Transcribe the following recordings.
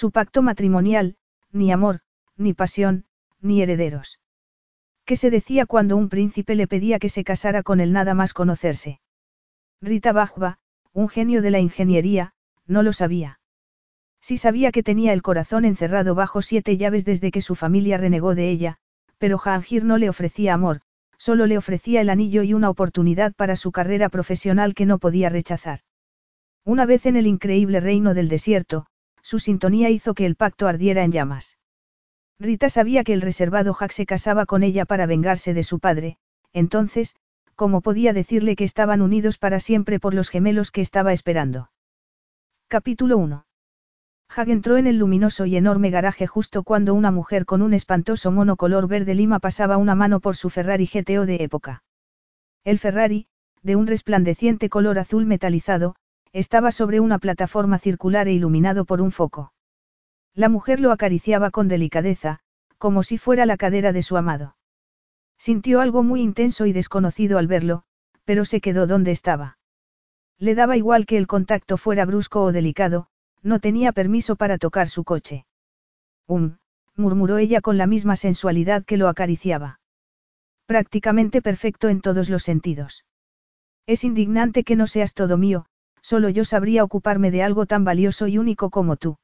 Su pacto matrimonial, ni amor, ni pasión, ni herederos. ¿Qué se decía cuando un príncipe le pedía que se casara con él nada más conocerse? Rita Bajba, un genio de la ingeniería, no lo sabía. Sí sabía que tenía el corazón encerrado bajo siete llaves desde que su familia renegó de ella, pero Jahangir no le ofrecía amor, solo le ofrecía el anillo y una oportunidad para su carrera profesional que no podía rechazar. Una vez en el increíble reino del desierto, su sintonía hizo que el pacto ardiera en llamas. Rita sabía que el reservado Jack se casaba con ella para vengarse de su padre, entonces, ¿cómo podía decirle que estaban unidos para siempre por los gemelos que estaba esperando? Capítulo 1. Hag entró en el luminoso y enorme garaje justo cuando una mujer con un espantoso mono color verde lima pasaba una mano por su Ferrari GTO de época. El Ferrari, de un resplandeciente color azul metalizado, estaba sobre una plataforma circular e iluminado por un foco. La mujer lo acariciaba con delicadeza, como si fuera la cadera de su amado. Sintió algo muy intenso y desconocido al verlo, pero se quedó donde estaba. Le daba igual que el contacto fuera brusco o delicado, no tenía permiso para tocar su coche. Um, murmuró ella con la misma sensualidad que lo acariciaba. Prácticamente perfecto en todos los sentidos. Es indignante que no seas todo mío, Solo yo sabría ocuparme de algo tan valioso y único como tú.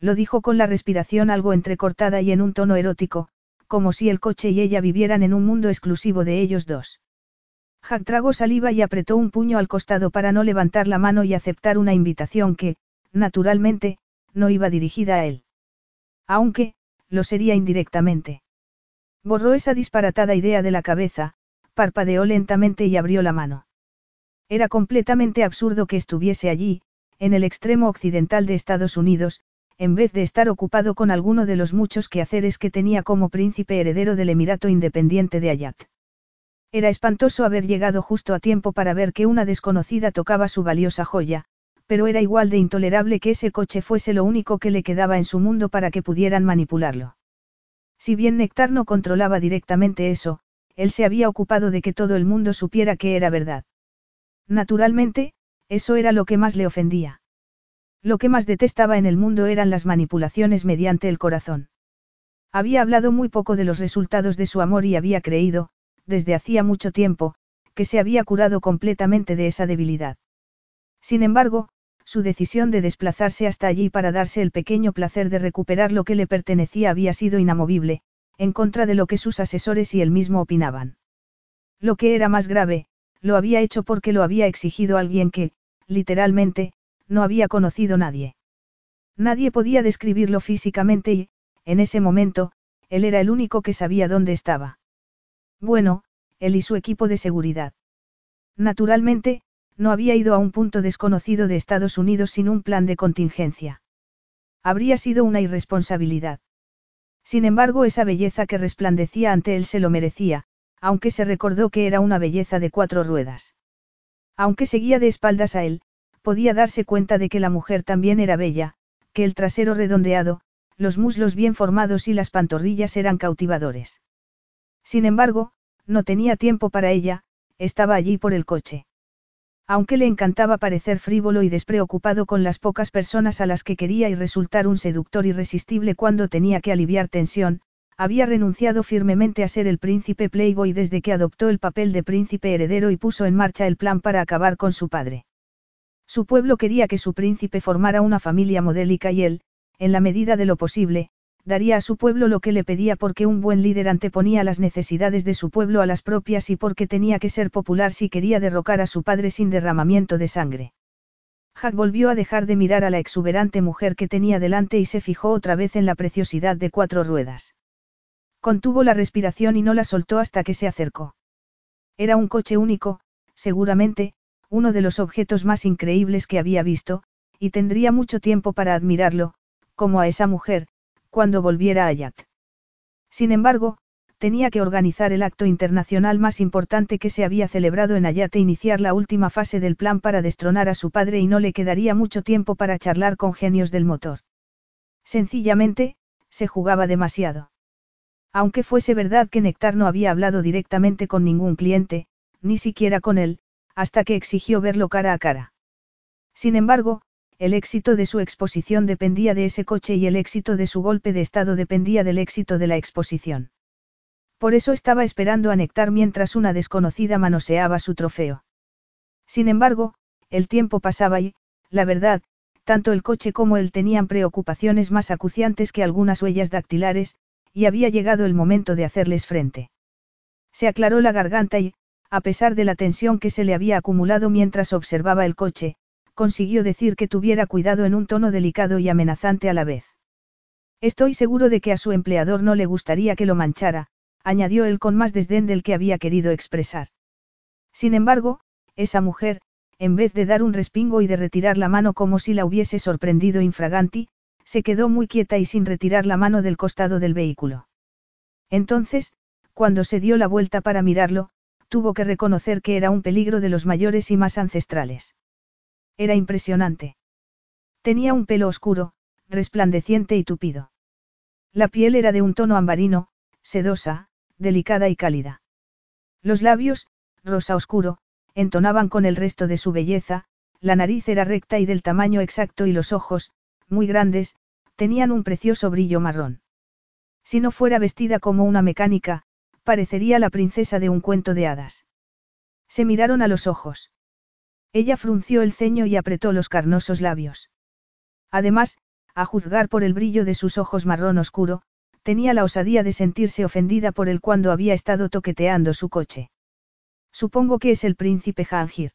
Lo dijo con la respiración algo entrecortada y en un tono erótico, como si el coche y ella vivieran en un mundo exclusivo de ellos dos. Jack tragó saliva y apretó un puño al costado para no levantar la mano y aceptar una invitación que, naturalmente, no iba dirigida a él. Aunque, lo sería indirectamente. Borró esa disparatada idea de la cabeza, parpadeó lentamente y abrió la mano. Era completamente absurdo que estuviese allí, en el extremo occidental de Estados Unidos, en vez de estar ocupado con alguno de los muchos quehaceres que tenía como príncipe heredero del Emirato Independiente de Ayat. Era espantoso haber llegado justo a tiempo para ver que una desconocida tocaba su valiosa joya, pero era igual de intolerable que ese coche fuese lo único que le quedaba en su mundo para que pudieran manipularlo. Si bien Nectar no controlaba directamente eso, él se había ocupado de que todo el mundo supiera que era verdad. Naturalmente, eso era lo que más le ofendía. Lo que más detestaba en el mundo eran las manipulaciones mediante el corazón. Había hablado muy poco de los resultados de su amor y había creído, desde hacía mucho tiempo, que se había curado completamente de esa debilidad. Sin embargo, su decisión de desplazarse hasta allí para darse el pequeño placer de recuperar lo que le pertenecía había sido inamovible, en contra de lo que sus asesores y él mismo opinaban. Lo que era más grave, lo había hecho porque lo había exigido alguien que, literalmente, no había conocido nadie. Nadie podía describirlo físicamente y, en ese momento, él era el único que sabía dónde estaba. Bueno, él y su equipo de seguridad. Naturalmente, no había ido a un punto desconocido de Estados Unidos sin un plan de contingencia. Habría sido una irresponsabilidad. Sin embargo, esa belleza que resplandecía ante él se lo merecía, aunque se recordó que era una belleza de cuatro ruedas. Aunque seguía de espaldas a él, podía darse cuenta de que la mujer también era bella, que el trasero redondeado, los muslos bien formados y las pantorrillas eran cautivadores. Sin embargo, no tenía tiempo para ella, estaba allí por el coche. Aunque le encantaba parecer frívolo y despreocupado con las pocas personas a las que quería y resultar un seductor irresistible cuando tenía que aliviar tensión, había renunciado firmemente a ser el príncipe Playboy desde que adoptó el papel de príncipe heredero y puso en marcha el plan para acabar con su padre. Su pueblo quería que su príncipe formara una familia modélica y él, en la medida de lo posible, daría a su pueblo lo que le pedía porque un buen líder anteponía las necesidades de su pueblo a las propias y porque tenía que ser popular si quería derrocar a su padre sin derramamiento de sangre. Jack volvió a dejar de mirar a la exuberante mujer que tenía delante y se fijó otra vez en la preciosidad de cuatro ruedas. Contuvo la respiración y no la soltó hasta que se acercó. Era un coche único, seguramente, uno de los objetos más increíbles que había visto, y tendría mucho tiempo para admirarlo, como a esa mujer, cuando volviera a Ayat. Sin embargo, tenía que organizar el acto internacional más importante que se había celebrado en Ayat e iniciar la última fase del plan para destronar a su padre y no le quedaría mucho tiempo para charlar con genios del motor. Sencillamente, se jugaba demasiado. Aunque fuese verdad que Nectar no había hablado directamente con ningún cliente, ni siquiera con él, hasta que exigió verlo cara a cara. Sin embargo, el éxito de su exposición dependía de ese coche y el éxito de su golpe de estado dependía del éxito de la exposición. Por eso estaba esperando a Nectar mientras una desconocida manoseaba su trofeo. Sin embargo, el tiempo pasaba y, la verdad, tanto el coche como él tenían preocupaciones más acuciantes que algunas huellas dactilares, y había llegado el momento de hacerles frente. Se aclaró la garganta y, a pesar de la tensión que se le había acumulado mientras observaba el coche, consiguió decir que tuviera cuidado en un tono delicado y amenazante a la vez. Estoy seguro de que a su empleador no le gustaría que lo manchara, añadió él con más desdén del que había querido expresar. Sin embargo, esa mujer, en vez de dar un respingo y de retirar la mano como si la hubiese sorprendido infraganti, se quedó muy quieta y sin retirar la mano del costado del vehículo. Entonces, cuando se dio la vuelta para mirarlo, tuvo que reconocer que era un peligro de los mayores y más ancestrales. Era impresionante. Tenía un pelo oscuro, resplandeciente y tupido. La piel era de un tono ambarino, sedosa, delicada y cálida. Los labios, rosa oscuro, entonaban con el resto de su belleza, la nariz era recta y del tamaño exacto y los ojos, muy grandes, tenían un precioso brillo marrón. Si no fuera vestida como una mecánica, parecería la princesa de un cuento de hadas. Se miraron a los ojos. Ella frunció el ceño y apretó los carnosos labios. Además, a juzgar por el brillo de sus ojos marrón oscuro, tenía la osadía de sentirse ofendida por él cuando había estado toqueteando su coche. Supongo que es el príncipe Jangir.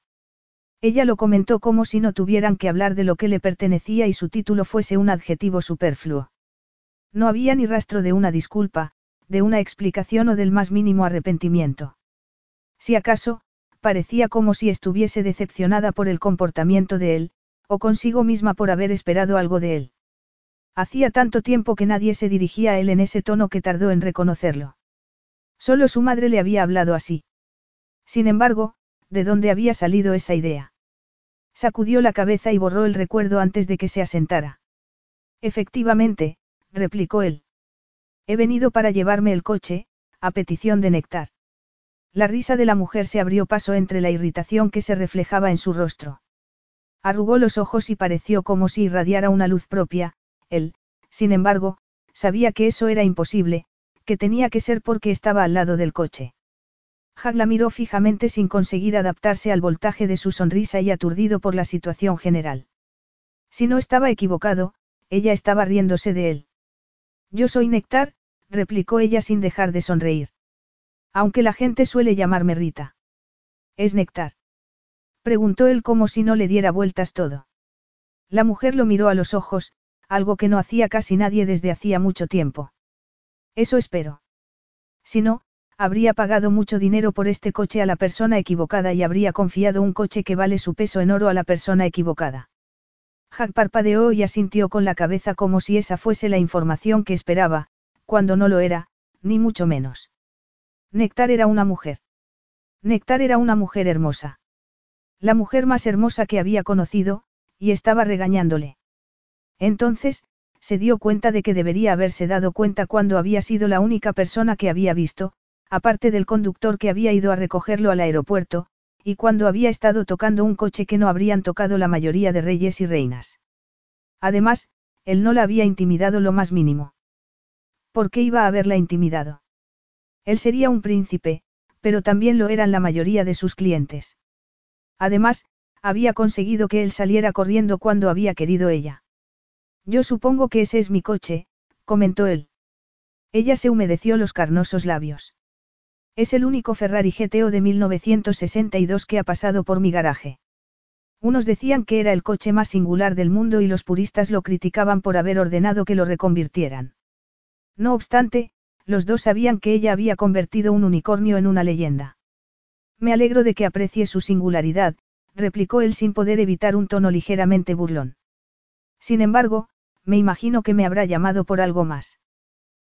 Ella lo comentó como si no tuvieran que hablar de lo que le pertenecía y su título fuese un adjetivo superfluo. No había ni rastro de una disculpa, de una explicación o del más mínimo arrepentimiento. Si acaso, parecía como si estuviese decepcionada por el comportamiento de él, o consigo misma por haber esperado algo de él. Hacía tanto tiempo que nadie se dirigía a él en ese tono que tardó en reconocerlo. Solo su madre le había hablado así. Sin embargo, ¿de dónde había salido esa idea? Sacudió la cabeza y borró el recuerdo antes de que se asentara. Efectivamente, replicó él. He venido para llevarme el coche, a petición de Néctar. La risa de la mujer se abrió paso entre la irritación que se reflejaba en su rostro. Arrugó los ojos y pareció como si irradiara una luz propia, él, sin embargo, sabía que eso era imposible, que tenía que ser porque estaba al lado del coche. Hag la miró fijamente sin conseguir adaptarse al voltaje de su sonrisa y aturdido por la situación general. Si no estaba equivocado, ella estaba riéndose de él. Yo soy Néctar, replicó ella sin dejar de sonreír. Aunque la gente suele llamarme Rita. ¿Es Néctar? Preguntó él como si no le diera vueltas todo. La mujer lo miró a los ojos, algo que no hacía casi nadie desde hacía mucho tiempo. Eso espero. Si no, habría pagado mucho dinero por este coche a la persona equivocada y habría confiado un coche que vale su peso en oro a la persona equivocada. Jack parpadeó y asintió con la cabeza como si esa fuese la información que esperaba, cuando no lo era, ni mucho menos. Néctar era una mujer. Néctar era una mujer hermosa. La mujer más hermosa que había conocido, y estaba regañándole. Entonces, se dio cuenta de que debería haberse dado cuenta cuando había sido la única persona que había visto, aparte del conductor que había ido a recogerlo al aeropuerto, y cuando había estado tocando un coche que no habrían tocado la mayoría de reyes y reinas. Además, él no la había intimidado lo más mínimo. ¿Por qué iba a haberla intimidado? Él sería un príncipe, pero también lo eran la mayoría de sus clientes. Además, había conseguido que él saliera corriendo cuando había querido ella. Yo supongo que ese es mi coche, comentó él. Ella se humedeció los carnosos labios. Es el único Ferrari GTO de 1962 que ha pasado por mi garaje. Unos decían que era el coche más singular del mundo y los puristas lo criticaban por haber ordenado que lo reconvirtieran. No obstante, los dos sabían que ella había convertido un unicornio en una leyenda. Me alegro de que aprecie su singularidad, replicó él sin poder evitar un tono ligeramente burlón. Sin embargo, me imagino que me habrá llamado por algo más.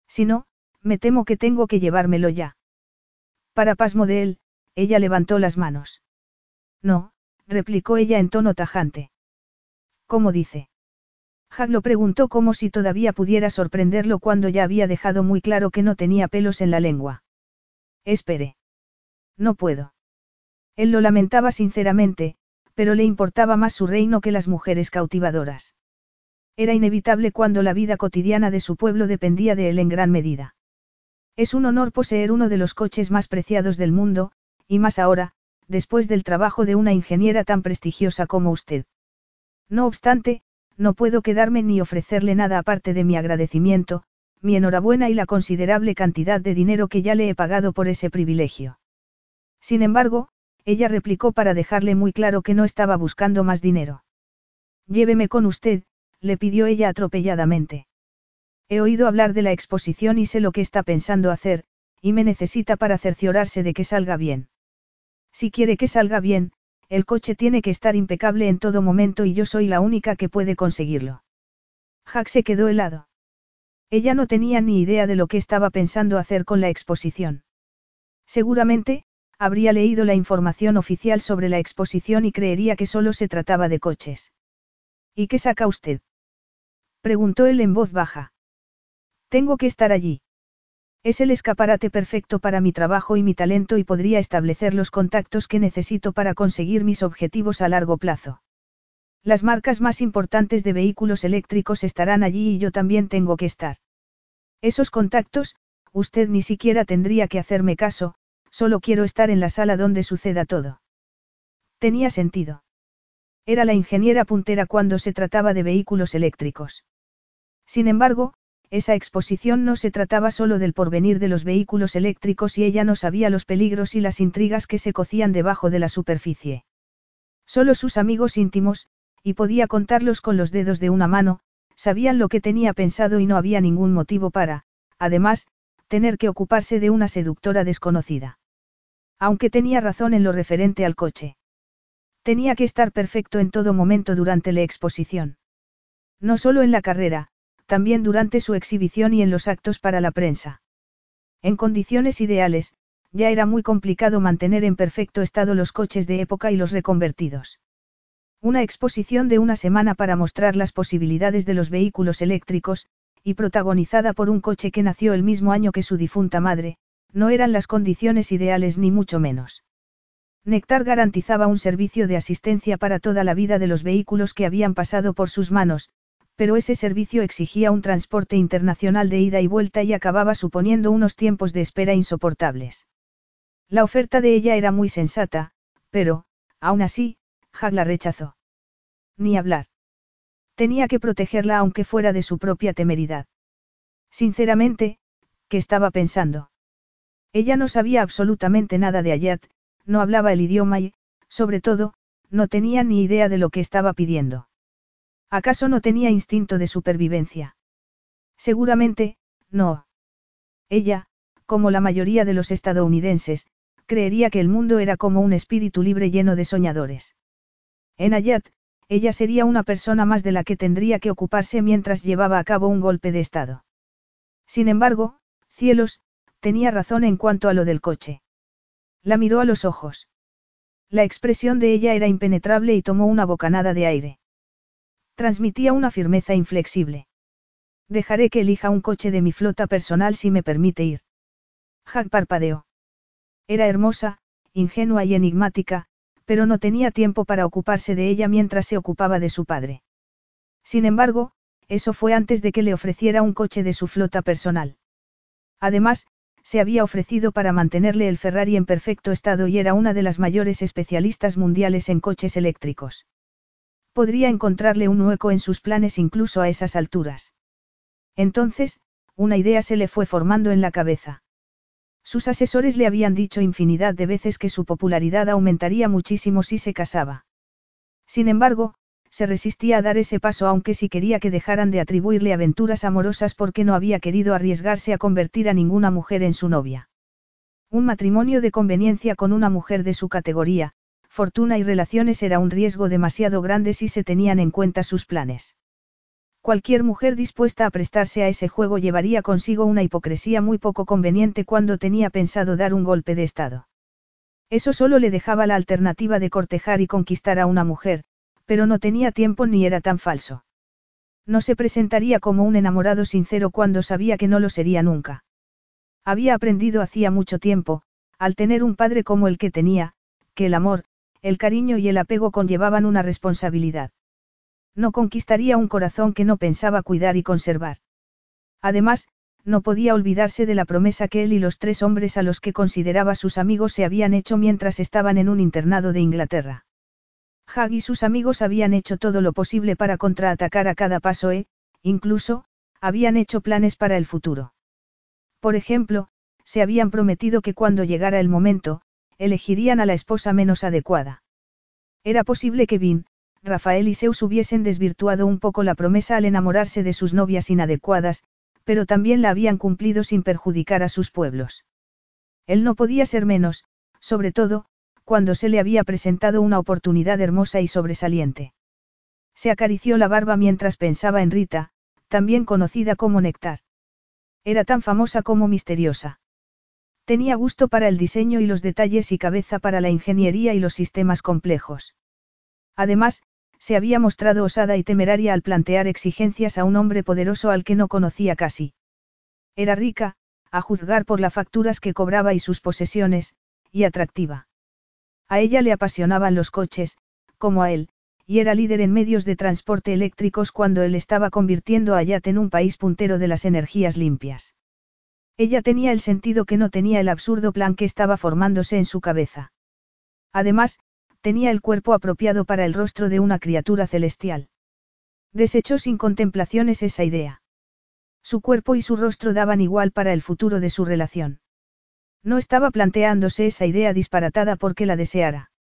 Si no, me temo que tengo que llevármelo ya. Para pasmo de él, ella levantó las manos. No, replicó ella en tono tajante. ¿Cómo dice? Hag lo preguntó como si todavía pudiera sorprenderlo cuando ya había dejado muy claro que no tenía pelos en la lengua. Espere. No puedo. Él lo lamentaba sinceramente, pero le importaba más su reino que las mujeres cautivadoras. Era inevitable cuando la vida cotidiana de su pueblo dependía de él en gran medida. Es un honor poseer uno de los coches más preciados del mundo, y más ahora, después del trabajo de una ingeniera tan prestigiosa como usted. No obstante, no puedo quedarme ni ofrecerle nada aparte de mi agradecimiento, mi enhorabuena y la considerable cantidad de dinero que ya le he pagado por ese privilegio. Sin embargo, ella replicó para dejarle muy claro que no estaba buscando más dinero. Lléveme con usted, le pidió ella atropelladamente. He oído hablar de la exposición y sé lo que está pensando hacer, y me necesita para cerciorarse de que salga bien. Si quiere que salga bien, el coche tiene que estar impecable en todo momento y yo soy la única que puede conseguirlo. Jack se quedó helado. Ella no tenía ni idea de lo que estaba pensando hacer con la exposición. Seguramente, habría leído la información oficial sobre la exposición y creería que solo se trataba de coches. ¿Y qué saca usted? preguntó él en voz baja. Tengo que estar allí. Es el escaparate perfecto para mi trabajo y mi talento y podría establecer los contactos que necesito para conseguir mis objetivos a largo plazo. Las marcas más importantes de vehículos eléctricos estarán allí y yo también tengo que estar. Esos contactos, usted ni siquiera tendría que hacerme caso, solo quiero estar en la sala donde suceda todo. Tenía sentido. Era la ingeniera puntera cuando se trataba de vehículos eléctricos. Sin embargo, esa exposición no se trataba solo del porvenir de los vehículos eléctricos y ella no sabía los peligros y las intrigas que se cocían debajo de la superficie. Solo sus amigos íntimos, y podía contarlos con los dedos de una mano, sabían lo que tenía pensado y no había ningún motivo para, además, tener que ocuparse de una seductora desconocida. Aunque tenía razón en lo referente al coche. Tenía que estar perfecto en todo momento durante la exposición. No solo en la carrera, también durante su exhibición y en los actos para la prensa. En condiciones ideales, ya era muy complicado mantener en perfecto estado los coches de época y los reconvertidos. Una exposición de una semana para mostrar las posibilidades de los vehículos eléctricos, y protagonizada por un coche que nació el mismo año que su difunta madre, no eran las condiciones ideales ni mucho menos. Nectar garantizaba un servicio de asistencia para toda la vida de los vehículos que habían pasado por sus manos, pero ese servicio exigía un transporte internacional de ida y vuelta y acababa suponiendo unos tiempos de espera insoportables. La oferta de ella era muy sensata, pero, aún así, Hag la rechazó. Ni hablar. Tenía que protegerla aunque fuera de su propia temeridad. Sinceramente, ¿qué estaba pensando? Ella no sabía absolutamente nada de Ayat, no hablaba el idioma y, sobre todo, no tenía ni idea de lo que estaba pidiendo. ¿Acaso no tenía instinto de supervivencia? Seguramente, no. Ella, como la mayoría de los estadounidenses, creería que el mundo era como un espíritu libre lleno de soñadores. En Ayat, ella sería una persona más de la que tendría que ocuparse mientras llevaba a cabo un golpe de Estado. Sin embargo, cielos, tenía razón en cuanto a lo del coche. La miró a los ojos. La expresión de ella era impenetrable y tomó una bocanada de aire. Transmitía una firmeza inflexible. Dejaré que elija un coche de mi flota personal si me permite ir. Jack parpadeó. Era hermosa, ingenua y enigmática, pero no tenía tiempo para ocuparse de ella mientras se ocupaba de su padre. Sin embargo, eso fue antes de que le ofreciera un coche de su flota personal. Además, se había ofrecido para mantenerle el Ferrari en perfecto estado y era una de las mayores especialistas mundiales en coches eléctricos. Podría encontrarle un hueco en sus planes incluso a esas alturas. Entonces, una idea se le fue formando en la cabeza. Sus asesores le habían dicho infinidad de veces que su popularidad aumentaría muchísimo si se casaba. Sin embargo, se resistía a dar ese paso aunque sí quería que dejaran de atribuirle aventuras amorosas porque no había querido arriesgarse a convertir a ninguna mujer en su novia. Un matrimonio de conveniencia con una mujer de su categoría, fortuna y relaciones era un riesgo demasiado grande si se tenían en cuenta sus planes. Cualquier mujer dispuesta a prestarse a ese juego llevaría consigo una hipocresía muy poco conveniente cuando tenía pensado dar un golpe de Estado. Eso solo le dejaba la alternativa de cortejar y conquistar a una mujer, pero no tenía tiempo ni era tan falso. No se presentaría como un enamorado sincero cuando sabía que no lo sería nunca. Había aprendido hacía mucho tiempo, al tener un padre como el que tenía, que el amor, el cariño y el apego conllevaban una responsabilidad. No conquistaría un corazón que no pensaba cuidar y conservar. Además, no podía olvidarse de la promesa que él y los tres hombres a los que consideraba sus amigos se habían hecho mientras estaban en un internado de Inglaterra. Hag y sus amigos habían hecho todo lo posible para contraatacar a cada paso e, incluso, habían hecho planes para el futuro. Por ejemplo, se habían prometido que cuando llegara el momento, elegirían a la esposa menos adecuada. Era posible que Vin, Rafael y Zeus hubiesen desvirtuado un poco la promesa al enamorarse de sus novias inadecuadas, pero también la habían cumplido sin perjudicar a sus pueblos. Él no podía ser menos, sobre todo, cuando se le había presentado una oportunidad hermosa y sobresaliente. Se acarició la barba mientras pensaba en Rita, también conocida como Néctar. Era tan famosa como misteriosa. Tenía gusto para el diseño y los detalles y cabeza para la ingeniería y los sistemas complejos. Además, se había mostrado osada y temeraria al plantear exigencias a un hombre poderoso al que no conocía casi. Era rica, a juzgar por las facturas que cobraba y sus posesiones, y atractiva. A ella le apasionaban los coches, como a él, y era líder en medios de transporte eléctricos cuando él estaba convirtiendo a Yat en un país puntero de las energías limpias. Ella tenía el sentido que no tenía el absurdo plan que estaba formándose en su cabeza. Además, tenía el cuerpo apropiado para el rostro de una criatura celestial. Desechó sin contemplaciones esa idea. Su cuerpo y su rostro daban igual para el futuro de su relación. No estaba planteándose esa idea disparatada porque la deseara.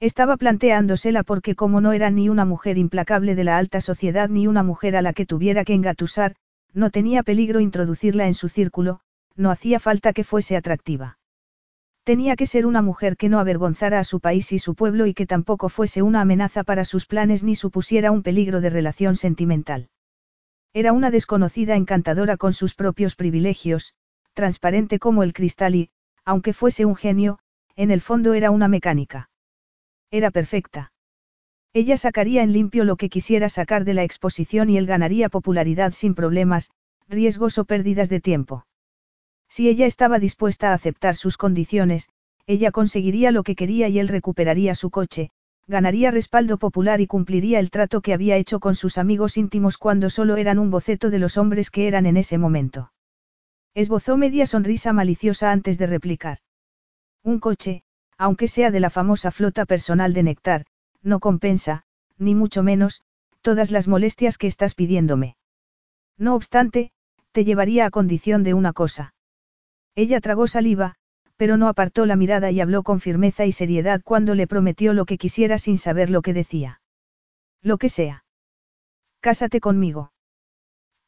Estaba planteándosela porque como no era ni una mujer implacable de la alta sociedad ni una mujer a la que tuviera que engatusar, no tenía peligro introducirla en su círculo, no hacía falta que fuese atractiva. Tenía que ser una mujer que no avergonzara a su país y su pueblo y que tampoco fuese una amenaza para sus planes ni supusiera un peligro de relación sentimental. Era una desconocida encantadora con sus propios privilegios, transparente como el cristal y, aunque fuese un genio, en el fondo era una mecánica. Era perfecta. Ella sacaría en limpio lo que quisiera sacar de la exposición y él ganaría popularidad sin problemas, riesgos o pérdidas de tiempo. Si ella estaba dispuesta a aceptar sus condiciones, ella conseguiría lo que quería y él recuperaría su coche, ganaría respaldo popular y cumpliría el trato que había hecho con sus amigos íntimos cuando solo eran un boceto de los hombres que eran en ese momento. Esbozó media sonrisa maliciosa antes de replicar. Un coche, aunque sea de la famosa flota personal de Nectar, no compensa, ni mucho menos, todas las molestias que estás pidiéndome. No obstante, te llevaría a condición de una cosa. Ella tragó saliva, pero no apartó la mirada y habló con firmeza y seriedad cuando le prometió lo que quisiera sin saber lo que decía. Lo que sea. Cásate conmigo.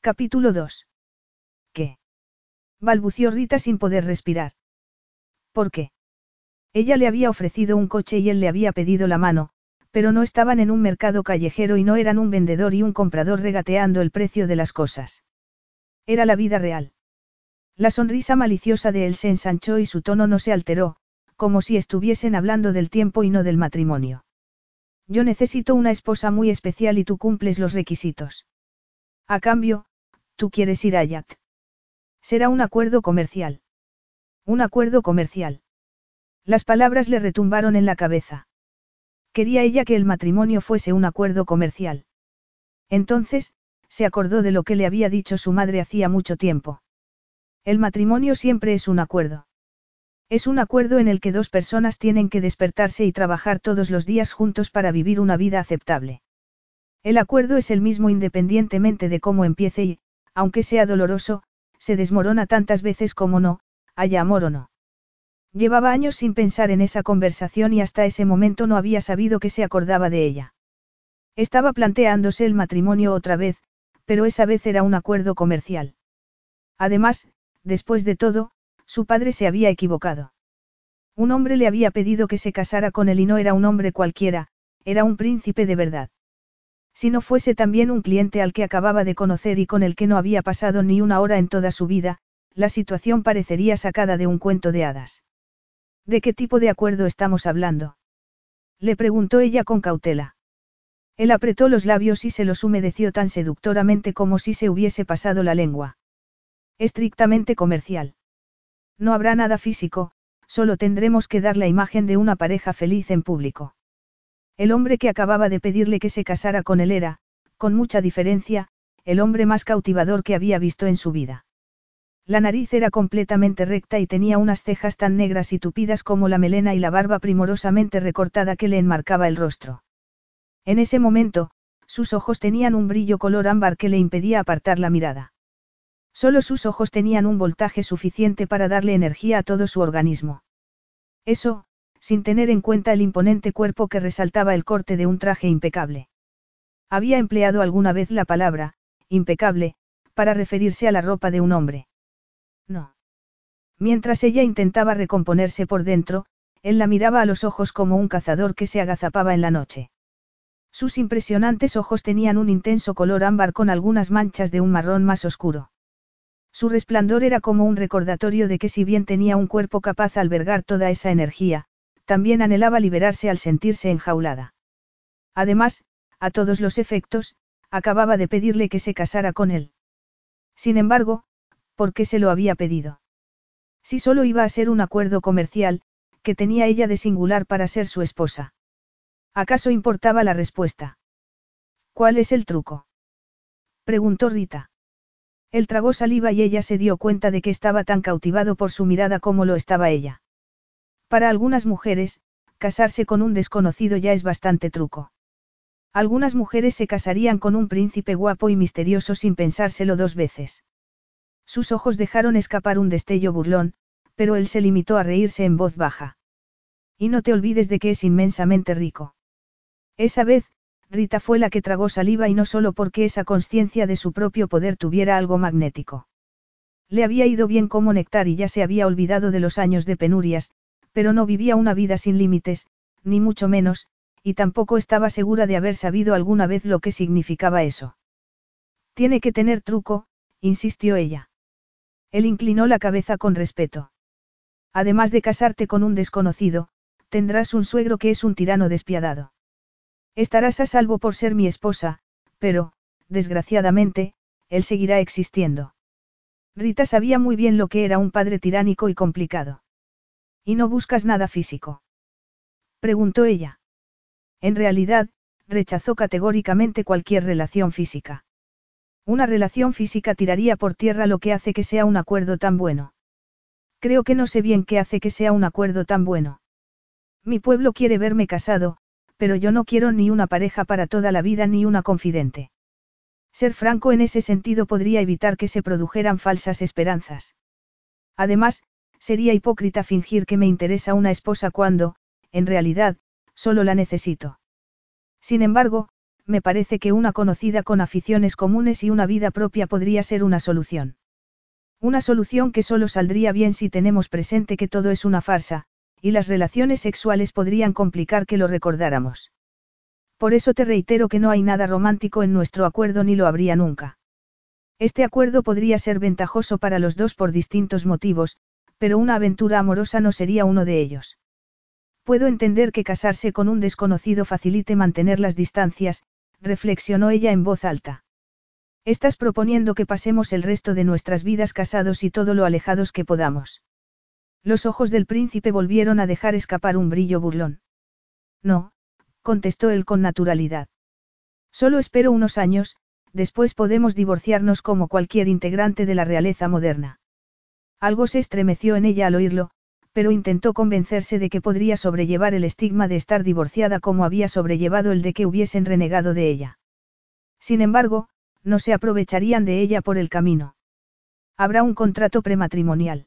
Capítulo 2. ¿Qué? balbució Rita sin poder respirar. ¿Por qué? Ella le había ofrecido un coche y él le había pedido la mano, pero no estaban en un mercado callejero y no eran un vendedor y un comprador regateando el precio de las cosas. Era la vida real. La sonrisa maliciosa de él se ensanchó y su tono no se alteró, como si estuviesen hablando del tiempo y no del matrimonio. Yo necesito una esposa muy especial y tú cumples los requisitos. A cambio, tú quieres ir a Yat. Será un acuerdo comercial. Un acuerdo comercial. Las palabras le retumbaron en la cabeza. Quería ella que el matrimonio fuese un acuerdo comercial. Entonces, se acordó de lo que le había dicho su madre hacía mucho tiempo. El matrimonio siempre es un acuerdo. Es un acuerdo en el que dos personas tienen que despertarse y trabajar todos los días juntos para vivir una vida aceptable. El acuerdo es el mismo independientemente de cómo empiece y, aunque sea doloroso, se desmorona tantas veces como no, haya amor o no. Llevaba años sin pensar en esa conversación y hasta ese momento no había sabido que se acordaba de ella. Estaba planteándose el matrimonio otra vez, pero esa vez era un acuerdo comercial. Además, después de todo, su padre se había equivocado. Un hombre le había pedido que se casara con él y no era un hombre cualquiera, era un príncipe de verdad. Si no fuese también un cliente al que acababa de conocer y con el que no había pasado ni una hora en toda su vida, la situación parecería sacada de un cuento de hadas. ¿De qué tipo de acuerdo estamos hablando? Le preguntó ella con cautela. Él apretó los labios y se los humedeció tan seductoramente como si se hubiese pasado la lengua. Estrictamente comercial. No habrá nada físico, solo tendremos que dar la imagen de una pareja feliz en público. El hombre que acababa de pedirle que se casara con él era, con mucha diferencia, el hombre más cautivador que había visto en su vida. La nariz era completamente recta y tenía unas cejas tan negras y tupidas como la melena y la barba primorosamente recortada que le enmarcaba el rostro. En ese momento, sus ojos tenían un brillo color ámbar que le impedía apartar la mirada. Solo sus ojos tenían un voltaje suficiente para darle energía a todo su organismo. Eso, sin tener en cuenta el imponente cuerpo que resaltaba el corte de un traje impecable. Había empleado alguna vez la palabra, impecable, para referirse a la ropa de un hombre. No. Mientras ella intentaba recomponerse por dentro, él la miraba a los ojos como un cazador que se agazapaba en la noche. Sus impresionantes ojos tenían un intenso color ámbar con algunas manchas de un marrón más oscuro. Su resplandor era como un recordatorio de que si bien tenía un cuerpo capaz de albergar toda esa energía, también anhelaba liberarse al sentirse enjaulada. Además, a todos los efectos, acababa de pedirle que se casara con él. Sin embargo, ¿por qué se lo había pedido? Si solo iba a ser un acuerdo comercial, que tenía ella de singular para ser su esposa. ¿Acaso importaba la respuesta? ¿Cuál es el truco? preguntó Rita. Él tragó saliva y ella se dio cuenta de que estaba tan cautivado por su mirada como lo estaba ella. Para algunas mujeres, casarse con un desconocido ya es bastante truco. Algunas mujeres se casarían con un príncipe guapo y misterioso sin pensárselo dos veces. Sus ojos dejaron escapar un destello burlón, pero él se limitó a reírse en voz baja. Y no te olvides de que es inmensamente rico. Esa vez, Rita fue la que tragó saliva y no solo porque esa conciencia de su propio poder tuviera algo magnético. Le había ido bien como néctar y ya se había olvidado de los años de penurias, pero no vivía una vida sin límites, ni mucho menos, y tampoco estaba segura de haber sabido alguna vez lo que significaba eso. Tiene que tener truco, insistió ella. Él inclinó la cabeza con respeto. Además de casarte con un desconocido, tendrás un suegro que es un tirano despiadado. Estarás a salvo por ser mi esposa, pero, desgraciadamente, él seguirá existiendo. Rita sabía muy bien lo que era un padre tiránico y complicado. ¿Y no buscas nada físico? Preguntó ella. En realidad, rechazó categóricamente cualquier relación física. Una relación física tiraría por tierra lo que hace que sea un acuerdo tan bueno. Creo que no sé bien qué hace que sea un acuerdo tan bueno. Mi pueblo quiere verme casado, pero yo no quiero ni una pareja para toda la vida ni una confidente. Ser franco en ese sentido podría evitar que se produjeran falsas esperanzas. Además, sería hipócrita fingir que me interesa una esposa cuando, en realidad, solo la necesito. Sin embargo, me parece que una conocida con aficiones comunes y una vida propia podría ser una solución. Una solución que solo saldría bien si tenemos presente que todo es una farsa, y las relaciones sexuales podrían complicar que lo recordáramos. Por eso te reitero que no hay nada romántico en nuestro acuerdo ni lo habría nunca. Este acuerdo podría ser ventajoso para los dos por distintos motivos, pero una aventura amorosa no sería uno de ellos. Puedo entender que casarse con un desconocido facilite mantener las distancias, reflexionó ella en voz alta. Estás proponiendo que pasemos el resto de nuestras vidas casados y todo lo alejados que podamos. Los ojos del príncipe volvieron a dejar escapar un brillo burlón. No, contestó él con naturalidad. Solo espero unos años, después podemos divorciarnos como cualquier integrante de la realeza moderna. Algo se estremeció en ella al oírlo, pero intentó convencerse de que podría sobrellevar el estigma de estar divorciada como había sobrellevado el de que hubiesen renegado de ella. Sin embargo, no se aprovecharían de ella por el camino. Habrá un contrato prematrimonial.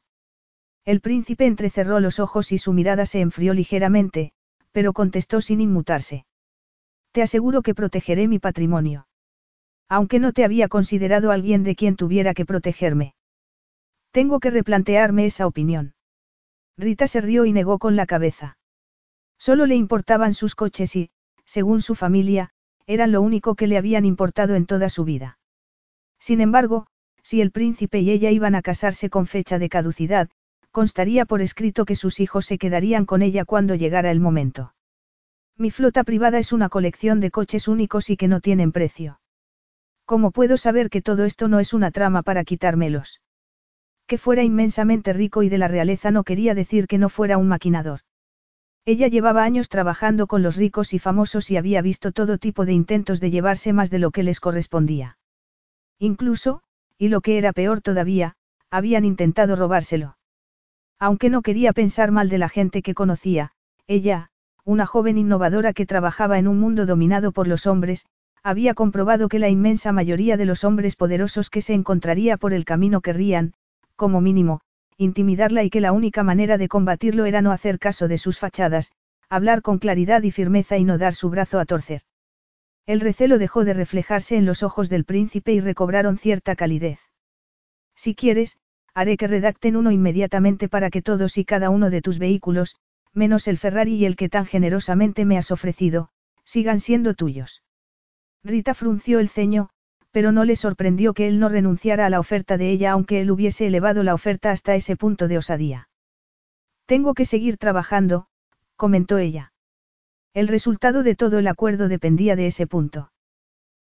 El príncipe entrecerró los ojos y su mirada se enfrió ligeramente, pero contestó sin inmutarse. Te aseguro que protegeré mi patrimonio. Aunque no te había considerado alguien de quien tuviera que protegerme. Tengo que replantearme esa opinión. Rita se rió y negó con la cabeza. Solo le importaban sus coches y, según su familia, eran lo único que le habían importado en toda su vida. Sin embargo, si el príncipe y ella iban a casarse con fecha de caducidad, constaría por escrito que sus hijos se quedarían con ella cuando llegara el momento. Mi flota privada es una colección de coches únicos y que no tienen precio. ¿Cómo puedo saber que todo esto no es una trama para quitármelos? Que fuera inmensamente rico y de la realeza no quería decir que no fuera un maquinador. Ella llevaba años trabajando con los ricos y famosos y había visto todo tipo de intentos de llevarse más de lo que les correspondía. Incluso, y lo que era peor todavía, habían intentado robárselo. Aunque no quería pensar mal de la gente que conocía, ella, una joven innovadora que trabajaba en un mundo dominado por los hombres, había comprobado que la inmensa mayoría de los hombres poderosos que se encontraría por el camino querrían, como mínimo, intimidarla y que la única manera de combatirlo era no hacer caso de sus fachadas, hablar con claridad y firmeza y no dar su brazo a torcer. El recelo dejó de reflejarse en los ojos del príncipe y recobraron cierta calidez. Si quieres, haré que redacten uno inmediatamente para que todos y cada uno de tus vehículos, menos el Ferrari y el que tan generosamente me has ofrecido, sigan siendo tuyos. Rita frunció el ceño, pero no le sorprendió que él no renunciara a la oferta de ella aunque él hubiese elevado la oferta hasta ese punto de osadía. Tengo que seguir trabajando, comentó ella. El resultado de todo el acuerdo dependía de ese punto.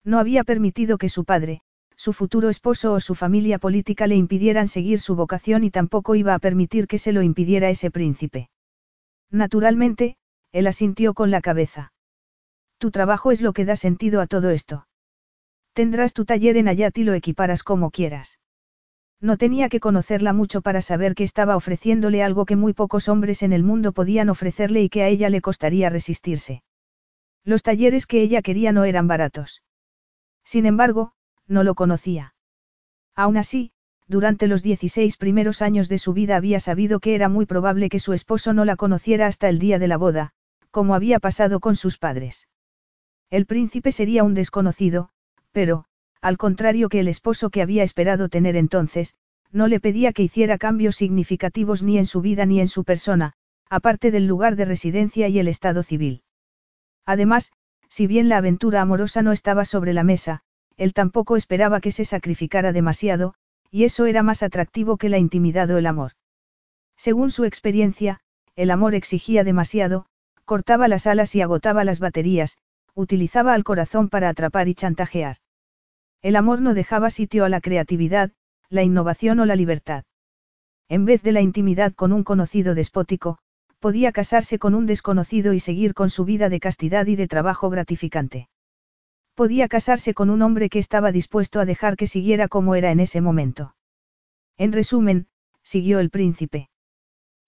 No había permitido que su padre, su futuro esposo o su familia política le impidieran seguir su vocación y tampoco iba a permitir que se lo impidiera ese príncipe. Naturalmente, él asintió con la cabeza. Tu trabajo es lo que da sentido a todo esto. Tendrás tu taller en Ayat y lo equiparas como quieras. No tenía que conocerla mucho para saber que estaba ofreciéndole algo que muy pocos hombres en el mundo podían ofrecerle y que a ella le costaría resistirse. Los talleres que ella quería no eran baratos. Sin embargo, no lo conocía. Aún así, durante los 16 primeros años de su vida había sabido que era muy probable que su esposo no la conociera hasta el día de la boda, como había pasado con sus padres. El príncipe sería un desconocido, pero, al contrario que el esposo que había esperado tener entonces, no le pedía que hiciera cambios significativos ni en su vida ni en su persona, aparte del lugar de residencia y el estado civil. Además, si bien la aventura amorosa no estaba sobre la mesa, él tampoco esperaba que se sacrificara demasiado, y eso era más atractivo que la intimidad o el amor. Según su experiencia, el amor exigía demasiado, cortaba las alas y agotaba las baterías, utilizaba al corazón para atrapar y chantajear. El amor no dejaba sitio a la creatividad, la innovación o la libertad. En vez de la intimidad con un conocido despótico, podía casarse con un desconocido y seguir con su vida de castidad y de trabajo gratificante. Podía casarse con un hombre que estaba dispuesto a dejar que siguiera como era en ese momento. En resumen, siguió el príncipe.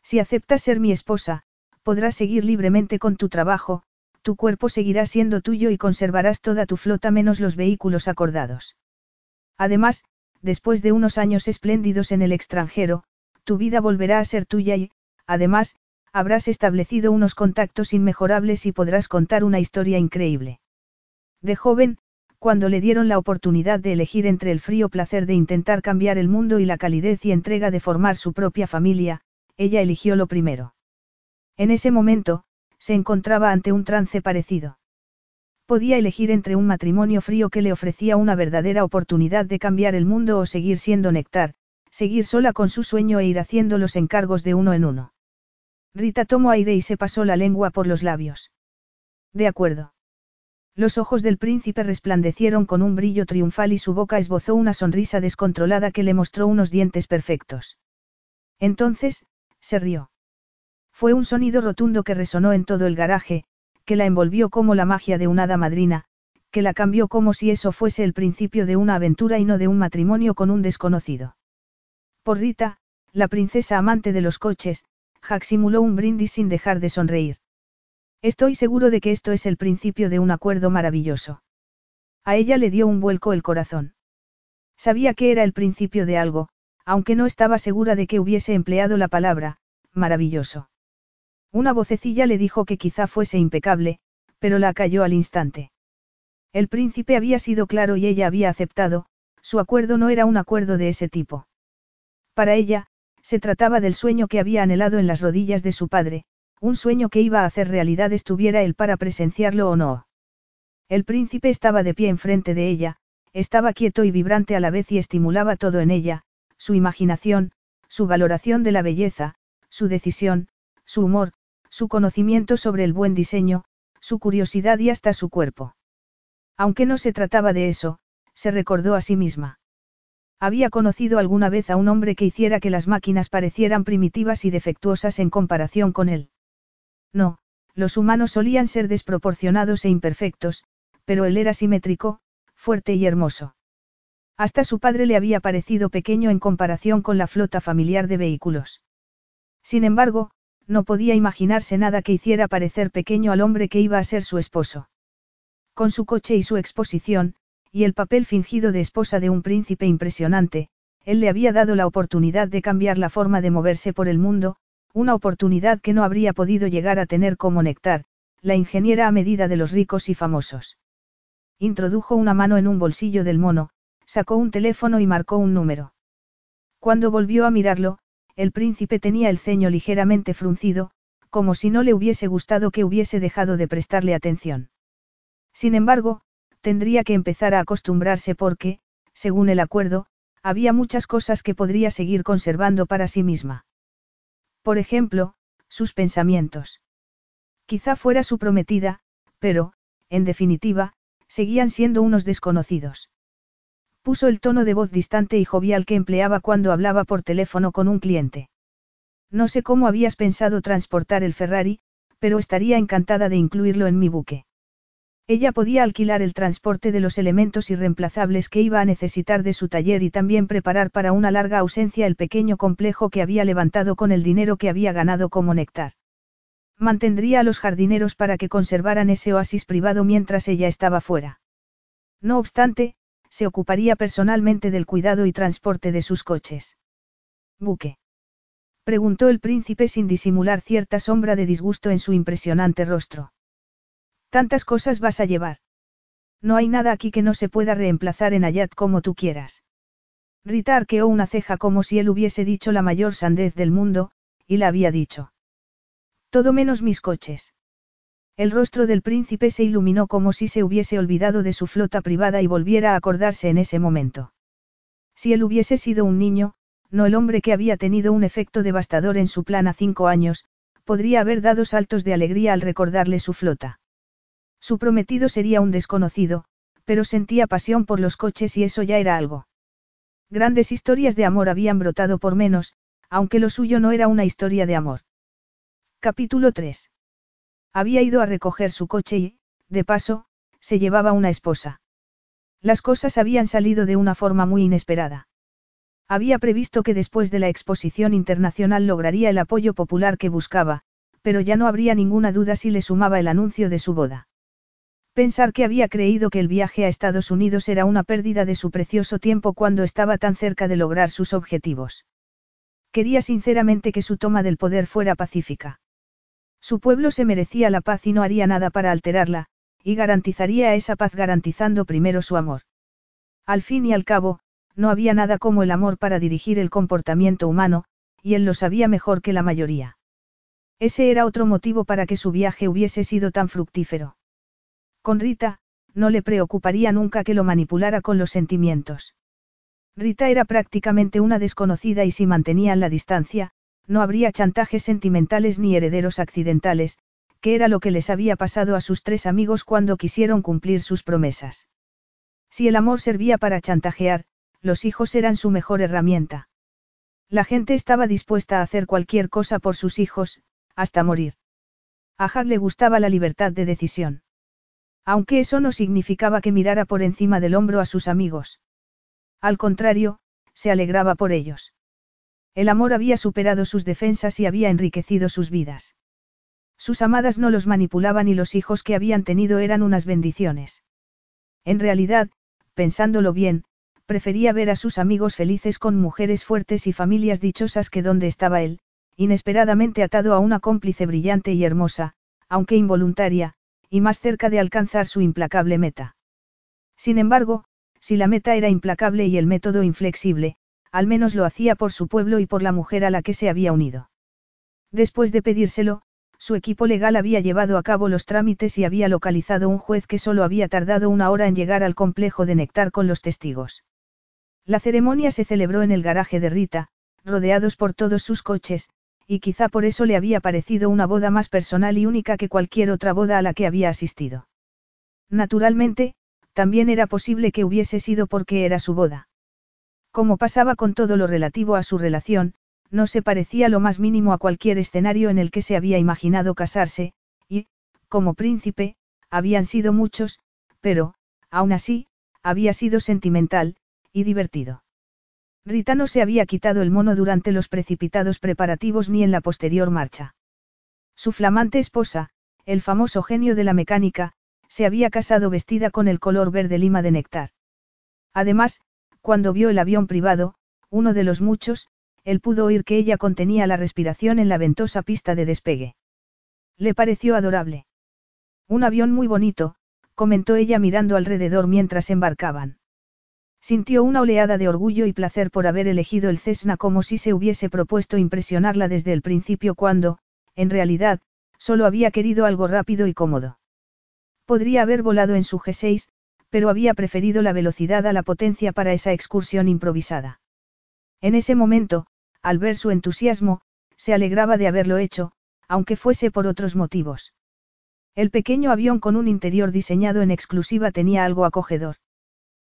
Si aceptas ser mi esposa, podrás seguir libremente con tu trabajo, tu cuerpo seguirá siendo tuyo y conservarás toda tu flota menos los vehículos acordados. Además, después de unos años espléndidos en el extranjero, tu vida volverá a ser tuya y, además, habrás establecido unos contactos inmejorables y podrás contar una historia increíble. De joven, cuando le dieron la oportunidad de elegir entre el frío placer de intentar cambiar el mundo y la calidez y entrega de formar su propia familia, ella eligió lo primero. En ese momento, se encontraba ante un trance parecido. Podía elegir entre un matrimonio frío que le ofrecía una verdadera oportunidad de cambiar el mundo o seguir siendo néctar, seguir sola con su sueño e ir haciendo los encargos de uno en uno. Rita tomó aire y se pasó la lengua por los labios. De acuerdo. Los ojos del príncipe resplandecieron con un brillo triunfal y su boca esbozó una sonrisa descontrolada que le mostró unos dientes perfectos. Entonces, se rió. Fue un sonido rotundo que resonó en todo el garaje, que la envolvió como la magia de una hada madrina, que la cambió como si eso fuese el principio de una aventura y no de un matrimonio con un desconocido. Por Rita, la princesa amante de los coches, Jack simuló un brindis sin dejar de sonreír. Estoy seguro de que esto es el principio de un acuerdo maravilloso. A ella le dio un vuelco el corazón. Sabía que era el principio de algo, aunque no estaba segura de que hubiese empleado la palabra, maravilloso. Una vocecilla le dijo que quizá fuese impecable, pero la calló al instante. El príncipe había sido claro y ella había aceptado, su acuerdo no era un acuerdo de ese tipo. Para ella, se trataba del sueño que había anhelado en las rodillas de su padre, un sueño que iba a hacer realidad estuviera él para presenciarlo o no. El príncipe estaba de pie enfrente de ella, estaba quieto y vibrante a la vez y estimulaba todo en ella, su imaginación, su valoración de la belleza, su decisión, su humor, su conocimiento sobre el buen diseño, su curiosidad y hasta su cuerpo. Aunque no se trataba de eso, se recordó a sí misma. Había conocido alguna vez a un hombre que hiciera que las máquinas parecieran primitivas y defectuosas en comparación con él. No, los humanos solían ser desproporcionados e imperfectos, pero él era simétrico, fuerte y hermoso. Hasta su padre le había parecido pequeño en comparación con la flota familiar de vehículos. Sin embargo, no podía imaginarse nada que hiciera parecer pequeño al hombre que iba a ser su esposo. Con su coche y su exposición, y el papel fingido de esposa de un príncipe impresionante, él le había dado la oportunidad de cambiar la forma de moverse por el mundo, una oportunidad que no habría podido llegar a tener como Nectar, la ingeniera a medida de los ricos y famosos. Introdujo una mano en un bolsillo del mono, sacó un teléfono y marcó un número. Cuando volvió a mirarlo, el príncipe tenía el ceño ligeramente fruncido, como si no le hubiese gustado que hubiese dejado de prestarle atención. Sin embargo, tendría que empezar a acostumbrarse porque, según el acuerdo, había muchas cosas que podría seguir conservando para sí misma. Por ejemplo, sus pensamientos. Quizá fuera su prometida, pero, en definitiva, seguían siendo unos desconocidos. Puso el tono de voz distante y jovial que empleaba cuando hablaba por teléfono con un cliente. No sé cómo habías pensado transportar el Ferrari, pero estaría encantada de incluirlo en mi buque. Ella podía alquilar el transporte de los elementos irreemplazables que iba a necesitar de su taller y también preparar para una larga ausencia el pequeño complejo que había levantado con el dinero que había ganado como néctar. Mantendría a los jardineros para que conservaran ese oasis privado mientras ella estaba fuera. No obstante, se ocuparía personalmente del cuidado y transporte de sus coches. ¿Buque? preguntó el príncipe sin disimular cierta sombra de disgusto en su impresionante rostro. Tantas cosas vas a llevar. No hay nada aquí que no se pueda reemplazar en Ayat como tú quieras. Rita arqueó una ceja como si él hubiese dicho la mayor sandez del mundo, y la había dicho. Todo menos mis coches. El rostro del príncipe se iluminó como si se hubiese olvidado de su flota privada y volviera a acordarse en ese momento. Si él hubiese sido un niño, no el hombre que había tenido un efecto devastador en su plan a cinco años, podría haber dado saltos de alegría al recordarle su flota. Su prometido sería un desconocido, pero sentía pasión por los coches y eso ya era algo. Grandes historias de amor habían brotado por menos, aunque lo suyo no era una historia de amor. Capítulo 3. Había ido a recoger su coche y, de paso, se llevaba una esposa. Las cosas habían salido de una forma muy inesperada. Había previsto que después de la exposición internacional lograría el apoyo popular que buscaba, pero ya no habría ninguna duda si le sumaba el anuncio de su boda. Pensar que había creído que el viaje a Estados Unidos era una pérdida de su precioso tiempo cuando estaba tan cerca de lograr sus objetivos. Quería sinceramente que su toma del poder fuera pacífica. Su pueblo se merecía la paz y no haría nada para alterarla, y garantizaría esa paz garantizando primero su amor. Al fin y al cabo, no había nada como el amor para dirigir el comportamiento humano, y él lo sabía mejor que la mayoría. Ese era otro motivo para que su viaje hubiese sido tan fructífero. Con Rita, no le preocuparía nunca que lo manipulara con los sentimientos. Rita era prácticamente una desconocida y si mantenían la distancia, no habría chantajes sentimentales ni herederos accidentales, que era lo que les había pasado a sus tres amigos cuando quisieron cumplir sus promesas. Si el amor servía para chantajear, los hijos eran su mejor herramienta. La gente estaba dispuesta a hacer cualquier cosa por sus hijos, hasta morir. A Hag le gustaba la libertad de decisión. Aunque eso no significaba que mirara por encima del hombro a sus amigos. Al contrario, se alegraba por ellos. El amor había superado sus defensas y había enriquecido sus vidas. Sus amadas no los manipulaban y los hijos que habían tenido eran unas bendiciones. En realidad, pensándolo bien, prefería ver a sus amigos felices con mujeres fuertes y familias dichosas que donde estaba él, inesperadamente atado a una cómplice brillante y hermosa, aunque involuntaria, y más cerca de alcanzar su implacable meta. Sin embargo, si la meta era implacable y el método inflexible, al menos lo hacía por su pueblo y por la mujer a la que se había unido. Después de pedírselo, Su equipo legal había llevado a cabo los trámites y había localizado un juez que solo había tardado una hora en llegar al complejo de Nectar con los testigos. La ceremonia se celebró en el garaje de Rita, rodeados por todos sus coches, y quizá por eso le había parecido una boda más personal y única que cualquier otra boda a la que había asistido. Naturalmente, también era posible que hubiese sido porque era su boda. Como pasaba con todo lo relativo a su relación, no se parecía lo más mínimo a cualquier escenario en el que se había imaginado casarse, y, como príncipe, habían sido muchos, pero, aún así, había sido sentimental, y divertido. Rita no se había quitado el mono durante los precipitados preparativos ni en la posterior marcha. Su flamante esposa, el famoso genio de la mecánica, se había casado vestida con el color verde lima de néctar. Además, cuando vio el avión privado, uno de los muchos, él pudo oír que ella contenía la respiración en la ventosa pista de despegue. Le pareció adorable. Un avión muy bonito, comentó ella mirando alrededor mientras embarcaban. Sintió una oleada de orgullo y placer por haber elegido el Cessna como si se hubiese propuesto impresionarla desde el principio cuando, en realidad, solo había querido algo rápido y cómodo. Podría haber volado en su G6, pero había preferido la velocidad a la potencia para esa excursión improvisada. En ese momento, al ver su entusiasmo, se alegraba de haberlo hecho, aunque fuese por otros motivos. El pequeño avión con un interior diseñado en exclusiva tenía algo acogedor.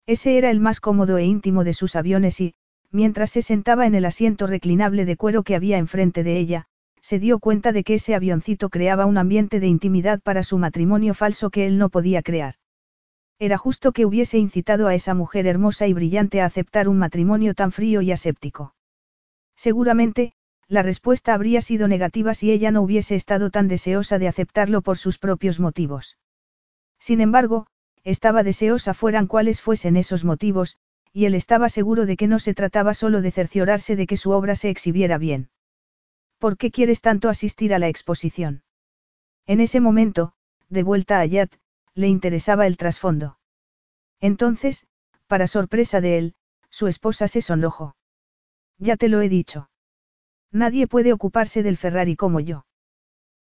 Ese era el más cómodo e íntimo de sus aviones y, mientras se sentaba en el asiento reclinable de cuero que había enfrente de ella, se dio cuenta de que ese avioncito creaba un ambiente de intimidad para su matrimonio falso que él no podía crear. Era justo que hubiese incitado a esa mujer hermosa y brillante a aceptar un matrimonio tan frío y aséptico. Seguramente, la respuesta habría sido negativa si ella no hubiese estado tan deseosa de aceptarlo por sus propios motivos. Sin embargo, estaba deseosa fueran cuales fuesen esos motivos, y él estaba seguro de que no se trataba solo de cerciorarse de que su obra se exhibiera bien. ¿Por qué quieres tanto asistir a la exposición? En ese momento, de vuelta a Yat, le interesaba el trasfondo. Entonces, para sorpresa de él, su esposa se sonrojó. Ya te lo he dicho. Nadie puede ocuparse del Ferrari como yo.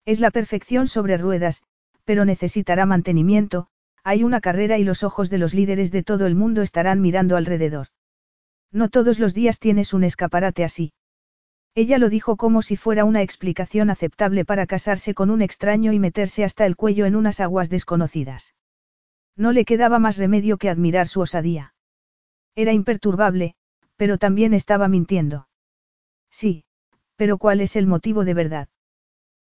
Es la perfección sobre ruedas, pero necesitará mantenimiento, hay una carrera y los ojos de los líderes de todo el mundo estarán mirando alrededor. No todos los días tienes un escaparate así. Ella lo dijo como si fuera una explicación aceptable para casarse con un extraño y meterse hasta el cuello en unas aguas desconocidas. No le quedaba más remedio que admirar su osadía. Era imperturbable, pero también estaba mintiendo. Sí, pero ¿cuál es el motivo de verdad?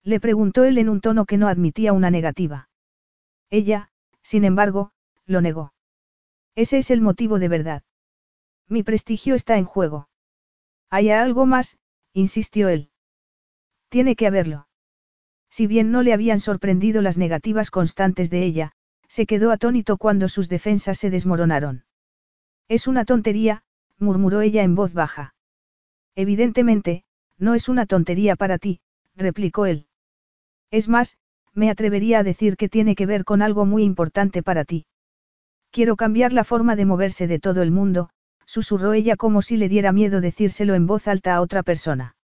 Le preguntó él en un tono que no admitía una negativa. Ella, sin embargo, lo negó. Ese es el motivo de verdad. Mi prestigio está en juego. Hay algo más, insistió él. Tiene que haberlo. Si bien no le habían sorprendido las negativas constantes de ella, se quedó atónito cuando sus defensas se desmoronaron. Es una tontería, murmuró ella en voz baja. Evidentemente, no es una tontería para ti, replicó él. Es más, me atrevería a decir que tiene que ver con algo muy importante para ti. Quiero cambiar la forma de moverse de todo el mundo, susurró ella como si le diera miedo decírselo en voz alta a otra persona.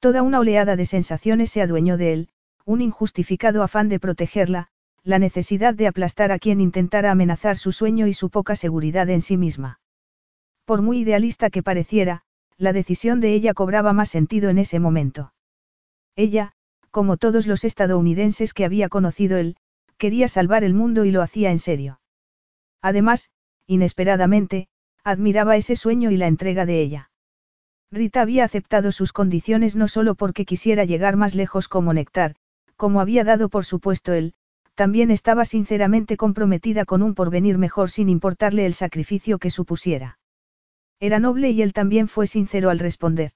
Toda una oleada de sensaciones se adueñó de él, un injustificado afán de protegerla, la necesidad de aplastar a quien intentara amenazar su sueño y su poca seguridad en sí misma. Por muy idealista que pareciera, la decisión de ella cobraba más sentido en ese momento. Ella, como todos los estadounidenses que había conocido él, quería salvar el mundo y lo hacía en serio. Además, inesperadamente, admiraba ese sueño y la entrega de ella. Rita había aceptado sus condiciones no solo porque quisiera llegar más lejos como Nectar, como había dado por supuesto él, también estaba sinceramente comprometida con un porvenir mejor sin importarle el sacrificio que supusiera. Era noble y él también fue sincero al responder.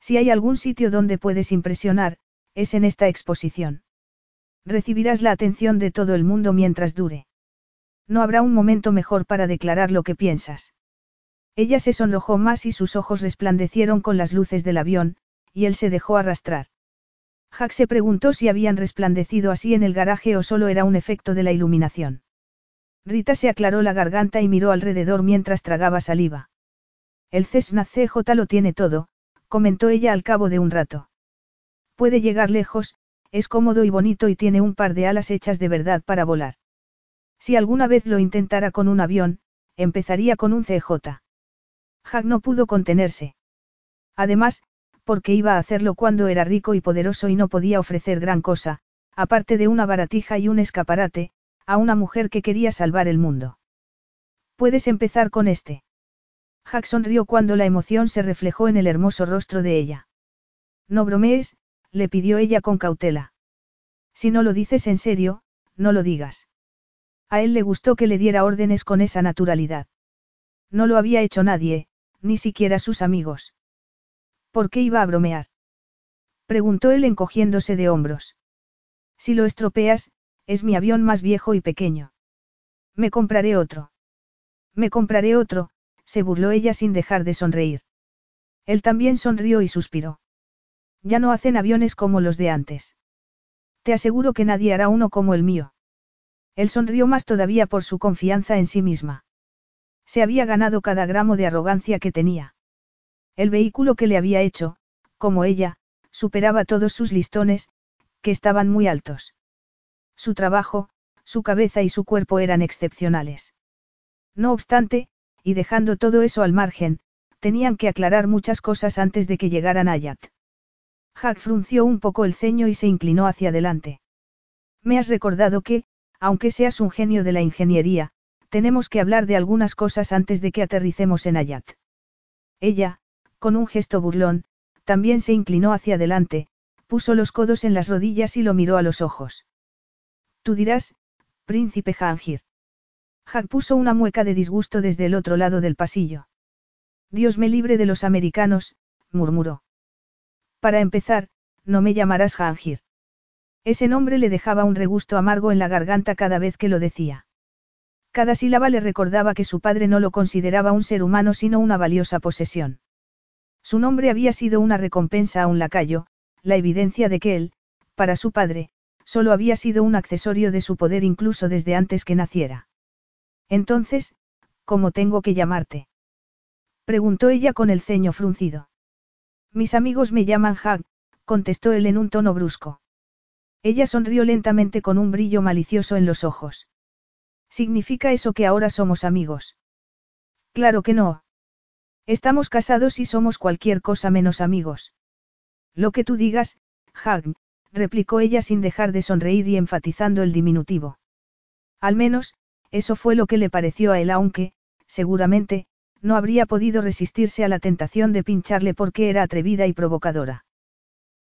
Si hay algún sitio donde puedes impresionar, es en esta exposición. Recibirás la atención de todo el mundo mientras dure. No habrá un momento mejor para declarar lo que piensas. Ella se sonrojó más y sus ojos resplandecieron con las luces del avión, y él se dejó arrastrar. Jack se preguntó si habían resplandecido así en el garaje o solo era un efecto de la iluminación. Rita se aclaró la garganta y miró alrededor mientras tragaba saliva. El Cessna CJ lo tiene todo, comentó ella al cabo de un rato. Puede llegar lejos, es cómodo y bonito y tiene un par de alas hechas de verdad para volar. Si alguna vez lo intentara con un avión, empezaría con un CJ. Jack no pudo contenerse. Además, porque iba a hacerlo cuando era rico y poderoso y no podía ofrecer gran cosa, aparte de una baratija y un escaparate, a una mujer que quería salvar el mundo. Puedes empezar con este. Jack sonrió cuando la emoción se reflejó en el hermoso rostro de ella. No bromees, le pidió ella con cautela. Si no lo dices en serio, no lo digas. A él le gustó que le diera órdenes con esa naturalidad. No lo había hecho nadie, ni siquiera sus amigos. ¿Por qué iba a bromear? Preguntó él encogiéndose de hombros. Si lo estropeas, es mi avión más viejo y pequeño. Me compraré otro. Me compraré otro, se burló ella sin dejar de sonreír. Él también sonrió y suspiró. Ya no hacen aviones como los de antes. Te aseguro que nadie hará uno como el mío. Él sonrió más todavía por su confianza en sí misma. Se había ganado cada gramo de arrogancia que tenía. El vehículo que le había hecho, como ella, superaba todos sus listones, que estaban muy altos. Su trabajo, su cabeza y su cuerpo eran excepcionales. No obstante, y dejando todo eso al margen, tenían que aclarar muchas cosas antes de que llegaran a Ayat. Jack frunció un poco el ceño y se inclinó hacia adelante. Me has recordado que, aunque seas un genio de la ingeniería, tenemos que hablar de algunas cosas antes de que aterricemos en Ayat. Ella, con un gesto burlón, también se inclinó hacia adelante, puso los codos en las rodillas y lo miró a los ojos. Tú dirás, príncipe Jangir. Jack puso una mueca de disgusto desde el otro lado del pasillo. Dios me libre de los americanos, murmuró. Para empezar, no me llamarás Jangir. Ese nombre le dejaba un regusto amargo en la garganta cada vez que lo decía. Cada sílaba le recordaba que su padre no lo consideraba un ser humano sino una valiosa posesión. Su nombre había sido una recompensa a un lacayo, la evidencia de que él, para su padre, solo había sido un accesorio de su poder incluso desde antes que naciera. Entonces, ¿cómo tengo que llamarte? Preguntó ella con el ceño fruncido. Mis amigos me llaman Hag, contestó él en un tono brusco. Ella sonrió lentamente con un brillo malicioso en los ojos. ¿Significa eso que ahora somos amigos? Claro que no. Estamos casados y somos cualquier cosa menos amigos. Lo que tú digas, Hag, replicó ella sin dejar de sonreír y enfatizando el diminutivo. Al menos, eso fue lo que le pareció a él aunque, seguramente, no habría podido resistirse a la tentación de pincharle porque era atrevida y provocadora.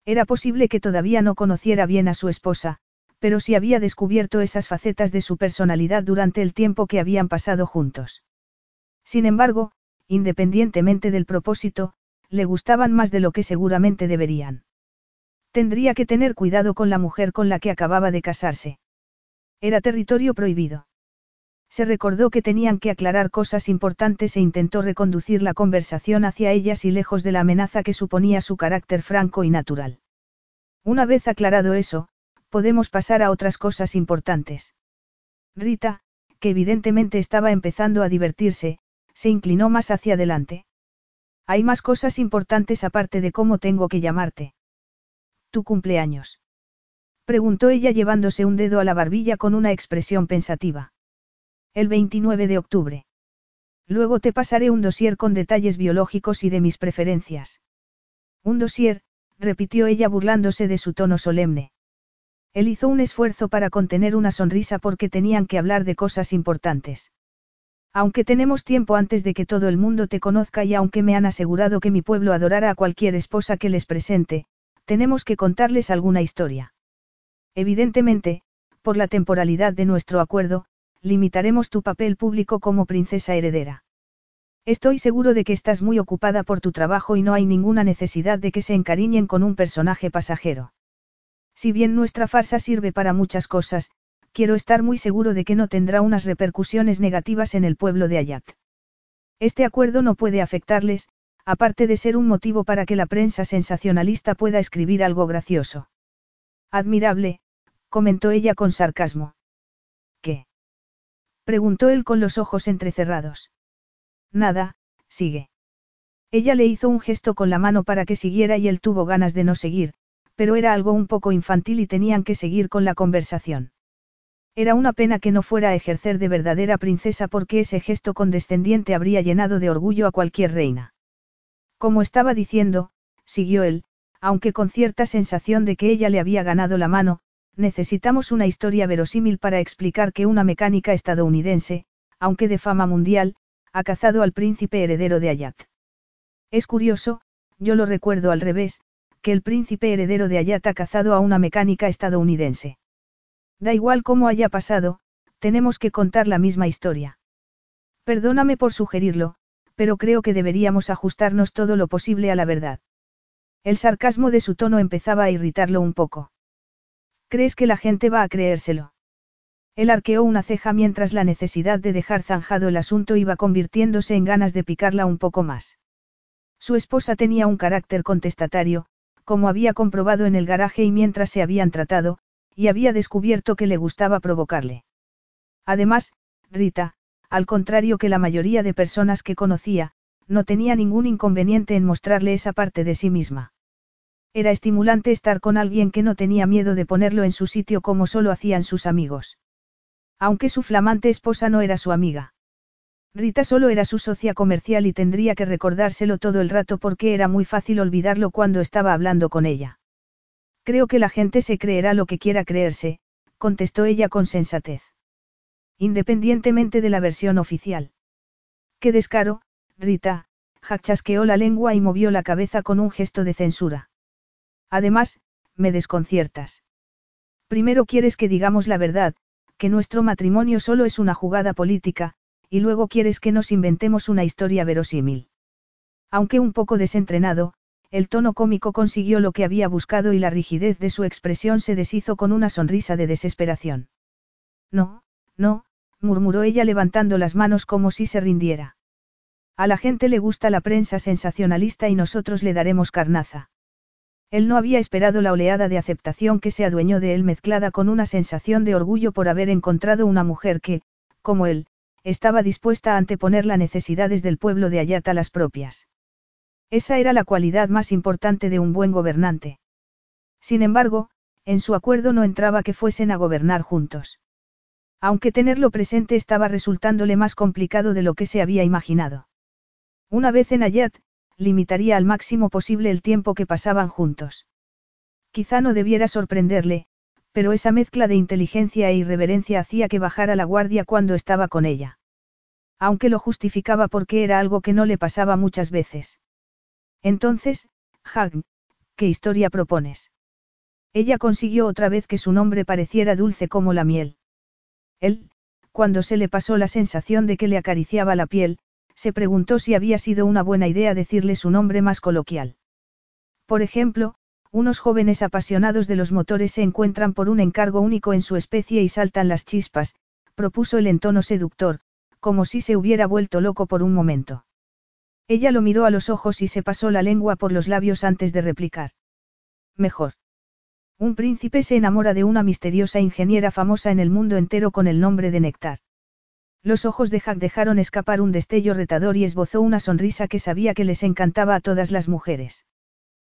Era posible que todavía no conociera bien a su esposa, pero sí había descubierto esas facetas de su personalidad durante el tiempo que habían pasado juntos. Sin embargo, independientemente del propósito, le gustaban más de lo que seguramente deberían. Tendría que tener cuidado con la mujer con la que acababa de casarse. Era territorio prohibido. Se recordó que tenían que aclarar cosas importantes e intentó reconducir la conversación hacia ellas y lejos de la amenaza que suponía su carácter franco y natural. Una vez aclarado eso, podemos pasar a otras cosas importantes. Rita, que evidentemente estaba empezando a divertirse, se inclinó más hacia adelante. Hay más cosas importantes aparte de cómo tengo que llamarte. ¿Tu cumpleaños? Preguntó ella llevándose un dedo a la barbilla con una expresión pensativa. El 29 de octubre. Luego te pasaré un dossier con detalles biológicos y de mis preferencias. Un dossier, repitió ella burlándose de su tono solemne. Él hizo un esfuerzo para contener una sonrisa porque tenían que hablar de cosas importantes. Aunque tenemos tiempo antes de que todo el mundo te conozca y aunque me han asegurado que mi pueblo adorará a cualquier esposa que les presente, tenemos que contarles alguna historia. Evidentemente, por la temporalidad de nuestro acuerdo, limitaremos tu papel público como princesa heredera. Estoy seguro de que estás muy ocupada por tu trabajo y no hay ninguna necesidad de que se encariñen con un personaje pasajero. Si bien nuestra farsa sirve para muchas cosas, quiero estar muy seguro de que no tendrá unas repercusiones negativas en el pueblo de Ayat. Este acuerdo no puede afectarles, aparte de ser un motivo para que la prensa sensacionalista pueda escribir algo gracioso. Admirable, comentó ella con sarcasmo. ¿Qué? Preguntó él con los ojos entrecerrados. Nada, sigue. Ella le hizo un gesto con la mano para que siguiera y él tuvo ganas de no seguir, pero era algo un poco infantil y tenían que seguir con la conversación. Era una pena que no fuera a ejercer de verdadera princesa porque ese gesto condescendiente habría llenado de orgullo a cualquier reina. Como estaba diciendo, siguió él, aunque con cierta sensación de que ella le había ganado la mano, necesitamos una historia verosímil para explicar que una mecánica estadounidense, aunque de fama mundial, ha cazado al príncipe heredero de Ayat. Es curioso, yo lo recuerdo al revés, que el príncipe heredero de Ayat ha cazado a una mecánica estadounidense. Da igual cómo haya pasado, tenemos que contar la misma historia. Perdóname por sugerirlo, pero creo que deberíamos ajustarnos todo lo posible a la verdad. El sarcasmo de su tono empezaba a irritarlo un poco. ¿Crees que la gente va a creérselo? Él arqueó una ceja mientras la necesidad de dejar zanjado el asunto iba convirtiéndose en ganas de picarla un poco más. Su esposa tenía un carácter contestatario, como había comprobado en el garaje y mientras se habían tratado, y había descubierto que le gustaba provocarle. Además, Rita, al contrario que la mayoría de personas que conocía, no tenía ningún inconveniente en mostrarle esa parte de sí misma. Era estimulante estar con alguien que no tenía miedo de ponerlo en su sitio como solo hacían sus amigos. Aunque su flamante esposa no era su amiga. Rita solo era su socia comercial y tendría que recordárselo todo el rato porque era muy fácil olvidarlo cuando estaba hablando con ella. Creo que la gente se creerá lo que quiera creerse, contestó ella con sensatez. Independientemente de la versión oficial. Qué descaro, Rita, Jack chasqueó la lengua y movió la cabeza con un gesto de censura. Además, me desconciertas. Primero quieres que digamos la verdad, que nuestro matrimonio solo es una jugada política, y luego quieres que nos inventemos una historia verosímil. Aunque un poco desentrenado, el tono cómico consiguió lo que había buscado y la rigidez de su expresión se deshizo con una sonrisa de desesperación. No, no, murmuró ella levantando las manos como si se rindiera. A la gente le gusta la prensa sensacionalista y nosotros le daremos carnaza. Él no había esperado la oleada de aceptación que se adueñó de él mezclada con una sensación de orgullo por haber encontrado una mujer que, como él, estaba dispuesta a anteponer las necesidades del pueblo de Ayata a las propias. Esa era la cualidad más importante de un buen gobernante. Sin embargo, en su acuerdo no entraba que fuesen a gobernar juntos. Aunque tenerlo presente estaba resultándole más complicado de lo que se había imaginado. Una vez en Ayat, limitaría al máximo posible el tiempo que pasaban juntos. Quizá no debiera sorprenderle, pero esa mezcla de inteligencia e irreverencia hacía que bajara la guardia cuando estaba con ella. Aunque lo justificaba porque era algo que no le pasaba muchas veces. Entonces, Hag, ¿qué historia propones? Ella consiguió otra vez que su nombre pareciera dulce como la miel. Él, cuando se le pasó la sensación de que le acariciaba la piel, se preguntó si había sido una buena idea decirle su nombre más coloquial. Por ejemplo, unos jóvenes apasionados de los motores se encuentran por un encargo único en su especie y saltan las chispas, propuso el entono seductor, como si se hubiera vuelto loco por un momento. Ella lo miró a los ojos y se pasó la lengua por los labios antes de replicar. Mejor. Un príncipe se enamora de una misteriosa ingeniera famosa en el mundo entero con el nombre de Néctar. Los ojos de Jack dejaron escapar un destello retador y esbozó una sonrisa que sabía que les encantaba a todas las mujeres.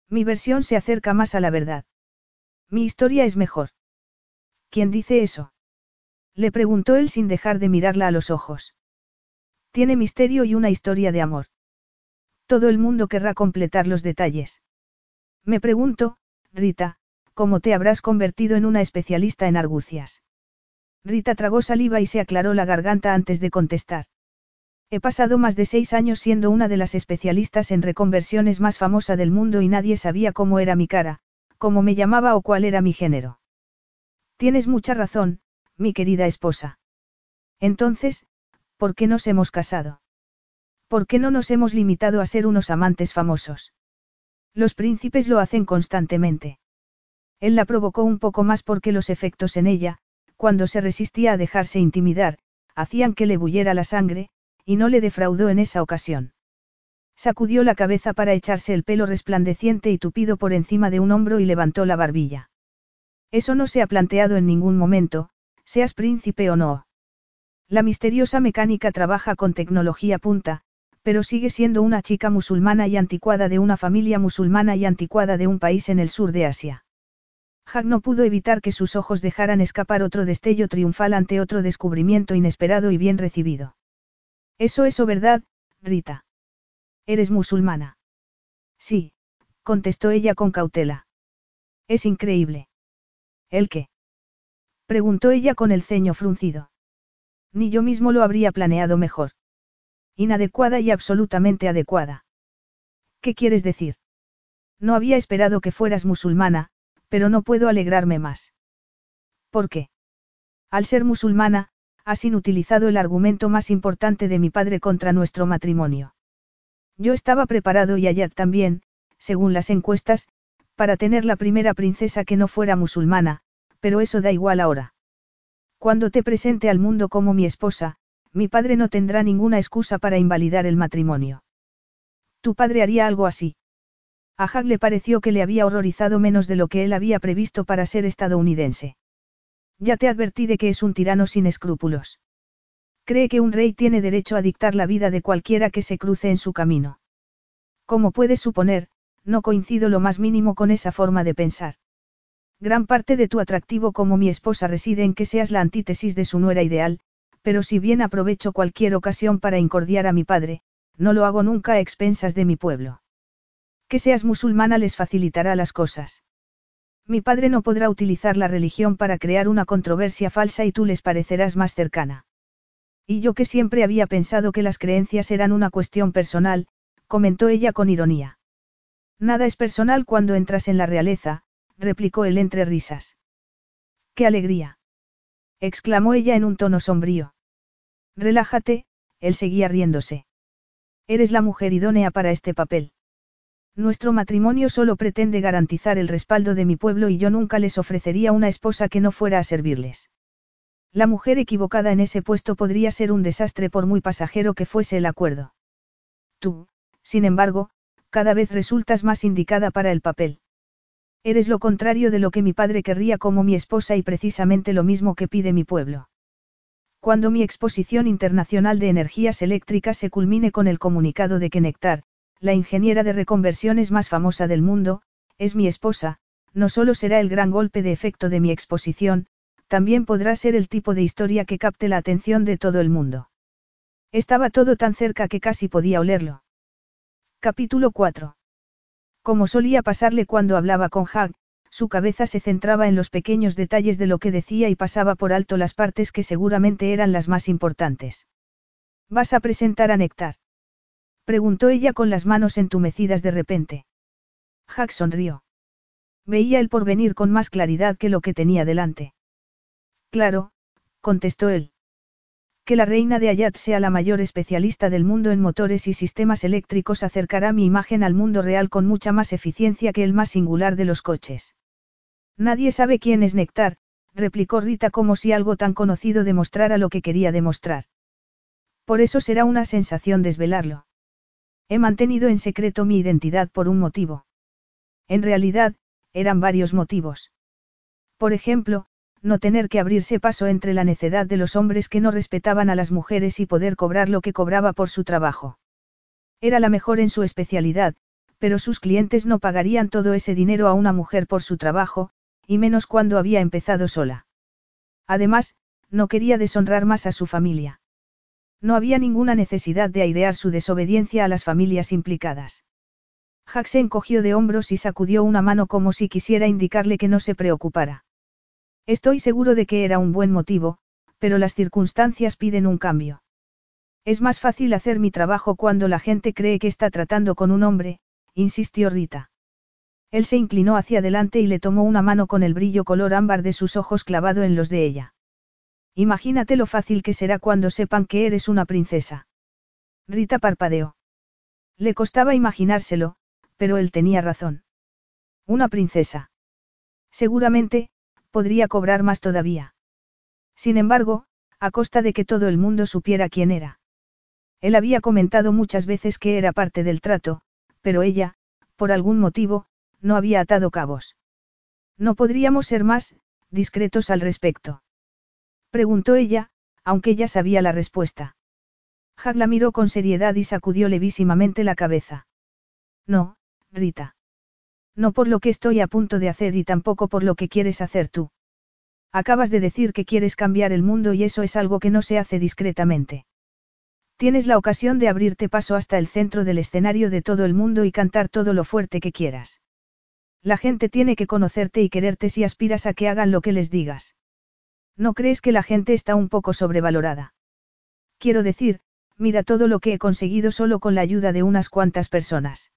Mi versión se acerca más a la verdad. Mi historia es mejor. ¿Quién dice eso? Le preguntó él sin dejar de mirarla a los ojos. Tiene misterio y una historia de amor. Todo el mundo querrá completar los detalles. Me pregunto, Rita, ¿cómo te habrás convertido en una especialista en argucias? Rita tragó saliva y se aclaró la garganta antes de contestar. He pasado más de seis años siendo una de las especialistas en reconversiones más famosa del mundo y nadie sabía cómo era mi cara, cómo me llamaba o cuál era mi género. Tienes mucha razón, mi querida esposa. Entonces, ¿por qué nos hemos casado? ¿Por qué no nos hemos limitado a ser unos amantes famosos? Los príncipes lo hacen constantemente. Él la provocó un poco más porque los efectos en ella, cuando se resistía a dejarse intimidar, hacían que le bulliera la sangre, y no le defraudó en esa ocasión. Sacudió la cabeza para echarse el pelo resplandeciente y tupido por encima de un hombro y levantó la barbilla. Eso no se ha planteado en ningún momento, seas príncipe o no. La misteriosa mecánica trabaja con tecnología punta, pero sigue siendo una chica musulmana y anticuada de una familia musulmana y anticuada de un país en el sur de Asia. Jack no pudo evitar que sus ojos dejaran escapar otro destello triunfal ante otro descubrimiento inesperado y bien recibido. Eso es verdad, Rita. ¿Eres musulmana? Sí, contestó ella con cautela. Es increíble. ¿El qué? preguntó ella con el ceño fruncido. Ni yo mismo lo habría planeado mejor. Inadecuada y absolutamente adecuada. ¿Qué quieres decir? No había esperado que fueras musulmana, pero no puedo alegrarme más. ¿Por qué? Al ser musulmana, has inutilizado el argumento más importante de mi padre contra nuestro matrimonio. Yo estaba preparado y Ayat también, según las encuestas, para tener la primera princesa que no fuera musulmana, pero eso da igual ahora. Cuando te presente al mundo como mi esposa, mi padre no tendrá ninguna excusa para invalidar el matrimonio. Tu padre haría algo así. A Hag le pareció que le había horrorizado menos de lo que él había previsto para ser estadounidense. Ya te advertí de que es un tirano sin escrúpulos. Cree que un rey tiene derecho a dictar la vida de cualquiera que se cruce en su camino. Como puedes suponer, no coincido lo más mínimo con esa forma de pensar. Gran parte de tu atractivo como mi esposa reside en que seas la antítesis de su nuera ideal, pero si bien aprovecho cualquier ocasión para incordiar a mi padre, no lo hago nunca a expensas de mi pueblo. Que seas musulmana les facilitará las cosas. Mi padre no podrá utilizar la religión para crear una controversia falsa y tú les parecerás más cercana. Y yo que siempre había pensado que las creencias eran una cuestión personal, comentó ella con ironía. Nada es personal cuando entras en la realeza, replicó él entre risas. ¡Qué alegría! exclamó ella en un tono sombrío. Relájate, él seguía riéndose. Eres la mujer idónea para este papel. Nuestro matrimonio solo pretende garantizar el respaldo de mi pueblo y yo nunca les ofrecería una esposa que no fuera a servirles. La mujer equivocada en ese puesto podría ser un desastre por muy pasajero que fuese el acuerdo. Tú, sin embargo, cada vez resultas más indicada para el papel. Eres lo contrario de lo que mi padre querría como mi esposa y precisamente lo mismo que pide mi pueblo. Cuando mi exposición internacional de energías eléctricas se culmine con el comunicado de que la ingeniera de reconversiones más famosa del mundo, es mi esposa, no solo será el gran golpe de efecto de mi exposición, también podrá ser el tipo de historia que capte la atención de todo el mundo. Estaba todo tan cerca que casi podía olerlo. Capítulo 4. Como solía pasarle cuando hablaba con Hag, su cabeza se centraba en los pequeños detalles de lo que decía y pasaba por alto las partes que seguramente eran las más importantes. ¿Vas a presentar a Nectar? Preguntó ella con las manos entumecidas de repente. Hag sonrió. Veía el porvenir con más claridad que lo que tenía delante. Claro, contestó él. Que la reina de Ayat sea la mayor especialista del mundo en motores y sistemas eléctricos acercará mi imagen al mundo real con mucha más eficiencia que el más singular de los coches. Nadie sabe quién es Nectar, replicó Rita como si algo tan conocido demostrara lo que quería demostrar. Por eso será una sensación desvelarlo. He mantenido en secreto mi identidad por un motivo. En realidad, eran varios motivos. Por ejemplo, no tener que abrirse paso entre la necedad de los hombres que no respetaban a las mujeres y poder cobrar lo que cobraba por su trabajo. Era la mejor en su especialidad, pero sus clientes no pagarían todo ese dinero a una mujer por su trabajo, y menos cuando había empezado sola. Además, no quería deshonrar más a su familia. No había ninguna necesidad de airear su desobediencia a las familias implicadas. Jack se encogió de hombros y sacudió una mano como si quisiera indicarle que no se preocupara. Estoy seguro de que era un buen motivo, pero las circunstancias piden un cambio. Es más fácil hacer mi trabajo cuando la gente cree que está tratando con un hombre, insistió Rita. Él se inclinó hacia adelante y le tomó una mano con el brillo color ámbar de sus ojos clavado en los de ella. Imagínate lo fácil que será cuando sepan que eres una princesa. Rita parpadeó. Le costaba imaginárselo, pero él tenía razón. Una princesa. Seguramente, podría cobrar más todavía. Sin embargo, a costa de que todo el mundo supiera quién era. Él había comentado muchas veces que era parte del trato, pero ella, por algún motivo, no había atado cabos. No podríamos ser más, discretos al respecto. Preguntó ella, aunque ya sabía la respuesta. Hag la miró con seriedad y sacudió levísimamente la cabeza. No, Rita. No por lo que estoy a punto de hacer y tampoco por lo que quieres hacer tú. Acabas de decir que quieres cambiar el mundo y eso es algo que no se hace discretamente. Tienes la ocasión de abrirte paso hasta el centro del escenario de todo el mundo y cantar todo lo fuerte que quieras. La gente tiene que conocerte y quererte si aspiras a que hagan lo que les digas. ¿No crees que la gente está un poco sobrevalorada? Quiero decir, mira todo lo que he conseguido solo con la ayuda de unas cuantas personas.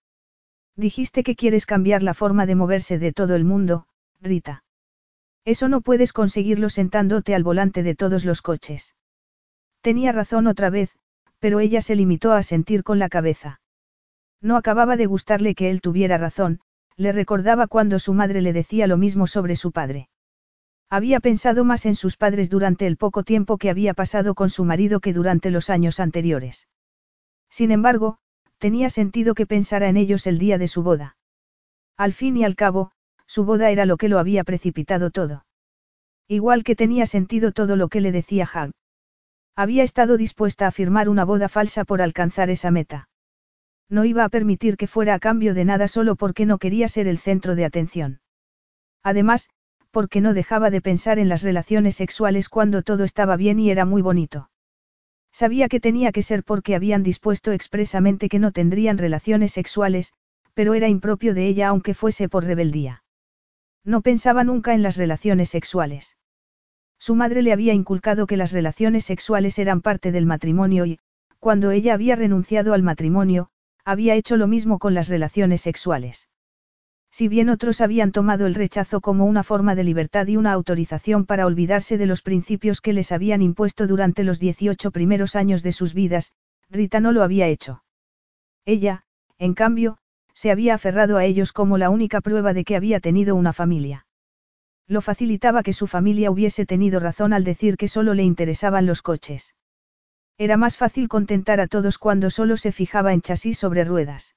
Dijiste que quieres cambiar la forma de moverse de todo el mundo, Rita. Eso no puedes conseguirlo sentándote al volante de todos los coches. Tenía razón otra vez, pero ella se limitó a sentir con la cabeza. No acababa de gustarle que él tuviera razón, le recordaba cuando su madre le decía lo mismo sobre su padre. Había pensado más en sus padres durante el poco tiempo que había pasado con su marido que durante los años anteriores. Sin embargo, tenía sentido que pensara en ellos el día de su boda. Al fin y al cabo, su boda era lo que lo había precipitado todo. Igual que tenía sentido todo lo que le decía Hag. Había estado dispuesta a firmar una boda falsa por alcanzar esa meta. No iba a permitir que fuera a cambio de nada solo porque no quería ser el centro de atención. Además, porque no dejaba de pensar en las relaciones sexuales cuando todo estaba bien y era muy bonito. Sabía que tenía que ser porque habían dispuesto expresamente que no tendrían relaciones sexuales, pero era impropio de ella aunque fuese por rebeldía. No pensaba nunca en las relaciones sexuales. Su madre le había inculcado que las relaciones sexuales eran parte del matrimonio y, cuando ella había renunciado al matrimonio, había hecho lo mismo con las relaciones sexuales. Si bien otros habían tomado el rechazo como una forma de libertad y una autorización para olvidarse de los principios que les habían impuesto durante los 18 primeros años de sus vidas, Rita no lo había hecho. Ella, en cambio, se había aferrado a ellos como la única prueba de que había tenido una familia. Lo facilitaba que su familia hubiese tenido razón al decir que solo le interesaban los coches. Era más fácil contentar a todos cuando solo se fijaba en chasis sobre ruedas.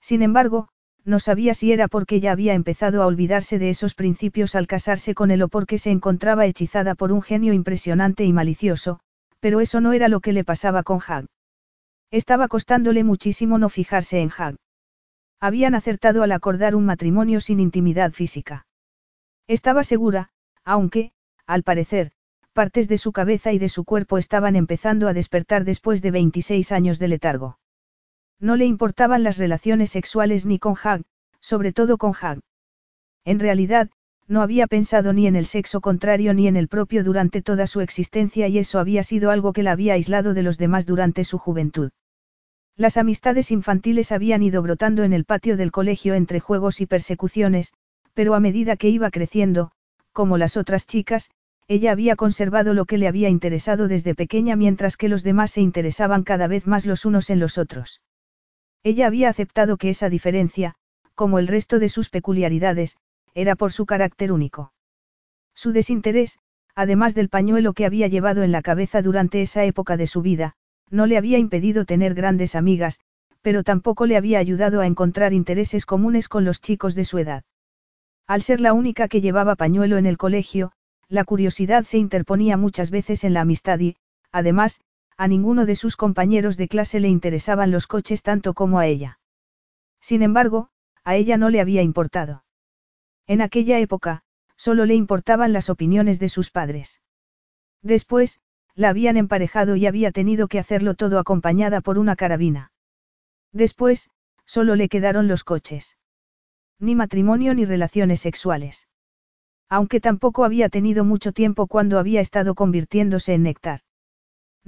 Sin embargo, no sabía si era porque ya había empezado a olvidarse de esos principios al casarse con él o porque se encontraba hechizada por un genio impresionante y malicioso, pero eso no era lo que le pasaba con Hag. Estaba costándole muchísimo no fijarse en Hag. Habían acertado al acordar un matrimonio sin intimidad física. Estaba segura, aunque, al parecer, partes de su cabeza y de su cuerpo estaban empezando a despertar después de 26 años de letargo. No le importaban las relaciones sexuales ni con Hag, sobre todo con Hag. En realidad, no había pensado ni en el sexo contrario ni en el propio durante toda su existencia y eso había sido algo que la había aislado de los demás durante su juventud. Las amistades infantiles habían ido brotando en el patio del colegio entre juegos y persecuciones, pero a medida que iba creciendo, como las otras chicas, ella había conservado lo que le había interesado desde pequeña mientras que los demás se interesaban cada vez más los unos en los otros. Ella había aceptado que esa diferencia, como el resto de sus peculiaridades, era por su carácter único. Su desinterés, además del pañuelo que había llevado en la cabeza durante esa época de su vida, no le había impedido tener grandes amigas, pero tampoco le había ayudado a encontrar intereses comunes con los chicos de su edad. Al ser la única que llevaba pañuelo en el colegio, la curiosidad se interponía muchas veces en la amistad y, además, a ninguno de sus compañeros de clase le interesaban los coches tanto como a ella. Sin embargo, a ella no le había importado. En aquella época, solo le importaban las opiniones de sus padres. Después, la habían emparejado y había tenido que hacerlo todo acompañada por una carabina. Después, solo le quedaron los coches. Ni matrimonio ni relaciones sexuales. Aunque tampoco había tenido mucho tiempo cuando había estado convirtiéndose en néctar.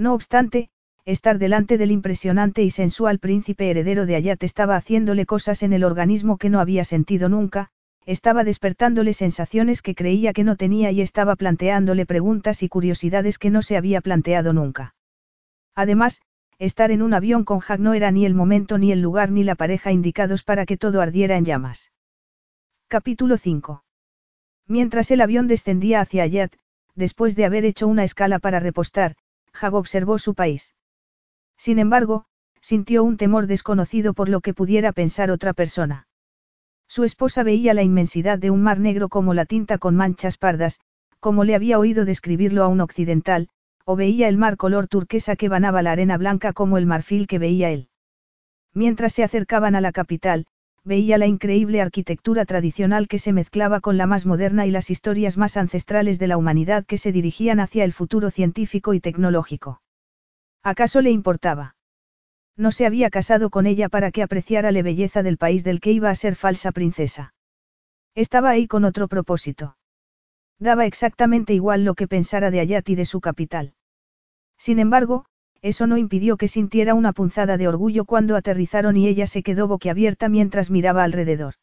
No obstante, estar delante del impresionante y sensual príncipe heredero de Ayat estaba haciéndole cosas en el organismo que no había sentido nunca, estaba despertándole sensaciones que creía que no tenía y estaba planteándole preguntas y curiosidades que no se había planteado nunca. Además, estar en un avión con Jack no era ni el momento ni el lugar ni la pareja indicados para que todo ardiera en llamas. Capítulo 5. Mientras el avión descendía hacia Ayat, después de haber hecho una escala para repostar, Hag observó su país. Sin embargo, sintió un temor desconocido por lo que pudiera pensar otra persona. Su esposa veía la inmensidad de un mar negro como la tinta con manchas pardas, como le había oído describirlo a un occidental, o veía el mar color turquesa que banaba la arena blanca como el marfil que veía él. Mientras se acercaban a la capital, veía la increíble arquitectura tradicional que se mezclaba con la más moderna y las historias más ancestrales de la humanidad que se dirigían hacia el futuro científico y tecnológico. ¿Acaso le importaba? No se había casado con ella para que apreciara la belleza del país del que iba a ser falsa princesa. Estaba ahí con otro propósito. Daba exactamente igual lo que pensara de Ayat y de su capital. Sin embargo, eso no impidió que sintiera una punzada de orgullo cuando aterrizaron y ella se quedó boquiabierta mientras miraba alrededor.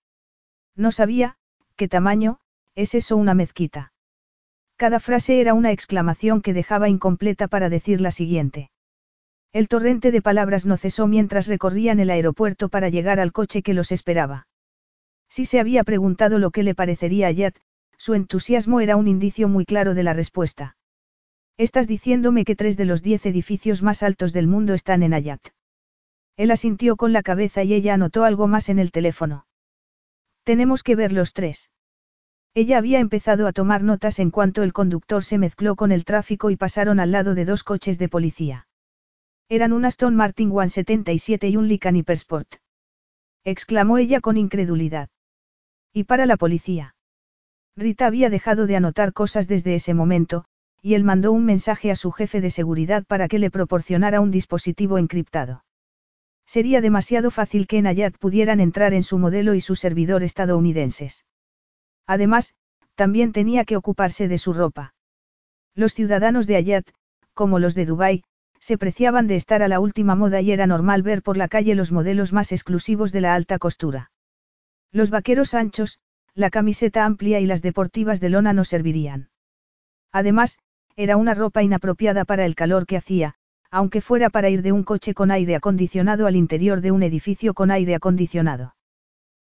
No sabía, ¿qué tamaño? ¿Es eso una mezquita? Cada frase era una exclamación que dejaba incompleta para decir la siguiente. El torrente de palabras no cesó mientras recorrían el aeropuerto para llegar al coche que los esperaba. Si se había preguntado lo que le parecería a Yat, su entusiasmo era un indicio muy claro de la respuesta. Estás diciéndome que tres de los diez edificios más altos del mundo están en Ayat. Él asintió con la cabeza y ella anotó algo más en el teléfono. Tenemos que ver los tres. Ella había empezado a tomar notas en cuanto el conductor se mezcló con el tráfico y pasaron al lado de dos coches de policía. Eran un Aston Martin 177 y un Lycan Hypersport. Exclamó ella con incredulidad. ¿Y para la policía? Rita había dejado de anotar cosas desde ese momento, y él mandó un mensaje a su jefe de seguridad para que le proporcionara un dispositivo encriptado. Sería demasiado fácil que en Ayat pudieran entrar en su modelo y su servidor estadounidenses. Además, también tenía que ocuparse de su ropa. Los ciudadanos de Ayat, como los de Dubái, se preciaban de estar a la última moda y era normal ver por la calle los modelos más exclusivos de la alta costura. Los vaqueros anchos, la camiseta amplia y las deportivas de lona no servirían. Además, era una ropa inapropiada para el calor que hacía, aunque fuera para ir de un coche con aire acondicionado al interior de un edificio con aire acondicionado.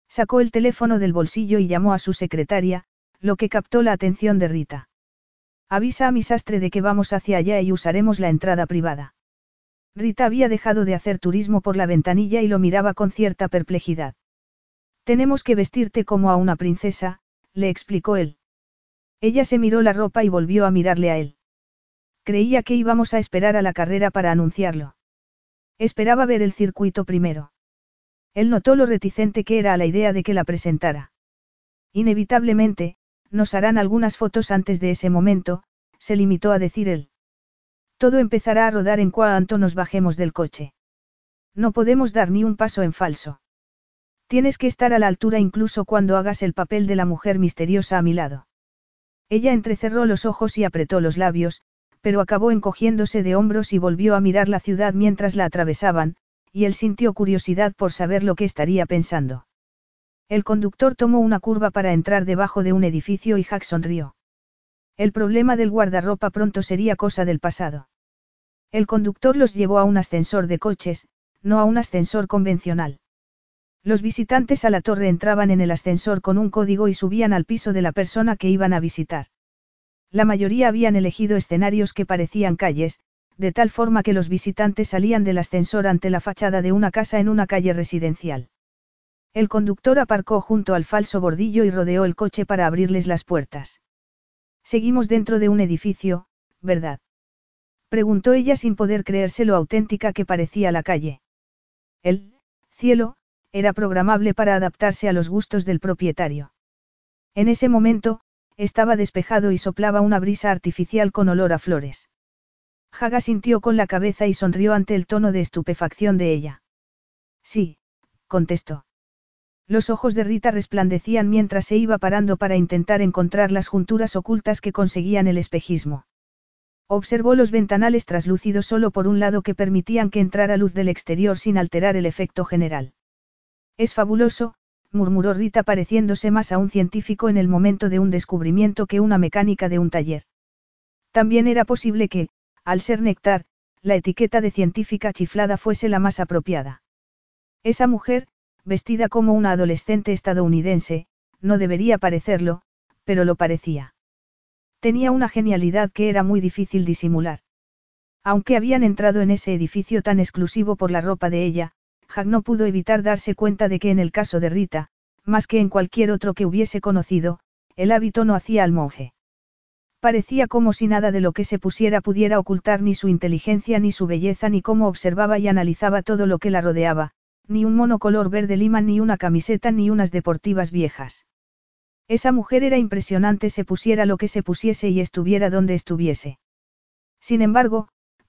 Sacó el teléfono del bolsillo y llamó a su secretaria, lo que captó la atención de Rita. Avisa a mi sastre de que vamos hacia allá y usaremos la entrada privada. Rita había dejado de hacer turismo por la ventanilla y lo miraba con cierta perplejidad. Tenemos que vestirte como a una princesa, le explicó él. Ella se miró la ropa y volvió a mirarle a él. Creía que íbamos a esperar a la carrera para anunciarlo. Esperaba ver el circuito primero. Él notó lo reticente que era a la idea de que la presentara. Inevitablemente, nos harán algunas fotos antes de ese momento, se limitó a decir él. Todo empezará a rodar en cuanto nos bajemos del coche. No podemos dar ni un paso en falso. Tienes que estar a la altura incluso cuando hagas el papel de la mujer misteriosa a mi lado. Ella entrecerró los ojos y apretó los labios, pero acabó encogiéndose de hombros y volvió a mirar la ciudad mientras la atravesaban, y él sintió curiosidad por saber lo que estaría pensando. El conductor tomó una curva para entrar debajo de un edificio y Jack sonrió. El problema del guardarropa pronto sería cosa del pasado. El conductor los llevó a un ascensor de coches, no a un ascensor convencional. Los visitantes a la torre entraban en el ascensor con un código y subían al piso de la persona que iban a visitar. La mayoría habían elegido escenarios que parecían calles, de tal forma que los visitantes salían del ascensor ante la fachada de una casa en una calle residencial. El conductor aparcó junto al falso bordillo y rodeó el coche para abrirles las puertas. Seguimos dentro de un edificio, ¿verdad? Preguntó ella sin poder creerse lo auténtica que parecía la calle. El cielo, era programable para adaptarse a los gustos del propietario. En ese momento, estaba despejado y soplaba una brisa artificial con olor a flores. Haga sintió con la cabeza y sonrió ante el tono de estupefacción de ella. Sí, contestó. Los ojos de Rita resplandecían mientras se iba parando para intentar encontrar las junturas ocultas que conseguían el espejismo. Observó los ventanales traslúcidos solo por un lado que permitían que entrara luz del exterior sin alterar el efecto general. Es fabuloso, murmuró Rita pareciéndose más a un científico en el momento de un descubrimiento que una mecánica de un taller. También era posible que, al ser néctar, la etiqueta de científica chiflada fuese la más apropiada. Esa mujer, vestida como una adolescente estadounidense, no debería parecerlo, pero lo parecía. Tenía una genialidad que era muy difícil disimular. Aunque habían entrado en ese edificio tan exclusivo por la ropa de ella, Jack no pudo evitar darse cuenta de que en el caso de Rita, más que en cualquier otro que hubiese conocido, el hábito no hacía al monje. Parecía como si nada de lo que se pusiera pudiera ocultar ni su inteligencia ni su belleza ni cómo observaba y analizaba todo lo que la rodeaba, Ni un mono color verde lima ni una camiseta ni unas deportivas viejas. Esa mujer era impresionante se pusiera lo que se pusiese y estuviera donde estuviese. Sin embargo,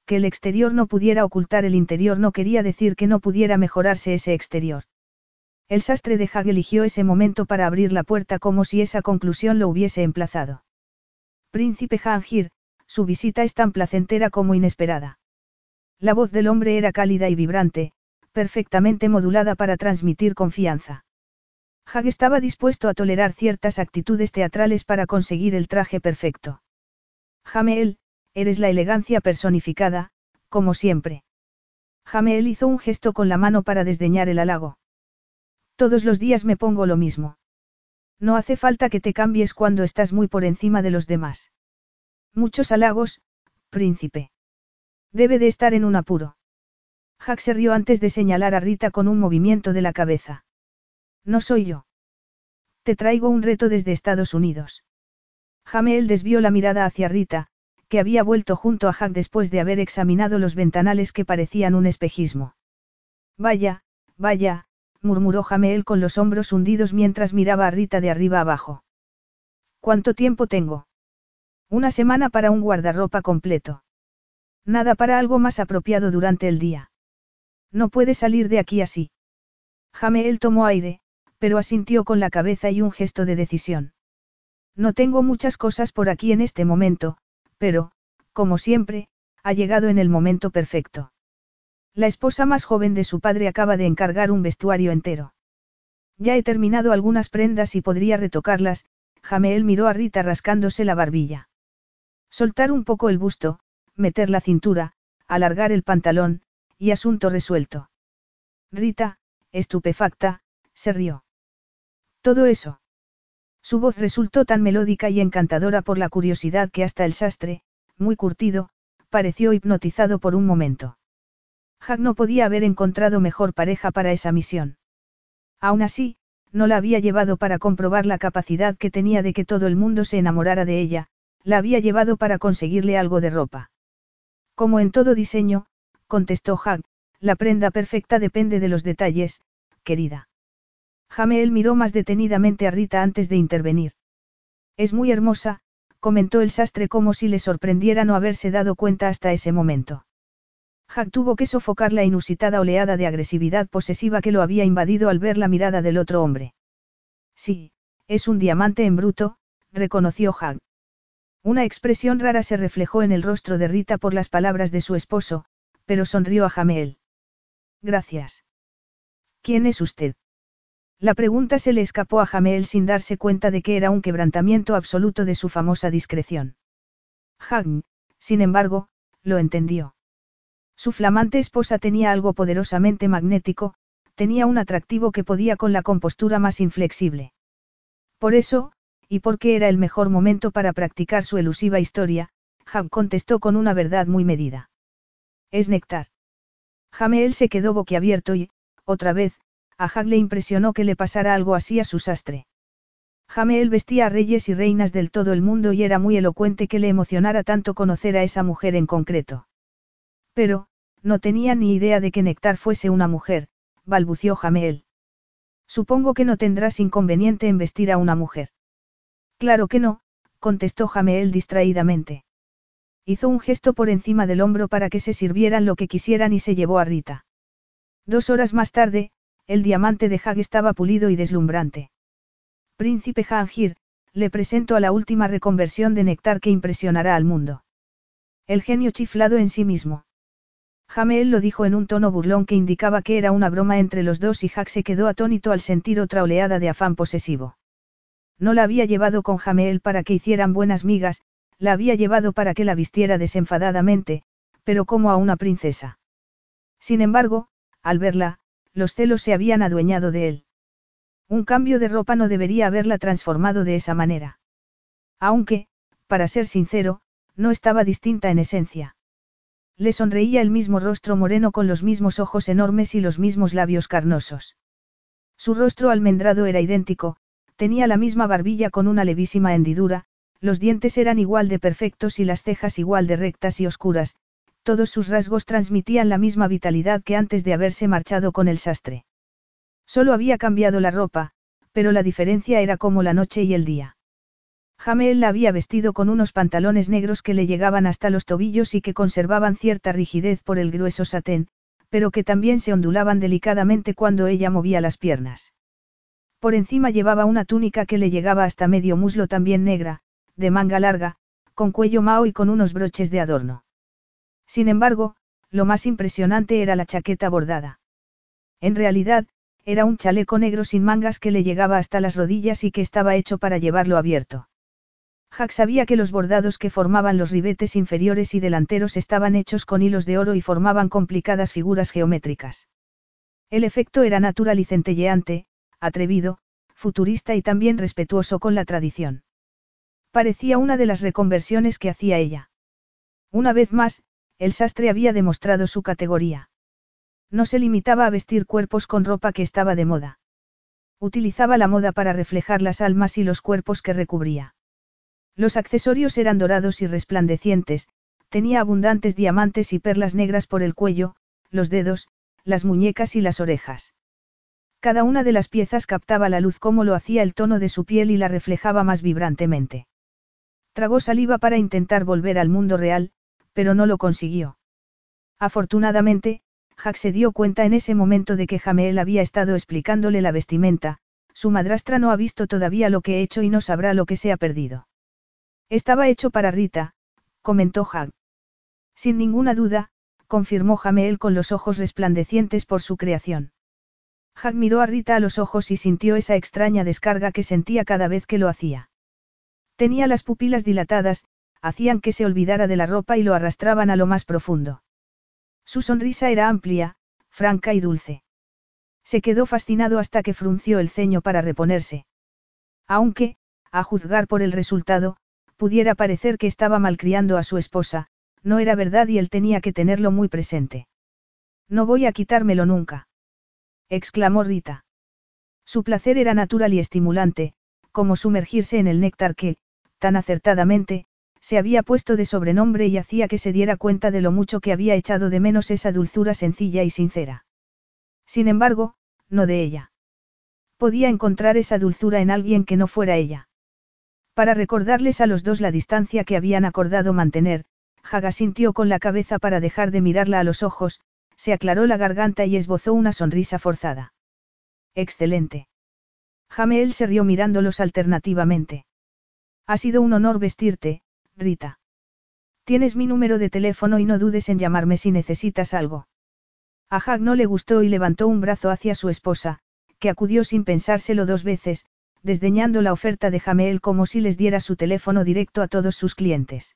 que el exterior no pudiera ocultar el interior no quería decir que no pudiera mejorarse ese exterior. El sastre de Hag eligió ese momento para abrir la puerta como si esa conclusión lo hubiese emplazado. Príncipe Hangir, su visita es tan placentera como inesperada. La voz del hombre era cálida y vibrante, perfectamente modulada para transmitir confianza. Hag estaba dispuesto a tolerar ciertas actitudes teatrales para conseguir el traje perfecto. Jameel, eres la elegancia personificada, como siempre. Jameel hizo un gesto con la mano para desdeñar el halago. Todos los días me pongo lo mismo. No hace falta que te cambies cuando estás muy por encima de los demás. Muchos halagos, príncipe. Debe de estar en un apuro. Jack se rió antes de señalar a Rita con un movimiento de la cabeza. No soy yo. Te traigo un reto desde Estados Unidos. Jameel desvió la mirada hacia Rita, que había vuelto junto a Jack después de haber examinado los ventanales que parecían un espejismo. Vaya, vaya, murmuró Jameel con los hombros hundidos mientras miraba a Rita de arriba abajo. ¿Cuánto tiempo tengo? Una semana para un guardarropa completo. Nada para algo más apropiado durante el día. No puede salir de aquí así. Jameel tomó aire, pero asintió con la cabeza y un gesto de decisión. No tengo muchas cosas por aquí en este momento, pero, como siempre, ha llegado en el momento perfecto. La esposa más joven de su padre acaba de encargar un vestuario entero. Ya he terminado algunas prendas y podría retocarlas, Jameel miró a Rita rascándose la barbilla. Soltar un poco el busto, meter la cintura, alargar el pantalón, y asunto resuelto. Rita, estupefacta, se rió. Todo eso. Su voz resultó tan melódica y encantadora por la curiosidad que hasta el sastre, muy curtido, pareció hipnotizado por un momento. Jack no podía haber encontrado mejor pareja para esa misión. Aún así, no la había llevado para comprobar la capacidad que tenía de que todo el mundo se enamorara de ella, la había llevado para conseguirle algo de ropa. Como en todo diseño, contestó Jack, la prenda perfecta depende de los detalles, querida. Jameel miró más detenidamente a Rita antes de intervenir. Es muy hermosa, comentó el sastre como si le sorprendiera no haberse dado cuenta hasta ese momento. Jack tuvo que sofocar la inusitada oleada de agresividad posesiva que lo había invadido al ver la mirada del otro hombre. Sí, es un diamante en bruto, reconoció Jack. Una expresión rara se reflejó en el rostro de Rita por las palabras de su esposo, pero sonrió a Jameel. Gracias. ¿Quién es usted? La pregunta se le escapó a Jameel sin darse cuenta de que era un quebrantamiento absoluto de su famosa discreción. Jagn, sin embargo, lo entendió. Su flamante esposa tenía algo poderosamente magnético, tenía un atractivo que podía con la compostura más inflexible. Por eso, y porque era el mejor momento para practicar su elusiva historia, Hag contestó con una verdad muy medida. Es néctar. Jameel se quedó boquiabierto y, otra vez, a Hag le impresionó que le pasara algo así a su sastre. Jameel vestía a reyes y reinas del todo el mundo y era muy elocuente que le emocionara tanto conocer a esa mujer en concreto. Pero, no tenía ni idea de que Nectar fuese una mujer, balbució Jameel. Supongo que no tendrás inconveniente en vestir a una mujer. Claro que no, contestó Jameel distraídamente. Hizo un gesto por encima del hombro para que se sirvieran lo que quisieran y se llevó a Rita. Dos horas más tarde, el diamante de Hag estaba pulido y deslumbrante. Príncipe Hangir, le presento a la última reconversión de Nectar que impresionará al mundo. El genio chiflado en sí mismo. Jameel lo dijo en un tono burlón que indicaba que era una broma entre los dos y Jack se quedó atónito al sentir otra oleada de afán posesivo. No la había llevado con Jameel para que hicieran buenas migas, la había llevado para que la vistiera desenfadadamente, pero como a una princesa. Sin embargo, al verla, los celos se habían adueñado de él. Un cambio de ropa no debería haberla transformado de esa manera. Aunque, para ser sincero, no estaba distinta en esencia. Le sonreía el mismo rostro moreno con los mismos ojos enormes y los mismos labios carnosos. Su rostro almendrado era idéntico, tenía la misma barbilla con una levísima hendidura, los dientes eran igual de perfectos y las cejas igual de rectas y oscuras, todos sus rasgos transmitían la misma vitalidad que antes de haberse marchado con el sastre. Solo había cambiado la ropa, pero la diferencia era como la noche y el día. Jamel la había vestido con unos pantalones negros que le llegaban hasta los tobillos y que conservaban cierta rigidez por el grueso satén, pero que también se ondulaban delicadamente cuando ella movía las piernas. Por encima llevaba una túnica que le llegaba hasta medio muslo también negra, de manga larga, con cuello mao y con unos broches de adorno. Sin embargo, lo más impresionante era la chaqueta bordada. En realidad, era un chaleco negro sin mangas que le llegaba hasta las rodillas y que estaba hecho para llevarlo abierto. Jack sabía que los bordados que formaban los ribetes inferiores y delanteros estaban hechos con hilos de oro y formaban complicadas figuras geométricas. El efecto era natural y centelleante, atrevido, futurista y también respetuoso con la tradición. Parecía una de las reconversiones que hacía ella. Una vez más, el sastre había demostrado su categoría. No se limitaba a vestir cuerpos con ropa que estaba de moda. Utilizaba la moda para reflejar las almas y los cuerpos que recubría. Los accesorios eran dorados y resplandecientes, tenía abundantes diamantes y perlas negras por el cuello, los dedos, las muñecas y las orejas. Cada una de las piezas captaba la luz como lo hacía el tono de su piel y la reflejaba más vibrantemente. Tragó saliva para intentar volver al mundo real, pero no lo consiguió. Afortunadamente, Jack se dio cuenta en ese momento de que Jameel había estado explicándole la vestimenta, su madrastra no ha visto todavía lo que he hecho y no sabrá lo que se ha perdido. Estaba hecho para Rita, comentó Hag. Sin ninguna duda, confirmó Jameel con los ojos resplandecientes por su creación. Hag miró a Rita a los ojos y sintió esa extraña descarga que sentía cada vez que lo hacía. Tenía las pupilas dilatadas, hacían que se olvidara de la ropa y lo arrastraban a lo más profundo. Su sonrisa era amplia, franca y dulce. Se quedó fascinado hasta que frunció el ceño para reponerse. Aunque, a juzgar por el resultado, pudiera parecer que estaba malcriando a su esposa, no era verdad y él tenía que tenerlo muy presente. No voy a quitármelo nunca. exclamó Rita. Su placer era natural y estimulante, como sumergirse en el néctar que, tan acertadamente, se había puesto de sobrenombre y hacía que se diera cuenta de lo mucho que había echado de menos esa dulzura sencilla y sincera. Sin embargo, no de ella. Podía encontrar esa dulzura en alguien que no fuera ella. Para recordarles a los dos la distancia que habían acordado mantener, Haga sintió con la cabeza para dejar de mirarla a los ojos, se aclaró la garganta y esbozó una sonrisa forzada. Excelente. Jameel se rió mirándolos alternativamente. Ha sido un honor vestirte, Rita. Tienes mi número de teléfono y no dudes en llamarme si necesitas algo. A Hag no le gustó y levantó un brazo hacia su esposa, que acudió sin pensárselo dos veces, desdeñando la oferta de Jameel como si les diera su teléfono directo a todos sus clientes.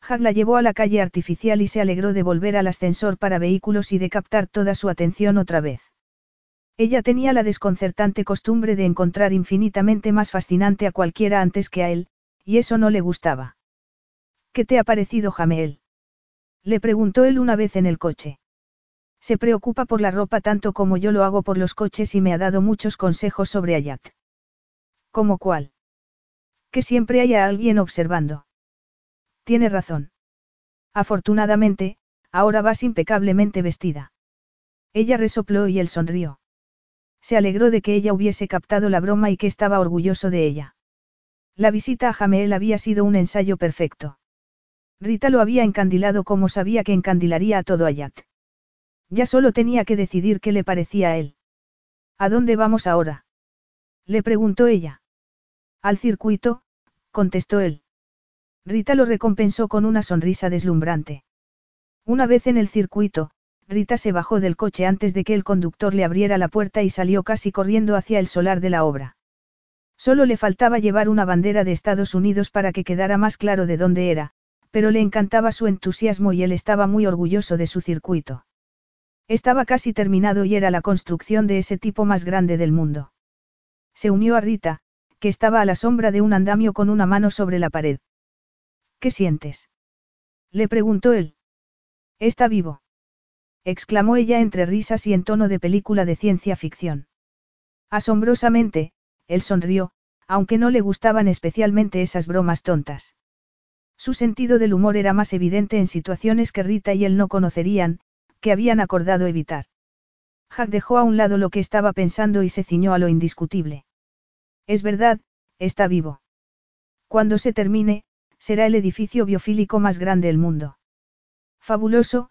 Hag la llevó a la calle artificial y se alegró de volver al ascensor para vehículos y de captar toda su atención otra vez. Ella tenía la desconcertante costumbre de encontrar infinitamente más fascinante a cualquiera antes que a él, y eso no le gustaba. ¿Qué te ha parecido Jameel? Le preguntó él una vez en el coche. Se preocupa por la ropa tanto como yo lo hago por los coches y me ha dado muchos consejos sobre Ayat. ¿Cómo cuál? Que siempre haya alguien observando. Tiene razón. Afortunadamente, ahora vas impecablemente vestida. Ella resopló y él sonrió. Se alegró de que ella hubiese captado la broma y que estaba orgulloso de ella. La visita a Jameel había sido un ensayo perfecto. Rita lo había encandilado como sabía que encandilaría a todo Ayat. Ya solo tenía que decidir qué le parecía a él. ¿A dónde vamos ahora? Le preguntó ella. Al circuito, contestó él. Rita lo recompensó con una sonrisa deslumbrante. Una vez en el circuito, Rita se bajó del coche antes de que el conductor le abriera la puerta y salió casi corriendo hacia el solar de la obra. Solo le faltaba llevar una bandera de Estados Unidos para que quedara más claro de dónde era, pero le encantaba su entusiasmo y él estaba muy orgulloso de su circuito. Estaba casi terminado y era la construcción de ese tipo más grande del mundo. Se unió a Rita, que estaba a la sombra de un andamio con una mano sobre la pared. ¿Qué sientes? Le preguntó él. Está vivo. exclamó ella entre risas y en tono de película de ciencia ficción. Asombrosamente, él sonrió, aunque no le gustaban especialmente esas bromas tontas. Su sentido del humor era más evidente en situaciones que Rita y él no conocerían, que habían acordado evitar. Jack dejó a un lado lo que estaba pensando y se ciñó a lo indiscutible. Es verdad, está vivo. Cuando se termine, será el edificio biofílico más grande del mundo. Fabuloso,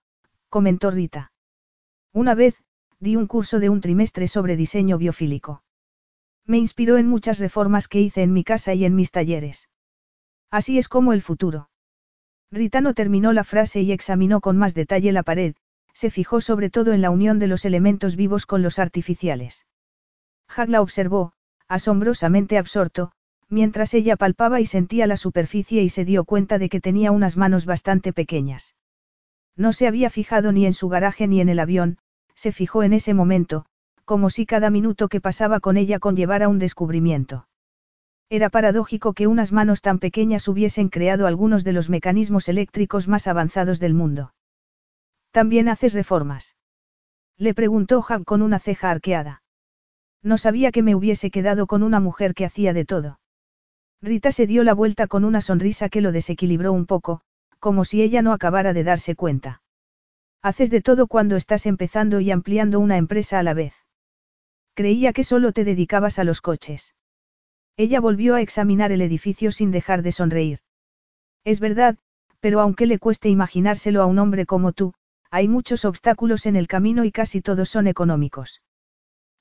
comentó Rita. Una vez, di un curso de un trimestre sobre diseño biofílico. Me inspiró en muchas reformas que hice en mi casa y en mis talleres. Así es como el futuro. Rita no terminó la frase y examinó con más detalle la pared, se fijó sobre todo en la unión de los elementos vivos con los artificiales. Hag la observó, asombrosamente absorto, mientras ella palpaba y sentía la superficie y se dio cuenta de que tenía unas manos bastante pequeñas. No se había fijado ni en su garaje ni en el avión, se fijó en ese momento, como si cada minuto que pasaba con ella conllevara un descubrimiento. Era paradójico que unas manos tan pequeñas hubiesen creado algunos de los mecanismos eléctricos más avanzados del mundo. ¿También haces reformas? Le preguntó Jack con una ceja arqueada. No sabía que me hubiese quedado con una mujer que hacía de todo. Rita se dio la vuelta con una sonrisa que lo desequilibró un poco, como si ella no acabara de darse cuenta. Haces de todo cuando estás empezando y ampliando una empresa a la vez. Creía que solo te dedicabas a los coches. Ella volvió a examinar el edificio sin dejar de sonreír. Es verdad, pero aunque le cueste imaginárselo a un hombre como tú, hay muchos obstáculos en el camino y casi todos son económicos.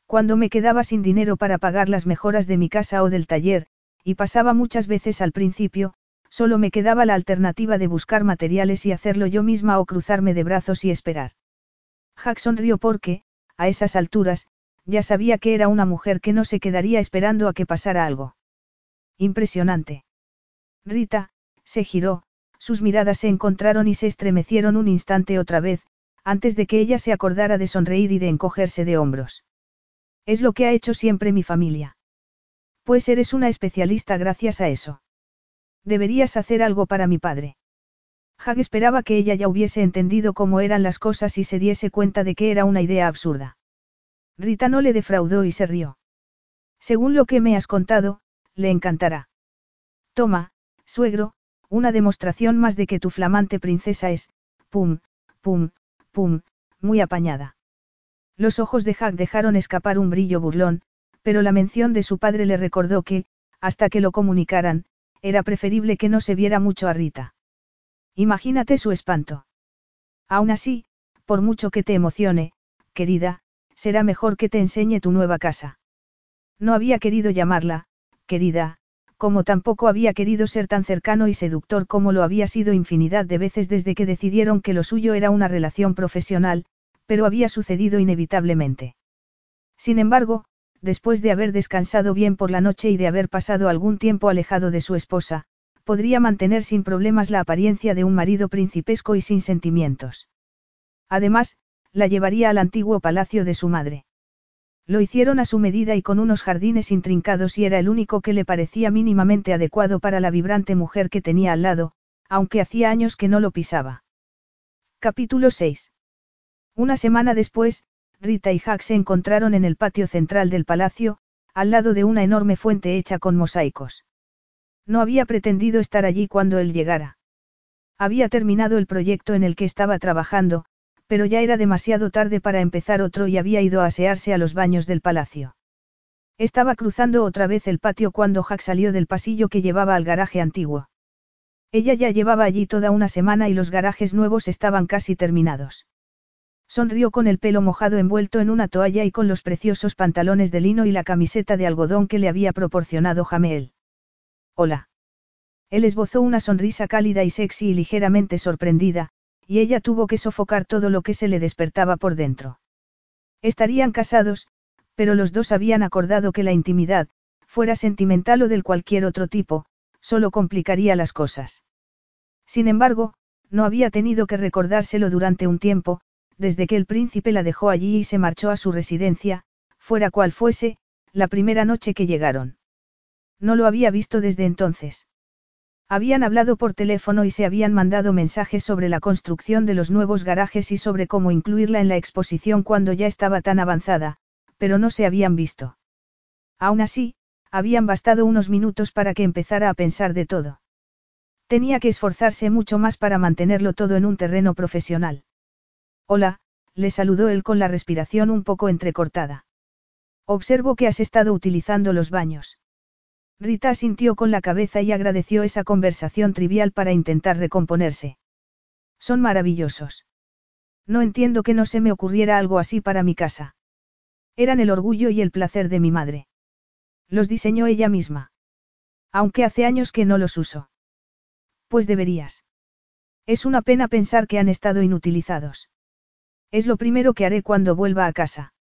Cuando me quedaba sin dinero para pagar las mejoras de mi casa o del taller, y pasaba muchas veces al principio, solo me quedaba la alternativa de buscar materiales y hacerlo yo misma o cruzarme de brazos y esperar. Jack sonrió porque, a esas alturas, ya sabía que era una mujer que no se quedaría esperando a que pasara algo. Impresionante. Rita, se giró, sus miradas se encontraron y se estremecieron un instante otra vez, antes de que ella se acordara de sonreír y de encogerse de hombros. Es lo que ha hecho siempre mi familia. Pues eres una especialista gracias a eso. Deberías hacer algo para mi padre. Hag esperaba que ella ya hubiese entendido cómo eran las cosas y se diese cuenta de que era una idea absurda. Rita no le defraudó y se rió. Según lo que me has contado, le encantará. Toma, suegro, una demostración más de que tu flamante princesa es, pum, pum, pum, muy apañada. Los ojos de Hag dejaron escapar un brillo burlón, pero la mención de su padre le recordó que, hasta que lo comunicaran, era preferible que no se viera mucho a Rita. Imagínate su espanto. Aún así, por mucho que te emocione, querida, será mejor que te enseñe tu nueva casa. No había querido llamarla, querida, como tampoco había querido ser tan cercano y seductor como lo había sido infinidad de veces desde que decidieron que lo suyo era una relación profesional, pero había sucedido inevitablemente. Sin embargo, después de haber descansado bien por la noche y de haber pasado algún tiempo alejado de su esposa, podría mantener sin problemas la apariencia de un marido principesco y sin sentimientos. Además, la llevaría al antiguo palacio de su madre. Lo hicieron a su medida y con unos jardines intrincados y era el único que le parecía mínimamente adecuado para la vibrante mujer que tenía al lado, aunque hacía años que no lo pisaba. Capítulo 6. Una semana después, Rita y Jack se encontraron en el patio central del palacio, al lado de una enorme fuente hecha con mosaicos. No había pretendido estar allí cuando él llegara. Había terminado el proyecto en el que estaba trabajando, pero ya era demasiado tarde para empezar otro y había ido a asearse a los baños del palacio. Estaba cruzando otra vez el patio cuando Jack salió del pasillo que llevaba al garaje antiguo. Ella ya llevaba allí toda una semana y los garajes nuevos estaban casi terminados. Sonrió con el pelo mojado envuelto en una toalla y con los preciosos pantalones de lino y la camiseta de algodón que le había proporcionado Jameel. Hola. Él esbozó una sonrisa cálida y sexy y ligeramente sorprendida, y ella tuvo que sofocar todo lo que se le despertaba por dentro. Estarían casados, pero los dos habían acordado que la intimidad, fuera sentimental o del cualquier otro tipo, solo complicaría las cosas. Sin embargo, no había tenido que recordárselo durante un tiempo, desde que el príncipe la dejó allí y se marchó a su residencia, fuera cual fuese, la primera noche que llegaron. No lo había visto desde entonces. Habían hablado por teléfono y se habían mandado mensajes sobre la construcción de los nuevos garajes y sobre cómo incluirla en la exposición cuando ya estaba tan avanzada, pero no se habían visto. Aún así, habían bastado unos minutos para que empezara a pensar de todo. Tenía que esforzarse mucho más para mantenerlo todo en un terreno profesional. Hola, le saludó él con la respiración un poco entrecortada. Observo que has estado utilizando los baños. Rita asintió con la cabeza y agradeció esa conversación trivial para intentar recomponerse. Son maravillosos. No entiendo que no se me ocurriera algo así para mi casa. Eran el orgullo y el placer de mi madre. Los diseñó ella misma. Aunque hace años que no los uso. Pues deberías. Es una pena pensar que han estado inutilizados. Es lo primero que haré cuando vuelva a casa.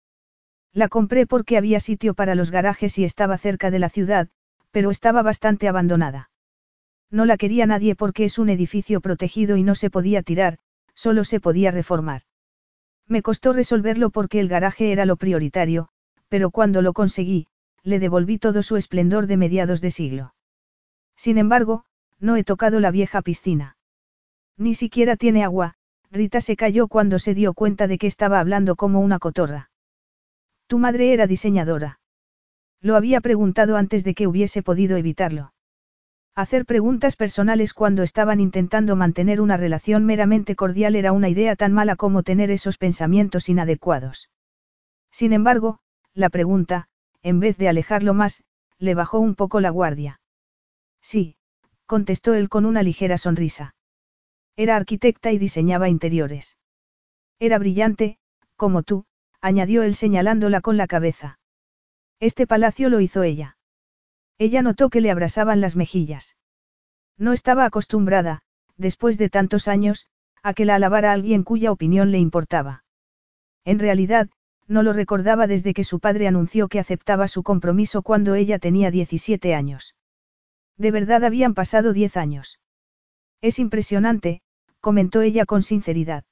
La compré porque había sitio para los garajes y estaba cerca de la ciudad, pero estaba bastante abandonada. No la quería nadie porque es un edificio protegido y no se podía tirar, solo se podía reformar. Me costó resolverlo porque el garaje era lo prioritario, pero cuando lo conseguí, le devolví todo su esplendor de mediados de siglo. Sin embargo, no he tocado la vieja piscina. Ni siquiera tiene agua, Rita se calló cuando se dio cuenta de que estaba hablando como una cotorra. Tu madre era diseñadora. Lo había preguntado antes de que hubiese podido evitarlo. Hacer preguntas personales cuando estaban intentando mantener una relación meramente cordial era una idea tan mala como tener esos pensamientos inadecuados. Sin embargo, la pregunta, en vez de alejarlo más, le bajó un poco la guardia. Sí, contestó él con una ligera sonrisa. Era arquitecta y diseñaba interiores. Era brillante, como tú, añadió él señalándola con la cabeza. Este palacio lo hizo ella. Ella notó que le abrasaban las mejillas. No estaba acostumbrada, después de tantos años, a que la alabara alguien cuya opinión le importaba. En realidad, no lo recordaba desde que su padre anunció que aceptaba su compromiso cuando ella tenía 17 años. De verdad habían pasado 10 años. Es impresionante, comentó ella con sinceridad.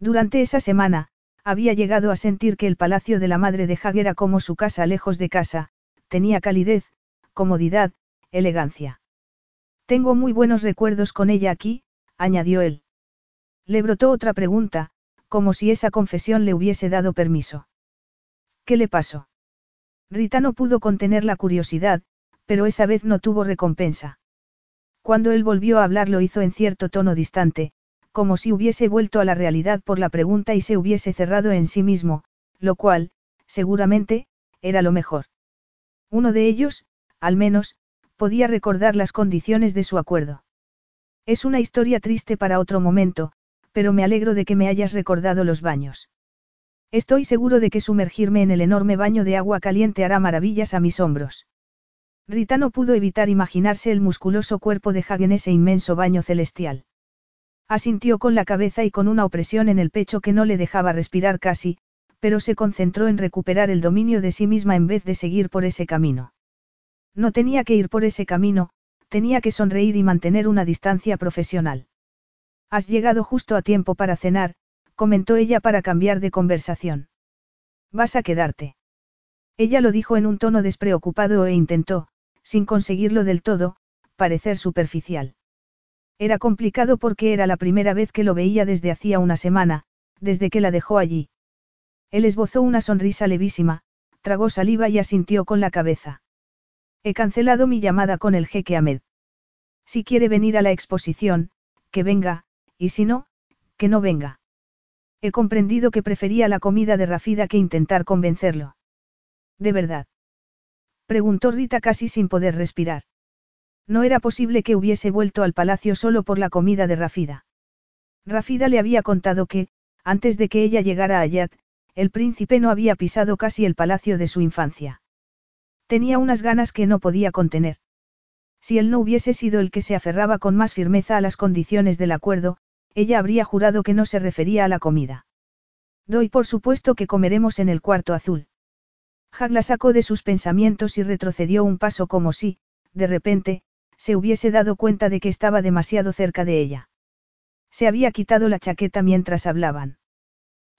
Durante esa semana, había llegado a sentir que el palacio de la madre de Hag era como su casa lejos de casa, tenía calidez, comodidad, elegancia. Tengo muy buenos recuerdos con ella aquí, añadió él. Le brotó otra pregunta, como si esa confesión le hubiese dado permiso. ¿Qué le pasó? Rita no pudo contener la curiosidad, pero esa vez no tuvo recompensa. Cuando él volvió a hablar lo hizo en cierto tono distante, como si hubiese vuelto a la realidad por la pregunta y se hubiese cerrado en sí mismo, lo cual, seguramente, era lo mejor. Uno de ellos, al menos, podía recordar las condiciones de su acuerdo. Es una historia triste para otro momento, pero me alegro de que me hayas recordado los baños. Estoy seguro de que sumergirme en el enorme baño de agua caliente hará maravillas a mis hombros. Rita no pudo evitar imaginarse el musculoso cuerpo de Hag en ese inmenso baño celestial. Asintió con la cabeza y con una opresión en el pecho que no le dejaba respirar casi, pero se concentró en recuperar el dominio de sí misma en vez de seguir por ese camino. No tenía que ir por ese camino, tenía que sonreír y mantener una distancia profesional. Has llegado justo a tiempo para cenar, comentó ella para cambiar de conversación. Vas a quedarte. Ella lo dijo en un tono despreocupado e intentó, sin conseguirlo del todo, parecer superficial. Era complicado porque era la primera vez que lo veía desde hacía una semana, desde que la dejó allí. Él esbozó una sonrisa levísima, tragó saliva y asintió con la cabeza. He cancelado mi llamada con el jeque Ahmed. Si quiere venir a la exposición, que venga, y si no, que no venga. He comprendido que prefería la comida de Rafida que intentar convencerlo. ¿De verdad? Preguntó Rita casi sin poder respirar. No era posible que hubiese vuelto al palacio solo por la comida de Rafida. Rafida le había contado que, antes de que ella llegara a Ayat, el príncipe no había pisado casi el palacio de su infancia. Tenía unas ganas que no podía contener. Si él no hubiese sido el que se aferraba con más firmeza a las condiciones del acuerdo, ella habría jurado que no se refería a la comida. Doy por supuesto que comeremos en el cuarto azul. Hag la sacó de sus pensamientos y retrocedió un paso como si, de repente, se hubiese dado cuenta de que estaba demasiado cerca de ella. Se había quitado la chaqueta mientras hablaban.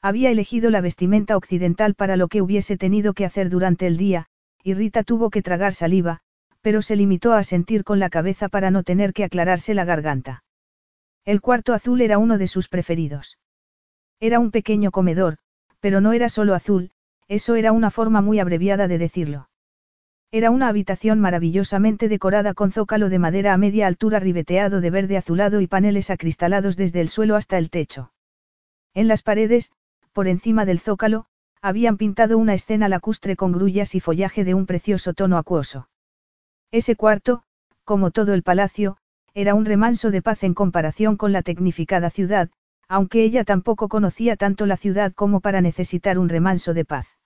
Había elegido la vestimenta occidental para lo que hubiese tenido que hacer durante el día, y Rita tuvo que tragar saliva, pero se limitó a sentir con la cabeza para no tener que aclararse la garganta. El cuarto azul era uno de sus preferidos. Era un pequeño comedor, pero no era solo azul, eso era una forma muy abreviada de decirlo. Era una habitación maravillosamente decorada con zócalo de madera a media altura ribeteado de verde azulado y paneles acristalados desde el suelo hasta el techo. En las paredes, por encima del zócalo, habían pintado una escena lacustre con grullas y follaje de un precioso tono acuoso. Ese cuarto, como todo el palacio, era un remanso de paz en comparación con la tecnificada ciudad, aunque ella tampoco conocía tanto la ciudad como para necesitar un remanso de paz.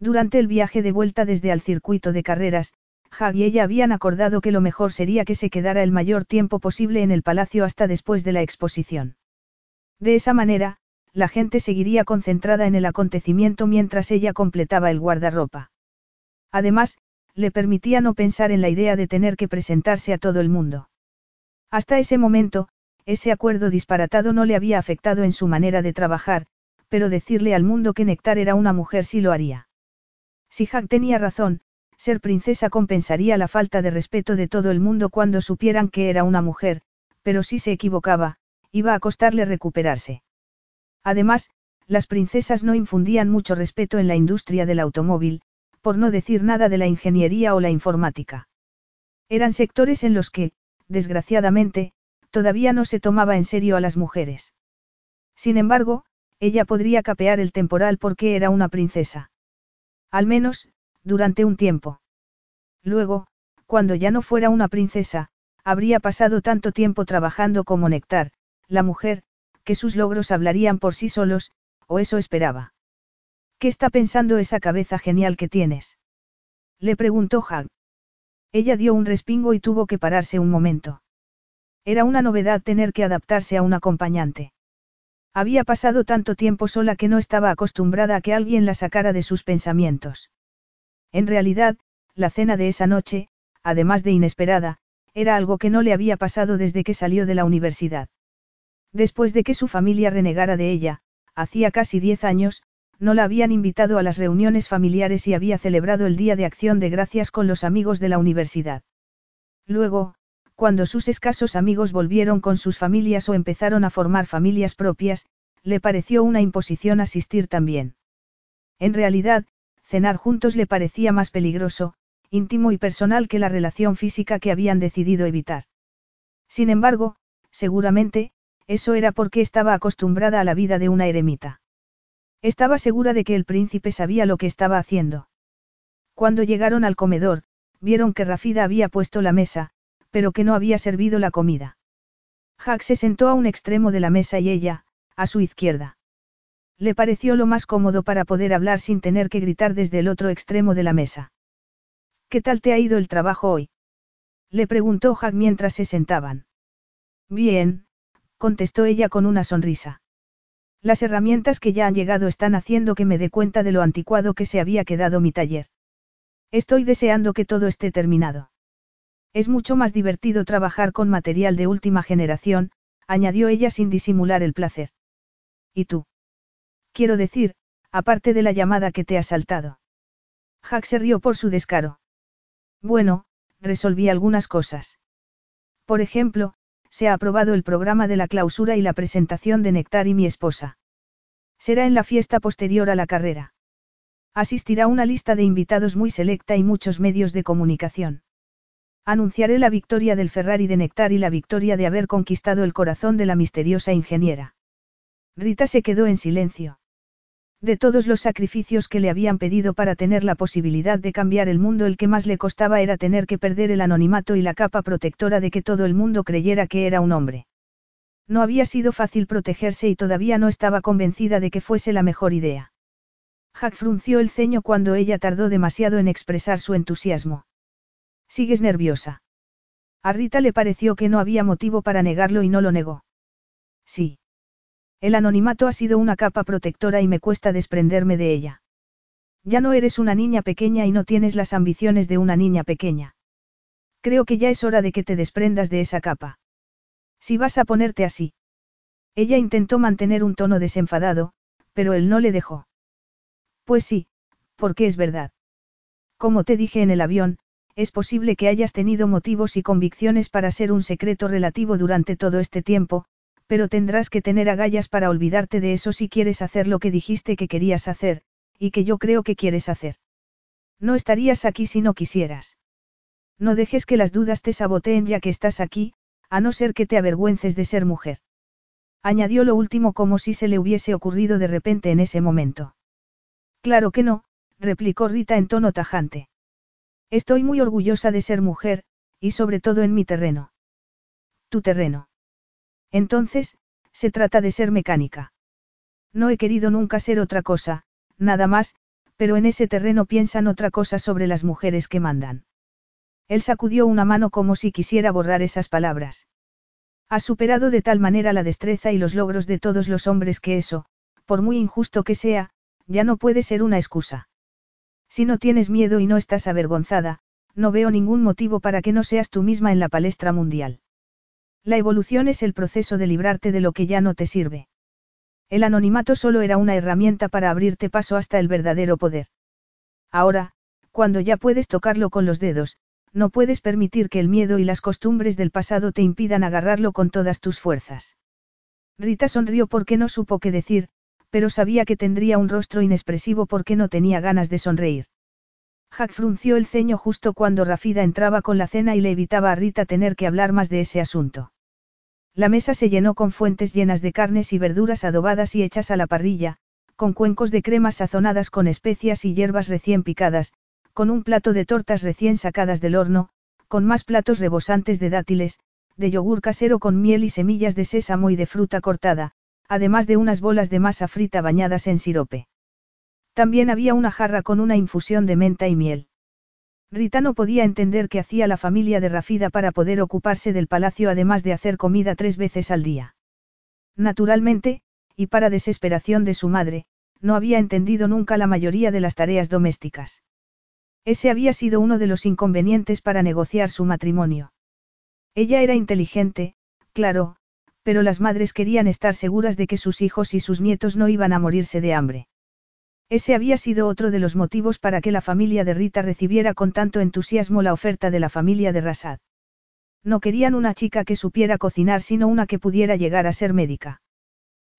Durante el viaje de vuelta desde al circuito de carreras, Hag y ella habían acordado que lo mejor sería que se quedara el mayor tiempo posible en el palacio hasta después de la exposición. De esa manera, la gente seguiría concentrada en el acontecimiento mientras ella completaba el guardarropa. Además, le permitía no pensar en la idea de tener que presentarse a todo el mundo. Hasta ese momento, ese acuerdo disparatado no le había afectado en su manera de trabajar, pero decirle al mundo que Nectar era una mujer sí lo haría. Si Jack tenía razón, ser princesa compensaría la falta de respeto de todo el mundo cuando supieran que era una mujer, pero si se equivocaba, iba a costarle recuperarse. Además, las princesas no infundían mucho respeto en la industria del automóvil, por no decir nada de la ingeniería o la informática. Eran sectores en los que, desgraciadamente, todavía no se tomaba en serio a las mujeres. Sin embargo, ella podría capear el temporal porque era una princesa. Al menos, durante un tiempo. Luego, cuando ya no fuera una princesa, habría pasado tanto tiempo trabajando como Nectar, la mujer, que sus logros hablarían por sí solos, o eso esperaba. ¿Qué está pensando esa cabeza genial que tienes? Le preguntó Hag. Ella dio un respingo y tuvo que pararse un momento. Era una novedad tener que adaptarse a un acompañante. Había pasado tanto tiempo sola que no estaba acostumbrada a que alguien la sacara de sus pensamientos. En realidad, la cena de esa noche, además de inesperada, era algo que no le había pasado desde que salió de la universidad. Después de que su familia renegara de ella, hacía casi diez años, no la habían invitado a las reuniones familiares y había celebrado el Día de Acción de Gracias con los amigos de la universidad. Luego, cuando sus escasos amigos volvieron con sus familias o empezaron a formar familias propias, le pareció una imposición asistir también. En realidad, cenar juntos le parecía más peligroso, íntimo y personal que la relación física que habían decidido evitar. Sin embargo, seguramente, eso era porque estaba acostumbrada a la vida de una eremita. Estaba segura de que el príncipe sabía lo que estaba haciendo. Cuando llegaron al comedor, vieron que Rafida había puesto la mesa, pero que no había servido la comida. Jack se sentó a un extremo de la mesa y ella, a su izquierda. Le pareció lo más cómodo para poder hablar sin tener que gritar desde el otro extremo de la mesa. ¿Qué tal te ha ido el trabajo hoy? Le preguntó Jack mientras se sentaban. Bien, contestó ella con una sonrisa. Las herramientas que ya han llegado están haciendo que me dé cuenta de lo anticuado que se había quedado mi taller. Estoy deseando que todo esté terminado. Es mucho más divertido trabajar con material de última generación, añadió ella sin disimular el placer. ¿Y tú? Quiero decir, aparte de la llamada que te ha saltado. Jack se rió por su descaro. Bueno, resolví algunas cosas. Por ejemplo, se ha aprobado el programa de la clausura y la presentación de Nectar y mi esposa. Será en la fiesta posterior a la carrera. Asistirá una lista de invitados muy selecta y muchos medios de comunicación. Anunciaré la victoria del Ferrari de Nectar y la victoria de haber conquistado el corazón de la misteriosa ingeniera. Rita se quedó en silencio. De todos los sacrificios que le habían pedido para tener la posibilidad de cambiar el mundo, el que más le costaba era tener que perder el anonimato y la capa protectora de que todo el mundo creyera que era un hombre. No había sido fácil protegerse y todavía no estaba convencida de que fuese la mejor idea. Jack frunció el ceño cuando ella tardó demasiado en expresar su entusiasmo. ¿Sigues nerviosa? A Rita le pareció que no había motivo para negarlo y no lo negó. Sí. El anonimato ha sido una capa protectora y me cuesta desprenderme de ella. Ya no eres una niña pequeña y no tienes las ambiciones de una niña pequeña. Creo que ya es hora de que te desprendas de esa capa. Si vas a ponerte así. Ella intentó mantener un tono desenfadado, pero él no le dejó. Pues sí, porque es verdad. Como te dije en el avión, es posible que hayas tenido motivos y convicciones para ser un secreto relativo durante todo este tiempo, pero tendrás que tener agallas para olvidarte de eso si quieres hacer lo que dijiste que querías hacer, y que yo creo que quieres hacer. No estarías aquí si no quisieras. No dejes que las dudas te saboteen ya que estás aquí, a no ser que te avergüences de ser mujer. Añadió lo último como si se le hubiese ocurrido de repente en ese momento. Claro que no, replicó Rita en tono tajante. Estoy muy orgullosa de ser mujer, y sobre todo en mi terreno. Tu terreno. Entonces, se trata de ser mecánica. No he querido nunca ser otra cosa, nada más, pero en ese terreno piensan otra cosa sobre las mujeres que mandan. Él sacudió una mano como si quisiera borrar esas palabras. Has superado de tal manera la destreza y los logros de todos los hombres que eso, por muy injusto que sea, ya no puede ser una excusa. Si no tienes miedo y no estás avergonzada, no veo ningún motivo para que no seas tú misma en la palestra mundial. La evolución es el proceso de librarte de lo que ya no te sirve. El anonimato solo era una herramienta para abrirte paso hasta el verdadero poder. Ahora, cuando ya puedes tocarlo con los dedos, no puedes permitir que el miedo y las costumbres del pasado te impidan agarrarlo con todas tus fuerzas. Rita sonrió porque no supo qué decir, pero sabía que tendría un rostro inexpresivo porque no tenía ganas de sonreír. Jack frunció el ceño justo cuando Rafida entraba con la cena y le evitaba a Rita tener que hablar más de ese asunto. La mesa se llenó con fuentes llenas de carnes y verduras adobadas y hechas a la parrilla, con cuencos de cremas sazonadas con especias y hierbas recién picadas, con un plato de tortas recién sacadas del horno, con más platos rebosantes de dátiles, de yogur casero con miel y semillas de sésamo y de fruta cortada, además de unas bolas de masa frita bañadas en sirope. También había una jarra con una infusión de menta y miel. Rita no podía entender qué hacía la familia de Rafida para poder ocuparse del palacio además de hacer comida tres veces al día. Naturalmente, y para desesperación de su madre, no había entendido nunca la mayoría de las tareas domésticas. Ese había sido uno de los inconvenientes para negociar su matrimonio. Ella era inteligente, claro, pero las madres querían estar seguras de que sus hijos y sus nietos no iban a morirse de hambre. Ese había sido otro de los motivos para que la familia de Rita recibiera con tanto entusiasmo la oferta de la familia de Rasad. No querían una chica que supiera cocinar, sino una que pudiera llegar a ser médica.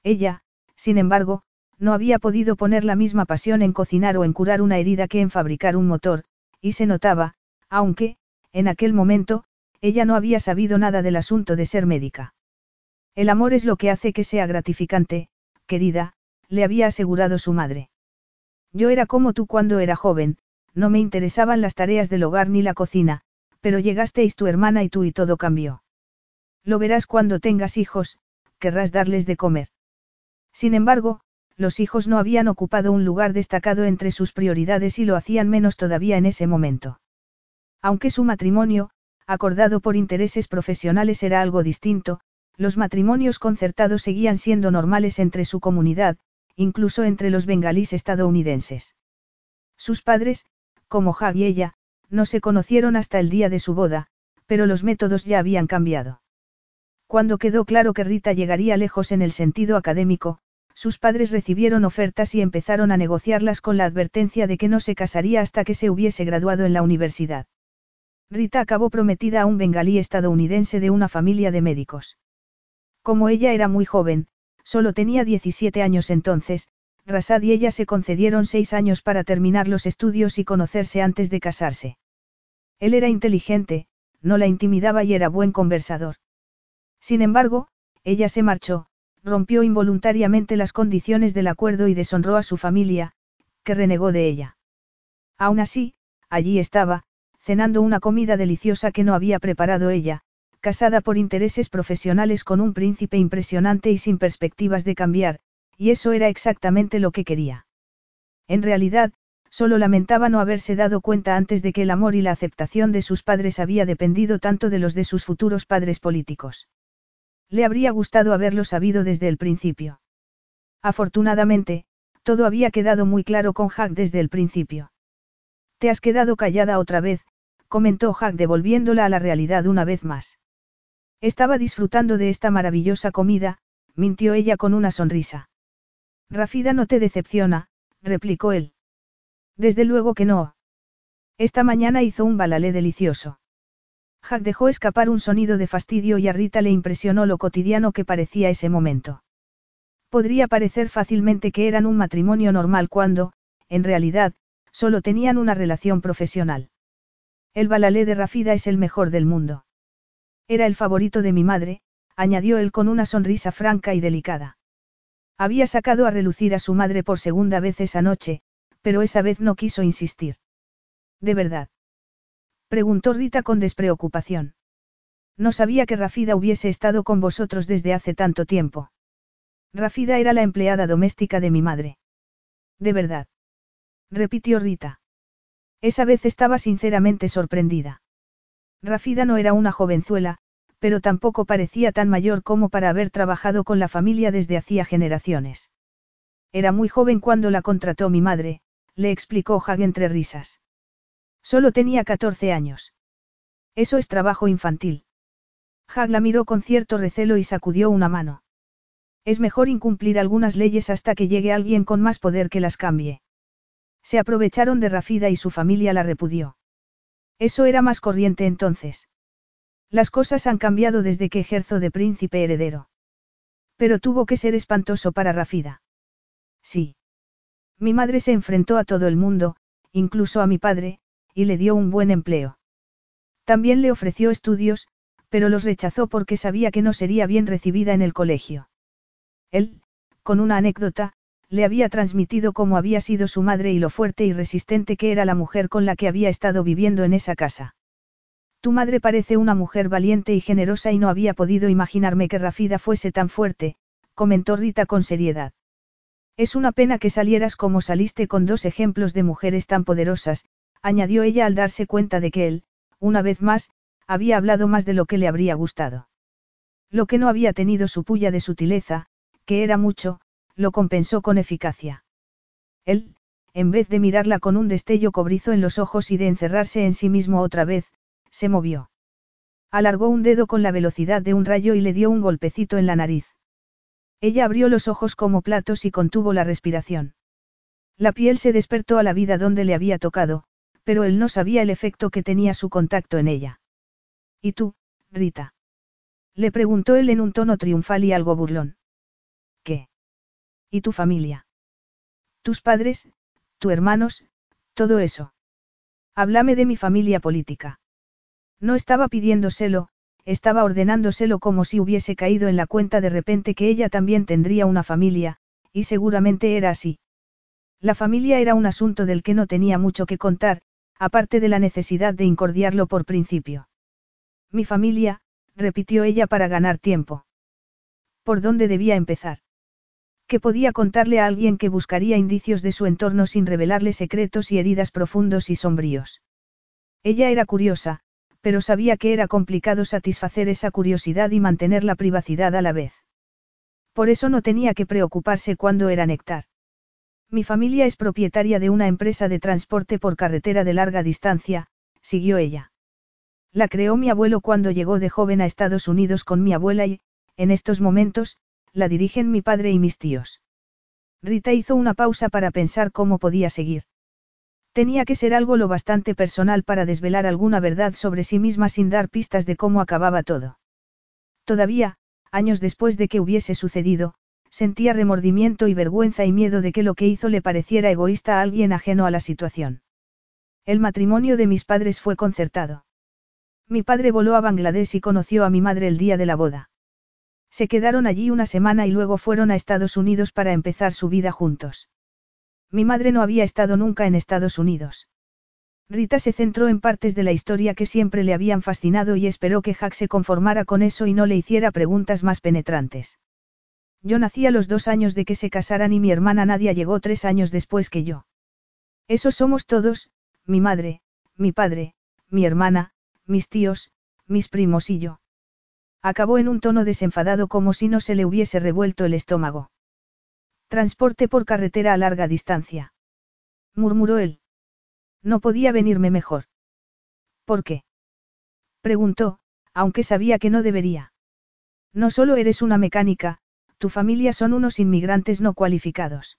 Ella, sin embargo, no había podido poner la misma pasión en cocinar o en curar una herida que en fabricar un motor, y se notaba, aunque, en aquel momento, ella no había sabido nada del asunto de ser médica. El amor es lo que hace que sea gratificante, querida, le había asegurado su madre. Yo era como tú cuando era joven, no me interesaban las tareas del hogar ni la cocina, pero llegasteis tu hermana y tú y todo cambió. Lo verás cuando tengas hijos, querrás darles de comer. Sin embargo, los hijos no habían ocupado un lugar destacado entre sus prioridades y lo hacían menos todavía en ese momento. Aunque su matrimonio, acordado por intereses profesionales era algo distinto, los matrimonios concertados seguían siendo normales entre su comunidad, incluso entre los bengalíes estadounidenses. Sus padres, como Hag y ella, no se conocieron hasta el día de su boda, pero los métodos ya habían cambiado. Cuando quedó claro que Rita llegaría lejos en el sentido académico, sus padres recibieron ofertas y empezaron a negociarlas con la advertencia de que no se casaría hasta que se hubiese graduado en la universidad. Rita acabó prometida a un bengalí estadounidense de una familia de médicos. Como ella era muy joven, solo tenía 17 años entonces, Rasad y ella se concedieron seis años para terminar los estudios y conocerse antes de casarse. Él era inteligente, no la intimidaba y era buen conversador. Sin embargo, ella se marchó, rompió involuntariamente las condiciones del acuerdo y deshonró a su familia, que renegó de ella. Aún así, allí estaba, cenando una comida deliciosa que no había preparado ella, casada por intereses profesionales con un príncipe impresionante y sin perspectivas de cambiar, y eso era exactamente lo que quería. En realidad, solo lamentaba no haberse dado cuenta antes de que el amor y la aceptación de sus padres había dependido tanto de los de sus futuros padres políticos. Le habría gustado haberlo sabido desde el principio. Afortunadamente, todo había quedado muy claro con Jack desde el principio. Te has quedado callada otra vez, comentó Jack devolviéndola a la realidad una vez más. Estaba disfrutando de esta maravillosa comida, mintió ella con una sonrisa. Rafida no te decepciona, replicó él. Desde luego que no. Esta mañana hizo un balalé delicioso. Jack dejó escapar un sonido de fastidio y a Rita le impresionó lo cotidiano que parecía ese momento. Podría parecer fácilmente que eran un matrimonio normal cuando, en realidad, solo tenían una relación profesional. El balalé de Rafida es el mejor del mundo. Era el favorito de mi madre, añadió él con una sonrisa franca y delicada. Había sacado a relucir a su madre por segunda vez esa noche, pero esa vez no quiso insistir. ¿De verdad? Preguntó Rita con despreocupación. No sabía que Rafida hubiese estado con vosotros desde hace tanto tiempo. Rafida era la empleada doméstica de mi madre. De verdad. Repitió Rita. Esa vez estaba sinceramente sorprendida. Rafida no era una jovenzuela, pero tampoco parecía tan mayor como para haber trabajado con la familia desde hacía generaciones. Era muy joven cuando la contrató mi madre, le explicó Hag entre risas. Solo tenía 14 años. Eso es trabajo infantil. Hag la miró con cierto recelo y sacudió una mano. Es mejor incumplir algunas leyes hasta que llegue alguien con más poder que las cambie. Se aprovecharon de Rafida y su familia la repudió. Eso era más corriente entonces. Las cosas han cambiado desde que ejerzo de príncipe heredero. Pero tuvo que ser espantoso para Rafida. Sí. Mi madre se enfrentó a todo el mundo, incluso a mi padre, y le dio un buen empleo. También le ofreció estudios, pero los rechazó porque sabía que no sería bien recibida en el colegio. Él, con una anécdota, le había transmitido cómo había sido su madre y lo fuerte y resistente que era la mujer con la que había estado viviendo en esa casa. Tu madre parece una mujer valiente y generosa y no había podido imaginarme que Rafida fuese tan fuerte, comentó Rita con seriedad. Es una pena que salieras como saliste con dos ejemplos de mujeres tan poderosas, añadió ella al darse cuenta de que él, una vez más, había hablado más de lo que le habría gustado. Lo que no había tenido su puya de sutileza, que era mucho, lo compensó con eficacia. Él, en vez de mirarla con un destello cobrizo en los ojos y de encerrarse en sí mismo otra vez, se movió. Alargó un dedo con la velocidad de un rayo y le dio un golpecito en la nariz. Ella abrió los ojos como platos y contuvo la respiración. La piel se despertó a la vida donde le había tocado, pero él no sabía el efecto que tenía su contacto en ella. ¿Y tú, Rita? Le preguntó él en un tono triunfal y algo burlón. ¿Y tu familia? Tus padres, tus hermanos, todo eso. Háblame de mi familia política. No estaba pidiéndoselo, estaba ordenándoselo como si hubiese caído en la cuenta de repente que ella también tendría una familia, y seguramente era así. La familia era un asunto del que no tenía mucho que contar, aparte de la necesidad de incordiarlo por principio. Mi familia, repitió ella para ganar tiempo. ¿Por dónde debía empezar? ¿Qué podía contarle a alguien que buscaría indicios de su entorno sin revelarle secretos y heridas profundos y sombríos? Ella era curiosa, pero sabía que era complicado satisfacer esa curiosidad y mantener la privacidad a la vez. Por eso no tenía que preocuparse cuando era Néctar. Mi familia es propietaria de una empresa de transporte por carretera de larga distancia, siguió ella. La creó mi abuelo cuando llegó de joven a Estados Unidos con mi abuela y, en estos momentos, la dirigen mi padre y mis tíos. Rita hizo una pausa para pensar cómo podía seguir. Tenía que ser algo lo bastante personal para desvelar alguna verdad sobre sí misma sin dar pistas de cómo acababa todo. Todavía, años después de que hubiese sucedido, sentía remordimiento y vergüenza y miedo de que lo que hizo le pareciera egoísta a alguien ajeno a la situación. El matrimonio de mis padres fue concertado. Mi padre voló a Bangladesh y conoció a mi madre el día de la boda. Se quedaron allí una semana y luego fueron a Estados Unidos para empezar su vida juntos. Mi madre no había estado nunca en Estados Unidos. Rita se centró en partes de la historia que siempre le habían fascinado y esperó que Jack se conformara con eso y no le hiciera preguntas más penetrantes. Yo nací a los dos años de que se casaran y mi hermana Nadia llegó tres años después que yo. Eso somos todos, mi madre, mi padre, mi hermana, mis tíos, mis primos y yo. Acabó en un tono desenfadado como si no se le hubiese revuelto el estómago. Transporte por carretera a larga distancia. Murmuró él. No podía venirme mejor. ¿Por qué? Preguntó, aunque sabía que no debería. No solo eres una mecánica, tu familia son unos inmigrantes no cualificados.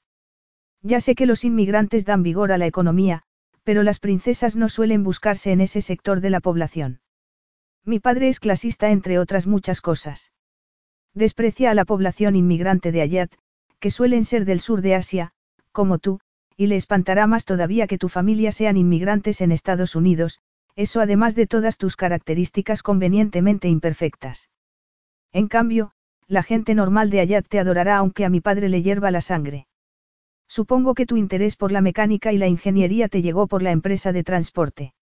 Ya sé que los inmigrantes dan vigor a la economía, pero las princesas no suelen buscarse en ese sector de la población. Mi padre es clasista entre otras muchas cosas. Desprecia a la población inmigrante de Ayat, que suelen ser del sur de Asia, como tú, y le espantará más todavía que tu familia sean inmigrantes en Estados Unidos, eso además de todas tus características convenientemente imperfectas. En cambio, la gente normal de Ayat te adorará aunque a mi padre le hierva la sangre. Supongo que tu interés por la mecánica y la ingeniería te llegó por la empresa de transporte.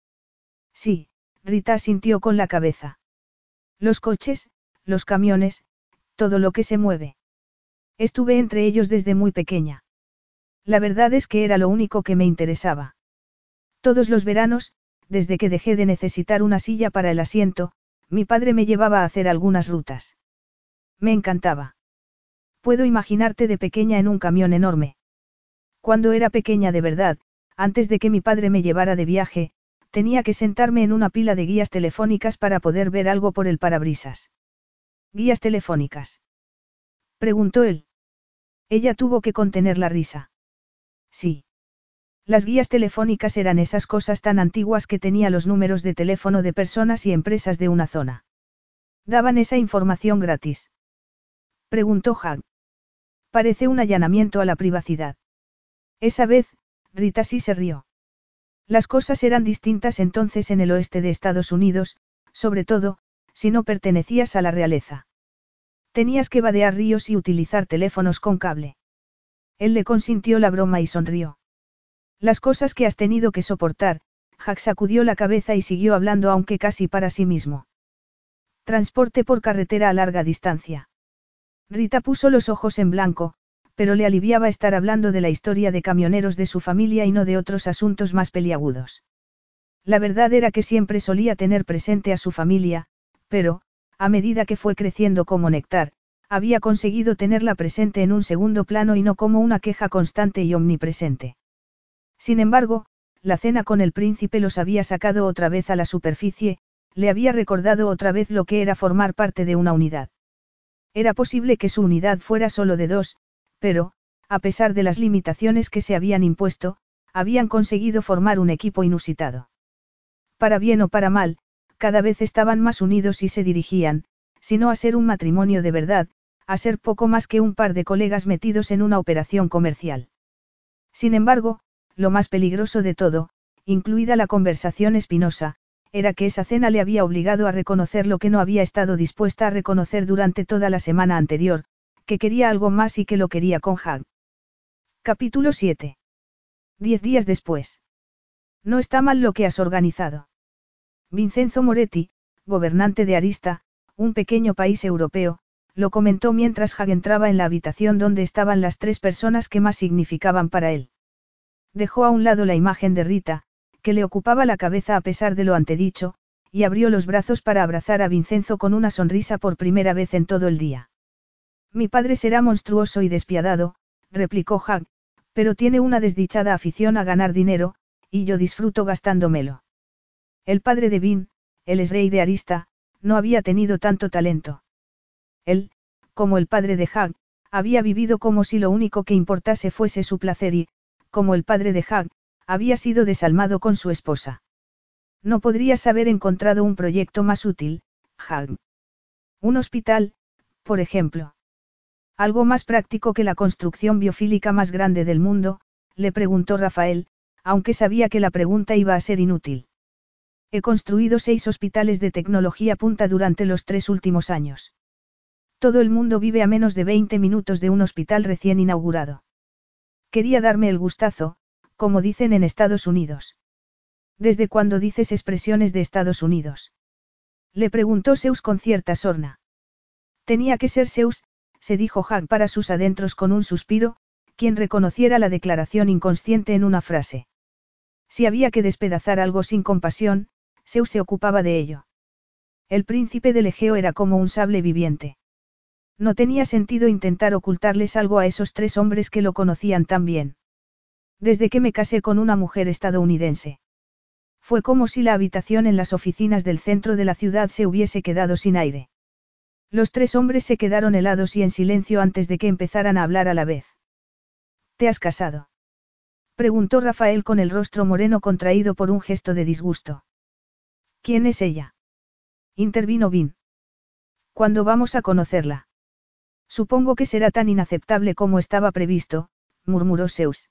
Sí, Rita sintió con la cabeza. Los coches, los camiones, todo lo que se mueve. Estuve entre ellos desde muy pequeña. La verdad es que era lo único que me interesaba. Todos los veranos, desde que dejé de necesitar una silla para el asiento, mi padre me llevaba a hacer algunas rutas. Me encantaba. Puedo imaginarte de pequeña en un camión enorme. Cuando era pequeña de verdad, antes de que mi padre me llevara de viaje, tenía que sentarme en una pila de guías telefónicas para poder ver algo por el parabrisas. ¿Guías telefónicas? Preguntó él. Ella tuvo que contener la risa. Sí. Las guías telefónicas eran esas cosas tan antiguas que tenía los números de teléfono de personas y empresas de una zona. Daban esa información gratis. Preguntó Hag. Parece un allanamiento a la privacidad. Esa vez, Rita sí se rió. Las cosas eran distintas entonces en el oeste de Estados Unidos, sobre todo, si no pertenecías a la realeza. Tenías que vadear ríos y utilizar teléfonos con cable. Él le consintió la broma y sonrió. Las cosas que has tenido que soportar, Jack sacudió la cabeza y siguió hablando aunque casi para sí mismo. Transporte por carretera a larga distancia. Rita puso los ojos en blanco, pero le aliviaba estar hablando de la historia de camioneros de su familia y no de otros asuntos más peliagudos. La verdad era que siempre solía tener presente a su familia, pero, a medida que fue creciendo como néctar, había conseguido tenerla presente en un segundo plano y no como una queja constante y omnipresente. Sin embargo, la cena con el príncipe los había sacado otra vez a la superficie, le había recordado otra vez lo que era formar parte de una unidad. Era posible que su unidad fuera solo de dos, pero, a pesar de las limitaciones que se habían impuesto, habían conseguido formar un equipo inusitado. Para bien o para mal, cada vez estaban más unidos y se dirigían, si no a ser un matrimonio de verdad, a ser poco más que un par de colegas metidos en una operación comercial. Sin embargo, lo más peligroso de todo, incluida la conversación espinosa, era que esa cena le había obligado a reconocer lo que no había estado dispuesta a reconocer durante toda la semana anterior, que quería algo más y que lo quería con Hag. Capítulo 7. Diez días después. No está mal lo que has organizado. Vincenzo Moretti, gobernante de Arista, un pequeño país europeo, lo comentó mientras Hag entraba en la habitación donde estaban las tres personas que más significaban para él. Dejó a un lado la imagen de Rita, que le ocupaba la cabeza a pesar de lo antedicho, y abrió los brazos para abrazar a Vincenzo con una sonrisa por primera vez en todo el día. Mi padre será monstruoso y despiadado, replicó Hag, pero tiene una desdichada afición a ganar dinero, y yo disfruto gastándomelo. El padre de Vin, el es rey de Arista, no había tenido tanto talento. Él, como el padre de Hag, había vivido como si lo único que importase fuese su placer y, como el padre de Hag, había sido desalmado con su esposa. No podrías haber encontrado un proyecto más útil, Hag. Un hospital, por ejemplo. Algo más práctico que la construcción biofílica más grande del mundo, le preguntó Rafael, aunque sabía que la pregunta iba a ser inútil. He construido seis hospitales de tecnología punta durante los tres últimos años. Todo el mundo vive a menos de 20 minutos de un hospital recién inaugurado. Quería darme el gustazo, como dicen en Estados Unidos. ¿Desde cuándo dices expresiones de Estados Unidos? Le preguntó Zeus con cierta sorna. Tenía que ser Zeus, se dijo Hag para sus adentros con un suspiro, quien reconociera la declaración inconsciente en una frase. Si había que despedazar algo sin compasión, Zeus se ocupaba de ello. El príncipe del Egeo era como un sable viviente. No tenía sentido intentar ocultarles algo a esos tres hombres que lo conocían tan bien. Desde que me casé con una mujer estadounidense. Fue como si la habitación en las oficinas del centro de la ciudad se hubiese quedado sin aire. Los tres hombres se quedaron helados y en silencio antes de que empezaran a hablar a la vez. ¿Te has casado? Preguntó Rafael con el rostro moreno contraído por un gesto de disgusto. ¿Quién es ella? Intervino Vin. ¿Cuándo vamos a conocerla? Supongo que será tan inaceptable como estaba previsto, murmuró Zeus.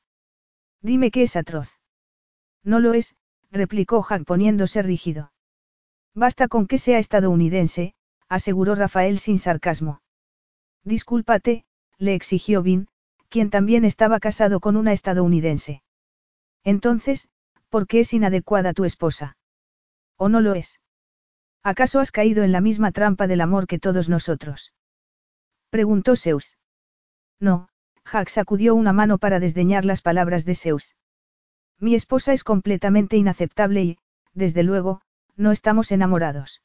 Dime que es atroz. No lo es, replicó Jack poniéndose rígido. Basta con que sea estadounidense, aseguró Rafael sin sarcasmo. Discúlpate, le exigió Vin, quien también estaba casado con una estadounidense. Entonces, ¿por qué es inadecuada tu esposa? ¿O no lo es? ¿Acaso has caído en la misma trampa del amor que todos nosotros? Preguntó Zeus. No, Jack sacudió una mano para desdeñar las palabras de Zeus. Mi esposa es completamente inaceptable y, desde luego, no estamos enamorados.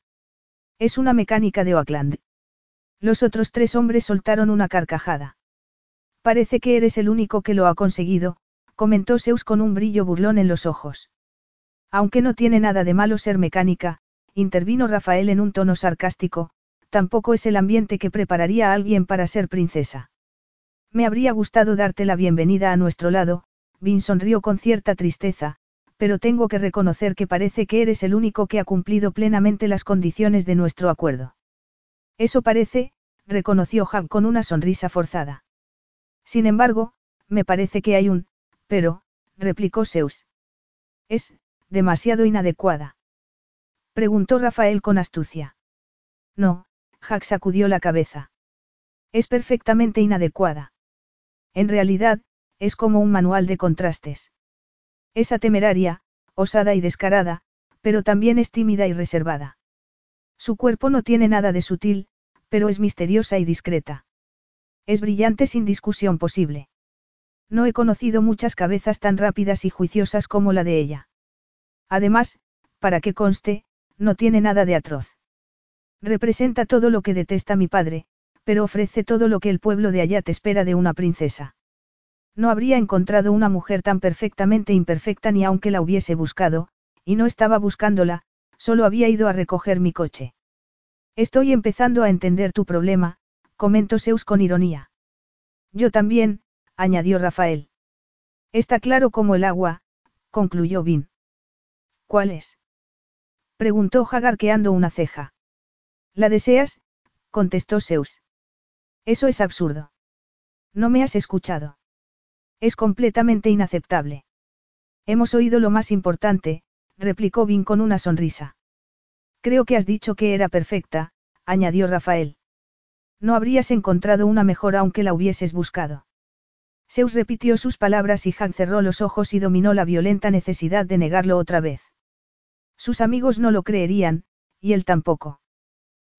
Es una mecánica de Oakland. Los otros tres hombres soltaron una carcajada. Parece que eres el único que lo ha conseguido, comentó Zeus con un brillo burlón en los ojos. Aunque no tiene nada de malo ser mecánica, intervino Rafael en un tono sarcástico, tampoco es el ambiente que prepararía a alguien para ser princesa. Me habría gustado darte la bienvenida a nuestro lado, Vin sonrió con cierta tristeza, pero tengo que reconocer que parece que eres el único que ha cumplido plenamente las condiciones de nuestro acuerdo. Eso parece, reconoció Hag con una sonrisa forzada. Sin embargo, me parece que hay un, pero, replicó Zeus. Es, demasiado inadecuada. Preguntó Rafael con astucia. No, Hag sacudió la cabeza. Es perfectamente inadecuada. En realidad, es como un manual de contrastes. Esa temeraria, osada y descarada, pero también es tímida y reservada. Su cuerpo no tiene nada de sutil, pero es misteriosa y discreta. Es brillante sin discusión posible. No he conocido muchas cabezas tan rápidas y juiciosas como la de ella. Además, para que conste, no tiene nada de atroz. Representa todo lo que detesta mi padre, pero ofrece todo lo que el pueblo de allá te espera de una princesa. No habría encontrado una mujer tan perfectamente imperfecta ni aunque la hubiese buscado, y no estaba buscándola, solo había ido a recoger mi coche. Estoy empezando a entender tu problema, comentó Zeus con ironía. Yo también, añadió Rafael. Está claro como el agua, concluyó Vin. ¿Cuál es? preguntó jagarqueando una ceja. ¿La deseas? contestó Zeus. Eso es absurdo. No me has escuchado. Es completamente inaceptable. Hemos oído lo más importante, replicó Vin con una sonrisa. Creo que has dicho que era perfecta, añadió Rafael. No habrías encontrado una mejor aunque la hubieses buscado. Zeus repitió sus palabras y Jack cerró los ojos y dominó la violenta necesidad de negarlo otra vez. Sus amigos no lo creerían, y él tampoco.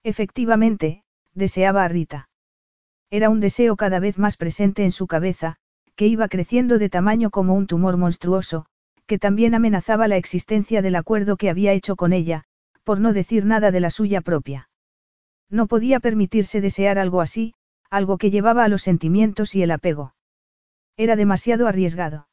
Efectivamente, deseaba a Rita. Era un deseo cada vez más presente en su cabeza, iba creciendo de tamaño como un tumor monstruoso, que también amenazaba la existencia del acuerdo que había hecho con ella, por no decir nada de la suya propia. No podía permitirse desear algo así, algo que llevaba a los sentimientos y el apego. Era demasiado arriesgado.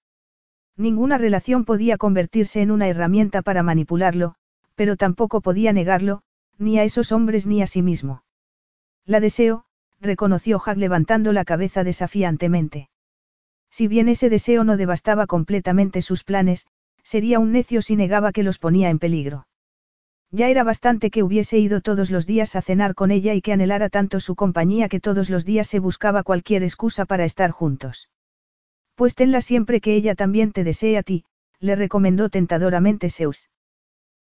Ninguna relación podía convertirse en una herramienta para manipularlo, pero tampoco podía negarlo, ni a esos hombres ni a sí mismo. La deseo, reconoció Hag levantando la cabeza desafiantemente. Si bien ese deseo no devastaba completamente sus planes, sería un necio si negaba que los ponía en peligro. Ya era bastante que hubiese ido todos los días a cenar con ella y que anhelara tanto su compañía que todos los días se buscaba cualquier excusa para estar juntos. Pues tenla siempre que ella también te desee a ti, le recomendó tentadoramente Zeus.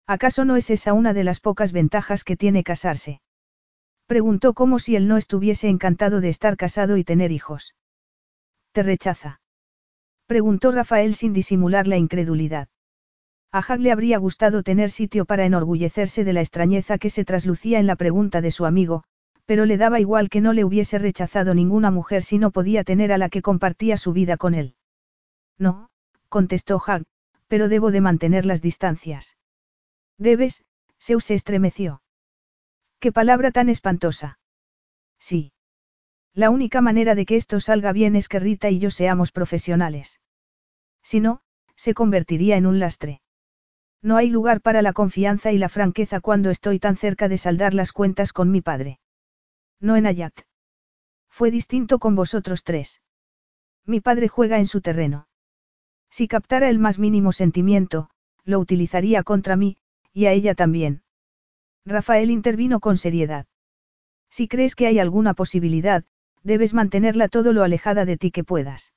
¿Acaso no es esa una de las pocas ventajas que tiene casarse? Preguntó como si él no estuviese encantado de estar casado y tener hijos. ¿Te rechaza? Preguntó Rafael sin disimular la incredulidad. A Hag le habría gustado tener sitio para enorgullecerse de la extrañeza que se traslucía en la pregunta de su amigo, pero le daba igual que no le hubiese rechazado ninguna mujer si no podía tener a la que compartía su vida con él. No, contestó Hag, pero debo de mantener las distancias. Debes, Zeus se estremeció. Qué palabra tan espantosa. Sí. La única manera de que esto salga bien es que Rita y yo seamos profesionales. Si no, se convertiría en un lastre. No hay lugar para la confianza y la franqueza cuando estoy tan cerca de saldar las cuentas con mi padre. No en Ayat. Fue distinto con vosotros tres. Mi padre juega en su terreno. Si captara el más mínimo sentimiento, lo utilizaría contra mí, y a ella también. Rafael intervino con seriedad. Si crees que hay alguna posibilidad, debes mantenerla todo lo alejada de ti que puedas.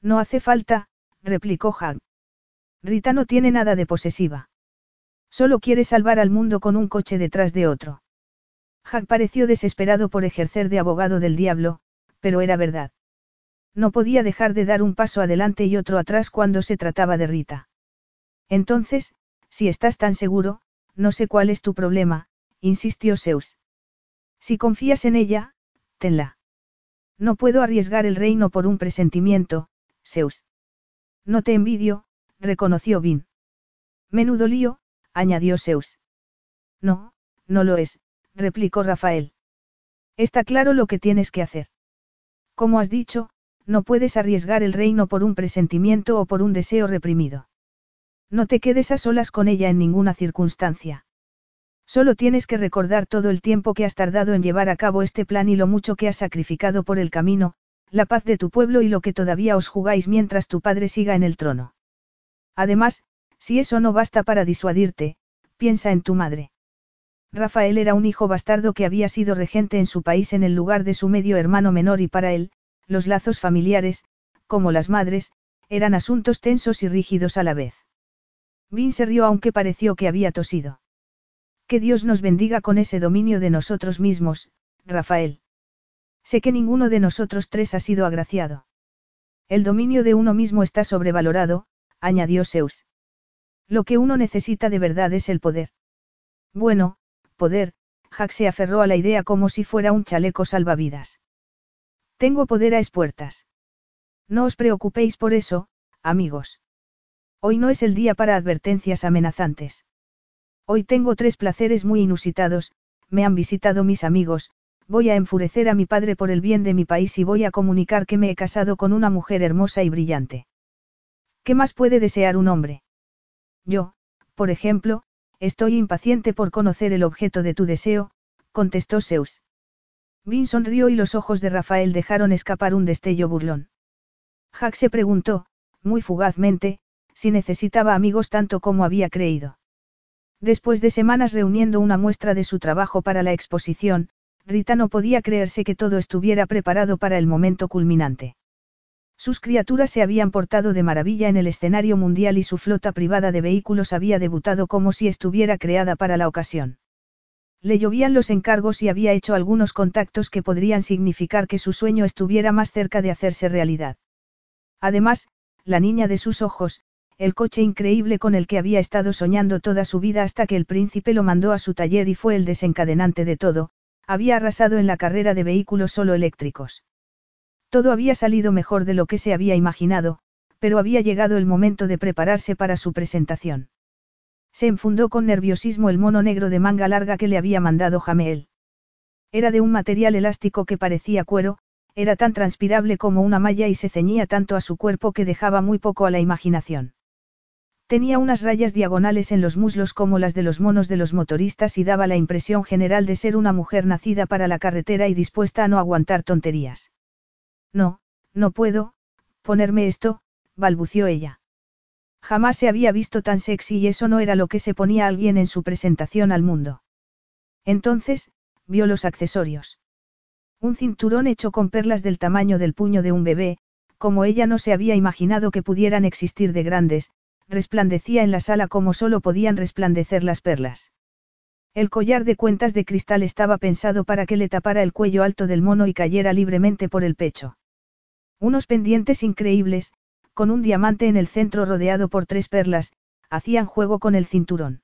No hace falta, replicó Hag. Rita no tiene nada de posesiva. Solo quiere salvar al mundo con un coche detrás de otro. Jack pareció desesperado por ejercer de abogado del diablo, pero era verdad. No podía dejar de dar un paso adelante y otro atrás cuando se trataba de Rita. Entonces, si estás tan seguro, no sé cuál es tu problema, insistió Zeus. Si confías en ella, tenla. No puedo arriesgar el reino por un presentimiento, Zeus. No te envidio, reconoció Vin. Menudo lío, añadió Zeus. No, no lo es, replicó Rafael. Está claro lo que tienes que hacer. Como has dicho, no puedes arriesgar el reino por un presentimiento o por un deseo reprimido. No te quedes a solas con ella en ninguna circunstancia. Solo tienes que recordar todo el tiempo que has tardado en llevar a cabo este plan y lo mucho que has sacrificado por el camino, la paz de tu pueblo y lo que todavía os jugáis mientras tu padre siga en el trono. Además, si eso no basta para disuadirte, piensa en tu madre. Rafael era un hijo bastardo que había sido regente en su país en el lugar de su medio hermano menor y para él, los lazos familiares, como las madres, eran asuntos tensos y rígidos a la vez. Vin se rió aunque pareció que había tosido. Que Dios nos bendiga con ese dominio de nosotros mismos, Rafael. Sé que ninguno de nosotros tres ha sido agraciado. El dominio de uno mismo está sobrevalorado, añadió Zeus. Lo que uno necesita de verdad es el poder. Bueno, poder, Jack se aferró a la idea como si fuera un chaleco salvavidas. Tengo poder a espuertas. No os preocupéis por eso, amigos. Hoy no es el día para advertencias amenazantes. Hoy tengo tres placeres muy inusitados, me han visitado mis amigos, voy a enfurecer a mi padre por el bien de mi país y voy a comunicar que me he casado con una mujer hermosa y brillante. ¿Qué más puede desear un hombre? Yo, por ejemplo, estoy impaciente por conocer el objeto de tu deseo, contestó Zeus. Vin sonrió y los ojos de Rafael dejaron escapar un destello burlón. Jack se preguntó, muy fugazmente, si necesitaba amigos tanto como había creído. Después de semanas reuniendo una muestra de su trabajo para la exposición, Rita no podía creerse que todo estuviera preparado para el momento culminante. Sus criaturas se habían portado de maravilla en el escenario mundial y su flota privada de vehículos había debutado como si estuviera creada para la ocasión. Le llovían los encargos y había hecho algunos contactos que podrían significar que su sueño estuviera más cerca de hacerse realidad. Además, la niña de sus ojos, el coche increíble con el que había estado soñando toda su vida hasta que el príncipe lo mandó a su taller y fue el desencadenante de todo, había arrasado en la carrera de vehículos solo eléctricos. Todo había salido mejor de lo que se había imaginado, pero había llegado el momento de prepararse para su presentación. Se enfundó con nerviosismo el mono negro de manga larga que le había mandado Jameel. Era de un material elástico que parecía cuero, era tan transpirable como una malla y se ceñía tanto a su cuerpo que dejaba muy poco a la imaginación. Tenía unas rayas diagonales en los muslos como las de los monos de los motoristas y daba la impresión general de ser una mujer nacida para la carretera y dispuesta a no aguantar tonterías. No, no puedo, ponerme esto, balbució ella. Jamás se había visto tan sexy y eso no era lo que se ponía alguien en su presentación al mundo. Entonces, vio los accesorios. Un cinturón hecho con perlas del tamaño del puño de un bebé, como ella no se había imaginado que pudieran existir de grandes, resplandecía en la sala como solo podían resplandecer las perlas. El collar de cuentas de cristal estaba pensado para que le tapara el cuello alto del mono y cayera libremente por el pecho. Unos pendientes increíbles, con un diamante en el centro rodeado por tres perlas, hacían juego con el cinturón.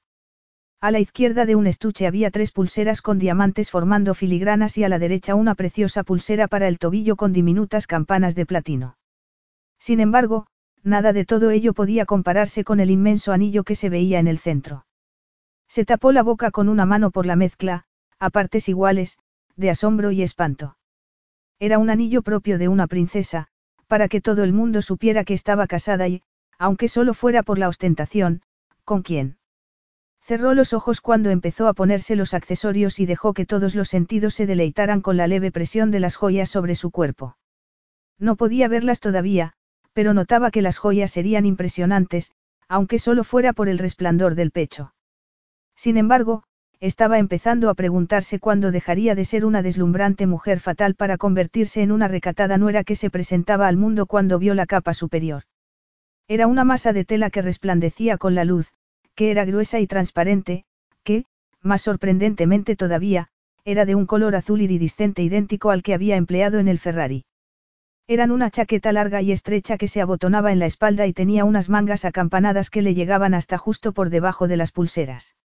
A la izquierda de un estuche había tres pulseras con diamantes formando filigranas y a la derecha una preciosa pulsera para el tobillo con diminutas campanas de platino. Sin embargo, nada de todo ello podía compararse con el inmenso anillo que se veía en el centro. Se tapó la boca con una mano por la mezcla, a partes iguales, de asombro y espanto. Era un anillo propio de una princesa, para que todo el mundo supiera que estaba casada y, aunque solo fuera por la ostentación, ¿con quién? Cerró los ojos cuando empezó a ponerse los accesorios y dejó que todos los sentidos se deleitaran con la leve presión de las joyas sobre su cuerpo. No podía verlas todavía, pero notaba que las joyas serían impresionantes, aunque solo fuera por el resplandor del pecho. Sin embargo, estaba empezando a preguntarse cuándo dejaría de ser una deslumbrante mujer fatal para convertirse en una recatada nuera que se presentaba al mundo cuando vio la capa superior. Era una masa de tela que resplandecía con la luz, que era gruesa y transparente, que, más sorprendentemente todavía, era de un color azul iridiscente idéntico al que había empleado en el Ferrari. Eran una chaqueta larga y estrecha que se abotonaba en la espalda y tenía unas mangas acampanadas que le llegaban hasta justo por debajo de las pulseras.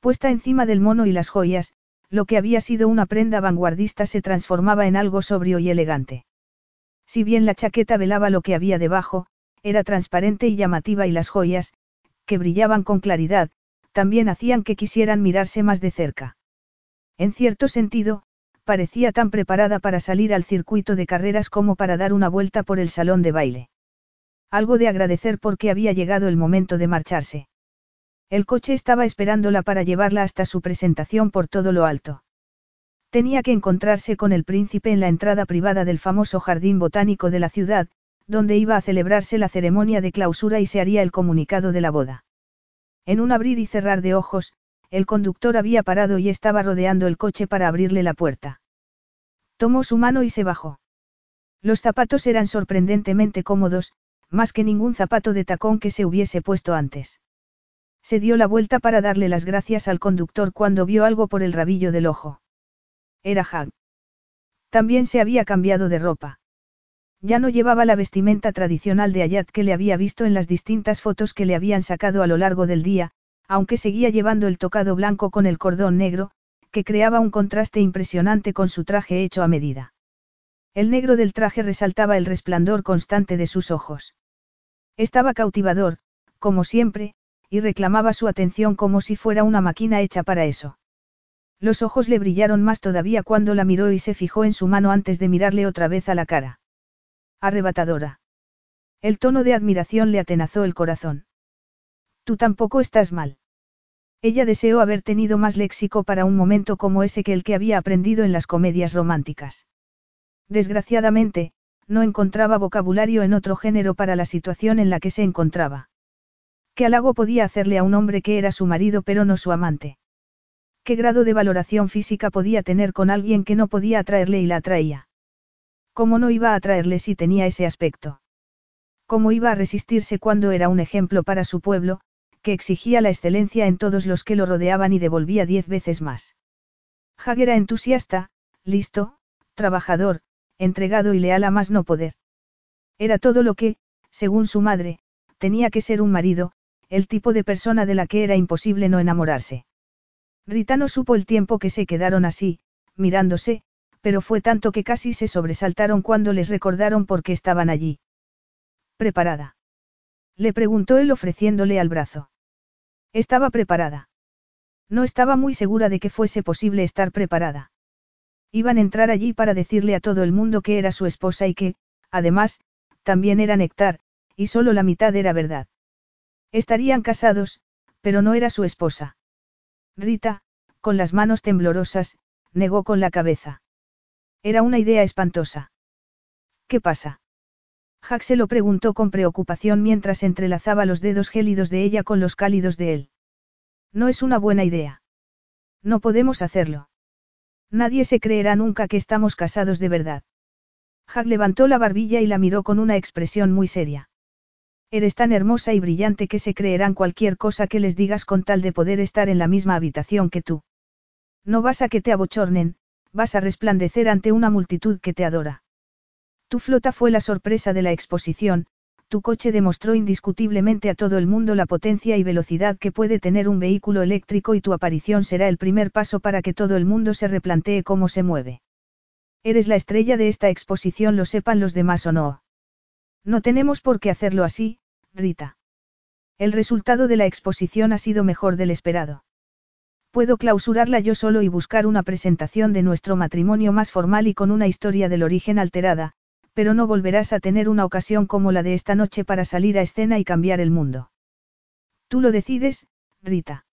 Puesta encima del mono y las joyas, lo que había sido una prenda vanguardista se transformaba en algo sobrio y elegante. Si bien la chaqueta velaba lo que había debajo, era transparente y llamativa y las joyas, que brillaban con claridad, también hacían que quisieran mirarse más de cerca. En cierto sentido, parecía tan preparada para salir al circuito de carreras como para dar una vuelta por el salón de baile. Algo de agradecer porque había llegado el momento de marcharse. El coche estaba esperándola para llevarla hasta su presentación por todo lo alto. Tenía que encontrarse con el príncipe en la entrada privada del famoso jardín botánico de la ciudad, donde iba a celebrarse la ceremonia de clausura y se haría el comunicado de la boda. En un abrir y cerrar de ojos, el conductor había parado y estaba rodeando el coche para abrirle la puerta. Tomó su mano y se bajó. Los zapatos eran sorprendentemente cómodos, más que ningún zapato de tacón que se hubiese puesto antes. Se dio la vuelta para darle las gracias al conductor cuando vio algo por el rabillo del ojo. Era Hag. También se había cambiado de ropa. Ya no llevaba la vestimenta tradicional de Ayat que le había visto en las distintas fotos que le habían sacado a lo largo del día, aunque seguía llevando el tocado blanco con el cordón negro, que creaba un contraste impresionante con su traje hecho a medida. El negro del traje resaltaba el resplandor constante de sus ojos. Estaba cautivador, como siempre, y reclamaba su atención como si fuera una máquina hecha para eso. Los ojos le brillaron más todavía cuando la miró y se fijó en su mano antes de mirarle otra vez a la cara. Arrebatadora. El tono de admiración le atenazó el corazón. Tú tampoco estás mal. Ella deseó haber tenido más léxico para un momento como ese que el que había aprendido en las comedias románticas. Desgraciadamente, no encontraba vocabulario en otro género para la situación en la que se encontraba. ¿Qué halago podía hacerle a un hombre que era su marido pero no su amante? ¿Qué grado de valoración física podía tener con alguien que no podía atraerle y la atraía? ¿Cómo no iba a atraerle si tenía ese aspecto? ¿Cómo iba a resistirse cuando era un ejemplo para su pueblo, que exigía la excelencia en todos los que lo rodeaban y devolvía diez veces más. Hag era entusiasta, listo, trabajador, entregado y leal a más no poder. Era todo lo que, según su madre, tenía que ser un marido, el tipo de persona de la que era imposible no enamorarse. Rita no supo el tiempo que se quedaron así, mirándose, pero fue tanto que casi se sobresaltaron cuando les recordaron por qué estaban allí. ¿Preparada? Le preguntó él ofreciéndole al brazo. Estaba preparada. No estaba muy segura de que fuese posible estar preparada. Iban a entrar allí para decirle a todo el mundo que era su esposa y que, además, también era Néctar, y solo la mitad era verdad. Estarían casados, pero no era su esposa. Rita, con las manos temblorosas, negó con la cabeza. Era una idea espantosa. ¿Qué pasa? Jack se lo preguntó con preocupación mientras entrelazaba los dedos gélidos de ella con los cálidos de él. No es una buena idea. No podemos hacerlo. Nadie se creerá nunca que estamos casados de verdad. Jack levantó la barbilla y la miró con una expresión muy seria. Eres tan hermosa y brillante que se creerán cualquier cosa que les digas con tal de poder estar en la misma habitación que tú. No vas a que te abochornen, vas a resplandecer ante una multitud que te adora. Tu flota fue la sorpresa de la exposición, tu coche demostró indiscutiblemente a todo el mundo la potencia y velocidad que puede tener un vehículo eléctrico y tu aparición será el primer paso para que todo el mundo se replantee cómo se mueve. Eres la estrella de esta exposición, lo sepan los demás o no. No tenemos por qué hacerlo así, Rita. El resultado de la exposición ha sido mejor del esperado. Puedo clausurarla yo solo y buscar una presentación de nuestro matrimonio más formal y con una historia del origen alterada, pero no volverás a tener una ocasión como la de esta noche para salir a escena y cambiar el mundo. Tú lo decides, Rita.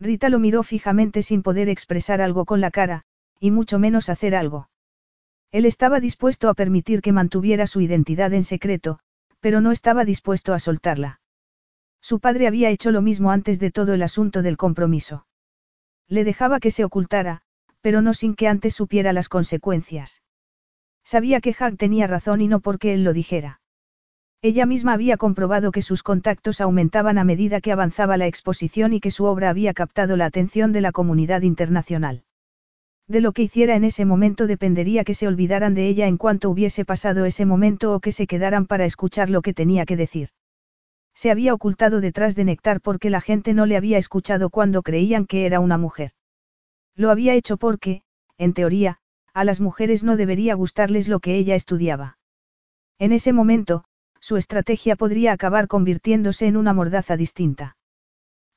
Rita lo miró fijamente sin poder expresar algo con la cara, y mucho menos hacer algo. Él estaba dispuesto a permitir que mantuviera su identidad en secreto, pero no estaba dispuesto a soltarla. Su padre había hecho lo mismo antes de todo el asunto del compromiso. Le dejaba que se ocultara, pero no sin que antes supiera las consecuencias. Sabía que Hag tenía razón y no porque él lo dijera. Ella misma había comprobado que sus contactos aumentaban a medida que avanzaba la exposición y que su obra había captado la atención de la comunidad internacional. De lo que hiciera en ese momento dependería que se olvidaran de ella en cuanto hubiese pasado ese momento o que se quedaran para escuchar lo que tenía que decir. Se había ocultado detrás de Néctar porque la gente no le había escuchado cuando creían que era una mujer. Lo había hecho porque, en teoría, a las mujeres no debería gustarles lo que ella estudiaba. En ese momento, su estrategia podría acabar convirtiéndose en una mordaza distinta.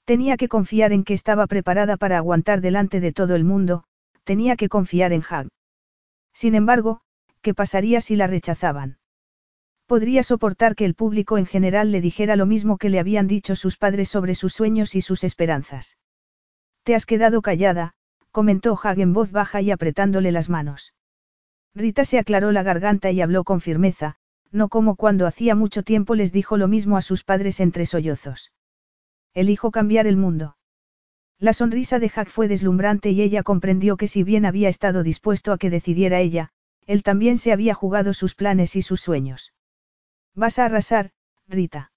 Tenía que confiar en que estaba preparada para aguantar delante de todo el mundo, tenía que confiar en Hag. Sin embargo, ¿qué pasaría si la rechazaban? Podría soportar que el público en general le dijera lo mismo que le habían dicho sus padres sobre sus sueños y sus esperanzas. Te has quedado callada, comentó Hag en voz baja y apretándole las manos. Rita se aclaró la garganta y habló con firmeza, no como cuando hacía mucho tiempo les dijo lo mismo a sus padres entre sollozos. Elijo cambiar el mundo. La sonrisa de Jack fue deslumbrante y ella comprendió que si bien había estado dispuesto a que decidiera ella, él también se había jugado sus planes y sus sueños. Vas a arrasar, Rita.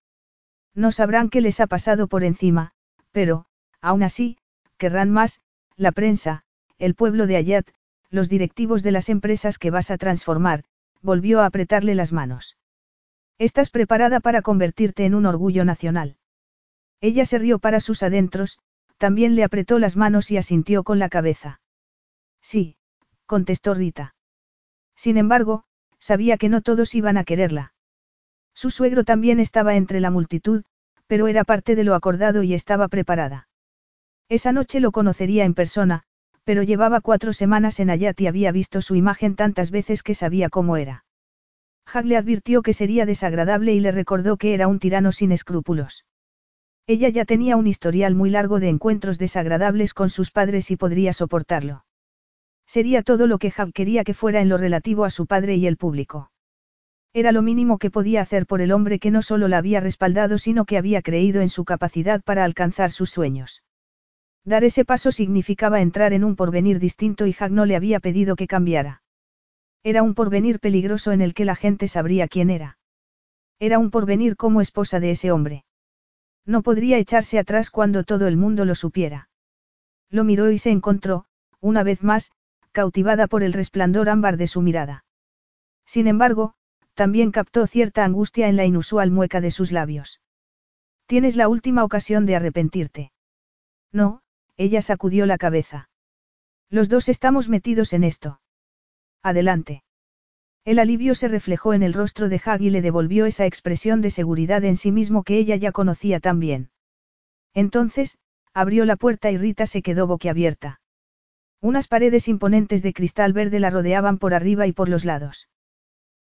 No sabrán qué les ha pasado por encima, pero, aún así, querrán más, la prensa, el pueblo de Ayat, los directivos de las empresas que vas a transformar, volvió a apretarle las manos. Estás preparada para convertirte en un orgullo nacional. Ella se rió para sus adentros, también le apretó las manos y asintió con la cabeza. Sí, contestó Rita. Sin embargo, sabía que no todos iban a quererla. Su suegro también estaba entre la multitud, pero era parte de lo acordado y estaba preparada. Esa noche lo conocería en persona, pero llevaba cuatro semanas en Ayat y había visto su imagen tantas veces que sabía cómo era. Hag le advirtió que sería desagradable y le recordó que era un tirano sin escrúpulos. Ella ya tenía un historial muy largo de encuentros desagradables con sus padres y podría soportarlo. Sería todo lo que Hab quería que fuera en lo relativo a su padre y el público. Era lo mínimo que podía hacer por el hombre que no solo la había respaldado sino que había creído en su capacidad para alcanzar sus sueños. Dar ese paso significaba entrar en un porvenir distinto y Hag no le había pedido que cambiara. Era un porvenir peligroso en el que la gente sabría quién era. Era un porvenir como esposa de ese hombre. No podría echarse atrás cuando todo el mundo lo supiera. Lo miró y se encontró, una vez más, cautivada por el resplandor ámbar de su mirada. Sin embargo, también captó cierta angustia en la inusual mueca de sus labios. Tienes la última ocasión de arrepentirte. No, ella sacudió la cabeza. Los dos estamos metidos en esto. Adelante. El alivio se reflejó en el rostro de Hag y le devolvió esa expresión de seguridad en sí mismo que ella ya conocía tan bien. Entonces, abrió la puerta y Rita se quedó boquiabierta. Unas paredes imponentes de cristal verde la rodeaban por arriba y por los lados.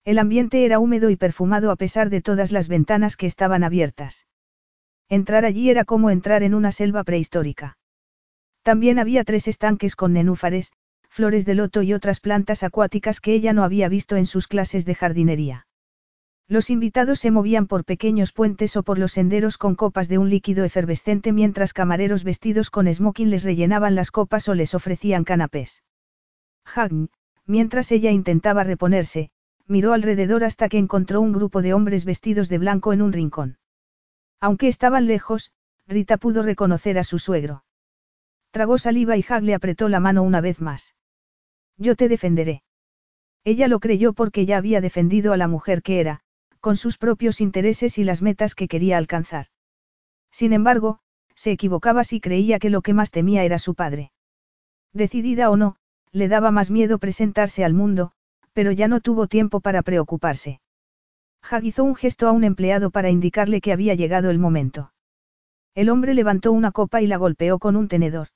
El ambiente era húmedo y perfumado a pesar de todas las ventanas que estaban abiertas. Entrar allí era como entrar en una selva prehistórica. También había tres estanques con nenúfares, flores de loto y otras plantas acuáticas que ella no había visto en sus clases de jardinería. Los invitados se movían por pequeños puentes o por los senderos con copas de un líquido efervescente mientras camareros vestidos con smoking les rellenaban las copas o les ofrecían canapés. Hagn, mientras ella intentaba reponerse, miró alrededor hasta que encontró un grupo de hombres vestidos de blanco en un rincón. Aunque estaban lejos, Rita pudo reconocer a su suegro. Tragó saliva y Hag le apretó la mano una vez más. Yo te defenderé. Ella lo creyó porque ya había defendido a la mujer que era, con sus propios intereses y las metas que quería alcanzar. Sin embargo, se equivocaba si creía que lo que más temía era su padre. Decidida o no, le daba más miedo presentarse al mundo, pero ya no tuvo tiempo para preocuparse. Hag hizo un gesto a un empleado para indicarle que había llegado el momento. El hombre levantó una copa y la golpeó con un tenedor.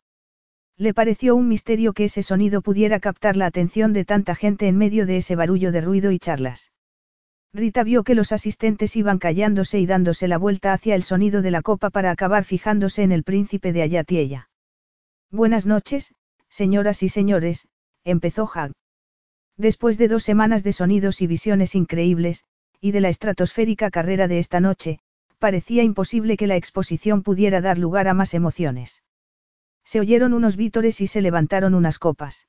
Le pareció un misterio que ese sonido pudiera captar la atención de tanta gente en medio de ese barullo de ruido y charlas. Rita vio que los asistentes iban callándose y dándose la vuelta hacia el sonido de la copa para acabar fijándose en el príncipe de Ayat y ella. Buenas noches, señoras y señores, empezó Hag. Después de dos semanas de sonidos y visiones increíbles, y de la estratosférica carrera de esta noche, parecía imposible que la exposición pudiera dar lugar a más emociones. Se oyeron unos vítores y se levantaron unas copas.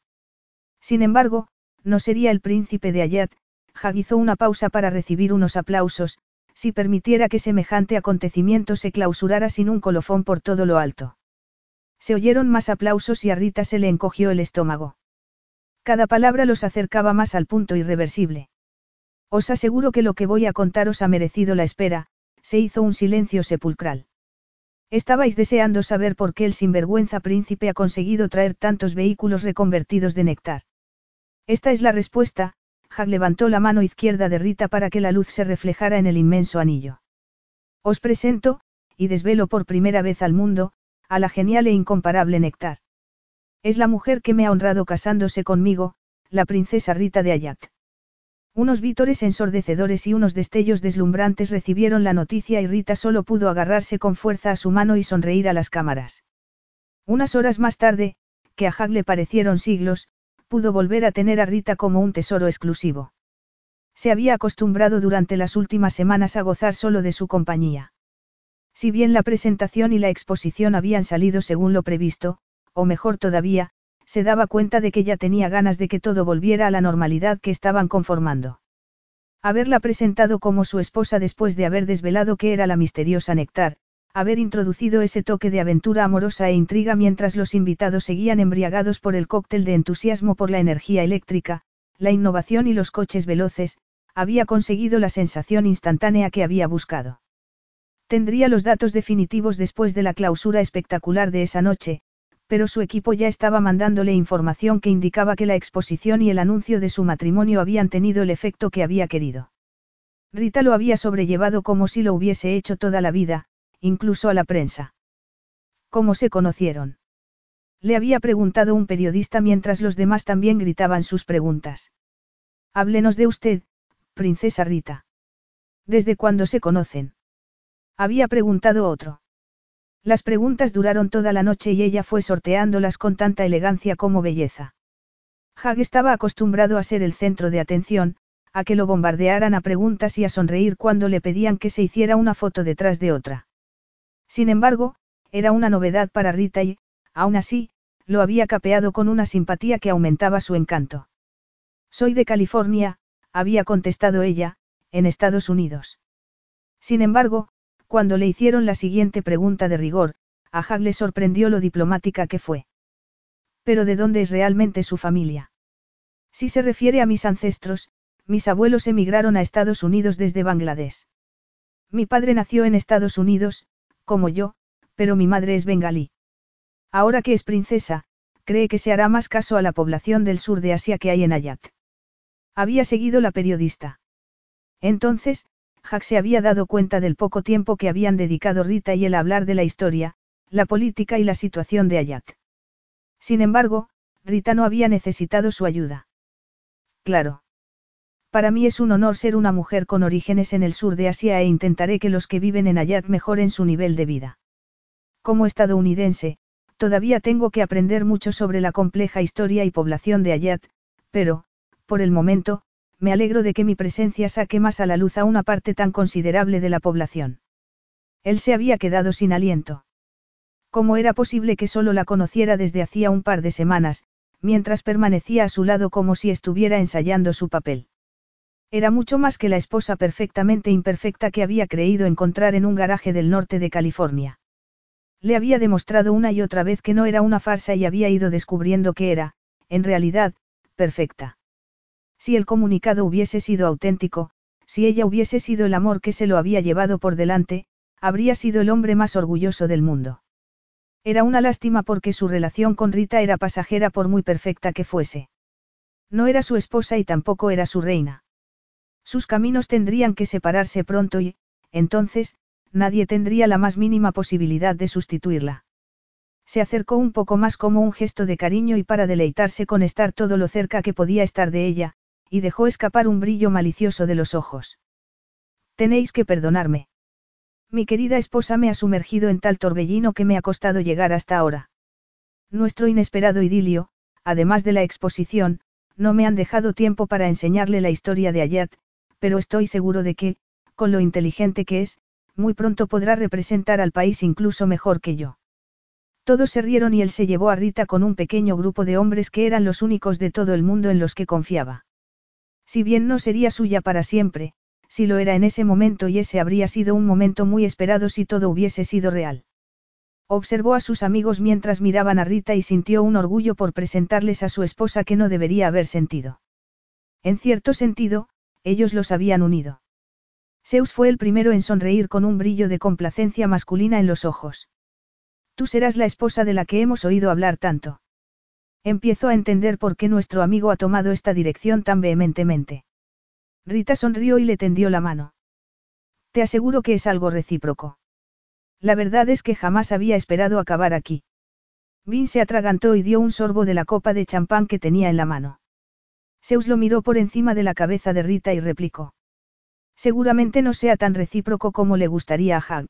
Sin embargo, no sería el príncipe de Ayat, Hag una pausa para recibir unos aplausos, si permitiera que semejante acontecimiento se clausurara sin un colofón por todo lo alto. Se oyeron más aplausos y a Rita se le encogió el estómago. Cada palabra los acercaba más al punto irreversible. Os aseguro que lo que voy a contaros ha merecido la espera, se hizo un silencio sepulcral. Estabais deseando saber por qué el sinvergüenza príncipe ha conseguido traer tantos vehículos reconvertidos de néctar. Esta es la respuesta, Hag levantó la mano izquierda de Rita para que la luz se reflejara en el inmenso anillo. Os presento, y desvelo por primera vez al mundo, a la genial e incomparable Néctar. Es la mujer que me ha honrado casándose conmigo, la princesa Rita de Ayat. Unos vítores ensordecedores y unos destellos deslumbrantes recibieron la noticia y Rita solo pudo agarrarse con fuerza a su mano y sonreír a las cámaras. Unas horas más tarde, que a Hag le parecieron siglos, pudo volver a tener a Rita como un tesoro exclusivo. Se había acostumbrado durante las últimas semanas a gozar solo de su compañía. Si bien la presentación y la exposición habían salido según lo previsto, o mejor todavía, se daba cuenta de que ya tenía ganas de que todo volviera a la normalidad que estaban conformando. Haberla presentado como su esposa después de haber desvelado que era la misteriosa Nectar, haber introducido ese toque de aventura amorosa e intriga mientras los invitados seguían embriagados por el cóctel de entusiasmo por la energía eléctrica, la innovación y los coches veloces, había conseguido la sensación instantánea que había buscado. Tendría los datos definitivos después de la clausura espectacular de esa noche, pero su equipo ya estaba mandándole información que indicaba que la exposición y el anuncio de su matrimonio habían tenido el efecto que había querido. Rita lo había sobrellevado como si lo hubiese hecho toda la vida, incluso a la prensa. ¿Cómo se conocieron? Le había preguntado un periodista mientras los demás también gritaban sus preguntas. Háblenos de usted, princesa Rita. ¿Desde cuándo se conocen? Había preguntado otro. Las preguntas duraron toda la noche y ella fue sorteándolas con tanta elegancia como belleza. Hag estaba acostumbrado a ser el centro de atención, a que lo bombardearan a preguntas y a sonreír cuando le pedían que se hiciera una foto detrás de otra. Sin embargo, era una novedad para Rita y, aún así, lo había capeado con una simpatía que aumentaba su encanto. Soy de California, había contestado ella, en Estados Unidos. Sin embargo, cuando le hicieron la siguiente pregunta de rigor, a Hag le sorprendió lo diplomática que fue. Pero ¿de dónde es realmente su familia? Si se refiere a mis ancestros, mis abuelos emigraron a Estados Unidos desde Bangladesh. Mi padre nació en Estados Unidos, como yo, pero mi madre es bengalí. Ahora que es princesa, cree que se hará más caso a la población del sur de Asia que hay en Ayat. Había seguido la periodista. Entonces, Jack se había dado cuenta del poco tiempo que habían dedicado Rita y él a hablar de la historia, la política y la situación de Ayat. Sin embargo, Rita no había necesitado su ayuda. Claro. Para mí es un honor ser una mujer con orígenes en el sur de Asia e intentaré que los que viven en Ayat mejoren su nivel de vida. Como estadounidense, todavía tengo que aprender mucho sobre la compleja historia y población de Ayat, pero, por el momento, me alegro de que mi presencia saque más a la luz a una parte tan considerable de la población. Él se había quedado sin aliento. ¿Cómo era posible que solo la conociera desde hacía un par de semanas, mientras permanecía a su lado como si estuviera ensayando su papel? Era mucho más que la esposa perfectamente imperfecta que había creído encontrar en un garaje del norte de California. Le había demostrado una y otra vez que no era una farsa y había ido descubriendo que era, en realidad, perfecta. Si el comunicado hubiese sido auténtico, si ella hubiese sido el amor que se lo había llevado por delante, habría sido el hombre más orgulloso del mundo. Era una lástima porque su relación con Rita era pasajera por muy perfecta que fuese. No era su esposa y tampoco era su reina. Sus caminos tendrían que separarse pronto y, entonces, nadie tendría la más mínima posibilidad de sustituirla. Se acercó un poco más como un gesto de cariño y para deleitarse con estar todo lo cerca que podía estar de ella, y dejó escapar un brillo malicioso de los ojos. Tenéis que perdonarme. Mi querida esposa me ha sumergido en tal torbellino que me ha costado llegar hasta ahora. Nuestro inesperado idilio, además de la exposición, no me han dejado tiempo para enseñarle la historia de Ayat, pero estoy seguro de que, con lo inteligente que es, muy pronto podrá representar al país incluso mejor que yo. Todos se rieron y él se llevó a Rita con un pequeño grupo de hombres que eran los únicos de todo el mundo en los que confiaba. Si bien no sería suya para siempre, si lo era en ese momento y ese habría sido un momento muy esperado si todo hubiese sido real. Observó a sus amigos mientras miraban a Rita y sintió un orgullo por presentarles a su esposa que no debería haber sentido. En cierto sentido, ellos los habían unido. Zeus fue el primero en sonreír con un brillo de complacencia masculina en los ojos. Tú serás la esposa de la que hemos oído hablar tanto. Empiezo a entender por qué nuestro amigo ha tomado esta dirección tan vehementemente. Rita sonrió y le tendió la mano. Te aseguro que es algo recíproco. La verdad es que jamás había esperado acabar aquí. Vin se atragantó y dio un sorbo de la copa de champán que tenía en la mano. Zeus lo miró por encima de la cabeza de Rita y replicó. Seguramente no sea tan recíproco como le gustaría a Hag.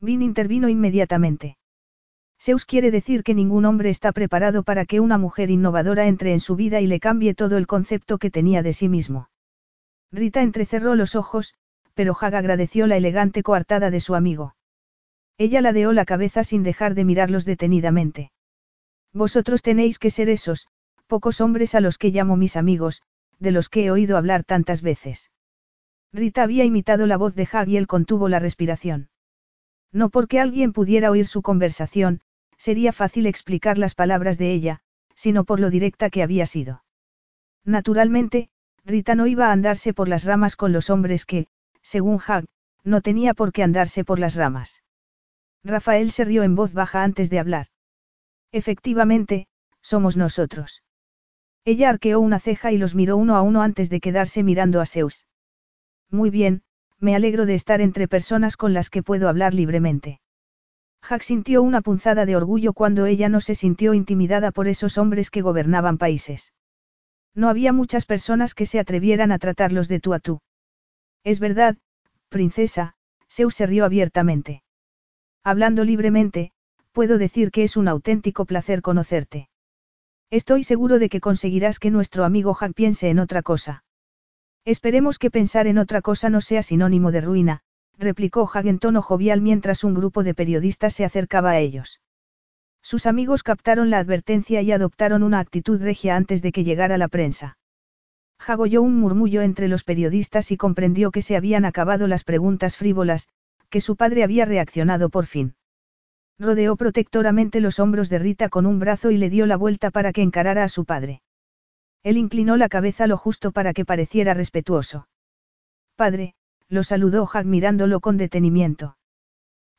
Vin intervino inmediatamente. Zeus quiere decir que ningún hombre está preparado para que una mujer innovadora entre en su vida y le cambie todo el concepto que tenía de sí mismo. Rita entrecerró los ojos, pero Hag agradeció la elegante coartada de su amigo. Ella ladeó la cabeza sin dejar de mirarlos detenidamente. Vosotros tenéis que ser esos, pocos hombres a los que llamo mis amigos, de los que he oído hablar tantas veces. Rita había imitado la voz de Hag y él contuvo la respiración. No porque alguien pudiera oír su conversación, sería fácil explicar las palabras de ella, sino por lo directa que había sido. Naturalmente, Rita no iba a andarse por las ramas con los hombres que, según Hag, no tenía por qué andarse por las ramas. Rafael se rió en voz baja antes de hablar. Efectivamente, somos nosotros. Ella arqueó una ceja y los miró uno a uno antes de quedarse mirando a Zeus. Muy bien, me alegro de estar entre personas con las que puedo hablar libremente. Jack sintió una punzada de orgullo cuando ella no se sintió intimidada por esos hombres que gobernaban países. No había muchas personas que se atrevieran a tratarlos de tú a tú. Es verdad, princesa, Zeus se rió abiertamente. Hablando libremente, puedo decir que es un auténtico placer conocerte. Estoy seguro de que conseguirás que nuestro amigo Jack piense en otra cosa. Esperemos que pensar en otra cosa no sea sinónimo de ruina, replicó Jack en tono jovial mientras un grupo de periodistas se acercaba a ellos. Sus amigos captaron la advertencia y adoptaron una actitud regia antes de que llegara la prensa. Hag oyó un murmullo entre los periodistas y comprendió que se habían acabado las preguntas frívolas, que su padre había reaccionado por fin. Rodeó protectoramente los hombros de Rita con un brazo y le dio la vuelta para que encarara a su padre. Él inclinó la cabeza lo justo para que pareciera respetuoso. Padre, lo saludó Hag mirándolo con detenimiento.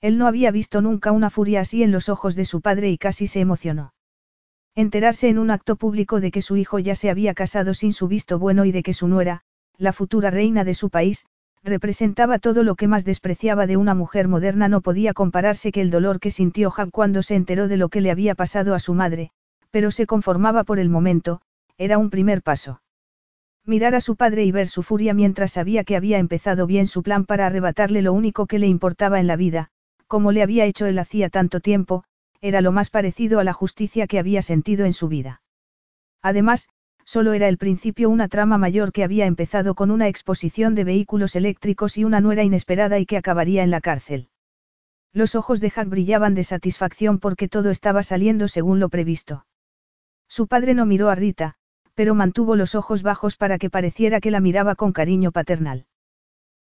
Él no había visto nunca una furia así en los ojos de su padre y casi se emocionó. Enterarse en un acto público de que su hijo ya se había casado sin su visto bueno y de que su nuera, la futura reina de su país, representaba todo lo que más despreciaba de una mujer moderna no podía compararse que el dolor que sintió Jack cuando se enteró de lo que le había pasado a su madre, pero se conformaba por el momento, era un primer paso. Mirar a su padre y ver su furia mientras sabía que había empezado bien su plan para arrebatarle lo único que le importaba en la vida, como le había hecho él hacía tanto tiempo, era lo más parecido a la justicia que había sentido en su vida. Además, solo era el principio una trama mayor que había empezado con una exposición de vehículos eléctricos y una nuera inesperada y que acabaría en la cárcel. Los ojos de Jack brillaban de satisfacción porque todo estaba saliendo según lo previsto. Su padre no miró a Rita, pero mantuvo los ojos bajos para que pareciera que la miraba con cariño paternal.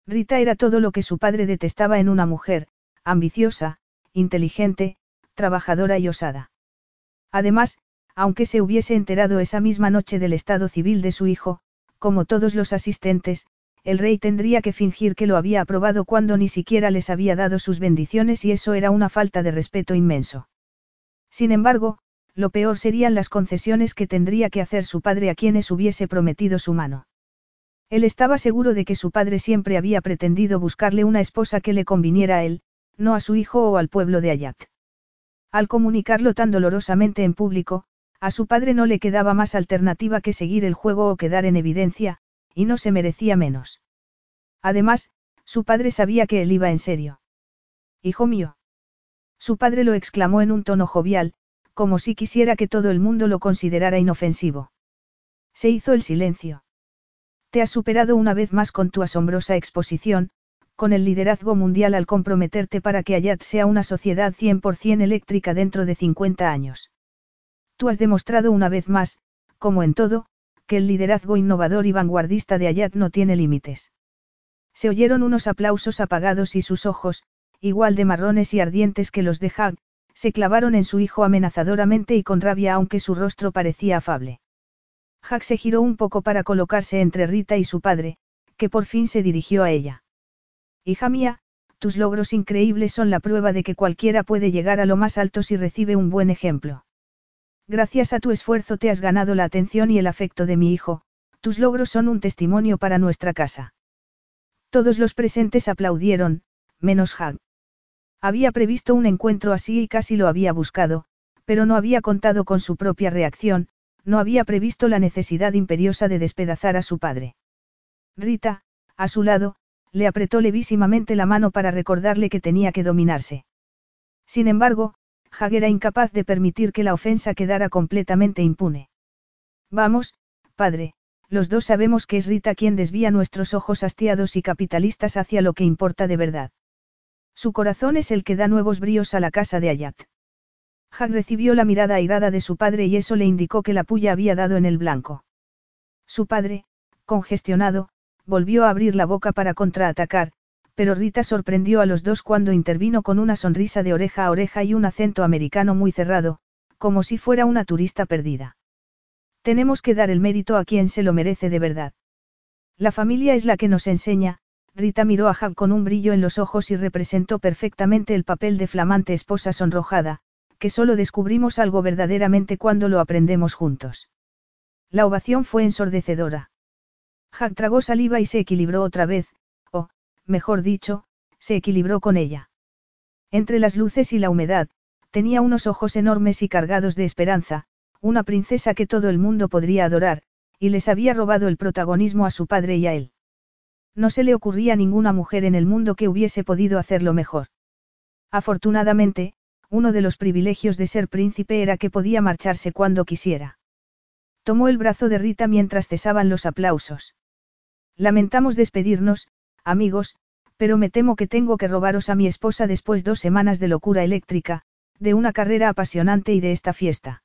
Rita era todo lo que su padre detestaba en una mujer, ambiciosa, inteligente, trabajadora y osada. Además, aunque se hubiese enterado esa misma noche del estado civil de su hijo, como todos los asistentes, el rey tendría que fingir que lo había aprobado cuando ni siquiera les había dado sus bendiciones y eso era una falta de respeto inmenso. Sin embargo, lo peor serían las concesiones que tendría que hacer su padre a quienes hubiese prometido su mano. Él estaba seguro de que su padre siempre había pretendido buscarle una esposa que le conviniera a él, no a su hijo o al pueblo de Ayat. Al comunicarlo tan dolorosamente en público, a su padre no le quedaba más alternativa que seguir el juego o quedar en evidencia, y no se merecía menos. Además, su padre sabía que él iba en serio. Hijo mío. Su padre lo exclamó en un tono jovial, como si quisiera que todo el mundo lo considerara inofensivo. Se hizo el silencio. Te has superado una vez más con tu asombrosa exposición, con el liderazgo mundial al comprometerte para que Ayat sea una sociedad 100% eléctrica dentro de 50 años. Tú has demostrado una vez más, como en todo, que el liderazgo innovador y vanguardista de Ayat no tiene límites. Se oyeron unos aplausos apagados y sus ojos, igual de marrones y ardientes que los de Hag, se clavaron en su hijo amenazadoramente y con rabia aunque su rostro parecía afable. Jack se giró un poco para colocarse entre Rita y su padre, que por fin se dirigió a ella. Hija mía, tus logros increíbles son la prueba de que cualquiera puede llegar a lo más alto si recibe un buen ejemplo. Gracias a tu esfuerzo te has ganado la atención y el afecto de mi hijo, tus logros son un testimonio para nuestra casa. Todos los presentes aplaudieron, menos Hag. Había previsto un encuentro así y casi lo había buscado, pero no había contado con su propia reacción, no había previsto la necesidad imperiosa de despedazar a su padre. Rita, a su lado, le apretó levísimamente la mano para recordarle que tenía que dominarse. Sin embargo, Hag era incapaz de permitir que la ofensa quedara completamente impune. Vamos, padre, los dos sabemos que es Rita quien desvía nuestros ojos hastiados y capitalistas hacia lo que importa de verdad. Su corazón es el que da nuevos bríos a la casa de Ayat. Hag recibió la mirada airada de su padre y eso le indicó que la puya había dado en el blanco. Su padre, congestionado, volvió a abrir la boca para contraatacar, pero Rita sorprendió a los dos cuando intervino con una sonrisa de oreja a oreja y un acento americano muy cerrado, como si fuera una turista perdida. Tenemos que dar el mérito a quien se lo merece de verdad. La familia es la que nos enseña, Rita miró a Jack con un brillo en los ojos y representó perfectamente el papel de flamante esposa sonrojada, que solo descubrimos algo verdaderamente cuando lo aprendemos juntos. La ovación fue ensordecedora. Jack tragó saliva y se equilibró otra vez, o, mejor dicho, se equilibró con ella. Entre las luces y la humedad, tenía unos ojos enormes y cargados de esperanza, una princesa que todo el mundo podría adorar, y les había robado el protagonismo a su padre y a él. No se le ocurría ninguna mujer en el mundo que hubiese podido hacerlo mejor. Afortunadamente, uno de los privilegios de ser príncipe era que podía marcharse cuando quisiera. Tomó el brazo de Rita mientras cesaban los aplausos. Lamentamos despedirnos, amigos, pero me temo que tengo que robaros a mi esposa después dos semanas de locura eléctrica, de una carrera apasionante y de esta fiesta.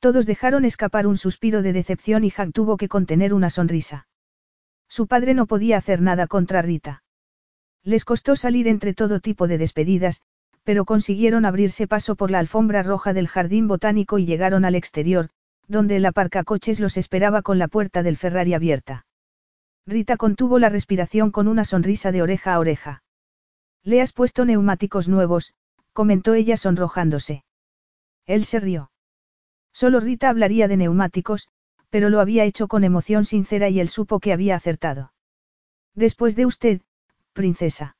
Todos dejaron escapar un suspiro de decepción y Jack tuvo que contener una sonrisa. Su padre no podía hacer nada contra Rita. Les costó salir entre todo tipo de despedidas, pero consiguieron abrirse paso por la alfombra roja del jardín botánico y llegaron al exterior, donde el aparcacoches los esperaba con la puerta del Ferrari abierta. Rita contuvo la respiración con una sonrisa de oreja a oreja. Le has puesto neumáticos nuevos, comentó ella sonrojándose. Él se rió. Solo Rita hablaría de neumáticos, pero lo había hecho con emoción sincera y él supo que había acertado. Después de usted, princesa.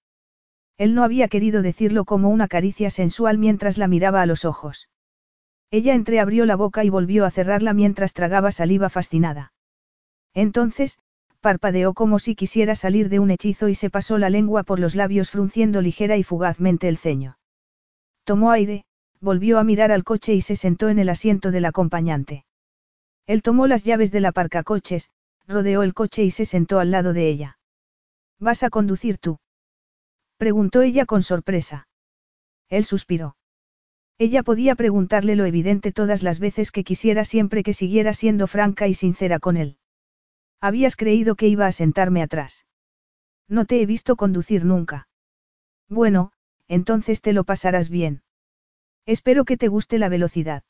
Él no había querido decirlo como una caricia sensual mientras la miraba a los ojos. Ella entreabrió la boca y volvió a cerrarla mientras tragaba saliva fascinada. Entonces, parpadeó como si quisiera salir de un hechizo y se pasó la lengua por los labios frunciendo ligera y fugazmente el ceño. Tomó aire, volvió a mirar al coche y se sentó en el asiento del acompañante. Él tomó las llaves del aparcacoches, rodeó el coche y se sentó al lado de ella. ¿Vas a conducir tú? preguntó ella con sorpresa. Él suspiró. Ella podía preguntarle lo evidente todas las veces que quisiera siempre que siguiera siendo franca y sincera con él. Habías creído que iba a sentarme atrás. No te he visto conducir nunca. Bueno, entonces te lo pasarás bien. Espero que te guste la velocidad.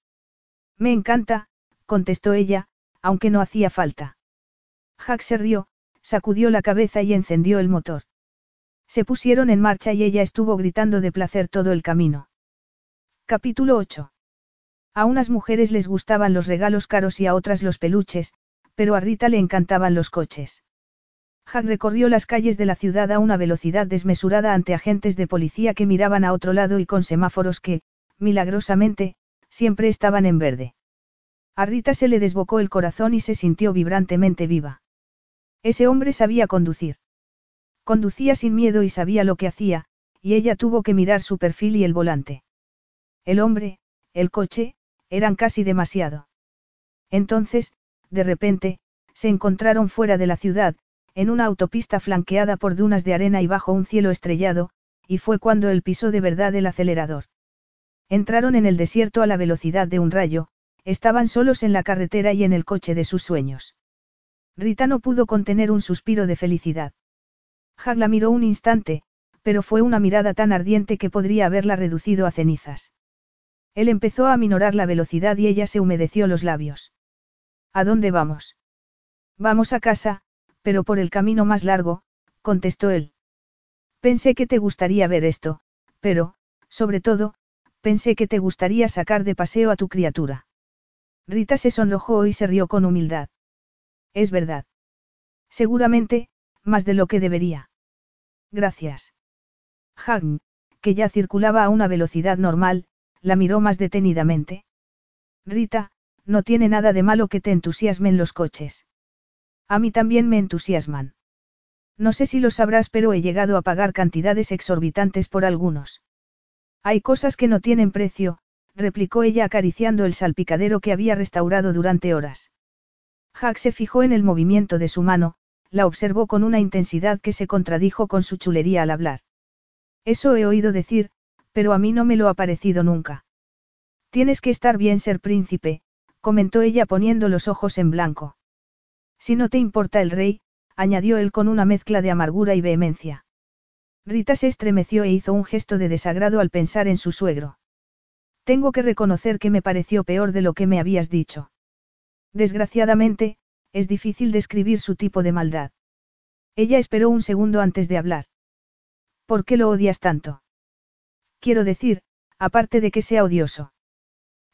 Me encanta, contestó ella, aunque no hacía falta. Jack se rió, sacudió la cabeza y encendió el motor. Se pusieron en marcha y ella estuvo gritando de placer todo el camino. Capítulo 8. A unas mujeres les gustaban los regalos caros y a otras los peluches, pero a Rita le encantaban los coches. Jack recorrió las calles de la ciudad a una velocidad desmesurada ante agentes de policía que miraban a otro lado y con semáforos que, milagrosamente, siempre estaban en verde. A Rita se le desbocó el corazón y se sintió vibrantemente viva. Ese hombre sabía conducir. Conducía sin miedo y sabía lo que hacía, y ella tuvo que mirar su perfil y el volante. El hombre, el coche, eran casi demasiado. Entonces, de repente, se encontraron fuera de la ciudad, en una autopista flanqueada por dunas de arena y bajo un cielo estrellado, y fue cuando él pisó de verdad el acelerador. Entraron en el desierto a la velocidad de un rayo, estaban solos en la carretera y en el coche de sus sueños. Rita no pudo contener un suspiro de felicidad. Hag la miró un instante, pero fue una mirada tan ardiente que podría haberla reducido a cenizas. Él empezó a minorar la velocidad y ella se humedeció los labios. ¿A dónde vamos? Vamos a casa, pero por el camino más largo, contestó él. Pensé que te gustaría ver esto, pero, sobre todo, pensé que te gustaría sacar de paseo a tu criatura. Rita se sonrojó y se rió con humildad. Es verdad. Seguramente, más de lo que debería. Gracias. Hagn, que ya circulaba a una velocidad normal, la miró más detenidamente. Rita, no tiene nada de malo que te entusiasmen los coches. A mí también me entusiasman. No sé si lo sabrás, pero he llegado a pagar cantidades exorbitantes por algunos. Hay cosas que no tienen precio, replicó ella acariciando el salpicadero que había restaurado durante horas. Jack se fijó en el movimiento de su mano, la observó con una intensidad que se contradijo con su chulería al hablar. Eso he oído decir, pero a mí no me lo ha parecido nunca. Tienes que estar bien ser príncipe, comentó ella poniendo los ojos en blanco. Si no te importa el rey, añadió él con una mezcla de amargura y vehemencia. Rita se estremeció e hizo un gesto de desagrado al pensar en su suegro. Tengo que reconocer que me pareció peor de lo que me habías dicho. Desgraciadamente, es difícil describir su tipo de maldad. Ella esperó un segundo antes de hablar. ¿Por qué lo odias tanto? Quiero decir, aparte de que sea odioso.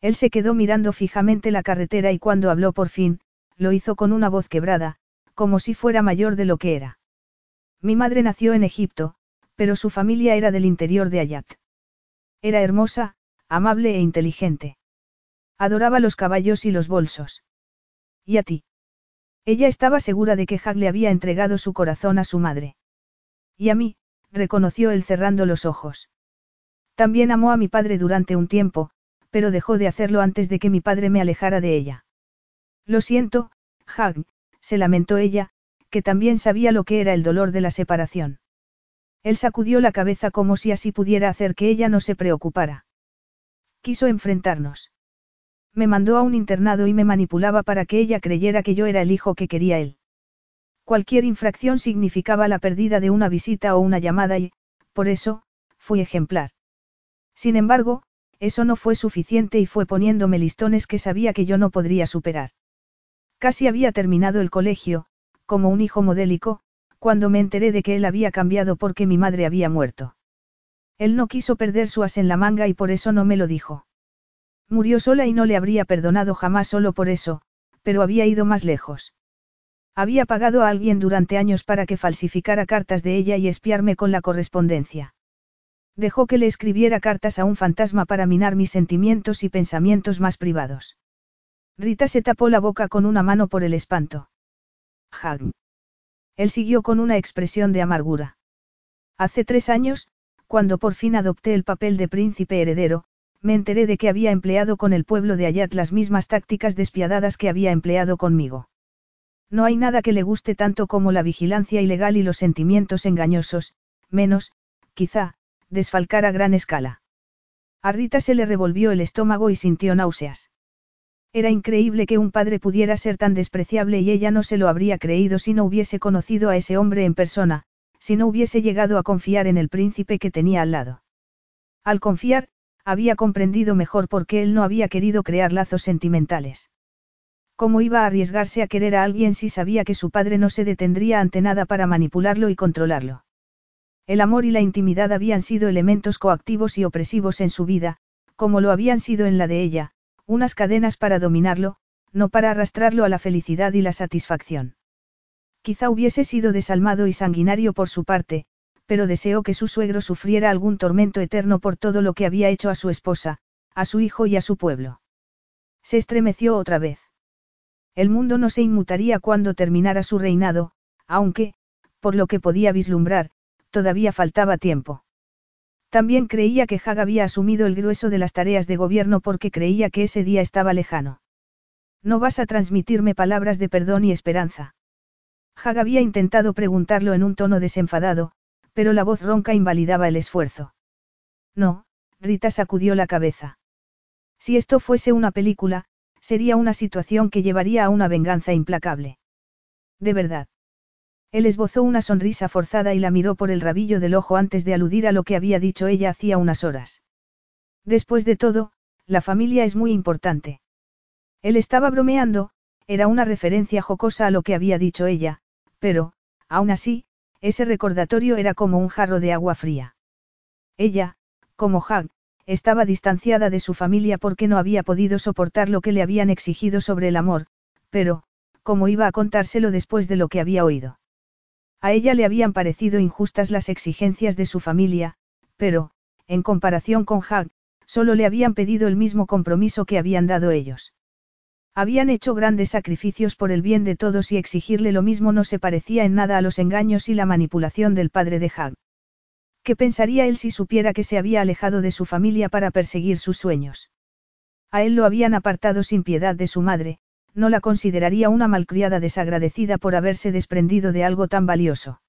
Él se quedó mirando fijamente la carretera y cuando habló por fin, lo hizo con una voz quebrada, como si fuera mayor de lo que era. Mi madre nació en Egipto, pero su familia era del interior de Ayat. Era hermosa, amable e inteligente. Adoraba los caballos y los bolsos. ¿Y a ti? Ella estaba segura de que Hag le había entregado su corazón a su madre. Y a mí, reconoció él cerrando los ojos. También amó a mi padre durante un tiempo, pero dejó de hacerlo antes de que mi padre me alejara de ella. Lo siento, Hag, se lamentó ella, que también sabía lo que era el dolor de la separación. Él sacudió la cabeza como si así pudiera hacer que ella no se preocupara. Quiso enfrentarnos. Me mandó a un internado y me manipulaba para que ella creyera que yo era el hijo que quería él. Cualquier infracción significaba la pérdida de una visita o una llamada y, por eso, fui ejemplar. Sin embargo, eso no fue suficiente y fue poniéndome listones que sabía que yo no podría superar. Casi había terminado el colegio, como un hijo modélico, cuando me enteré de que él había cambiado porque mi madre había muerto. Él no quiso perder su as en la manga y por eso no me lo dijo. Murió sola y no le habría perdonado jamás solo por eso, pero había ido más lejos. Había pagado a alguien durante años para que falsificara cartas de ella y espiarme con la correspondencia. Dejó que le escribiera cartas a un fantasma para minar mis sentimientos y pensamientos más privados. Rita se tapó la boca con una mano por el espanto. Hag. Él siguió con una expresión de amargura. Hace tres años, cuando por fin adopté el papel de príncipe heredero, me enteré de que había empleado con el pueblo de Ayat las mismas tácticas despiadadas que había empleado conmigo. No hay nada que le guste tanto como la vigilancia ilegal y los sentimientos engañosos, menos, quizá, desfalcar a gran escala. A Rita se le revolvió el estómago y sintió náuseas. Era increíble que un padre pudiera ser tan despreciable y ella no se lo habría creído si no hubiese conocido a ese hombre en persona, si no hubiese llegado a confiar en el príncipe que tenía al lado. Al confiar, había comprendido mejor por qué él no había querido crear lazos sentimentales. ¿Cómo iba a arriesgarse a querer a alguien si sabía que su padre no se detendría ante nada para manipularlo y controlarlo? El amor y la intimidad habían sido elementos coactivos y opresivos en su vida, como lo habían sido en la de ella, unas cadenas para dominarlo, no para arrastrarlo a la felicidad y la satisfacción. Quizá hubiese sido desalmado y sanguinario por su parte, pero deseó que su suegro sufriera algún tormento eterno por todo lo que había hecho a su esposa, a su hijo y a su pueblo. Se estremeció otra vez. El mundo no se inmutaría cuando terminara su reinado, aunque, por lo que podía vislumbrar, todavía faltaba tiempo. También creía que Hag había asumido el grueso de las tareas de gobierno porque creía que ese día estaba lejano. No vas a transmitirme palabras de perdón y esperanza. Hag había intentado preguntarlo en un tono desenfadado, pero la voz ronca invalidaba el esfuerzo. No, Rita sacudió la cabeza. Si esto fuese una película, sería una situación que llevaría a una venganza implacable. De verdad. Él esbozó una sonrisa forzada y la miró por el rabillo del ojo antes de aludir a lo que había dicho ella hacía unas horas. Después de todo, la familia es muy importante. Él estaba bromeando, era una referencia jocosa a lo que había dicho ella, pero, aún así, ese recordatorio era como un jarro de agua fría. Ella, como Hag, estaba distanciada de su familia porque no había podido soportar lo que le habían exigido sobre el amor, pero, ¿cómo iba a contárselo después de lo que había oído? A ella le habían parecido injustas las exigencias de su familia, pero, en comparación con Hag, solo le habían pedido el mismo compromiso que habían dado ellos. Habían hecho grandes sacrificios por el bien de todos y exigirle lo mismo no se parecía en nada a los engaños y la manipulación del padre de Hag. ¿Qué pensaría él si supiera que se había alejado de su familia para perseguir sus sueños? A él lo habían apartado sin piedad de su madre, no la consideraría una malcriada desagradecida por haberse desprendido de algo tan valioso.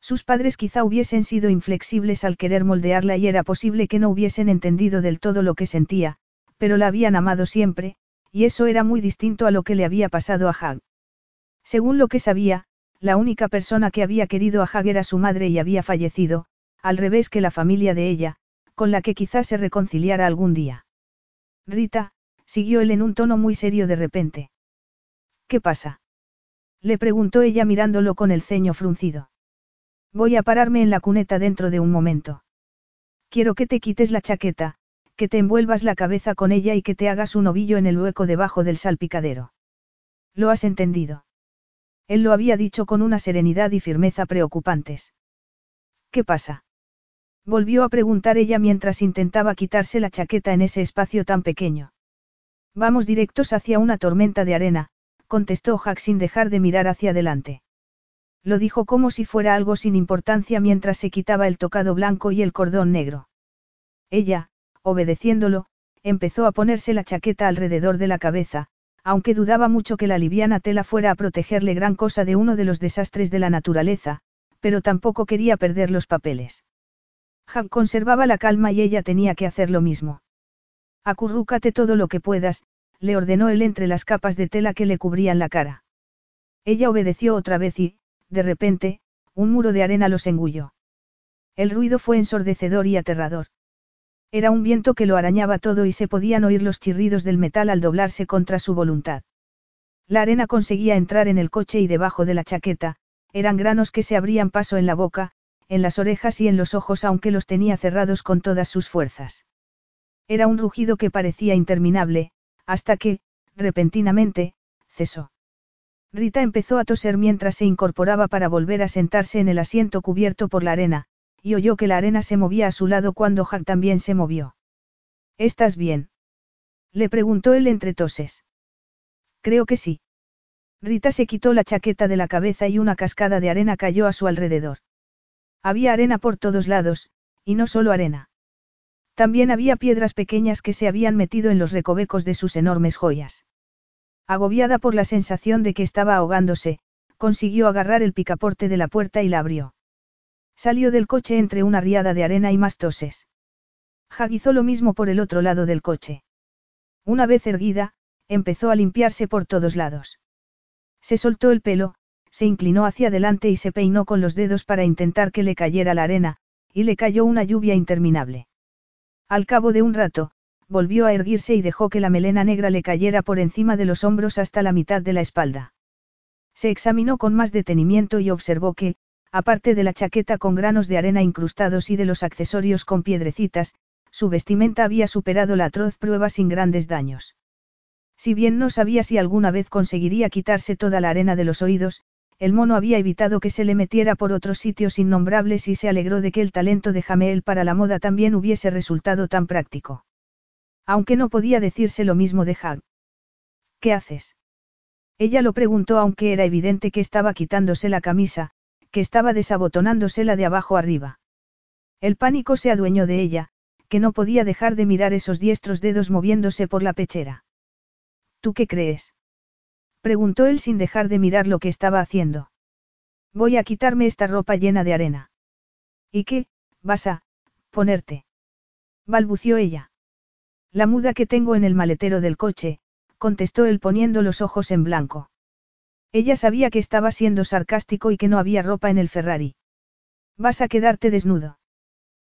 Sus padres quizá hubiesen sido inflexibles al querer moldearla y era posible que no hubiesen entendido del todo lo que sentía, pero la habían amado siempre, y eso era muy distinto a lo que le había pasado a Hag. Según lo que sabía, la única persona que había querido a Hag era su madre y había fallecido, al revés que la familia de ella, con la que quizás se reconciliara algún día. Rita, siguió él en un tono muy serio de repente. ¿Qué pasa? Le preguntó ella mirándolo con el ceño fruncido. Voy a pararme en la cuneta dentro de un momento. Quiero que te quites la chaqueta, que te envuelvas la cabeza con ella y que te hagas un ovillo en el hueco debajo del salpicadero. ¿Lo has entendido? Él lo había dicho con una serenidad y firmeza preocupantes. ¿Qué pasa? Volvió a preguntar ella mientras intentaba quitarse la chaqueta en ese espacio tan pequeño. Vamos directos hacia una tormenta de arena, contestó Jack sin dejar de mirar hacia adelante. Lo dijo como si fuera algo sin importancia mientras se quitaba el tocado blanco y el cordón negro. Ella, obedeciéndolo, empezó a ponerse la chaqueta alrededor de la cabeza, aunque dudaba mucho que la liviana tela fuera a protegerle gran cosa de uno de los desastres de la naturaleza, pero tampoco quería perder los papeles. Jack conservaba la calma y ella tenía que hacer lo mismo. Acurrúcate todo lo que puedas, le ordenó él entre las capas de tela que le cubrían la cara. Ella obedeció otra vez y, de repente, un muro de arena los engulló. El ruido fue ensordecedor y aterrador. Era un viento que lo arañaba todo y se podían oír los chirridos del metal al doblarse contra su voluntad. La arena conseguía entrar en el coche y debajo de la chaqueta, eran granos que se abrían paso en la boca, en las orejas y en los ojos aunque los tenía cerrados con todas sus fuerzas. Era un rugido que parecía interminable, hasta que, repentinamente, cesó. Rita empezó a toser mientras se incorporaba para volver a sentarse en el asiento cubierto por la arena, y oyó que la arena se movía a su lado cuando Jack también se movió. ¿Estás bien? Le preguntó él entre toses. Creo que sí. Rita se quitó la chaqueta de la cabeza y una cascada de arena cayó a su alrededor. Había arena por todos lados, y no solo arena. También había piedras pequeñas que se habían metido en los recovecos de sus enormes joyas. Agobiada por la sensación de que estaba ahogándose, consiguió agarrar el picaporte de la puerta y la abrió. Salió del coche entre una riada de arena y más toses. Hag hizo lo mismo por el otro lado del coche. Una vez erguida, empezó a limpiarse por todos lados. Se soltó el pelo, se inclinó hacia adelante y se peinó con los dedos para intentar que le cayera la arena, y le cayó una lluvia interminable. Al cabo de un rato, volvió a erguirse y dejó que la melena negra le cayera por encima de los hombros hasta la mitad de la espalda. Se examinó con más detenimiento y observó que, aparte de la chaqueta con granos de arena incrustados y de los accesorios con piedrecitas, su vestimenta había superado la atroz prueba sin grandes daños. Si bien no sabía si alguna vez conseguiría quitarse toda la arena de los oídos, el mono había evitado que se le metiera por otros sitios innombrables y se alegró de que el talento de Jameel para la moda también hubiese resultado tan práctico. Aunque no podía decirse lo mismo de Hag. ¿Qué haces? Ella lo preguntó aunque era evidente que estaba quitándose la camisa, que estaba desabotonándosela de abajo arriba. El pánico se adueñó de ella, que no podía dejar de mirar esos diestros dedos moviéndose por la pechera. ¿Tú qué crees? Preguntó él sin dejar de mirar lo que estaba haciendo. Voy a quitarme esta ropa llena de arena. ¿Y qué, vas a, ponerte? balbució ella. La muda que tengo en el maletero del coche, contestó él poniendo los ojos en blanco. Ella sabía que estaba siendo sarcástico y que no había ropa en el Ferrari. Vas a quedarte desnudo.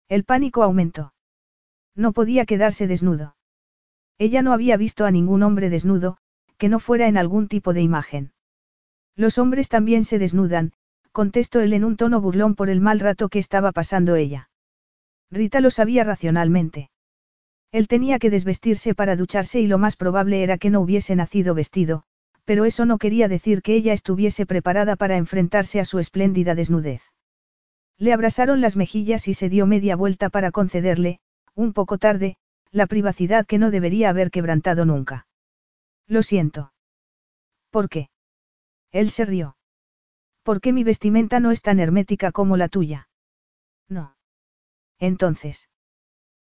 El pánico aumentó. No podía quedarse desnudo. Ella no había visto a ningún hombre desnudo, que no fuera en algún tipo de imagen. Los hombres también se desnudan, contestó él en un tono burlón por el mal rato que estaba pasando ella. Rita lo sabía racionalmente. Él tenía que desvestirse para ducharse y lo más probable era que no hubiese nacido vestido, pero eso no quería decir que ella estuviese preparada para enfrentarse a su espléndida desnudez. Le abrasaron las mejillas y se dio media vuelta para concederle, un poco tarde, la privacidad que no debería haber quebrantado nunca. Lo siento. ¿Por qué? Él se rió. ¿Por qué mi vestimenta no es tan hermética como la tuya? No. Entonces.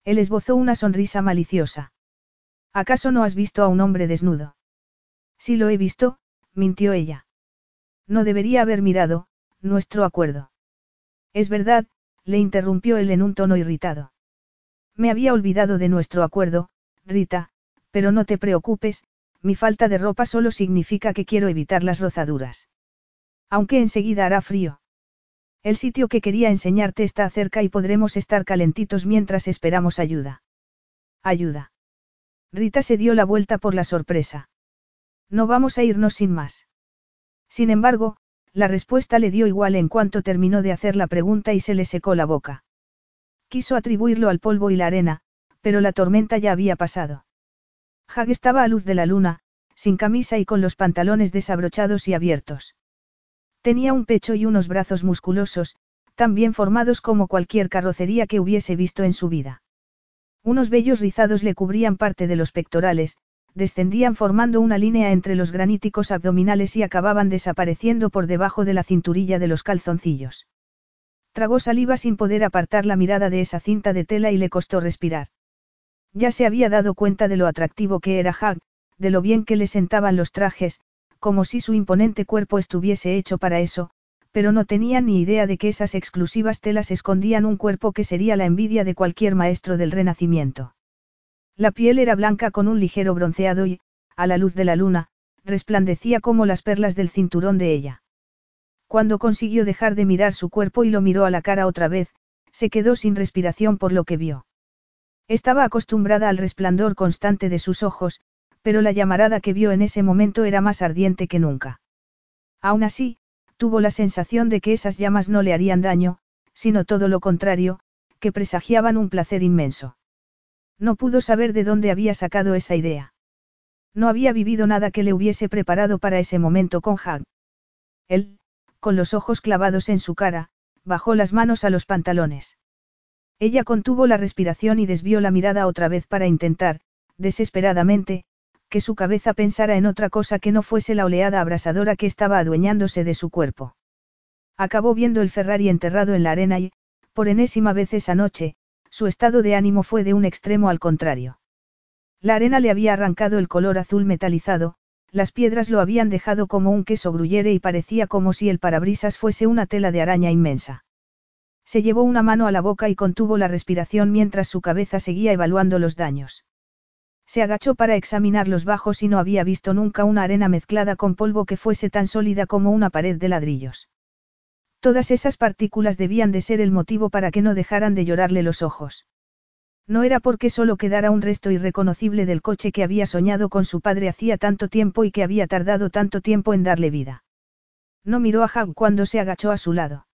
Él esbozó una sonrisa maliciosa. ¿Acaso no has visto a un hombre desnudo? Si lo he visto, mintió ella. No debería haber mirado, nuestro acuerdo. Es verdad, le interrumpió él en un tono irritado. Me había olvidado de nuestro acuerdo, Rita, pero no te preocupes, mi falta de ropa solo significa que quiero evitar las rozaduras. Aunque enseguida hará frío. El sitio que quería enseñarte está cerca y podremos estar calentitos mientras esperamos ayuda. Ayuda. Rita se dio la vuelta por la sorpresa. No vamos a irnos sin más. Sin embargo, la respuesta le dio igual en cuanto terminó de hacer la pregunta y se le secó la boca. Quiso atribuirlo al polvo y la arena, pero la tormenta ya había pasado. Hag estaba a luz de la luna, sin camisa y con los pantalones desabrochados y abiertos. Tenía un pecho y unos brazos musculosos, tan bien formados como cualquier carrocería que hubiese visto en su vida. Unos vellos rizados le cubrían parte de los pectorales, descendían formando una línea entre los graníticos abdominales y acababan desapareciendo por debajo de la cinturilla de los calzoncillos. Tragó saliva sin poder apartar la mirada de esa cinta de tela y le costó respirar. Ya se había dado cuenta de lo atractivo que era Hag, de lo bien que le sentaban los trajes, como si su imponente cuerpo estuviese hecho para eso, pero no tenía ni idea de que esas exclusivas telas escondían un cuerpo que sería la envidia de cualquier maestro del Renacimiento. La piel era blanca con un ligero bronceado y, a la luz de la luna, resplandecía como las perlas del cinturón de ella. Cuando consiguió dejar de mirar su cuerpo y lo miró a la cara otra vez, se quedó sin respiración por lo que vio. Estaba acostumbrada al resplandor constante de sus ojos, pero la llamarada que vio en ese momento era más ardiente que nunca. Aún así, tuvo la sensación de que esas llamas no le harían daño, sino todo lo contrario, que presagiaban un placer inmenso. No pudo saber de dónde había sacado esa idea. No había vivido nada que le hubiese preparado para ese momento con Hag. Él, con los ojos clavados en su cara, bajó las manos a los pantalones. Ella contuvo la respiración y desvió la mirada otra vez para intentar, desesperadamente, que su cabeza pensara en otra cosa que no fuese la oleada abrasadora que estaba adueñándose de su cuerpo. Acabó viendo el Ferrari enterrado en la arena y, por enésima vez esa noche, su estado de ánimo fue de un extremo al contrario. La arena le había arrancado el color azul metalizado, las piedras lo habían dejado como un queso gruyere y parecía como si el parabrisas fuese una tela de araña inmensa. Se llevó una mano a la boca y contuvo la respiración mientras su cabeza seguía evaluando los daños. Se agachó para examinar los bajos y no había visto nunca una arena mezclada con polvo que fuese tan sólida como una pared de ladrillos. Todas esas partículas debían de ser el motivo para que no dejaran de llorarle los ojos. No era porque solo quedara un resto irreconocible del coche que había soñado con su padre hacía tanto tiempo y que había tardado tanto tiempo en darle vida. No miró a Hag cuando se agachó a su lado.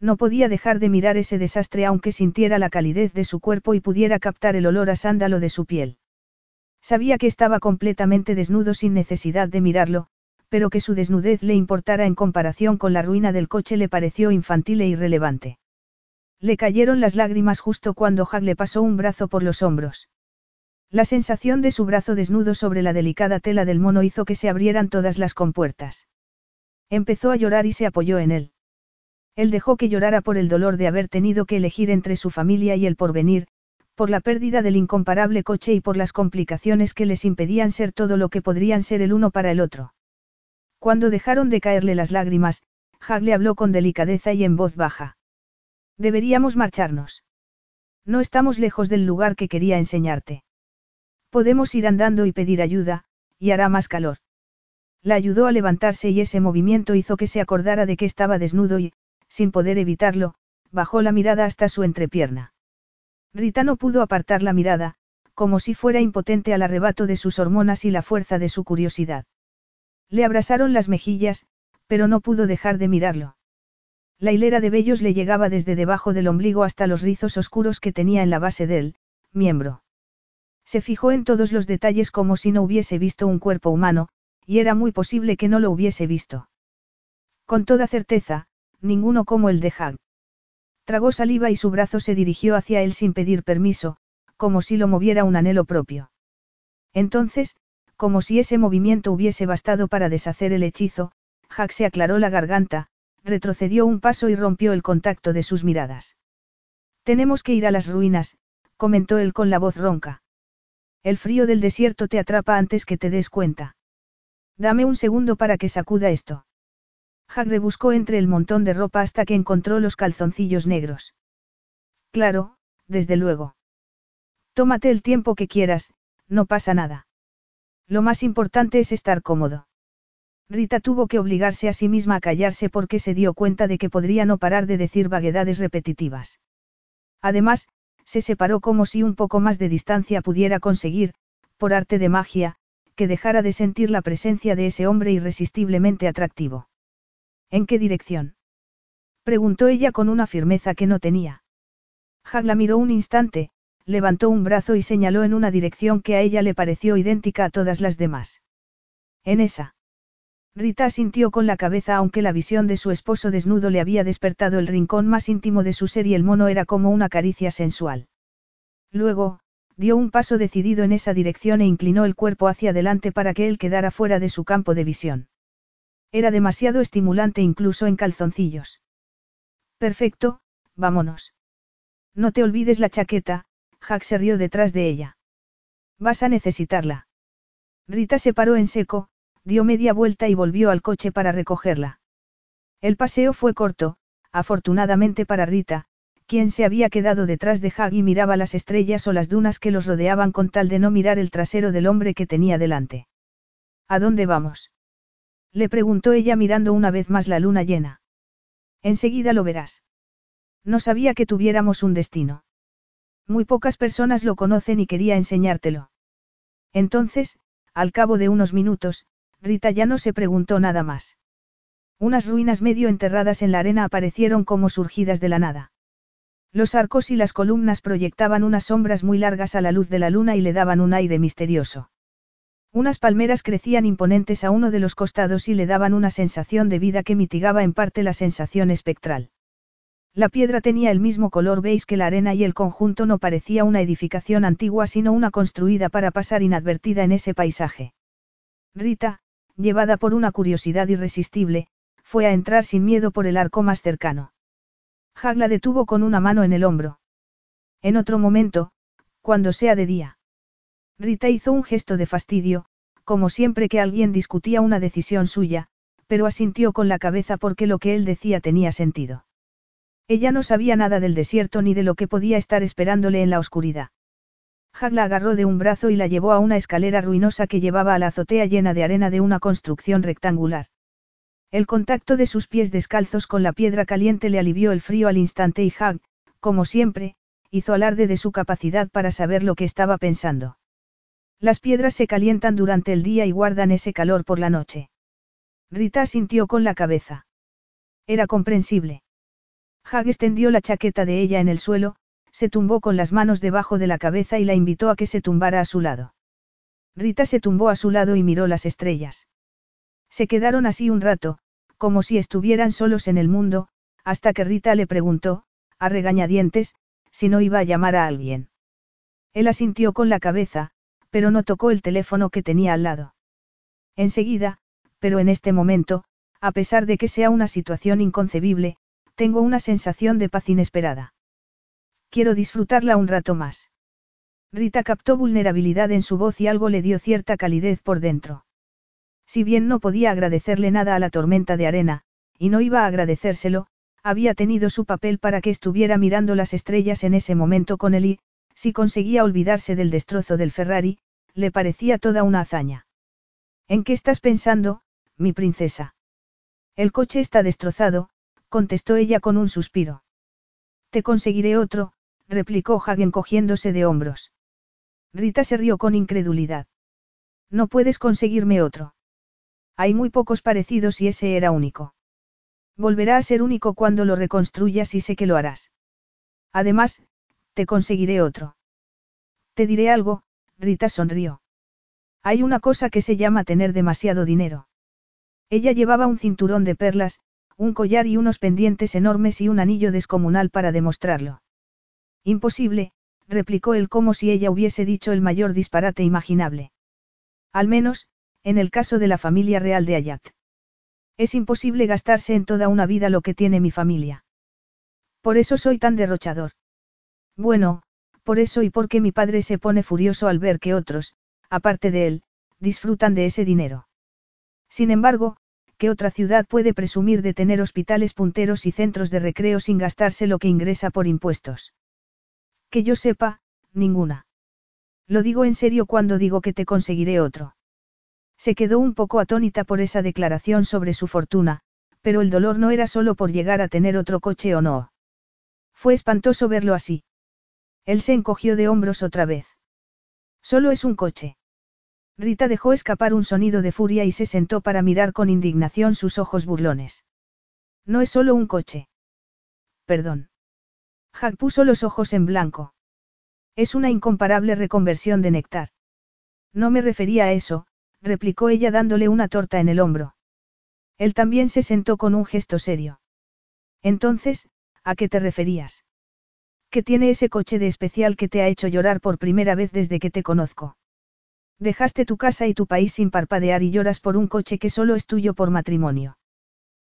No podía dejar de mirar ese desastre aunque sintiera la calidez de su cuerpo y pudiera captar el olor a sándalo de su piel. Sabía que estaba completamente desnudo sin necesidad de mirarlo, pero que su desnudez le importara en comparación con la ruina del coche le pareció infantil e irrelevante. Le cayeron las lágrimas justo cuando Hag le pasó un brazo por los hombros. La sensación de su brazo desnudo sobre la delicada tela del mono hizo que se abrieran todas las compuertas. Empezó a llorar y se apoyó en él. Él dejó que llorara por el dolor de haber tenido que elegir entre su familia y el porvenir, por la pérdida del incomparable coche y por las complicaciones que les impedían ser todo lo que podrían ser el uno para el otro. Cuando dejaron de caerle las lágrimas, Hag le habló con delicadeza y en voz baja. Deberíamos marcharnos. No estamos lejos del lugar que quería enseñarte. Podemos ir andando y pedir ayuda, y hará más calor. La ayudó a levantarse y ese movimiento hizo que se acordara de que estaba desnudo y, sin poder evitarlo, bajó la mirada hasta su entrepierna. Rita no pudo apartar la mirada, como si fuera impotente al arrebato de sus hormonas y la fuerza de su curiosidad. Le abrasaron las mejillas, pero no pudo dejar de mirarlo. La hilera de vellos le llegaba desde debajo del ombligo hasta los rizos oscuros que tenía en la base del miembro. Se fijó en todos los detalles como si no hubiese visto un cuerpo humano, y era muy posible que no lo hubiese visto. Con toda certeza, ninguno como el de Hag. Tragó saliva y su brazo se dirigió hacia él sin pedir permiso, como si lo moviera un anhelo propio. Entonces, como si ese movimiento hubiese bastado para deshacer el hechizo, Hag se aclaró la garganta, retrocedió un paso y rompió el contacto de sus miradas. Tenemos que ir a las ruinas, comentó él con la voz ronca. El frío del desierto te atrapa antes que te des cuenta. Dame un segundo para que sacuda esto. Hag rebuscó entre el montón de ropa hasta que encontró los calzoncillos negros. Claro, desde luego. Tómate el tiempo que quieras, no pasa nada. Lo más importante es estar cómodo. Rita tuvo que obligarse a sí misma a callarse porque se dio cuenta de que podría no parar de decir vaguedades repetitivas. Además, se separó como si un poco más de distancia pudiera conseguir, por arte de magia, que dejara de sentir la presencia de ese hombre irresistiblemente atractivo. ¿En qué dirección? preguntó ella con una firmeza que no tenía. Hag la miró un instante, levantó un brazo y señaló en una dirección que a ella le pareció idéntica a todas las demás. En esa. Rita sintió con la cabeza aunque la visión de su esposo desnudo le había despertado el rincón más íntimo de su ser y el mono era como una caricia sensual. Luego, dio un paso decidido en esa dirección e inclinó el cuerpo hacia adelante para que él quedara fuera de su campo de visión. Era demasiado estimulante incluso en calzoncillos. Perfecto, vámonos. No te olvides la chaqueta, Jack se rió detrás de ella. Vas a necesitarla. Rita se paró en seco, dio media vuelta y volvió al coche para recogerla. El paseo fue corto, afortunadamente para Rita, quien se había quedado detrás de Hag y miraba las estrellas o las dunas que los rodeaban con tal de no mirar el trasero del hombre que tenía delante. ¿A dónde vamos? Le preguntó ella mirando una vez más la luna llena. Enseguida lo verás. No sabía que tuviéramos un destino. Muy pocas personas lo conocen y quería enseñártelo. Entonces, al cabo de unos minutos, Rita ya no se preguntó nada más. Unas ruinas medio enterradas en la arena aparecieron como surgidas de la nada. Los arcos y las columnas proyectaban unas sombras muy largas a la luz de la luna y le daban un aire misterioso. Unas palmeras crecían imponentes a uno de los costados y le daban una sensación de vida que mitigaba en parte la sensación espectral. La piedra tenía el mismo color beige que la arena y el conjunto no parecía una edificación antigua sino una construida para pasar inadvertida en ese paisaje. Rita, llevada por una curiosidad irresistible, fue a entrar sin miedo por el arco más cercano. Hag la detuvo con una mano en el hombro. En otro momento, cuando sea de día. Rita hizo un gesto de fastidio, como siempre que alguien discutía una decisión suya, pero asintió con la cabeza porque lo que él decía tenía sentido. Ella no sabía nada del desierto ni de lo que podía estar esperándole en la oscuridad. Hag la agarró de un brazo y la llevó a una escalera ruinosa que llevaba a la azotea llena de arena de una construcción rectangular. El contacto de sus pies descalzos con la piedra caliente le alivió el frío al instante y Hag, como siempre, hizo alarde de su capacidad para saber lo que estaba pensando. Las piedras se calientan durante el día y guardan ese calor por la noche. Rita sintió con la cabeza. Era comprensible. Hag extendió la chaqueta de ella en el suelo, se tumbó con las manos debajo de la cabeza y la invitó a que se tumbara a su lado. Rita se tumbó a su lado y miró las estrellas. Se quedaron así un rato, como si estuvieran solos en el mundo, hasta que Rita le preguntó, a regañadientes, si no iba a llamar a alguien. Él asintió con la cabeza, pero no tocó el teléfono que tenía al lado. Enseguida, pero en este momento, a pesar de que sea una situación inconcebible, tengo una sensación de paz inesperada. Quiero disfrutarla un rato más. Rita captó vulnerabilidad en su voz y algo le dio cierta calidez por dentro. Si bien no podía agradecerle nada a la tormenta de arena, y no iba a agradecérselo, había tenido su papel para que estuviera mirando las estrellas en ese momento con él y, si conseguía olvidarse del destrozo del Ferrari, le parecía toda una hazaña. ¿En qué estás pensando, mi princesa? El coche está destrozado, contestó ella con un suspiro. Te conseguiré otro, replicó Hagen cogiéndose de hombros. Rita se rió con incredulidad. No puedes conseguirme otro. Hay muy pocos parecidos y ese era único. Volverá a ser único cuando lo reconstruyas y sé que lo harás. Además, te conseguiré otro. Te diré algo, Rita sonrió. Hay una cosa que se llama tener demasiado dinero. Ella llevaba un cinturón de perlas, un collar y unos pendientes enormes y un anillo descomunal para demostrarlo. Imposible, replicó él como si ella hubiese dicho el mayor disparate imaginable. Al menos, en el caso de la familia real de Ayat. Es imposible gastarse en toda una vida lo que tiene mi familia. Por eso soy tan derrochador. Bueno, por eso y porque mi padre se pone furioso al ver que otros, aparte de él, disfrutan de ese dinero. Sin embargo, ¿qué otra ciudad puede presumir de tener hospitales punteros y centros de recreo sin gastarse lo que ingresa por impuestos? Que yo sepa, ninguna. Lo digo en serio cuando digo que te conseguiré otro. Se quedó un poco atónita por esa declaración sobre su fortuna, pero el dolor no era solo por llegar a tener otro coche o no. Fue espantoso verlo así. Él se encogió de hombros otra vez. Solo es un coche. Rita dejó escapar un sonido de furia y se sentó para mirar con indignación sus ojos burlones. No es solo un coche. Perdón. Jack puso los ojos en blanco. Es una incomparable reconversión de néctar. No me refería a eso, replicó ella dándole una torta en el hombro. Él también se sentó con un gesto serio. Entonces, ¿a qué te referías? ¿Qué tiene ese coche de especial que te ha hecho llorar por primera vez desde que te conozco? Dejaste tu casa y tu país sin parpadear y lloras por un coche que solo es tuyo por matrimonio.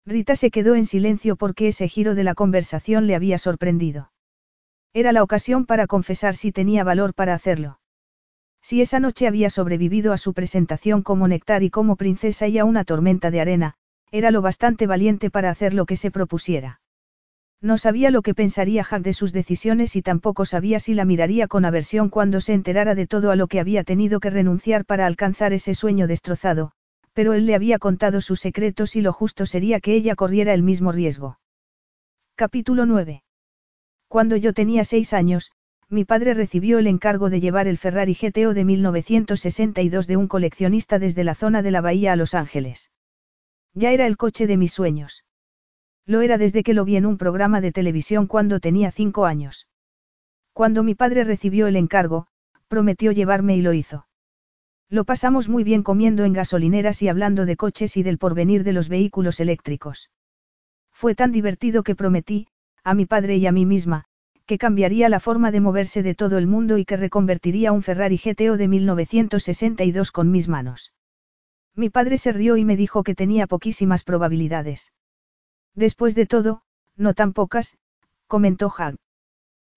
Rita se quedó en silencio porque ese giro de la conversación le había sorprendido. Era la ocasión para confesar si tenía valor para hacerlo. Si esa noche había sobrevivido a su presentación como Nectar y como princesa y a una tormenta de arena, era lo bastante valiente para hacer lo que se propusiera. No sabía lo que pensaría Jack de sus decisiones y tampoco sabía si la miraría con aversión cuando se enterara de todo a lo que había tenido que renunciar para alcanzar ese sueño destrozado, pero él le había contado sus secretos y lo justo sería que ella corriera el mismo riesgo. Capítulo 9. Cuando yo tenía seis años, mi padre recibió el encargo de llevar el Ferrari GTO de 1962 de un coleccionista desde la zona de la bahía a Los Ángeles. Ya era el coche de mis sueños. Lo era desde que lo vi en un programa de televisión cuando tenía cinco años. Cuando mi padre recibió el encargo, prometió llevarme y lo hizo. Lo pasamos muy bien comiendo en gasolineras y hablando de coches y del porvenir de los vehículos eléctricos. Fue tan divertido que prometí, a mi padre y a mí misma, que cambiaría la forma de moverse de todo el mundo y que reconvertiría un Ferrari GTO de 1962 con mis manos. Mi padre se rió y me dijo que tenía poquísimas probabilidades. Después de todo, no tan pocas, comentó Hag.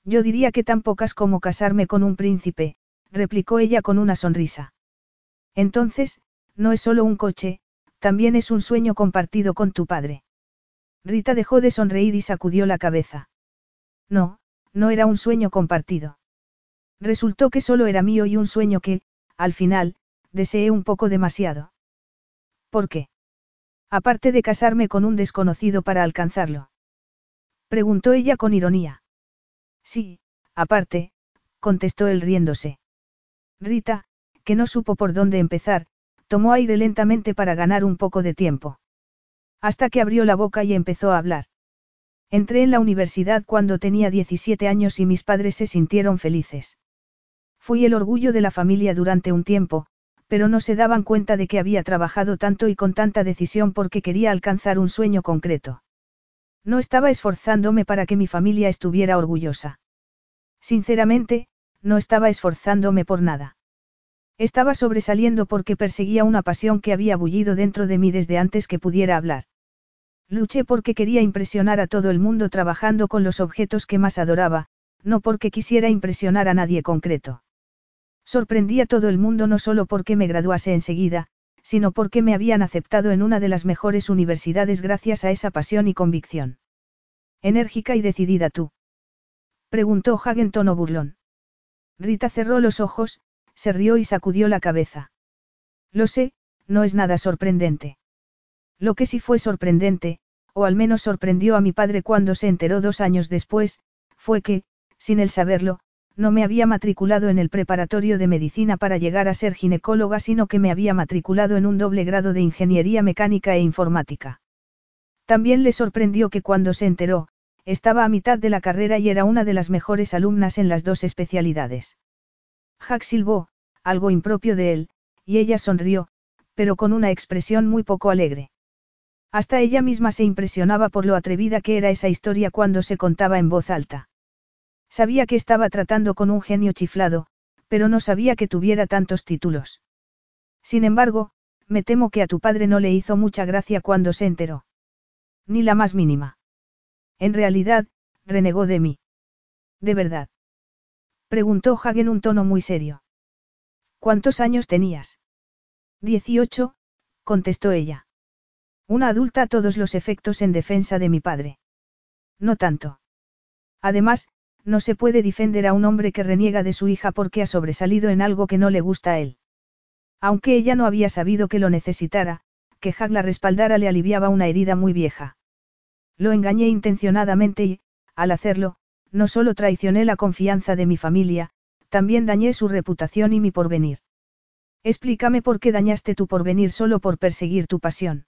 Yo diría que tan pocas como casarme con un príncipe, replicó ella con una sonrisa. Entonces, no es solo un coche, también es un sueño compartido con tu padre. Rita dejó de sonreír y sacudió la cabeza. No, no era un sueño compartido. Resultó que solo era mío y un sueño que, al final, deseé un poco demasiado. ¿Por qué? Aparte de casarme con un desconocido para alcanzarlo. Preguntó ella con ironía. Sí, aparte, contestó él riéndose. Rita, que no supo por dónde empezar, tomó aire lentamente para ganar un poco de tiempo. Hasta que abrió la boca y empezó a hablar. Entré en la universidad cuando tenía 17 años y mis padres se sintieron felices. Fui el orgullo de la familia durante un tiempo, pero no se daban cuenta de que había trabajado tanto y con tanta decisión porque quería alcanzar un sueño concreto. No estaba esforzándome para que mi familia estuviera orgullosa. Sinceramente, no estaba esforzándome por nada. Estaba sobresaliendo porque perseguía una pasión que había bullido dentro de mí desde antes que pudiera hablar. Luché porque quería impresionar a todo el mundo trabajando con los objetos que más adoraba, no porque quisiera impresionar a nadie concreto. Sorprendí a todo el mundo no solo porque me graduase enseguida, sino porque me habían aceptado en una de las mejores universidades gracias a esa pasión y convicción. Enérgica y decidida tú. Preguntó Hagen tono burlón. Rita cerró los ojos, se rió y sacudió la cabeza. Lo sé, no es nada sorprendente. Lo que sí fue sorprendente, o al menos sorprendió a mi padre cuando se enteró dos años después, fue que, sin él saberlo, no me había matriculado en el preparatorio de medicina para llegar a ser ginecóloga, sino que me había matriculado en un doble grado de ingeniería mecánica e informática. También le sorprendió que cuando se enteró, estaba a mitad de la carrera y era una de las mejores alumnas en las dos especialidades. Jack silbó, algo impropio de él, y ella sonrió, pero con una expresión muy poco alegre. Hasta ella misma se impresionaba por lo atrevida que era esa historia cuando se contaba en voz alta. Sabía que estaba tratando con un genio chiflado, pero no sabía que tuviera tantos títulos. Sin embargo, me temo que a tu padre no le hizo mucha gracia cuando se enteró. Ni la más mínima. En realidad, renegó de mí. ¿De verdad? Preguntó Hag en un tono muy serio. ¿Cuántos años tenías? Dieciocho, contestó ella. Una adulta a todos los efectos en defensa de mi padre. No tanto. Además, no se puede defender a un hombre que reniega de su hija porque ha sobresalido en algo que no le gusta a él. Aunque ella no había sabido que lo necesitara, que Hag la respaldara le aliviaba una herida muy vieja. Lo engañé intencionadamente y, al hacerlo, no solo traicioné la confianza de mi familia, también dañé su reputación y mi porvenir. Explícame por qué dañaste tu porvenir solo por perseguir tu pasión.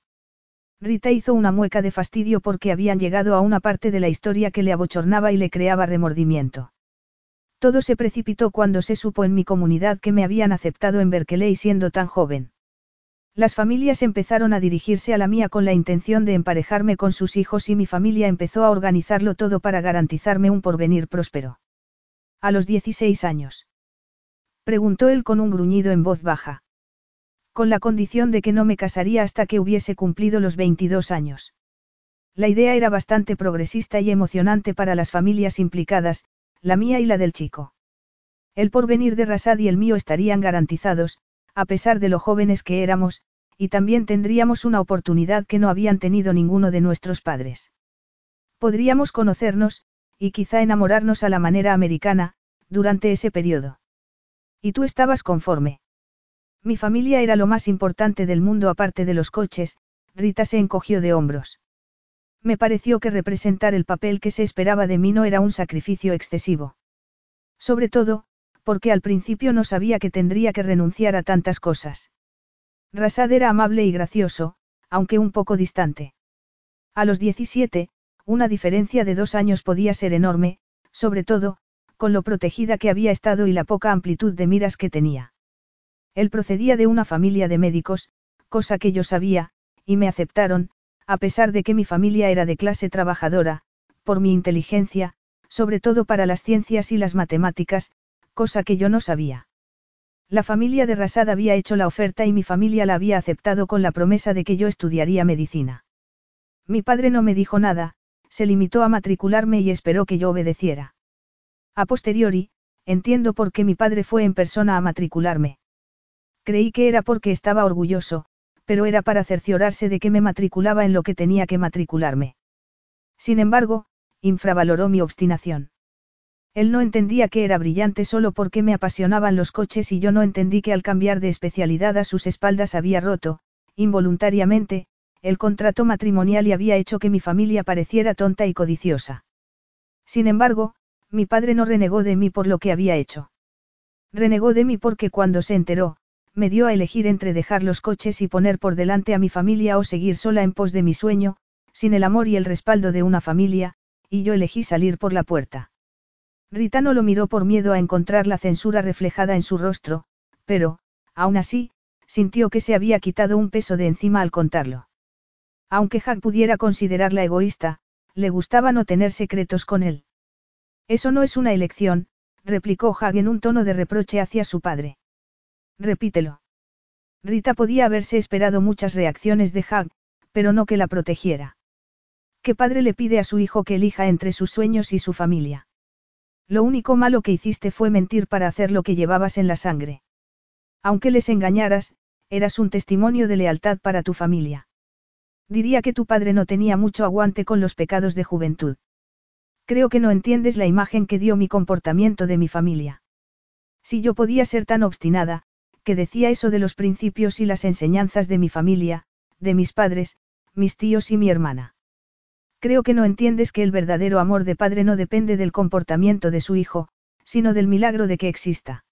Rita hizo una mueca de fastidio porque habían llegado a una parte de la historia que le abochornaba y le creaba remordimiento. Todo se precipitó cuando se supo en mi comunidad que me habían aceptado en Berkeley siendo tan joven. Las familias empezaron a dirigirse a la mía con la intención de emparejarme con sus hijos y mi familia empezó a organizarlo todo para garantizarme un porvenir próspero. A los 16 años. Preguntó él con un gruñido en voz baja. Con la condición de que no me casaría hasta que hubiese cumplido los 22 años. La idea era bastante progresista y emocionante para las familias implicadas, la mía y la del chico. El porvenir de Rasad y el mío estarían garantizados, a pesar de lo jóvenes que éramos, y también tendríamos una oportunidad que no habían tenido ninguno de nuestros padres. Podríamos conocernos, y quizá enamorarnos a la manera americana, durante ese periodo. ¿Y tú estabas conforme? Mi familia era lo más importante del mundo aparte de los coches, Rita se encogió de hombros. Me pareció que representar el papel que se esperaba de mí no era un sacrificio excesivo. Sobre todo, porque al principio no sabía que tendría que renunciar a tantas cosas. Rasad era amable y gracioso, aunque un poco distante. A los 17, una diferencia de dos años podía ser enorme, sobre todo, con lo protegida que había estado y la poca amplitud de miras que tenía. Él procedía de una familia de médicos, cosa que yo sabía, y me aceptaron, a pesar de que mi familia era de clase trabajadora, por mi inteligencia, sobre todo para las ciencias y las matemáticas, cosa que yo no sabía. La familia de Rasad había hecho la oferta y mi familia la había aceptado con la promesa de que yo estudiaría medicina. Mi padre no me dijo nada, se limitó a matricularme y esperó que yo obedeciera. A posteriori, entiendo por qué mi padre fue en persona a matricularme. Creí que era porque estaba orgulloso, pero era para cerciorarse de que me matriculaba en lo que tenía que matricularme. Sin embargo, infravaloró mi obstinación. Él no entendía que era brillante solo porque me apasionaban los coches y yo no entendí que al cambiar de especialidad a sus espaldas había roto, involuntariamente, el contrato matrimonial y había hecho que mi familia pareciera tonta y codiciosa. Sin embargo, mi padre no renegó de mí por lo que había hecho. Renegó de mí porque cuando se enteró, me dio a elegir entre dejar los coches y poner por delante a mi familia o seguir sola en pos de mi sueño, sin el amor y el respaldo de una familia, y yo elegí salir por la puerta. Rita no lo miró por miedo a encontrar la censura reflejada en su rostro, pero, aún así, sintió que se había quitado un peso de encima al contarlo. Aunque Jack pudiera considerarla egoísta, le gustaba no tener secretos con él. Eso no es una elección, replicó Hag en un tono de reproche hacia su padre. Repítelo. Rita podía haberse esperado muchas reacciones de Hag, pero no que la protegiera. ¿Qué padre le pide a su hijo que elija entre sus sueños y su familia? Lo único malo que hiciste fue mentir para hacer lo que llevabas en la sangre. Aunque les engañaras, eras un testimonio de lealtad para tu familia. Diría que tu padre no tenía mucho aguante con los pecados de juventud. Creo que no entiendes la imagen que dio mi comportamiento de mi familia. Si yo podía ser tan obstinada, que decía eso de los principios y las enseñanzas de mi familia, de mis padres, mis tíos y mi hermana. Creo que no entiendes que el verdadero amor de padre no depende del comportamiento de su hijo, sino del milagro de que exista.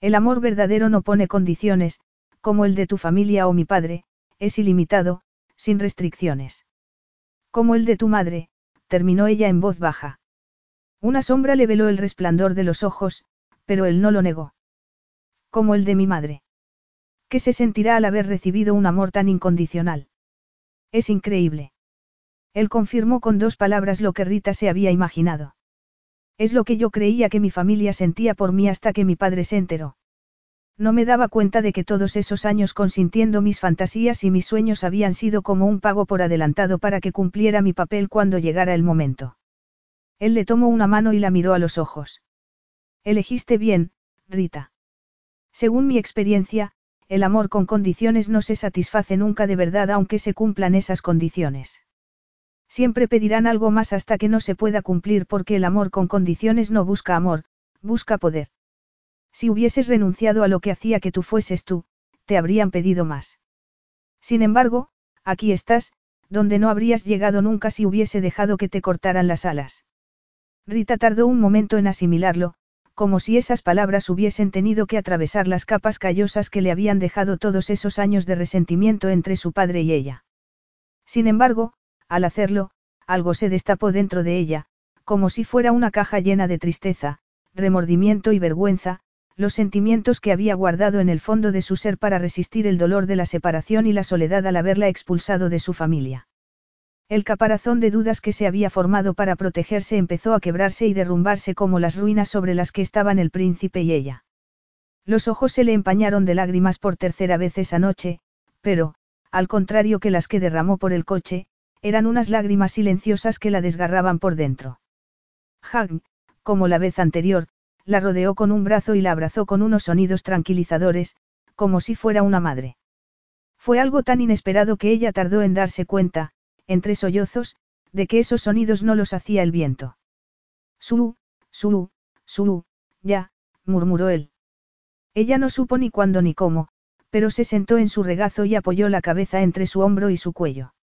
El amor verdadero no pone condiciones, como el de tu familia o mi padre, es ilimitado, sin restricciones. Como el de tu madre, terminó ella en voz baja. Una sombra le veló el resplandor de los ojos, pero él no lo negó. Como el de mi madre. ¿Qué se sentirá al haber recibido un amor tan incondicional? Es increíble. Él confirmó con dos palabras lo que Rita se había imaginado. Es lo que yo creía que mi familia sentía por mí hasta que mi padre se enteró. No me daba cuenta de que todos esos años consintiendo mis fantasías y mis sueños habían sido como un pago por adelantado para que cumpliera mi papel cuando llegara el momento. Él le tomó una mano y la miró a los ojos. Elegiste bien, Rita. Según mi experiencia, el amor con condiciones no se satisface nunca de verdad aunque se cumplan esas condiciones. Siempre pedirán algo más hasta que no se pueda cumplir porque el amor con condiciones no busca amor, busca poder. Si hubieses renunciado a lo que hacía que tú fueses tú, te habrían pedido más. Sin embargo, aquí estás, donde no habrías llegado nunca si hubiese dejado que te cortaran las alas. Rita tardó un momento en asimilarlo, como si esas palabras hubiesen tenido que atravesar las capas callosas que le habían dejado todos esos años de resentimiento entre su padre y ella. Sin embargo, al hacerlo, algo se destapó dentro de ella, como si fuera una caja llena de tristeza, remordimiento y vergüenza, los sentimientos que había guardado en el fondo de su ser para resistir el dolor de la separación y la soledad al haberla expulsado de su familia. El caparazón de dudas que se había formado para protegerse empezó a quebrarse y derrumbarse como las ruinas sobre las que estaban el príncipe y ella. Los ojos se le empañaron de lágrimas por tercera vez esa noche, pero, al contrario que las que derramó por el coche, eran unas lágrimas silenciosas que la desgarraban por dentro. Hag, como la vez anterior, la rodeó con un brazo y la abrazó con unos sonidos tranquilizadores, como si fuera una madre. Fue algo tan inesperado que ella tardó en darse cuenta, entre sollozos, de que esos sonidos no los hacía el viento. Su, su, su, ya, murmuró él. Ella no supo ni cuándo ni cómo, pero se sentó en su regazo y apoyó la cabeza entre su hombro y su cuello.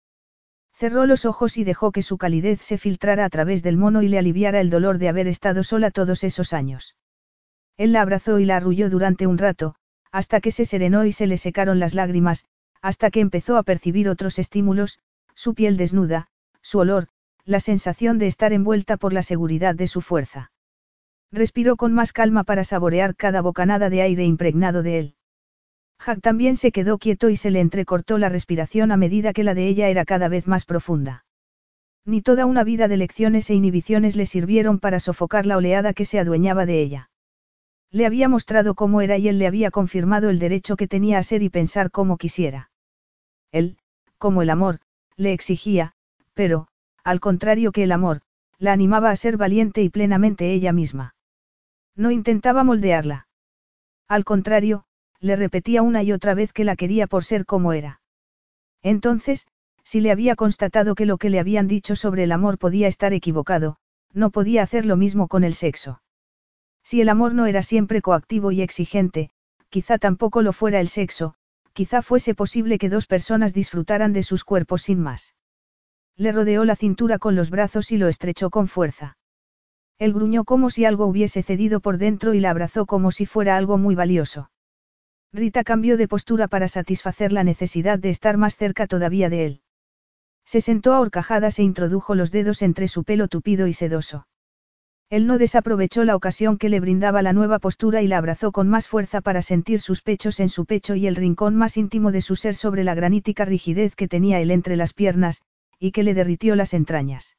Cerró los ojos y dejó que su calidez se filtrara a través del mono y le aliviara el dolor de haber estado sola todos esos años. Él la abrazó y la arrulló durante un rato, hasta que se serenó y se le secaron las lágrimas, hasta que empezó a percibir otros estímulos, su piel desnuda, su olor, la sensación de estar envuelta por la seguridad de su fuerza. Respiró con más calma para saborear cada bocanada de aire impregnado de él. Jack también se quedó quieto y se le entrecortó la respiración a medida que la de ella era cada vez más profunda. Ni toda una vida de lecciones e inhibiciones le sirvieron para sofocar la oleada que se adueñaba de ella. Le había mostrado cómo era y él le había confirmado el derecho que tenía a ser y pensar como quisiera. Él, como el amor, le exigía, pero, al contrario que el amor, la animaba a ser valiente y plenamente ella misma. No intentaba moldearla. Al contrario, le repetía una y otra vez que la quería por ser como era. Entonces, si le había constatado que lo que le habían dicho sobre el amor podía estar equivocado, no podía hacer lo mismo con el sexo. Si el amor no era siempre coactivo y exigente, quizá tampoco lo fuera el sexo, quizá fuese posible que dos personas disfrutaran de sus cuerpos sin más. Le rodeó la cintura con los brazos y lo estrechó con fuerza. Él gruñó como si algo hubiese cedido por dentro y la abrazó como si fuera algo muy valioso. Rita cambió de postura para satisfacer la necesidad de estar más cerca todavía de él. Se sentó a horcajadas e introdujo los dedos entre su pelo tupido y sedoso. Él no desaprovechó la ocasión que le brindaba la nueva postura y la abrazó con más fuerza para sentir sus pechos en su pecho y el rincón más íntimo de su ser sobre la granítica rigidez que tenía él entre las piernas, y que le derritió las entrañas.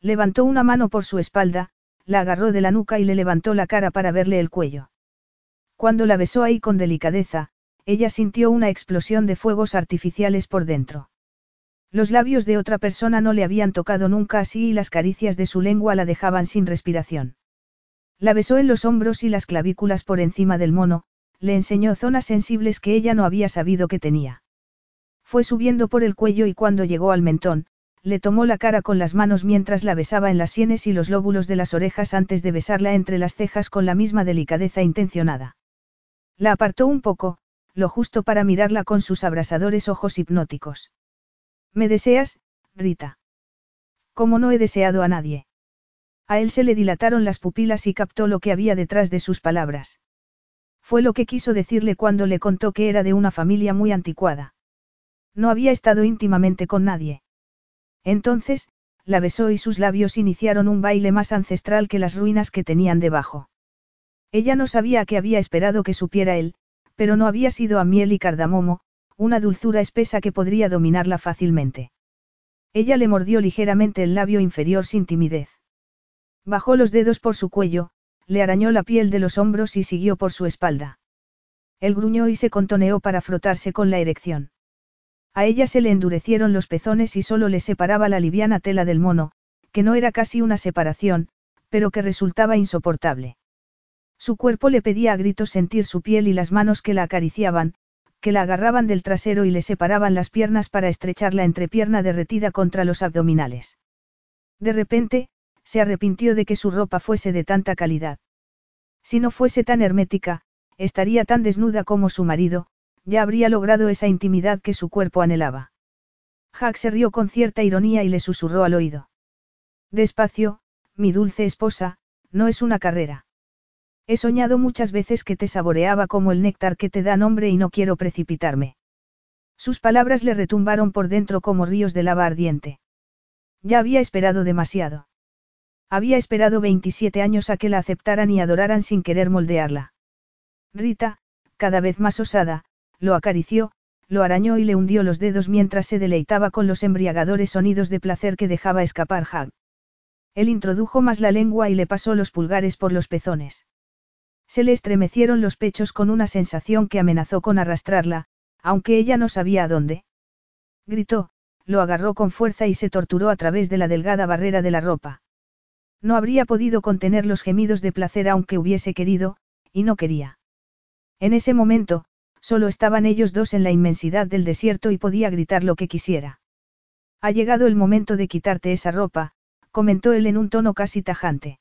Levantó una mano por su espalda, la agarró de la nuca y le levantó la cara para verle el cuello. Cuando la besó ahí con delicadeza, ella sintió una explosión de fuegos artificiales por dentro. Los labios de otra persona no le habían tocado nunca así y las caricias de su lengua la dejaban sin respiración. La besó en los hombros y las clavículas por encima del mono, le enseñó zonas sensibles que ella no había sabido que tenía. Fue subiendo por el cuello y cuando llegó al mentón, le tomó la cara con las manos mientras la besaba en las sienes y los lóbulos de las orejas antes de besarla entre las cejas con la misma delicadeza intencionada. La apartó un poco, lo justo para mirarla con sus abrasadores ojos hipnóticos. ¿Me deseas, Rita? Como no he deseado a nadie. A él se le dilataron las pupilas y captó lo que había detrás de sus palabras. Fue lo que quiso decirle cuando le contó que era de una familia muy anticuada. No había estado íntimamente con nadie. Entonces, la besó y sus labios iniciaron un baile más ancestral que las ruinas que tenían debajo. Ella no sabía a qué había esperado que supiera él, pero no había sido a miel y cardamomo, una dulzura espesa que podría dominarla fácilmente. Ella le mordió ligeramente el labio inferior sin timidez. Bajó los dedos por su cuello, le arañó la piel de los hombros y siguió por su espalda. Él gruñó y se contoneó para frotarse con la erección. A ella se le endurecieron los pezones y solo le separaba la liviana tela del mono, que no era casi una separación, pero que resultaba insoportable. Su cuerpo le pedía a gritos sentir su piel y las manos que la acariciaban, que la agarraban del trasero y le separaban las piernas para estrechar la entrepierna derretida contra los abdominales. De repente, se arrepintió de que su ropa fuese de tanta calidad. Si no fuese tan hermética, estaría tan desnuda como su marido, ya habría logrado esa intimidad que su cuerpo anhelaba. Jack se rió con cierta ironía y le susurró al oído. Despacio, mi dulce esposa, no es una carrera. He soñado muchas veces que te saboreaba como el néctar que te da nombre y no quiero precipitarme. Sus palabras le retumbaron por dentro como ríos de lava ardiente. Ya había esperado demasiado. Había esperado 27 años a que la aceptaran y adoraran sin querer moldearla. Rita, cada vez más osada, lo acarició, lo arañó y le hundió los dedos mientras se deleitaba con los embriagadores sonidos de placer que dejaba escapar Hag. Él introdujo más la lengua y le pasó los pulgares por los pezones. Se le estremecieron los pechos con una sensación que amenazó con arrastrarla, aunque ella no sabía a dónde. Gritó, lo agarró con fuerza y se torturó a través de la delgada barrera de la ropa. No habría podido contener los gemidos de placer aunque hubiese querido, y no quería. En ese momento, solo estaban ellos dos en la inmensidad del desierto y podía gritar lo que quisiera. Ha llegado el momento de quitarte esa ropa, comentó él en un tono casi tajante.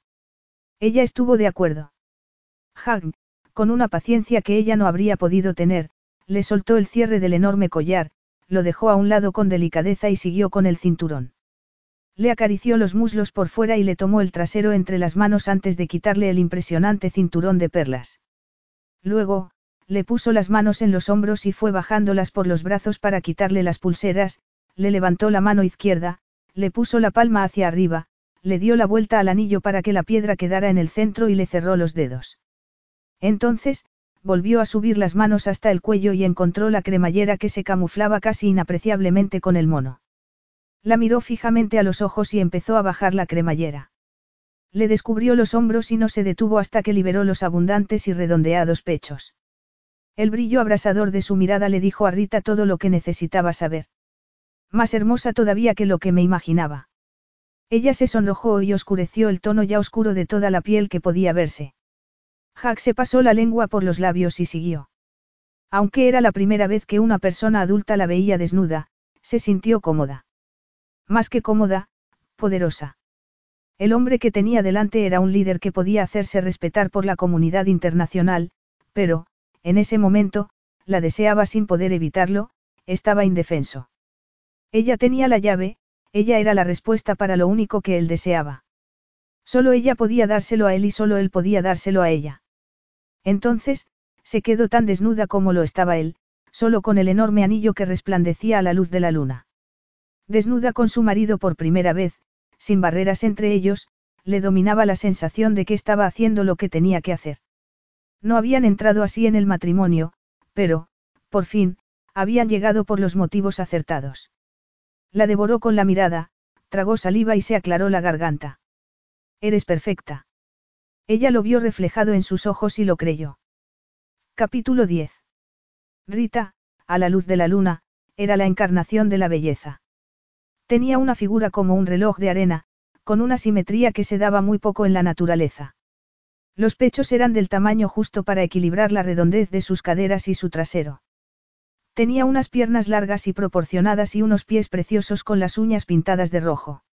Ella estuvo de acuerdo. Hag, con una paciencia que ella no habría podido tener, le soltó el cierre del enorme collar, lo dejó a un lado con delicadeza y siguió con el cinturón. Le acarició los muslos por fuera y le tomó el trasero entre las manos antes de quitarle el impresionante cinturón de perlas. Luego, le puso las manos en los hombros y fue bajándolas por los brazos para quitarle las pulseras, le levantó la mano izquierda, le puso la palma hacia arriba, le dio la vuelta al anillo para que la piedra quedara en el centro y le cerró los dedos. Entonces, volvió a subir las manos hasta el cuello y encontró la cremallera que se camuflaba casi inapreciablemente con el mono. La miró fijamente a los ojos y empezó a bajar la cremallera. Le descubrió los hombros y no se detuvo hasta que liberó los abundantes y redondeados pechos. El brillo abrasador de su mirada le dijo a Rita todo lo que necesitaba saber. Más hermosa todavía que lo que me imaginaba. Ella se sonrojó y oscureció el tono ya oscuro de toda la piel que podía verse. Jack se pasó la lengua por los labios y siguió. Aunque era la primera vez que una persona adulta la veía desnuda, se sintió cómoda. Más que cómoda, poderosa. El hombre que tenía delante era un líder que podía hacerse respetar por la comunidad internacional, pero, en ese momento, la deseaba sin poder evitarlo, estaba indefenso. Ella tenía la llave, ella era la respuesta para lo único que él deseaba. Solo ella podía dárselo a él y solo él podía dárselo a ella. Entonces, se quedó tan desnuda como lo estaba él, solo con el enorme anillo que resplandecía a la luz de la luna. Desnuda con su marido por primera vez, sin barreras entre ellos, le dominaba la sensación de que estaba haciendo lo que tenía que hacer. No habían entrado así en el matrimonio, pero, por fin, habían llegado por los motivos acertados. La devoró con la mirada, tragó saliva y se aclaró la garganta. Eres perfecta. Ella lo vio reflejado en sus ojos y lo creyó. Capítulo 10. Rita, a la luz de la luna, era la encarnación de la belleza. Tenía una figura como un reloj de arena, con una simetría que se daba muy poco en la naturaleza. Los pechos eran del tamaño justo para equilibrar la redondez de sus caderas y su trasero. Tenía unas piernas largas y proporcionadas y unos pies preciosos con las uñas pintadas de rojo.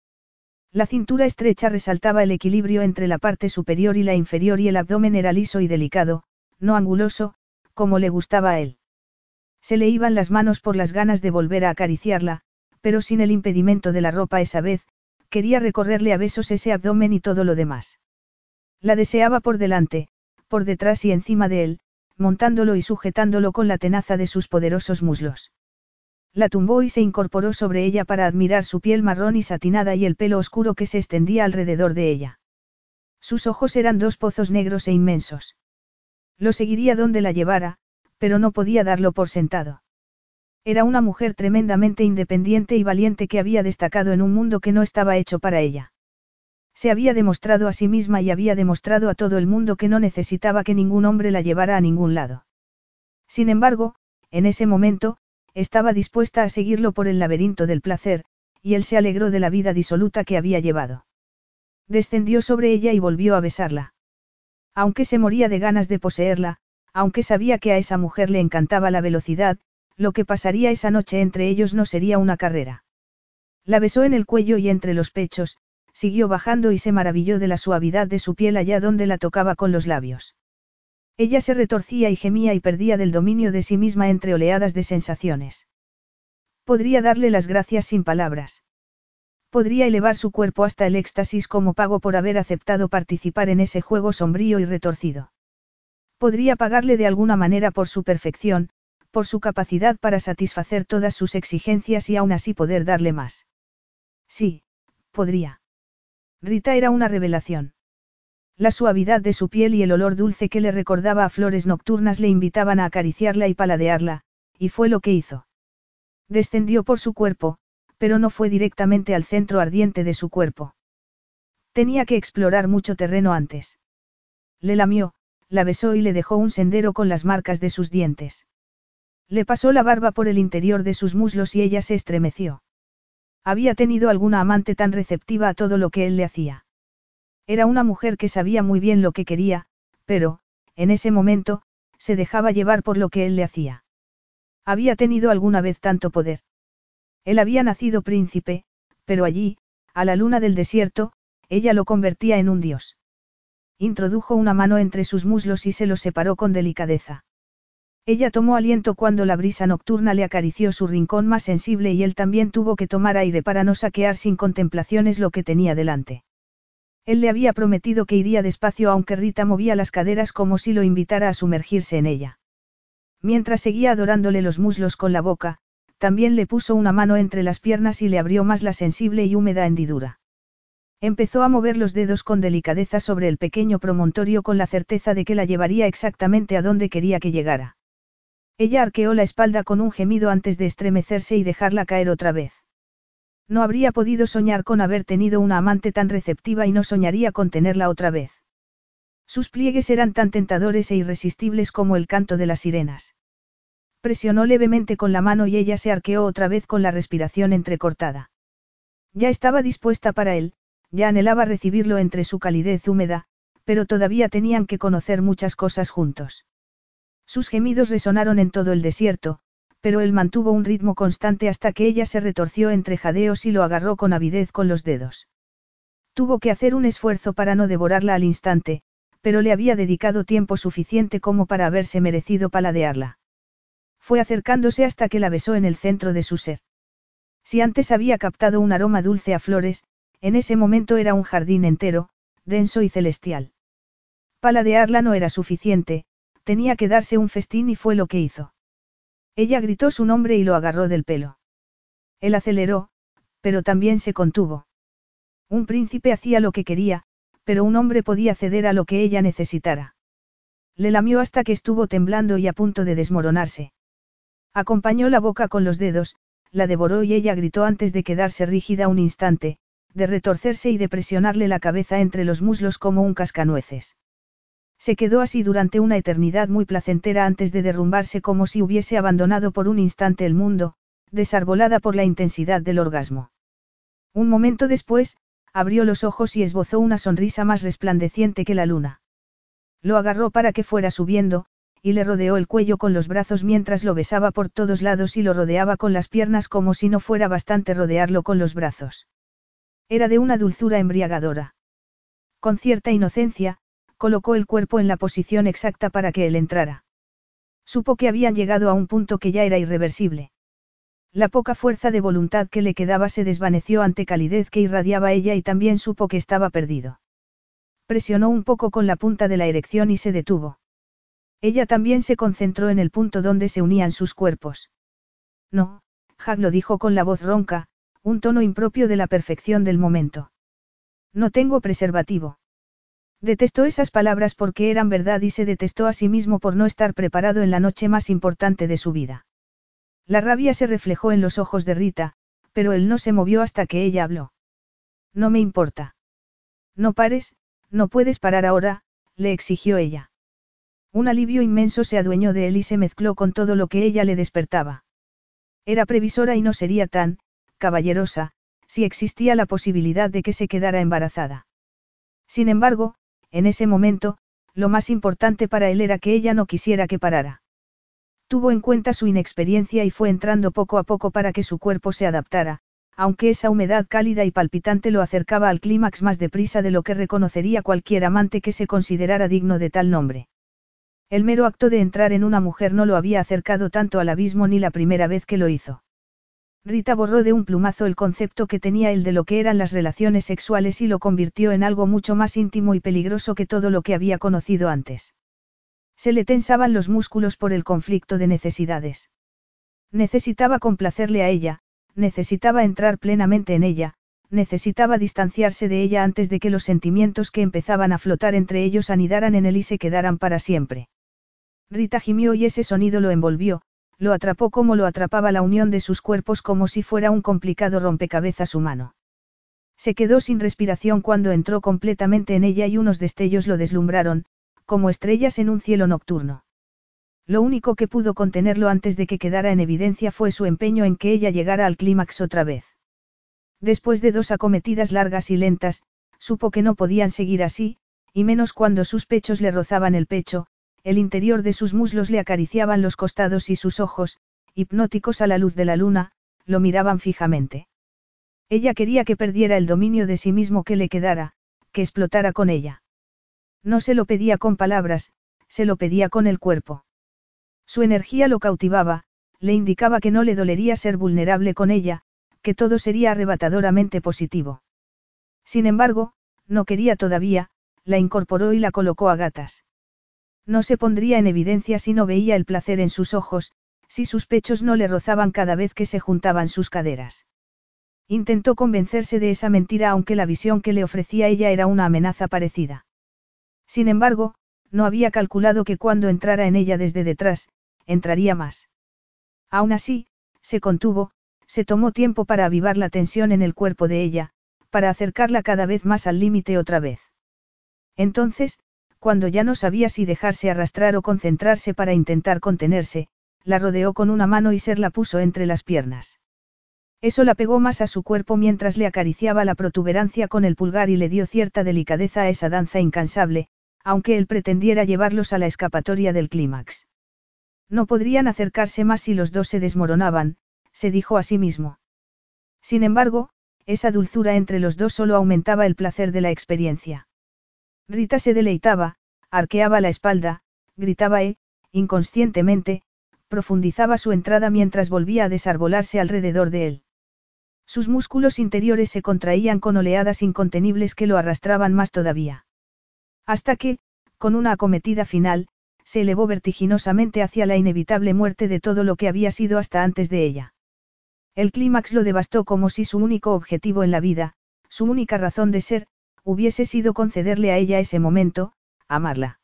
La cintura estrecha resaltaba el equilibrio entre la parte superior y la inferior y el abdomen era liso y delicado, no anguloso, como le gustaba a él. Se le iban las manos por las ganas de volver a acariciarla, pero sin el impedimento de la ropa esa vez, Quería recorrerle a besos ese abdomen y todo lo demás. La deseaba por delante, por detrás y encima de él, montándolo y sujetándolo con la tenaza de sus poderosos muslos. La tumbó y se incorporó sobre ella para admirar su piel marrón y satinada y el pelo oscuro que se extendía alrededor de ella. Sus ojos eran dos pozos negros e inmensos. Lo seguiría donde la llevara, pero no podía darlo por sentado. Era una mujer tremendamente independiente y valiente que había destacado en un mundo que no estaba hecho para ella. Se había demostrado a sí misma y había demostrado a todo el mundo que no necesitaba que ningún hombre la llevara a ningún lado. Sin embargo, en ese momento, estaba dispuesta a seguirlo por el laberinto del placer, y él se alegró de la vida disoluta que había llevado. Descendió sobre ella y volvió a besarla. Aunque se moría de ganas de poseerla, aunque sabía que a esa mujer le encantaba la velocidad, lo que pasaría esa noche entre ellos no sería una carrera. La besó en el cuello y entre los pechos, siguió bajando y se maravilló de la suavidad de su piel allá donde la tocaba con los labios. Ella se retorcía y gemía y perdía del dominio de sí misma entre oleadas de sensaciones. Podría darle las gracias sin palabras. Podría elevar su cuerpo hasta el éxtasis como pago por haber aceptado participar en ese juego sombrío y retorcido. Podría pagarle de alguna manera por su perfección, por su capacidad para satisfacer todas sus exigencias y aún así poder darle más. Sí, podría. Rita era una revelación. La suavidad de su piel y el olor dulce que le recordaba a flores nocturnas le invitaban a acariciarla y paladearla, y fue lo que hizo. Descendió por su cuerpo, pero no fue directamente al centro ardiente de su cuerpo. Tenía que explorar mucho terreno antes. Le lamió, la besó y le dejó un sendero con las marcas de sus dientes. Le pasó la barba por el interior de sus muslos y ella se estremeció. Había tenido alguna amante tan receptiva a todo lo que él le hacía. Era una mujer que sabía muy bien lo que quería, pero, en ese momento, se dejaba llevar por lo que él le hacía. Había tenido alguna vez tanto poder. Él había nacido príncipe, pero allí, a la luna del desierto, ella lo convertía en un dios. Introdujo una mano entre sus muslos y se los separó con delicadeza. Ella tomó aliento cuando la brisa nocturna le acarició su rincón más sensible y él también tuvo que tomar aire para no saquear sin contemplaciones lo que tenía delante. Él le había prometido que iría despacio aunque Rita movía las caderas como si lo invitara a sumergirse en ella. Mientras seguía adorándole los muslos con la boca, también le puso una mano entre las piernas y le abrió más la sensible y húmeda hendidura. Empezó a mover los dedos con delicadeza sobre el pequeño promontorio con la certeza de que la llevaría exactamente a donde quería que llegara. Ella arqueó la espalda con un gemido antes de estremecerse y dejarla caer otra vez. No habría podido soñar con haber tenido una amante tan receptiva y no soñaría con tenerla otra vez. Sus pliegues eran tan tentadores e irresistibles como el canto de las sirenas. Presionó levemente con la mano y ella se arqueó otra vez con la respiración entrecortada. Ya estaba dispuesta para él, ya anhelaba recibirlo entre su calidez húmeda, pero todavía tenían que conocer muchas cosas juntos. Sus gemidos resonaron en todo el desierto, pero él mantuvo un ritmo constante hasta que ella se retorció entre jadeos y lo agarró con avidez con los dedos. Tuvo que hacer un esfuerzo para no devorarla al instante, pero le había dedicado tiempo suficiente como para haberse merecido paladearla. Fue acercándose hasta que la besó en el centro de su ser. Si antes había captado un aroma dulce a flores, en ese momento era un jardín entero, denso y celestial. Paladearla no era suficiente, tenía que darse un festín y fue lo que hizo. Ella gritó su nombre y lo agarró del pelo. Él aceleró, pero también se contuvo. Un príncipe hacía lo que quería, pero un hombre podía ceder a lo que ella necesitara. Le lamió hasta que estuvo temblando y a punto de desmoronarse. Acompañó la boca con los dedos, la devoró y ella gritó antes de quedarse rígida un instante, de retorcerse y de presionarle la cabeza entre los muslos como un cascanueces. Se quedó así durante una eternidad muy placentera antes de derrumbarse como si hubiese abandonado por un instante el mundo, desarbolada por la intensidad del orgasmo. Un momento después, abrió los ojos y esbozó una sonrisa más resplandeciente que la luna. Lo agarró para que fuera subiendo, y le rodeó el cuello con los brazos mientras lo besaba por todos lados y lo rodeaba con las piernas como si no fuera bastante rodearlo con los brazos. Era de una dulzura embriagadora. Con cierta inocencia, colocó el cuerpo en la posición exacta para que él entrara. Supo que habían llegado a un punto que ya era irreversible. La poca fuerza de voluntad que le quedaba se desvaneció ante calidez que irradiaba ella y también supo que estaba perdido. Presionó un poco con la punta de la erección y se detuvo. Ella también se concentró en el punto donde se unían sus cuerpos. No, Jack lo dijo con la voz ronca, un tono impropio de la perfección del momento. No tengo preservativo. Detestó esas palabras porque eran verdad y se detestó a sí mismo por no estar preparado en la noche más importante de su vida. La rabia se reflejó en los ojos de Rita, pero él no se movió hasta que ella habló. No me importa. No pares, no puedes parar ahora, le exigió ella. Un alivio inmenso se adueñó de él y se mezcló con todo lo que ella le despertaba. Era previsora y no sería tan, caballerosa, si existía la posibilidad de que se quedara embarazada. Sin embargo, en ese momento, lo más importante para él era que ella no quisiera que parara. Tuvo en cuenta su inexperiencia y fue entrando poco a poco para que su cuerpo se adaptara, aunque esa humedad cálida y palpitante lo acercaba al clímax más deprisa de lo que reconocería cualquier amante que se considerara digno de tal nombre. El mero acto de entrar en una mujer no lo había acercado tanto al abismo ni la primera vez que lo hizo. Rita borró de un plumazo el concepto que tenía él de lo que eran las relaciones sexuales y lo convirtió en algo mucho más íntimo y peligroso que todo lo que había conocido antes. Se le tensaban los músculos por el conflicto de necesidades. Necesitaba complacerle a ella, necesitaba entrar plenamente en ella, necesitaba distanciarse de ella antes de que los sentimientos que empezaban a flotar entre ellos anidaran en él y se quedaran para siempre. Rita gimió y ese sonido lo envolvió, lo atrapó como lo atrapaba la unión de sus cuerpos como si fuera un complicado rompecabezas humano. Se quedó sin respiración cuando entró completamente en ella y unos destellos lo deslumbraron, como estrellas en un cielo nocturno. Lo único que pudo contenerlo antes de que quedara en evidencia fue su empeño en que ella llegara al clímax otra vez. Después de dos acometidas largas y lentas, supo que no podían seguir así, y menos cuando sus pechos le rozaban el pecho, el interior de sus muslos le acariciaban los costados y sus ojos, hipnóticos a la luz de la luna, lo miraban fijamente. Ella quería que perdiera el dominio de sí mismo que le quedara, que explotara con ella. No se lo pedía con palabras, se lo pedía con el cuerpo. Su energía lo cautivaba, le indicaba que no le dolería ser vulnerable con ella, que todo sería arrebatadoramente positivo. Sin embargo, no quería todavía, la incorporó y la colocó a gatas. No se pondría en evidencia si no veía el placer en sus ojos, si sus pechos no le rozaban cada vez que se juntaban sus caderas. Intentó convencerse de esa mentira aunque la visión que le ofrecía ella era una amenaza parecida. Sin embargo, no había calculado que cuando entrara en ella desde detrás, entraría más. Aún así, se contuvo, se tomó tiempo para avivar la tensión en el cuerpo de ella, para acercarla cada vez más al límite otra vez. Entonces, cuando ya no sabía si dejarse arrastrar o concentrarse para intentar contenerse, la rodeó con una mano y se la puso entre las piernas. Eso la pegó más a su cuerpo mientras le acariciaba la protuberancia con el pulgar y le dio cierta delicadeza a esa danza incansable, aunque él pretendiera llevarlos a la escapatoria del clímax. No podrían acercarse más si los dos se desmoronaban, se dijo a sí mismo. Sin embargo, esa dulzura entre los dos solo aumentaba el placer de la experiencia. Rita se deleitaba, arqueaba la espalda, gritaba e, inconscientemente, profundizaba su entrada mientras volvía a desarbolarse alrededor de él. Sus músculos interiores se contraían con oleadas incontenibles que lo arrastraban más todavía. Hasta que, con una acometida final, se elevó vertiginosamente hacia la inevitable muerte de todo lo que había sido hasta antes de ella. El clímax lo devastó como si su único objetivo en la vida, su única razón de ser, hubiese sido concederle a ella ese momento, amarla.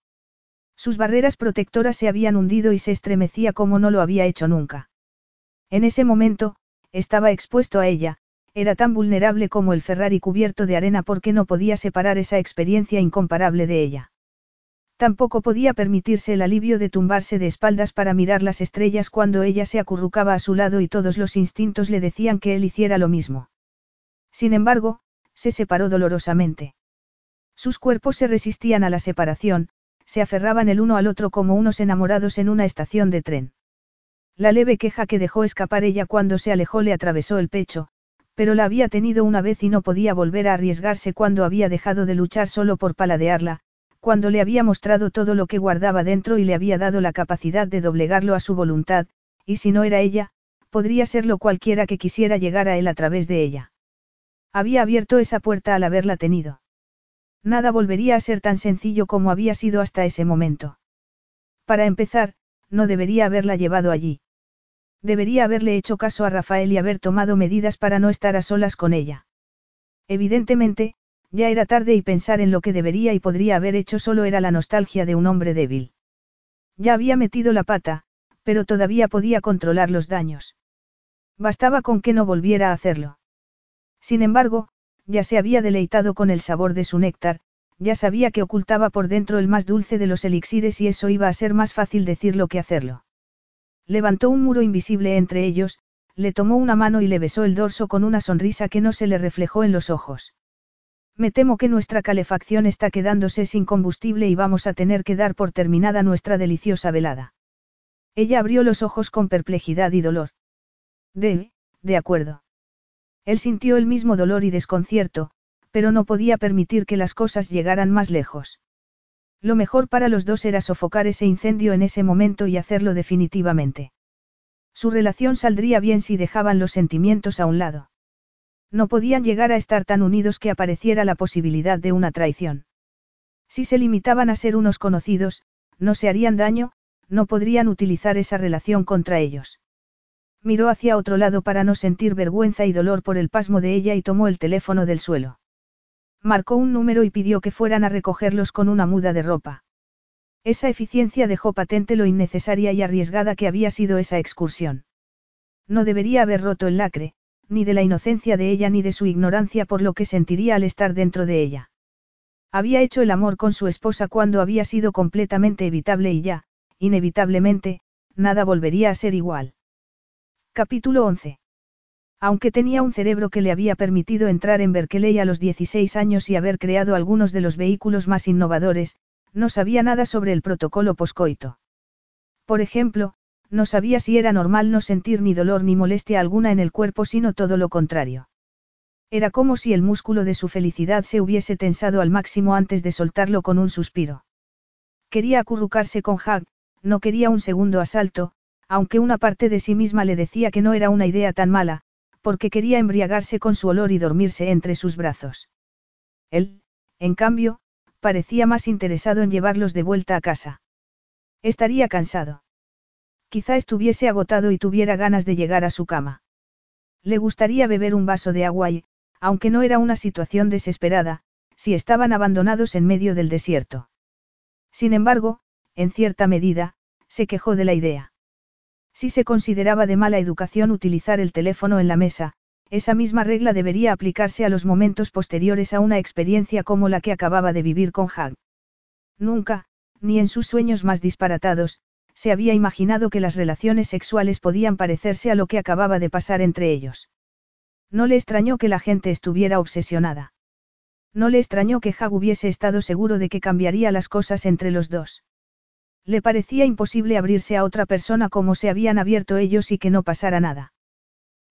Sus barreras protectoras se habían hundido y se estremecía como no lo había hecho nunca. En ese momento, estaba expuesto a ella, era tan vulnerable como el Ferrari cubierto de arena porque no podía separar esa experiencia incomparable de ella. Tampoco podía permitirse el alivio de tumbarse de espaldas para mirar las estrellas cuando ella se acurrucaba a su lado y todos los instintos le decían que él hiciera lo mismo. Sin embargo, se separó dolorosamente. Sus cuerpos se resistían a la separación, se aferraban el uno al otro como unos enamorados en una estación de tren. La leve queja que dejó escapar ella cuando se alejó le atravesó el pecho, pero la había tenido una vez y no podía volver a arriesgarse cuando había dejado de luchar solo por paladearla, cuando le había mostrado todo lo que guardaba dentro y le había dado la capacidad de doblegarlo a su voluntad, y si no era ella, podría serlo cualquiera que quisiera llegar a él a través de ella. Había abierto esa puerta al haberla tenido. Nada volvería a ser tan sencillo como había sido hasta ese momento. Para empezar, no debería haberla llevado allí. Debería haberle hecho caso a Rafael y haber tomado medidas para no estar a solas con ella. Evidentemente, ya era tarde y pensar en lo que debería y podría haber hecho solo era la nostalgia de un hombre débil. Ya había metido la pata, pero todavía podía controlar los daños. Bastaba con que no volviera a hacerlo. Sin embargo, ya se había deleitado con el sabor de su néctar, ya sabía que ocultaba por dentro el más dulce de los elixires y eso iba a ser más fácil decirlo que hacerlo. Levantó un muro invisible entre ellos, le tomó una mano y le besó el dorso con una sonrisa que no se le reflejó en los ojos. Me temo que nuestra calefacción está quedándose sin combustible y vamos a tener que dar por terminada nuestra deliciosa velada. Ella abrió los ojos con perplejidad y dolor. De, de acuerdo. Él sintió el mismo dolor y desconcierto, pero no podía permitir que las cosas llegaran más lejos. Lo mejor para los dos era sofocar ese incendio en ese momento y hacerlo definitivamente. Su relación saldría bien si dejaban los sentimientos a un lado. No podían llegar a estar tan unidos que apareciera la posibilidad de una traición. Si se limitaban a ser unos conocidos, no se harían daño, no podrían utilizar esa relación contra ellos. Miró hacia otro lado para no sentir vergüenza y dolor por el pasmo de ella y tomó el teléfono del suelo. Marcó un número y pidió que fueran a recogerlos con una muda de ropa. Esa eficiencia dejó patente lo innecesaria y arriesgada que había sido esa excursión. No debería haber roto el lacre, ni de la inocencia de ella ni de su ignorancia por lo que sentiría al estar dentro de ella. Había hecho el amor con su esposa cuando había sido completamente evitable y ya, inevitablemente, nada volvería a ser igual. Capítulo 11. Aunque tenía un cerebro que le había permitido entrar en Berkeley a los 16 años y haber creado algunos de los vehículos más innovadores, no sabía nada sobre el protocolo poscoito. Por ejemplo, no sabía si era normal no sentir ni dolor ni molestia alguna en el cuerpo, sino todo lo contrario. Era como si el músculo de su felicidad se hubiese tensado al máximo antes de soltarlo con un suspiro. Quería acurrucarse con Hag, no quería un segundo asalto, aunque una parte de sí misma le decía que no era una idea tan mala, porque quería embriagarse con su olor y dormirse entre sus brazos. Él, en cambio, parecía más interesado en llevarlos de vuelta a casa. Estaría cansado. Quizá estuviese agotado y tuviera ganas de llegar a su cama. Le gustaría beber un vaso de agua y, aunque no era una situación desesperada, si estaban abandonados en medio del desierto. Sin embargo, en cierta medida, se quejó de la idea. Si se consideraba de mala educación utilizar el teléfono en la mesa, esa misma regla debería aplicarse a los momentos posteriores a una experiencia como la que acababa de vivir con Hag. Nunca, ni en sus sueños más disparatados, se había imaginado que las relaciones sexuales podían parecerse a lo que acababa de pasar entre ellos. No le extrañó que la gente estuviera obsesionada. No le extrañó que Hag hubiese estado seguro de que cambiaría las cosas entre los dos. Le parecía imposible abrirse a otra persona como se habían abierto ellos y que no pasara nada.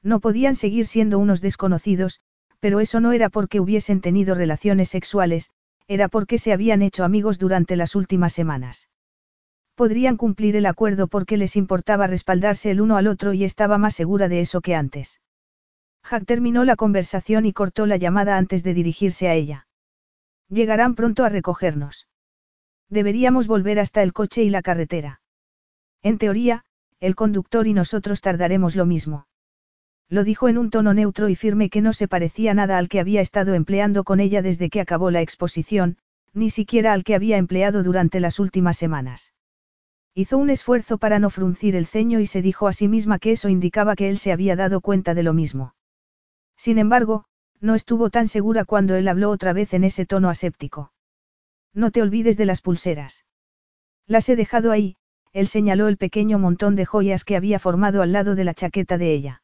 No podían seguir siendo unos desconocidos, pero eso no era porque hubiesen tenido relaciones sexuales, era porque se habían hecho amigos durante las últimas semanas. Podrían cumplir el acuerdo porque les importaba respaldarse el uno al otro y estaba más segura de eso que antes. Jack terminó la conversación y cortó la llamada antes de dirigirse a ella. Llegarán pronto a recogernos. Deberíamos volver hasta el coche y la carretera. En teoría, el conductor y nosotros tardaremos lo mismo. Lo dijo en un tono neutro y firme que no se parecía nada al que había estado empleando con ella desde que acabó la exposición, ni siquiera al que había empleado durante las últimas semanas. Hizo un esfuerzo para no fruncir el ceño y se dijo a sí misma que eso indicaba que él se había dado cuenta de lo mismo. Sin embargo, no estuvo tan segura cuando él habló otra vez en ese tono aséptico. No te olvides de las pulseras. Las he dejado ahí, él señaló el pequeño montón de joyas que había formado al lado de la chaqueta de ella.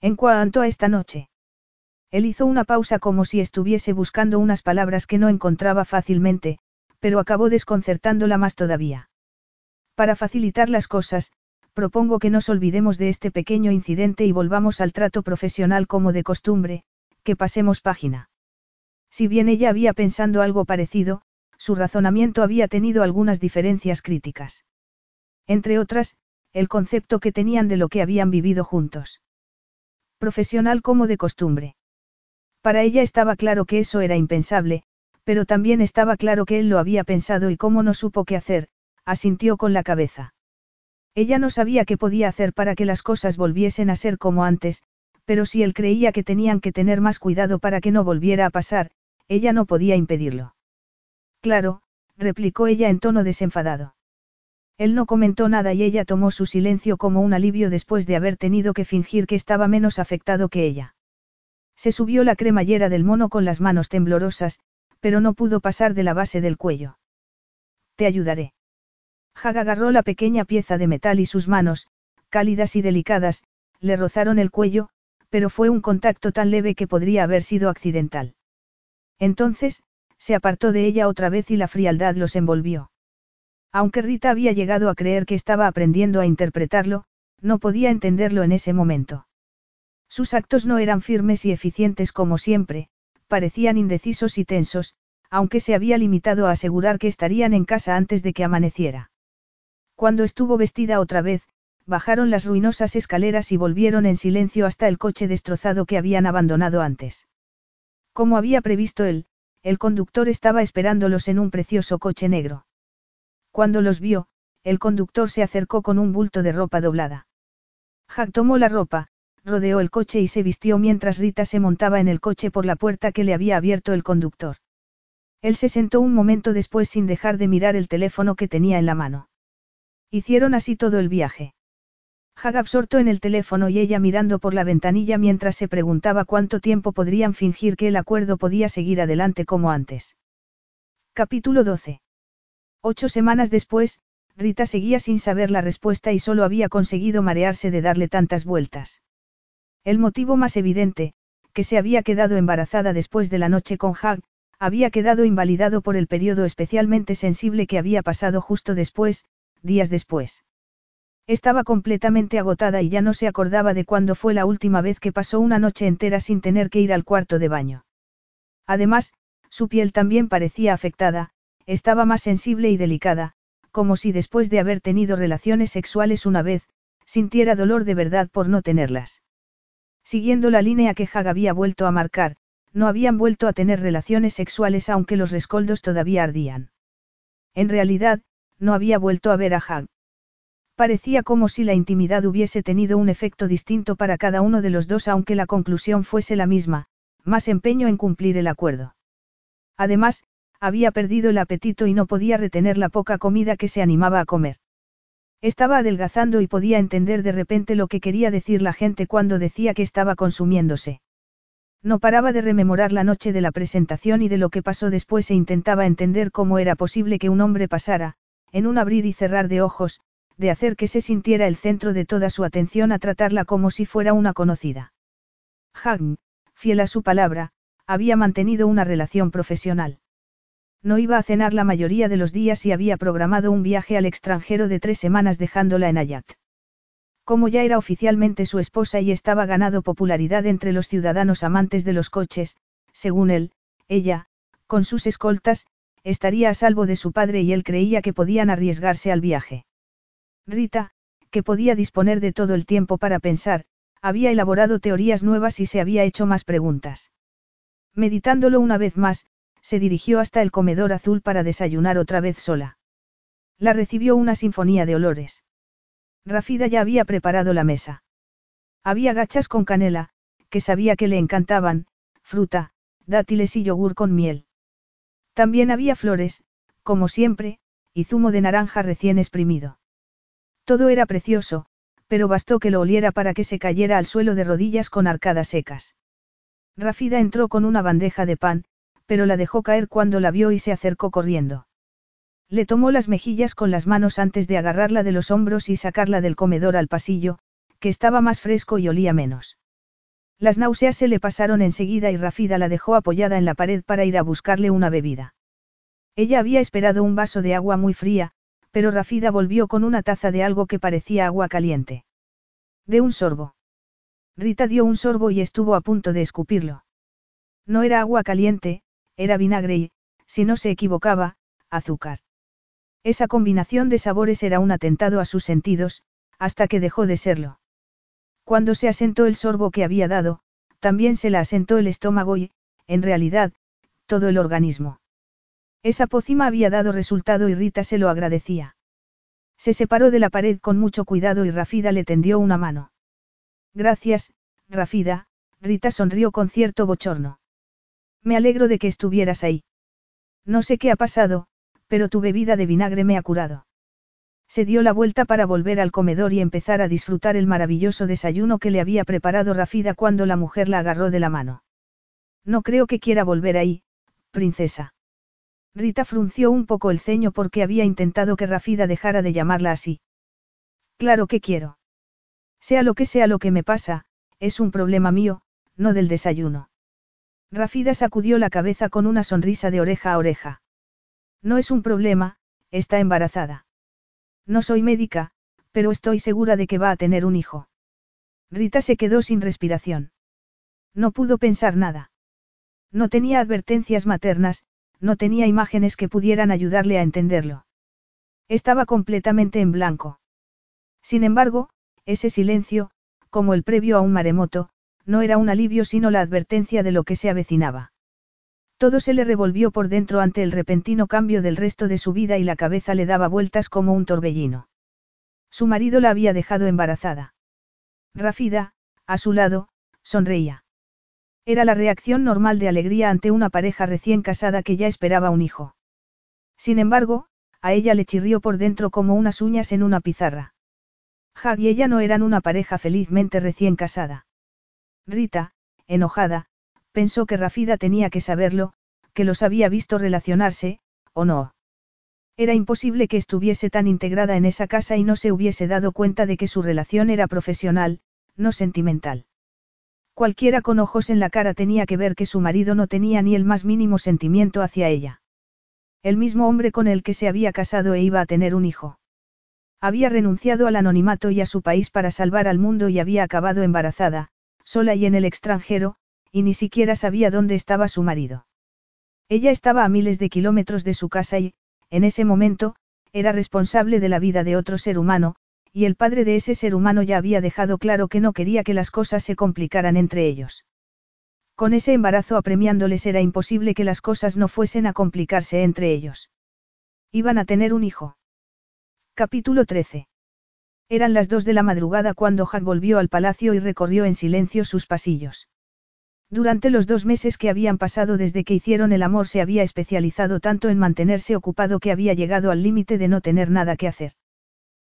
En cuanto a esta noche. Él hizo una pausa como si estuviese buscando unas palabras que no encontraba fácilmente, pero acabó desconcertándola más todavía. Para facilitar las cosas, propongo que nos olvidemos de este pequeño incidente y volvamos al trato profesional como de costumbre, que pasemos página. Si bien ella había pensado algo parecido, su razonamiento había tenido algunas diferencias críticas. Entre otras, el concepto que tenían de lo que habían vivido juntos. Profesional como de costumbre. Para ella estaba claro que eso era impensable, pero también estaba claro que él lo había pensado y como no supo qué hacer, asintió con la cabeza. Ella no sabía qué podía hacer para que las cosas volviesen a ser como antes, pero si él creía que tenían que tener más cuidado para que no volviera a pasar, ella no podía impedirlo. Claro, replicó ella en tono desenfadado. Él no comentó nada y ella tomó su silencio como un alivio después de haber tenido que fingir que estaba menos afectado que ella. Se subió la cremallera del mono con las manos temblorosas, pero no pudo pasar de la base del cuello. Te ayudaré. Hag agarró la pequeña pieza de metal y sus manos, cálidas y delicadas, le rozaron el cuello, pero fue un contacto tan leve que podría haber sido accidental. Entonces, se apartó de ella otra vez y la frialdad los envolvió. Aunque Rita había llegado a creer que estaba aprendiendo a interpretarlo, no podía entenderlo en ese momento. Sus actos no eran firmes y eficientes como siempre, parecían indecisos y tensos, aunque se había limitado a asegurar que estarían en casa antes de que amaneciera. Cuando estuvo vestida otra vez, bajaron las ruinosas escaleras y volvieron en silencio hasta el coche destrozado que habían abandonado antes. Como había previsto él, el conductor estaba esperándolos en un precioso coche negro. Cuando los vio, el conductor se acercó con un bulto de ropa doblada. Jack tomó la ropa, rodeó el coche y se vistió mientras Rita se montaba en el coche por la puerta que le había abierto el conductor. Él se sentó un momento después sin dejar de mirar el teléfono que tenía en la mano. Hicieron así todo el viaje. Hag absorto en el teléfono y ella mirando por la ventanilla mientras se preguntaba cuánto tiempo podrían fingir que el acuerdo podía seguir adelante como antes. Capítulo 12. Ocho semanas después, Rita seguía sin saber la respuesta y solo había conseguido marearse de darle tantas vueltas. El motivo más evidente, que se había quedado embarazada después de la noche con Hag, había quedado invalidado por el periodo especialmente sensible que había pasado justo después, días después. Estaba completamente agotada y ya no se acordaba de cuándo fue la última vez que pasó una noche entera sin tener que ir al cuarto de baño. Además, su piel también parecía afectada, estaba más sensible y delicada, como si después de haber tenido relaciones sexuales una vez, sintiera dolor de verdad por no tenerlas. Siguiendo la línea que Hag había vuelto a marcar, no habían vuelto a tener relaciones sexuales aunque los rescoldos todavía ardían. En realidad, no había vuelto a ver a Hag. Parecía como si la intimidad hubiese tenido un efecto distinto para cada uno de los dos aunque la conclusión fuese la misma, más empeño en cumplir el acuerdo. Además, había perdido el apetito y no podía retener la poca comida que se animaba a comer. Estaba adelgazando y podía entender de repente lo que quería decir la gente cuando decía que estaba consumiéndose. No paraba de rememorar la noche de la presentación y de lo que pasó después e intentaba entender cómo era posible que un hombre pasara, en un abrir y cerrar de ojos, de hacer que se sintiera el centro de toda su atención a tratarla como si fuera una conocida. Hagn, fiel a su palabra, había mantenido una relación profesional. No iba a cenar la mayoría de los días y había programado un viaje al extranjero de tres semanas dejándola en Ayat. Como ya era oficialmente su esposa y estaba ganado popularidad entre los ciudadanos amantes de los coches, según él, ella, con sus escoltas, estaría a salvo de su padre y él creía que podían arriesgarse al viaje. Rita, que podía disponer de todo el tiempo para pensar, había elaborado teorías nuevas y se había hecho más preguntas. Meditándolo una vez más, se dirigió hasta el comedor azul para desayunar otra vez sola. La recibió una sinfonía de olores. Rafida ya había preparado la mesa. Había gachas con canela, que sabía que le encantaban, fruta, dátiles y yogur con miel. También había flores, como siempre, y zumo de naranja recién exprimido. Todo era precioso, pero bastó que lo oliera para que se cayera al suelo de rodillas con arcadas secas. Rafida entró con una bandeja de pan, pero la dejó caer cuando la vio y se acercó corriendo. Le tomó las mejillas con las manos antes de agarrarla de los hombros y sacarla del comedor al pasillo, que estaba más fresco y olía menos. Las náuseas se le pasaron enseguida y Rafida la dejó apoyada en la pared para ir a buscarle una bebida. Ella había esperado un vaso de agua muy fría, pero Rafida volvió con una taza de algo que parecía agua caliente. De un sorbo. Rita dio un sorbo y estuvo a punto de escupirlo. No era agua caliente, era vinagre y, si no se equivocaba, azúcar. Esa combinación de sabores era un atentado a sus sentidos, hasta que dejó de serlo. Cuando se asentó el sorbo que había dado, también se la asentó el estómago y, en realidad, todo el organismo. Esa pócima había dado resultado y Rita se lo agradecía. Se separó de la pared con mucho cuidado y Rafida le tendió una mano. Gracias, Rafida, Rita sonrió con cierto bochorno. Me alegro de que estuvieras ahí. No sé qué ha pasado, pero tu bebida de vinagre me ha curado. Se dio la vuelta para volver al comedor y empezar a disfrutar el maravilloso desayuno que le había preparado Rafida cuando la mujer la agarró de la mano. No creo que quiera volver ahí, princesa. Rita frunció un poco el ceño porque había intentado que Rafida dejara de llamarla así. Claro que quiero. Sea lo que sea lo que me pasa, es un problema mío, no del desayuno. Rafida sacudió la cabeza con una sonrisa de oreja a oreja. No es un problema, está embarazada. No soy médica, pero estoy segura de que va a tener un hijo. Rita se quedó sin respiración. No pudo pensar nada. No tenía advertencias maternas, no tenía imágenes que pudieran ayudarle a entenderlo. Estaba completamente en blanco. Sin embargo, ese silencio, como el previo a un maremoto, no era un alivio sino la advertencia de lo que se avecinaba. Todo se le revolvió por dentro ante el repentino cambio del resto de su vida y la cabeza le daba vueltas como un torbellino. Su marido la había dejado embarazada. Rafida, a su lado, sonreía. Era la reacción normal de alegría ante una pareja recién casada que ya esperaba un hijo. Sin embargo, a ella le chirrió por dentro como unas uñas en una pizarra. Hag y ella no eran una pareja felizmente recién casada. Rita, enojada, pensó que Rafida tenía que saberlo, que los había visto relacionarse, o no. Era imposible que estuviese tan integrada en esa casa y no se hubiese dado cuenta de que su relación era profesional, no sentimental. Cualquiera con ojos en la cara tenía que ver que su marido no tenía ni el más mínimo sentimiento hacia ella. El mismo hombre con el que se había casado e iba a tener un hijo. Había renunciado al anonimato y a su país para salvar al mundo y había acabado embarazada, sola y en el extranjero, y ni siquiera sabía dónde estaba su marido. Ella estaba a miles de kilómetros de su casa y, en ese momento, era responsable de la vida de otro ser humano, y el padre de ese ser humano ya había dejado claro que no quería que las cosas se complicaran entre ellos. Con ese embarazo apremiándoles era imposible que las cosas no fuesen a complicarse entre ellos. Iban a tener un hijo. Capítulo 13. Eran las dos de la madrugada cuando Jack volvió al palacio y recorrió en silencio sus pasillos. Durante los dos meses que habían pasado desde que hicieron el amor se había especializado tanto en mantenerse ocupado que había llegado al límite de no tener nada que hacer.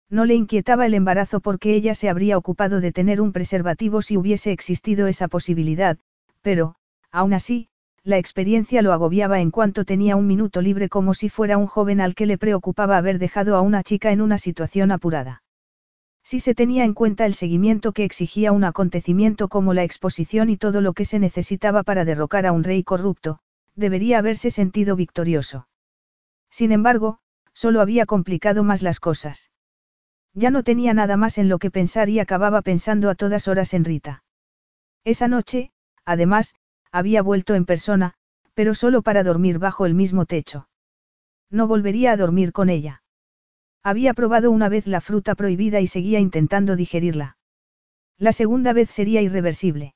No le inquietaba el embarazo porque ella se habría ocupado de tener un preservativo si hubiese existido esa posibilidad, pero, aún así, la experiencia lo agobiaba en cuanto tenía un minuto libre como si fuera un joven al que le preocupaba haber dejado a una chica en una situación apurada. Si se tenía en cuenta el seguimiento que exigía un acontecimiento como la exposición y todo lo que se necesitaba para derrocar a un rey corrupto, debería haberse sentido victorioso. Sin embargo, solo había complicado más las cosas. Ya no tenía nada más en lo que pensar y acababa pensando a todas horas en Rita. Esa noche, además, había vuelto en persona, pero solo para dormir bajo el mismo techo. No volvería a dormir con ella. Había probado una vez la fruta prohibida y seguía intentando digerirla. La segunda vez sería irreversible.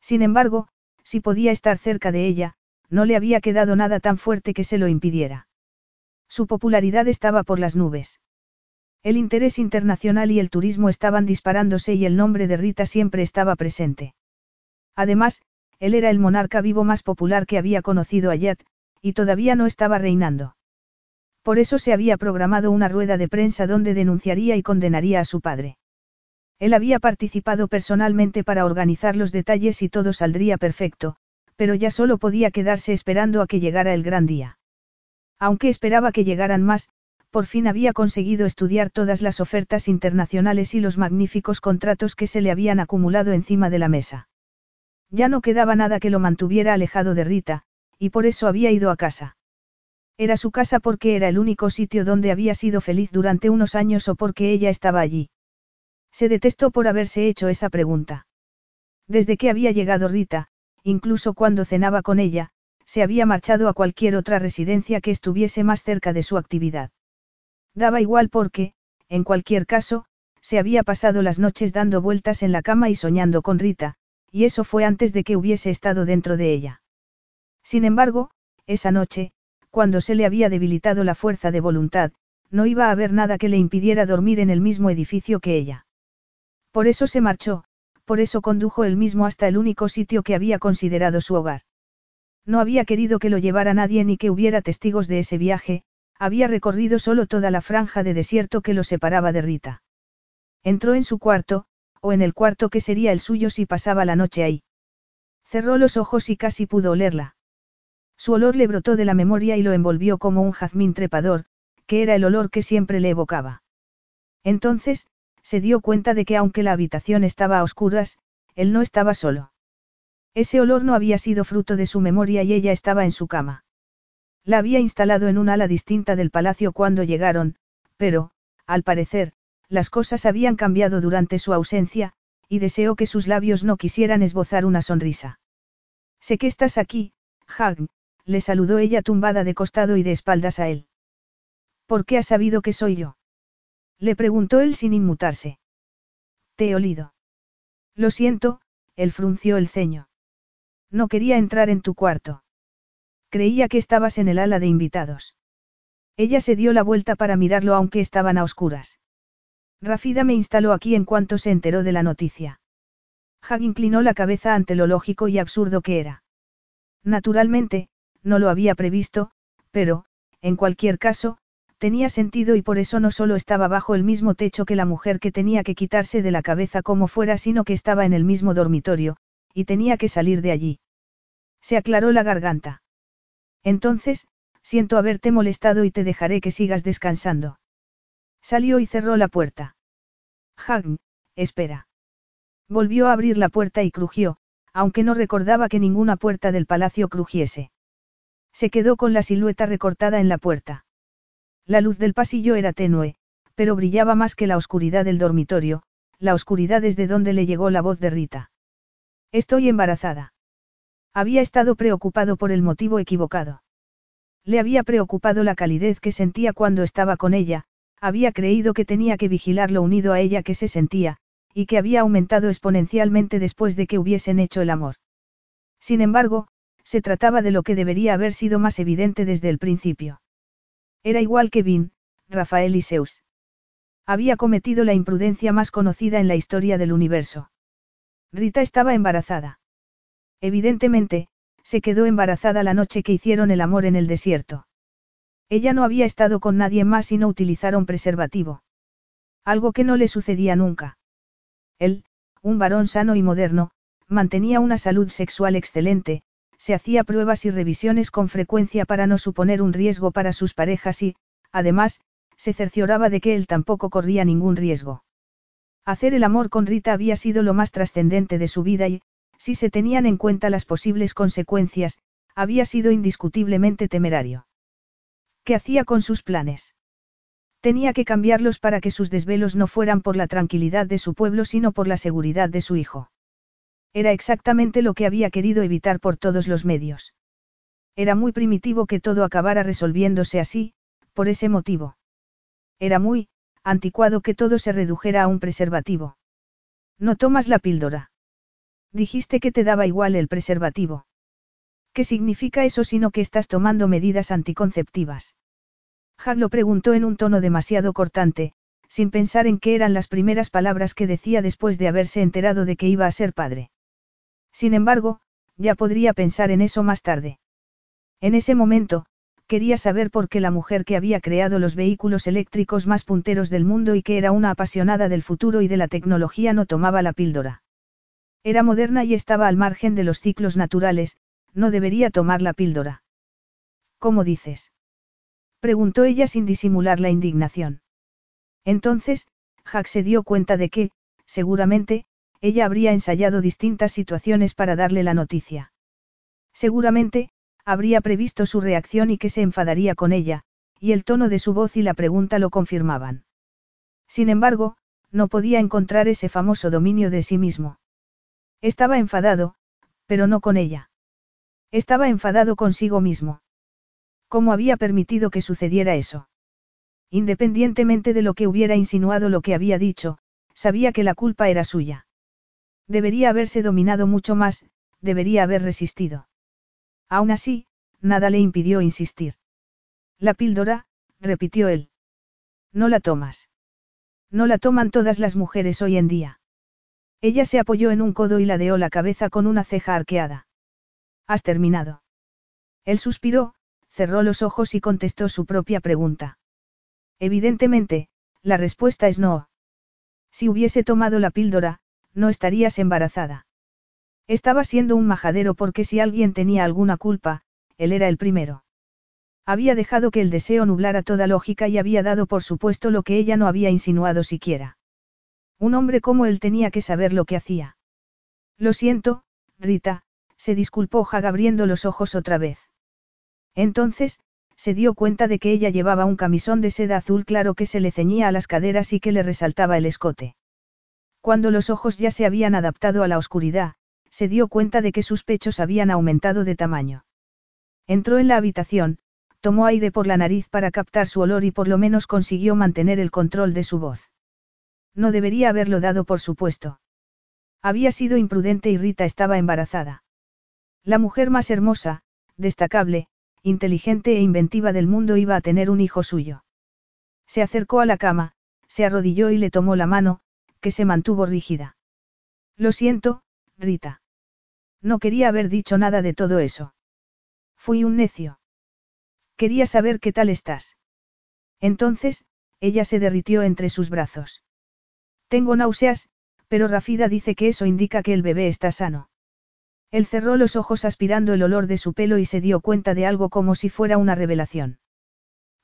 Sin embargo, si podía estar cerca de ella, no le había quedado nada tan fuerte que se lo impidiera. Su popularidad estaba por las nubes. El interés internacional y el turismo estaban disparándose y el nombre de Rita siempre estaba presente. Además, él era el monarca vivo más popular que había conocido a Yat, y todavía no estaba reinando. Por eso se había programado una rueda de prensa donde denunciaría y condenaría a su padre. Él había participado personalmente para organizar los detalles y todo saldría perfecto, pero ya solo podía quedarse esperando a que llegara el gran día. Aunque esperaba que llegaran más, por fin había conseguido estudiar todas las ofertas internacionales y los magníficos contratos que se le habían acumulado encima de la mesa. Ya no quedaba nada que lo mantuviera alejado de Rita, y por eso había ido a casa. Era su casa porque era el único sitio donde había sido feliz durante unos años o porque ella estaba allí. Se detestó por haberse hecho esa pregunta. Desde que había llegado Rita, incluso cuando cenaba con ella, se había marchado a cualquier otra residencia que estuviese más cerca de su actividad. Daba igual porque, en cualquier caso, se había pasado las noches dando vueltas en la cama y soñando con Rita, y eso fue antes de que hubiese estado dentro de ella. Sin embargo, esa noche, cuando se le había debilitado la fuerza de voluntad, no iba a haber nada que le impidiera dormir en el mismo edificio que ella. Por eso se marchó, por eso condujo él mismo hasta el único sitio que había considerado su hogar. No había querido que lo llevara nadie ni que hubiera testigos de ese viaje, había recorrido solo toda la franja de desierto que lo separaba de Rita. Entró en su cuarto, o en el cuarto que sería el suyo si pasaba la noche ahí. Cerró los ojos y casi pudo olerla. Su olor le brotó de la memoria y lo envolvió como un jazmín trepador, que era el olor que siempre le evocaba. Entonces, se dio cuenta de que aunque la habitación estaba a oscuras, él no estaba solo. Ese olor no había sido fruto de su memoria y ella estaba en su cama. La había instalado en un ala distinta del palacio cuando llegaron, pero, al parecer, las cosas habían cambiado durante su ausencia, y deseó que sus labios no quisieran esbozar una sonrisa. Sé que estás aquí, Hagn, le saludó ella tumbada de costado y de espaldas a él. ¿Por qué has sabido que soy yo? Le preguntó él sin inmutarse. Te he olido. Lo siento, él frunció el ceño. No quería entrar en tu cuarto. Creía que estabas en el ala de invitados. Ella se dio la vuelta para mirarlo aunque estaban a oscuras. Rafida me instaló aquí en cuanto se enteró de la noticia. Hag inclinó la cabeza ante lo lógico y absurdo que era. Naturalmente, no lo había previsto, pero, en cualquier caso, tenía sentido y por eso no solo estaba bajo el mismo techo que la mujer que tenía que quitarse de la cabeza como fuera, sino que estaba en el mismo dormitorio, y tenía que salir de allí. Se aclaró la garganta. Entonces, siento haberte molestado y te dejaré que sigas descansando. Salió y cerró la puerta. Hagn, espera. Volvió a abrir la puerta y crujió, aunque no recordaba que ninguna puerta del palacio crujiese. Se quedó con la silueta recortada en la puerta. La luz del pasillo era tenue, pero brillaba más que la oscuridad del dormitorio, la oscuridad desde donde le llegó la voz de Rita. Estoy embarazada. Había estado preocupado por el motivo equivocado. Le había preocupado la calidez que sentía cuando estaba con ella, había creído que tenía que vigilar lo unido a ella que se sentía, y que había aumentado exponencialmente después de que hubiesen hecho el amor. Sin embargo, se trataba de lo que debería haber sido más evidente desde el principio. Era igual que Vin, Rafael y Zeus. Había cometido la imprudencia más conocida en la historia del universo. Rita estaba embarazada. Evidentemente, se quedó embarazada la noche que hicieron el amor en el desierto. Ella no había estado con nadie más y no utilizaron preservativo. Algo que no le sucedía nunca. Él, un varón sano y moderno, mantenía una salud sexual excelente, se hacía pruebas y revisiones con frecuencia para no suponer un riesgo para sus parejas y, además, se cercioraba de que él tampoco corría ningún riesgo. Hacer el amor con Rita había sido lo más trascendente de su vida y, si se tenían en cuenta las posibles consecuencias, había sido indiscutiblemente temerario. ¿Qué hacía con sus planes? Tenía que cambiarlos para que sus desvelos no fueran por la tranquilidad de su pueblo sino por la seguridad de su hijo. Era exactamente lo que había querido evitar por todos los medios. Era muy primitivo que todo acabara resolviéndose así, por ese motivo. Era muy, anticuado que todo se redujera a un preservativo. No tomas la píldora. Dijiste que te daba igual el preservativo. ¿Qué significa eso sino que estás tomando medidas anticonceptivas? Hag lo preguntó en un tono demasiado cortante, sin pensar en qué eran las primeras palabras que decía después de haberse enterado de que iba a ser padre. Sin embargo, ya podría pensar en eso más tarde. En ese momento, quería saber por qué la mujer que había creado los vehículos eléctricos más punteros del mundo y que era una apasionada del futuro y de la tecnología no tomaba la píldora. Era moderna y estaba al margen de los ciclos naturales, no debería tomar la píldora. ¿Cómo dices? preguntó ella sin disimular la indignación. Entonces, Jack se dio cuenta de que, seguramente, ella habría ensayado distintas situaciones para darle la noticia. Seguramente, habría previsto su reacción y que se enfadaría con ella, y el tono de su voz y la pregunta lo confirmaban. Sin embargo, no podía encontrar ese famoso dominio de sí mismo. Estaba enfadado, pero no con ella. Estaba enfadado consigo mismo. ¿Cómo había permitido que sucediera eso? Independientemente de lo que hubiera insinuado lo que había dicho, Sabía que la culpa era suya. Debería haberse dominado mucho más, debería haber resistido. Aún así, nada le impidió insistir. La píldora, repitió él. No la tomas. No la toman todas las mujeres hoy en día. Ella se apoyó en un codo y ladeó la cabeza con una ceja arqueada. ¿Has terminado? Él suspiró, cerró los ojos y contestó su propia pregunta. Evidentemente, la respuesta es no. Si hubiese tomado la píldora, no estarías embarazada. Estaba siendo un majadero porque si alguien tenía alguna culpa, él era el primero. Había dejado que el deseo nublara toda lógica y había dado por supuesto lo que ella no había insinuado siquiera. Un hombre como él tenía que saber lo que hacía. Lo siento, Rita, se disculpó Hag abriendo los ojos otra vez. Entonces, se dio cuenta de que ella llevaba un camisón de seda azul claro que se le ceñía a las caderas y que le resaltaba el escote. Cuando los ojos ya se habían adaptado a la oscuridad, se dio cuenta de que sus pechos habían aumentado de tamaño. Entró en la habitación, tomó aire por la nariz para captar su olor y por lo menos consiguió mantener el control de su voz. No debería haberlo dado por supuesto. Había sido imprudente y Rita estaba embarazada. La mujer más hermosa, destacable, inteligente e inventiva del mundo iba a tener un hijo suyo. Se acercó a la cama, se arrodilló y le tomó la mano, que se mantuvo rígida. Lo siento, Rita. No quería haber dicho nada de todo eso. Fui un necio. Quería saber qué tal estás. Entonces, ella se derritió entre sus brazos. Tengo náuseas, pero Rafida dice que eso indica que el bebé está sano. Él cerró los ojos aspirando el olor de su pelo y se dio cuenta de algo como si fuera una revelación.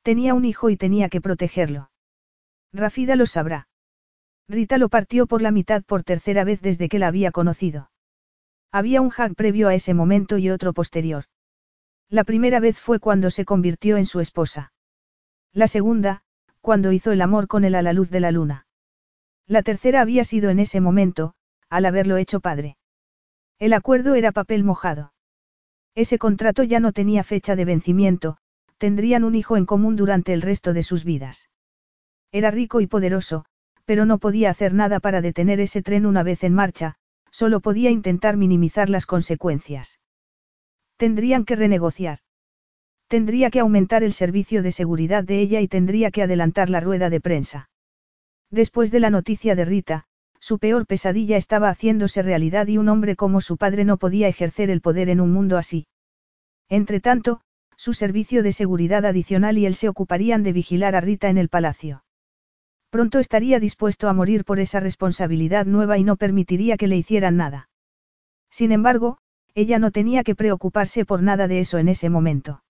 Tenía un hijo y tenía que protegerlo. Rafida lo sabrá. Rita lo partió por la mitad por tercera vez desde que la había conocido. Había un hag previo a ese momento y otro posterior. La primera vez fue cuando se convirtió en su esposa. La segunda, cuando hizo el amor con él a la luz de la luna. La tercera había sido en ese momento, al haberlo hecho padre. El acuerdo era papel mojado. Ese contrato ya no tenía fecha de vencimiento, tendrían un hijo en común durante el resto de sus vidas. Era rico y poderoso, pero no podía hacer nada para detener ese tren una vez en marcha, solo podía intentar minimizar las consecuencias. Tendrían que renegociar. Tendría que aumentar el servicio de seguridad de ella y tendría que adelantar la rueda de prensa. Después de la noticia de Rita, su peor pesadilla estaba haciéndose realidad y un hombre como su padre no podía ejercer el poder en un mundo así. Entretanto, su servicio de seguridad adicional y él se ocuparían de vigilar a Rita en el palacio. Pronto estaría dispuesto a morir por esa responsabilidad nueva y no permitiría que le hicieran nada. Sin embargo, ella no tenía que preocuparse por nada de eso en ese momento.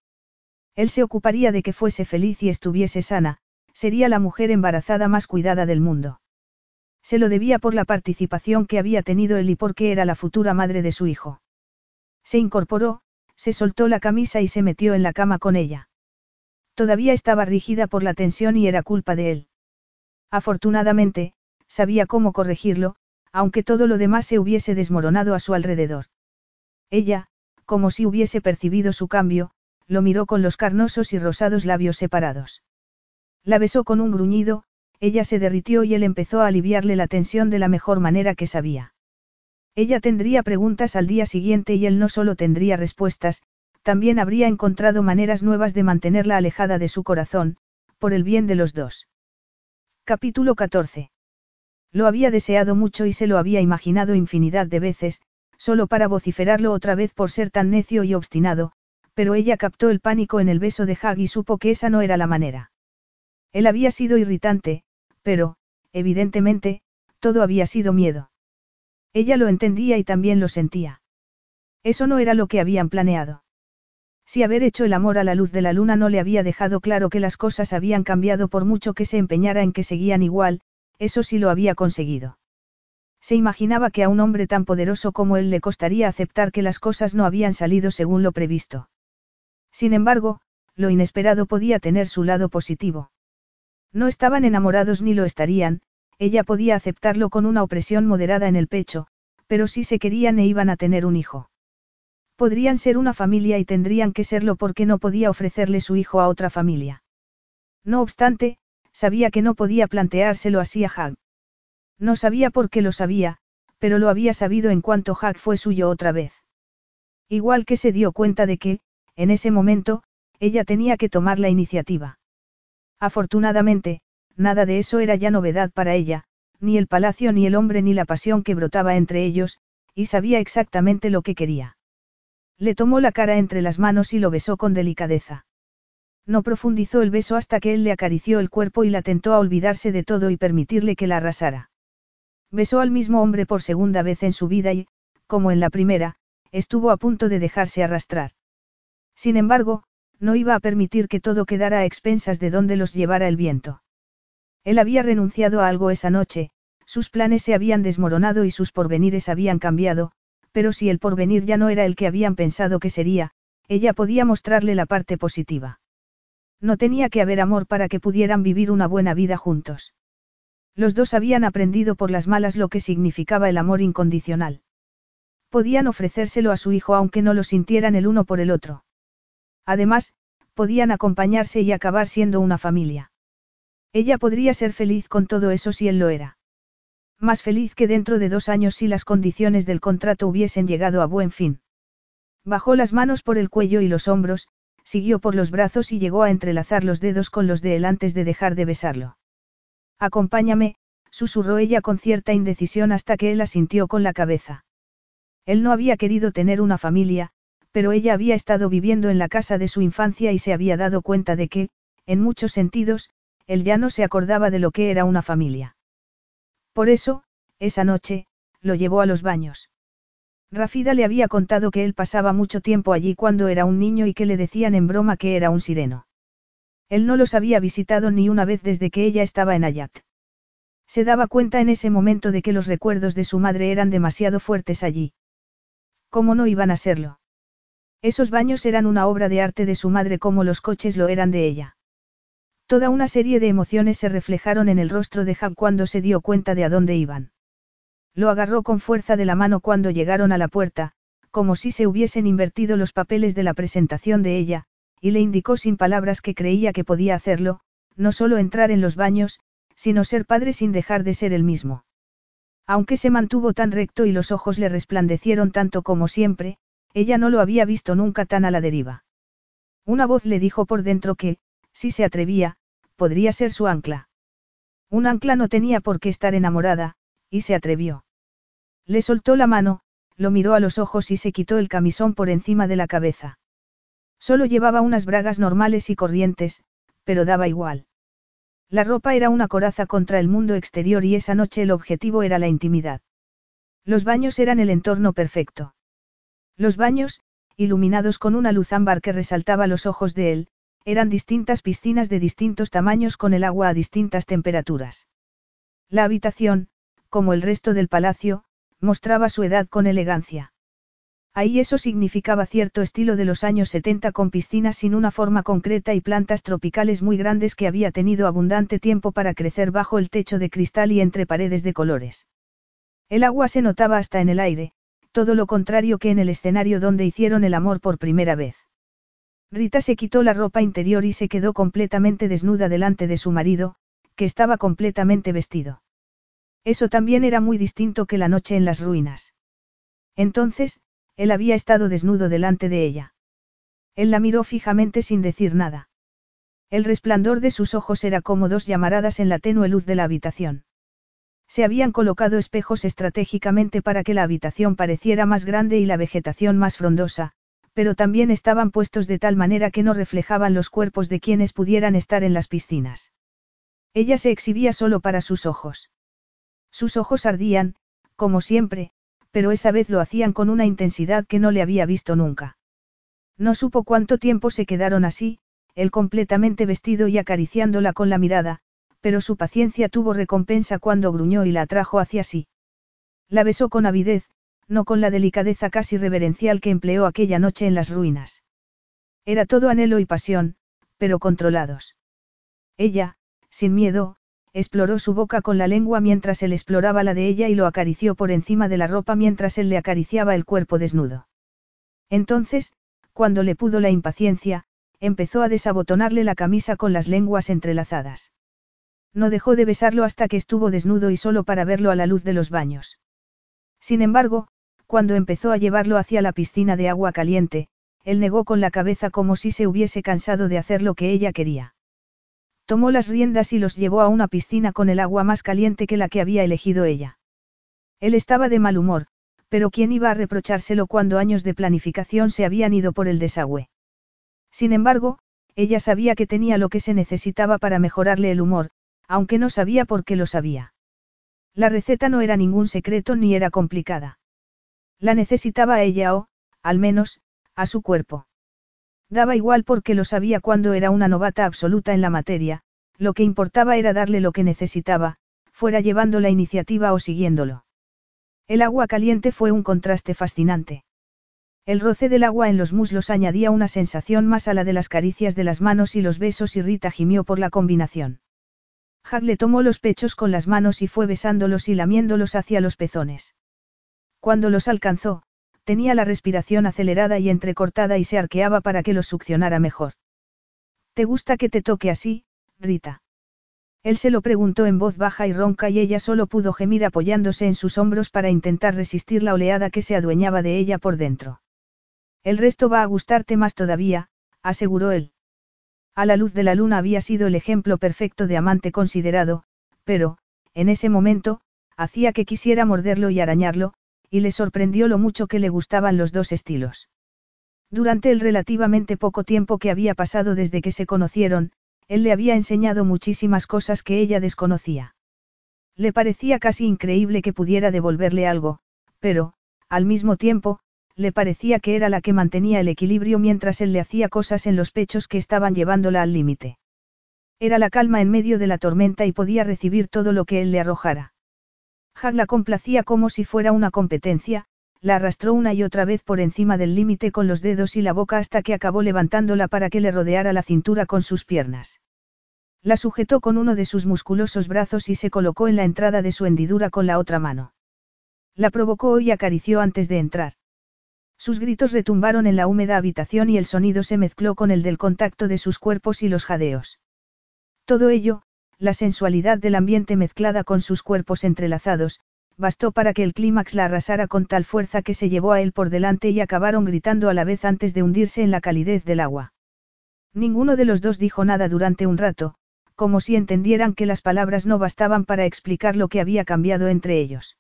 Él se ocuparía de que fuese feliz y estuviese sana, sería la mujer embarazada más cuidada del mundo. Se lo debía por la participación que había tenido él y porque era la futura madre de su hijo. Se incorporó, se soltó la camisa y se metió en la cama con ella. Todavía estaba rígida por la tensión y era culpa de él. Afortunadamente, sabía cómo corregirlo, aunque todo lo demás se hubiese desmoronado a su alrededor. Ella, como si hubiese percibido su cambio, lo miró con los carnosos y rosados labios separados. La besó con un gruñido, ella se derritió y él empezó a aliviarle la tensión de la mejor manera que sabía. Ella tendría preguntas al día siguiente y él no solo tendría respuestas, también habría encontrado maneras nuevas de mantenerla alejada de su corazón, por el bien de los dos. Capítulo 14. Lo había deseado mucho y se lo había imaginado infinidad de veces, solo para vociferarlo otra vez por ser tan necio y obstinado, pero ella captó el pánico en el beso de Hag y supo que esa no era la manera. Él había sido irritante, pero, evidentemente, todo había sido miedo. Ella lo entendía y también lo sentía. Eso no era lo que habían planeado. Si haber hecho el amor a la luz de la luna no le había dejado claro que las cosas habían cambiado por mucho que se empeñara en que seguían igual, eso sí lo había conseguido. Se imaginaba que a un hombre tan poderoso como él le costaría aceptar que las cosas no habían salido según lo previsto. Sin embargo, lo inesperado podía tener su lado positivo. No estaban enamorados ni lo estarían, ella podía aceptarlo con una opresión moderada en el pecho, pero sí se querían e iban a tener un hijo. Podrían ser una familia y tendrían que serlo porque no podía ofrecerle su hijo a otra familia. No obstante, sabía que no podía planteárselo así a Hag. No sabía por qué lo sabía, pero lo había sabido en cuanto Jack fue suyo otra vez. Igual que se dio cuenta de que, en ese momento, ella tenía que tomar la iniciativa. Afortunadamente, nada de eso era ya novedad para ella, ni el palacio ni el hombre ni la pasión que brotaba entre ellos, y sabía exactamente lo que quería. Le tomó la cara entre las manos y lo besó con delicadeza. No profundizó el beso hasta que él le acarició el cuerpo y la tentó a olvidarse de todo y permitirle que la arrasara. Besó al mismo hombre por segunda vez en su vida y, como en la primera, estuvo a punto de dejarse arrastrar. Sin embargo, no iba a permitir que todo quedara a expensas de donde los llevara el viento. Él había renunciado a algo esa noche, sus planes se habían desmoronado y sus porvenires habían cambiado, pero si el porvenir ya no era el que habían pensado que sería, ella podía mostrarle la parte positiva. No tenía que haber amor para que pudieran vivir una buena vida juntos. Los dos habían aprendido por las malas lo que significaba el amor incondicional. Podían ofrecérselo a su hijo aunque no lo sintieran el uno por el otro. Además, podían acompañarse y acabar siendo una familia. Ella podría ser feliz con todo eso si él lo era. Más feliz que dentro de dos años si las condiciones del contrato hubiesen llegado a buen fin. Bajó las manos por el cuello y los hombros, siguió por los brazos y llegó a entrelazar los dedos con los de él antes de dejar de besarlo. Acompáñame, susurró ella con cierta indecisión hasta que él asintió con la cabeza. Él no había querido tener una familia, pero ella había estado viviendo en la casa de su infancia y se había dado cuenta de que, en muchos sentidos, él ya no se acordaba de lo que era una familia. Por eso, esa noche, lo llevó a los baños. Rafida le había contado que él pasaba mucho tiempo allí cuando era un niño y que le decían en broma que era un sireno. Él no los había visitado ni una vez desde que ella estaba en Ayat. Se daba cuenta en ese momento de que los recuerdos de su madre eran demasiado fuertes allí. ¿Cómo no iban a serlo? Esos baños eran una obra de arte de su madre como los coches lo eran de ella. Toda una serie de emociones se reflejaron en el rostro de Jack cuando se dio cuenta de a dónde iban. Lo agarró con fuerza de la mano cuando llegaron a la puerta, como si se hubiesen invertido los papeles de la presentación de ella, y le indicó sin palabras que creía que podía hacerlo, no solo entrar en los baños, sino ser padre sin dejar de ser el mismo. Aunque se mantuvo tan recto y los ojos le resplandecieron tanto como siempre, ella no lo había visto nunca tan a la deriva. Una voz le dijo por dentro que, si se atrevía, podría ser su ancla. Un ancla no tenía por qué estar enamorada, y se atrevió. Le soltó la mano, lo miró a los ojos y se quitó el camisón por encima de la cabeza. Solo llevaba unas bragas normales y corrientes, pero daba igual. La ropa era una coraza contra el mundo exterior y esa noche el objetivo era la intimidad. Los baños eran el entorno perfecto. Los baños, iluminados con una luz ámbar que resaltaba los ojos de él, eran distintas piscinas de distintos tamaños con el agua a distintas temperaturas. La habitación, como el resto del palacio, mostraba su edad con elegancia. Ahí eso significaba cierto estilo de los años 70 con piscinas sin una forma concreta y plantas tropicales muy grandes que había tenido abundante tiempo para crecer bajo el techo de cristal y entre paredes de colores. El agua se notaba hasta en el aire, todo lo contrario que en el escenario donde hicieron el amor por primera vez. Rita se quitó la ropa interior y se quedó completamente desnuda delante de su marido, que estaba completamente vestido. Eso también era muy distinto que la noche en las ruinas. Entonces, él había estado desnudo delante de ella. Él la miró fijamente sin decir nada. El resplandor de sus ojos era como dos llamaradas en la tenue luz de la habitación. Se habían colocado espejos estratégicamente para que la habitación pareciera más grande y la vegetación más frondosa, pero también estaban puestos de tal manera que no reflejaban los cuerpos de quienes pudieran estar en las piscinas. Ella se exhibía solo para sus ojos. Sus ojos ardían, como siempre, pero esa vez lo hacían con una intensidad que no le había visto nunca. No supo cuánto tiempo se quedaron así, él completamente vestido y acariciándola con la mirada, pero su paciencia tuvo recompensa cuando gruñó y la atrajo hacia sí. La besó con avidez, no con la delicadeza casi reverencial que empleó aquella noche en las ruinas. Era todo anhelo y pasión, pero controlados. Ella, sin miedo, exploró su boca con la lengua mientras él exploraba la de ella y lo acarició por encima de la ropa mientras él le acariciaba el cuerpo desnudo. Entonces, cuando le pudo la impaciencia, empezó a desabotonarle la camisa con las lenguas entrelazadas. No dejó de besarlo hasta que estuvo desnudo y solo para verlo a la luz de los baños. Sin embargo, cuando empezó a llevarlo hacia la piscina de agua caliente, él negó con la cabeza como si se hubiese cansado de hacer lo que ella quería. Tomó las riendas y los llevó a una piscina con el agua más caliente que la que había elegido ella. Él estaba de mal humor, pero ¿quién iba a reprochárselo cuando años de planificación se habían ido por el desagüe? Sin embargo, ella sabía que tenía lo que se necesitaba para mejorarle el humor, aunque no sabía por qué lo sabía. La receta no era ningún secreto ni era complicada. La necesitaba a ella o, al menos, a su cuerpo. Daba igual porque lo sabía cuando era una novata absoluta en la materia, lo que importaba era darle lo que necesitaba, fuera llevando la iniciativa o siguiéndolo. El agua caliente fue un contraste fascinante. El roce del agua en los muslos añadía una sensación más a la de las caricias de las manos y los besos y Rita gimió por la combinación. Hag le tomó los pechos con las manos y fue besándolos y lamiéndolos hacia los pezones. Cuando los alcanzó, tenía la respiración acelerada y entrecortada y se arqueaba para que los succionara mejor. ¿Te gusta que te toque así, Rita? Él se lo preguntó en voz baja y ronca y ella solo pudo gemir apoyándose en sus hombros para intentar resistir la oleada que se adueñaba de ella por dentro. El resto va a gustarte más todavía, aseguró él. A la luz de la luna había sido el ejemplo perfecto de amante considerado, pero, en ese momento, hacía que quisiera morderlo y arañarlo, y le sorprendió lo mucho que le gustaban los dos estilos. Durante el relativamente poco tiempo que había pasado desde que se conocieron, él le había enseñado muchísimas cosas que ella desconocía. Le parecía casi increíble que pudiera devolverle algo, pero, al mismo tiempo, le parecía que era la que mantenía el equilibrio mientras él le hacía cosas en los pechos que estaban llevándola al límite. Era la calma en medio de la tormenta y podía recibir todo lo que él le arrojara. Hag la complacía como si fuera una competencia, la arrastró una y otra vez por encima del límite con los dedos y la boca hasta que acabó levantándola para que le rodeara la cintura con sus piernas. La sujetó con uno de sus musculosos brazos y se colocó en la entrada de su hendidura con la otra mano. La provocó y acarició antes de entrar. Sus gritos retumbaron en la húmeda habitación y el sonido se mezcló con el del contacto de sus cuerpos y los jadeos. Todo ello, la sensualidad del ambiente mezclada con sus cuerpos entrelazados, bastó para que el clímax la arrasara con tal fuerza que se llevó a él por delante y acabaron gritando a la vez antes de hundirse en la calidez del agua. Ninguno de los dos dijo nada durante un rato, como si entendieran que las palabras no bastaban para explicar lo que había cambiado entre ellos.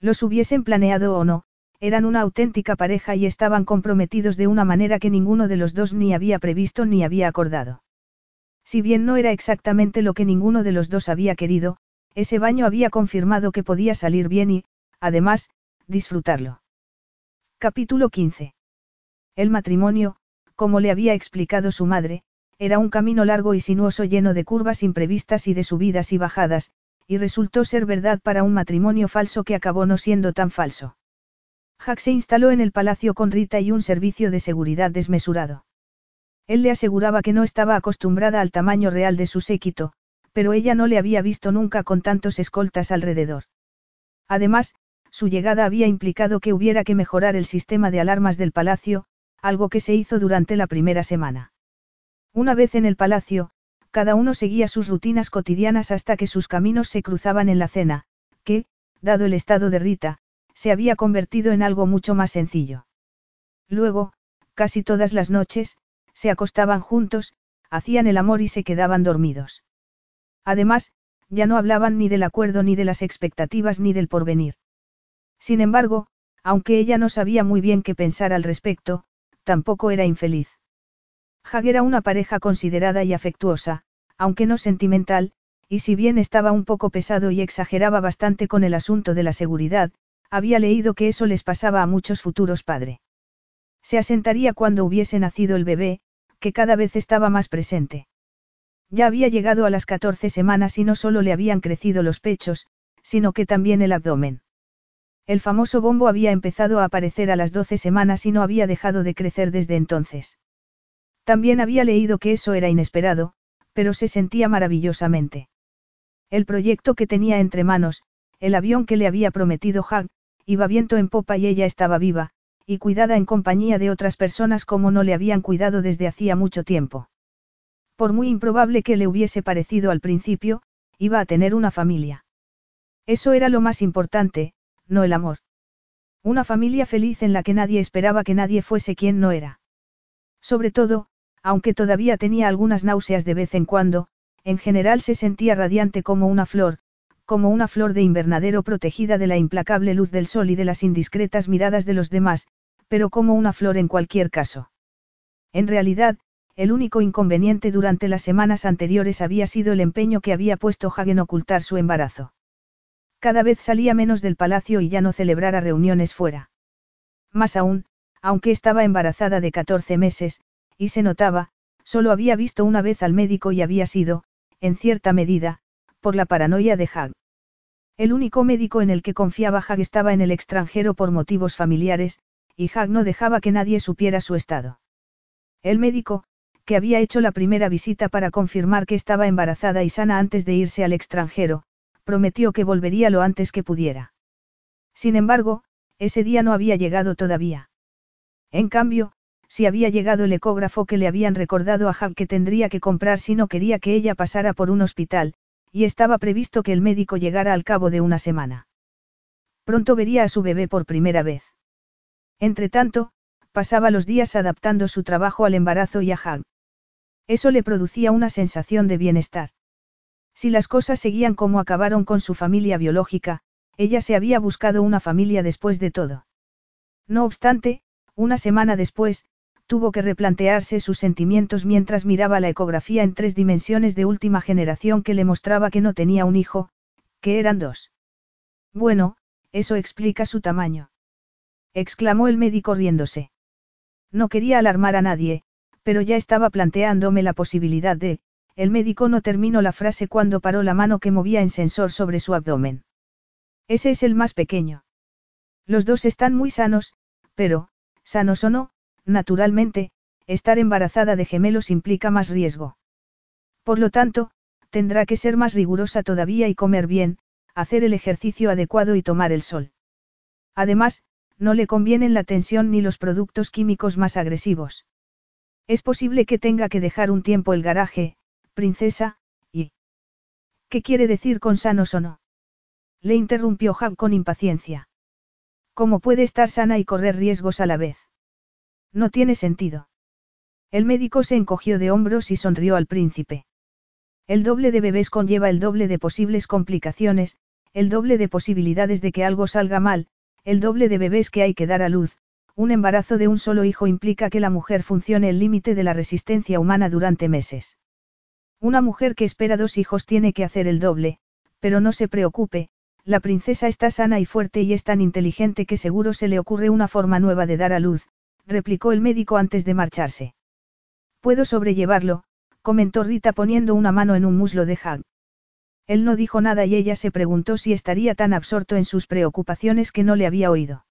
Los hubiesen planeado o no, eran una auténtica pareja y estaban comprometidos de una manera que ninguno de los dos ni había previsto ni había acordado. Si bien no era exactamente lo que ninguno de los dos había querido, ese baño había confirmado que podía salir bien y, además, disfrutarlo. Capítulo 15. El matrimonio, como le había explicado su madre, era un camino largo y sinuoso lleno de curvas imprevistas y de subidas y bajadas, y resultó ser verdad para un matrimonio falso que acabó no siendo tan falso. Jack se instaló en el palacio con Rita y un servicio de seguridad desmesurado. Él le aseguraba que no estaba acostumbrada al tamaño real de su séquito, pero ella no le había visto nunca con tantos escoltas alrededor. Además, su llegada había implicado que hubiera que mejorar el sistema de alarmas del palacio, algo que se hizo durante la primera semana. Una vez en el palacio, cada uno seguía sus rutinas cotidianas hasta que sus caminos se cruzaban en la cena, que, dado el estado de Rita, se había convertido en algo mucho más sencillo. Luego, casi todas las noches, se acostaban juntos, hacían el amor y se quedaban dormidos. Además, ya no hablaban ni del acuerdo ni de las expectativas ni del porvenir. Sin embargo, aunque ella no sabía muy bien qué pensar al respecto, tampoco era infeliz. Hag era una pareja considerada y afectuosa, aunque no sentimental, y si bien estaba un poco pesado y exageraba bastante con el asunto de la seguridad, había leído que eso les pasaba a muchos futuros padres. Se asentaría cuando hubiese nacido el bebé, que cada vez estaba más presente. Ya había llegado a las 14 semanas y no solo le habían crecido los pechos, sino que también el abdomen. El famoso bombo había empezado a aparecer a las 12 semanas y no había dejado de crecer desde entonces. También había leído que eso era inesperado, pero se sentía maravillosamente. El proyecto que tenía entre manos, el avión que le había prometido Hag, iba viento en popa y ella estaba viva, y cuidada en compañía de otras personas como no le habían cuidado desde hacía mucho tiempo. Por muy improbable que le hubiese parecido al principio, Iba a tener una familia. Eso era lo más importante, no el amor. Una familia feliz en la que nadie esperaba que nadie fuese quien no era. Sobre todo, aunque todavía tenía algunas náuseas de vez en cuando, en general se sentía radiante como una flor, como una flor de invernadero protegida de la implacable luz del sol y de las indiscretas miradas de los demás, pero como una flor en cualquier caso. En realidad, el único inconveniente durante las semanas anteriores había sido el empeño que había puesto Hagen en ocultar su embarazo. Cada vez salía menos del palacio y ya no celebrara reuniones fuera. Más aún, aunque estaba embarazada de 14 meses, y se notaba, solo había visto una vez al médico y había sido, en cierta medida, por la paranoia de Hag. El único médico en el que confiaba Hag estaba en el extranjero por motivos familiares, y Hag no dejaba que nadie supiera su estado. El médico, que había hecho la primera visita para confirmar que estaba embarazada y sana antes de irse al extranjero, prometió que volvería lo antes que pudiera. Sin embargo, ese día no había llegado todavía. En cambio, si había llegado el ecógrafo que le habían recordado a Hag que tendría que comprar si no quería que ella pasara por un hospital, y estaba previsto que el médico llegara al cabo de una semana. Pronto vería a su bebé por primera vez. Entretanto, pasaba los días adaptando su trabajo al embarazo y a Hag. Eso le producía una sensación de bienestar. Si las cosas seguían como acabaron con su familia biológica, ella se había buscado una familia después de todo. No obstante, una semana después, tuvo que replantearse sus sentimientos mientras miraba la ecografía en tres dimensiones de última generación que le mostraba que no tenía un hijo, que eran dos. Bueno, eso explica su tamaño. exclamó el médico riéndose. No quería alarmar a nadie, pero ya estaba planteándome la posibilidad de, el médico no terminó la frase cuando paró la mano que movía en sensor sobre su abdomen. Ese es el más pequeño. Los dos están muy sanos, pero, sanos o no, naturalmente, estar embarazada de gemelos implica más riesgo. Por lo tanto, tendrá que ser más rigurosa todavía y comer bien, hacer el ejercicio adecuado y tomar el sol. Además, no le convienen la tensión ni los productos químicos más agresivos. Es posible que tenga que dejar un tiempo el garaje, princesa, y... ¿Qué quiere decir con sanos o no? Le interrumpió Hag con impaciencia. ¿Cómo puede estar sana y correr riesgos a la vez? No tiene sentido. El médico se encogió de hombros y sonrió al príncipe. El doble de bebés conlleva el doble de posibles complicaciones, el doble de posibilidades de que algo salga mal, el doble de bebés que hay que dar a luz, un embarazo de un solo hijo implica que la mujer funcione el límite de la resistencia humana durante meses. Una mujer que espera dos hijos tiene que hacer el doble, pero no se preocupe, la princesa está sana y fuerte y es tan inteligente que seguro se le ocurre una forma nueva de dar a luz, replicó el médico antes de marcharse. Puedo sobrellevarlo, comentó Rita poniendo una mano en un muslo de Hag. Él no dijo nada y ella se preguntó si estaría tan absorto en sus preocupaciones que no le había oído.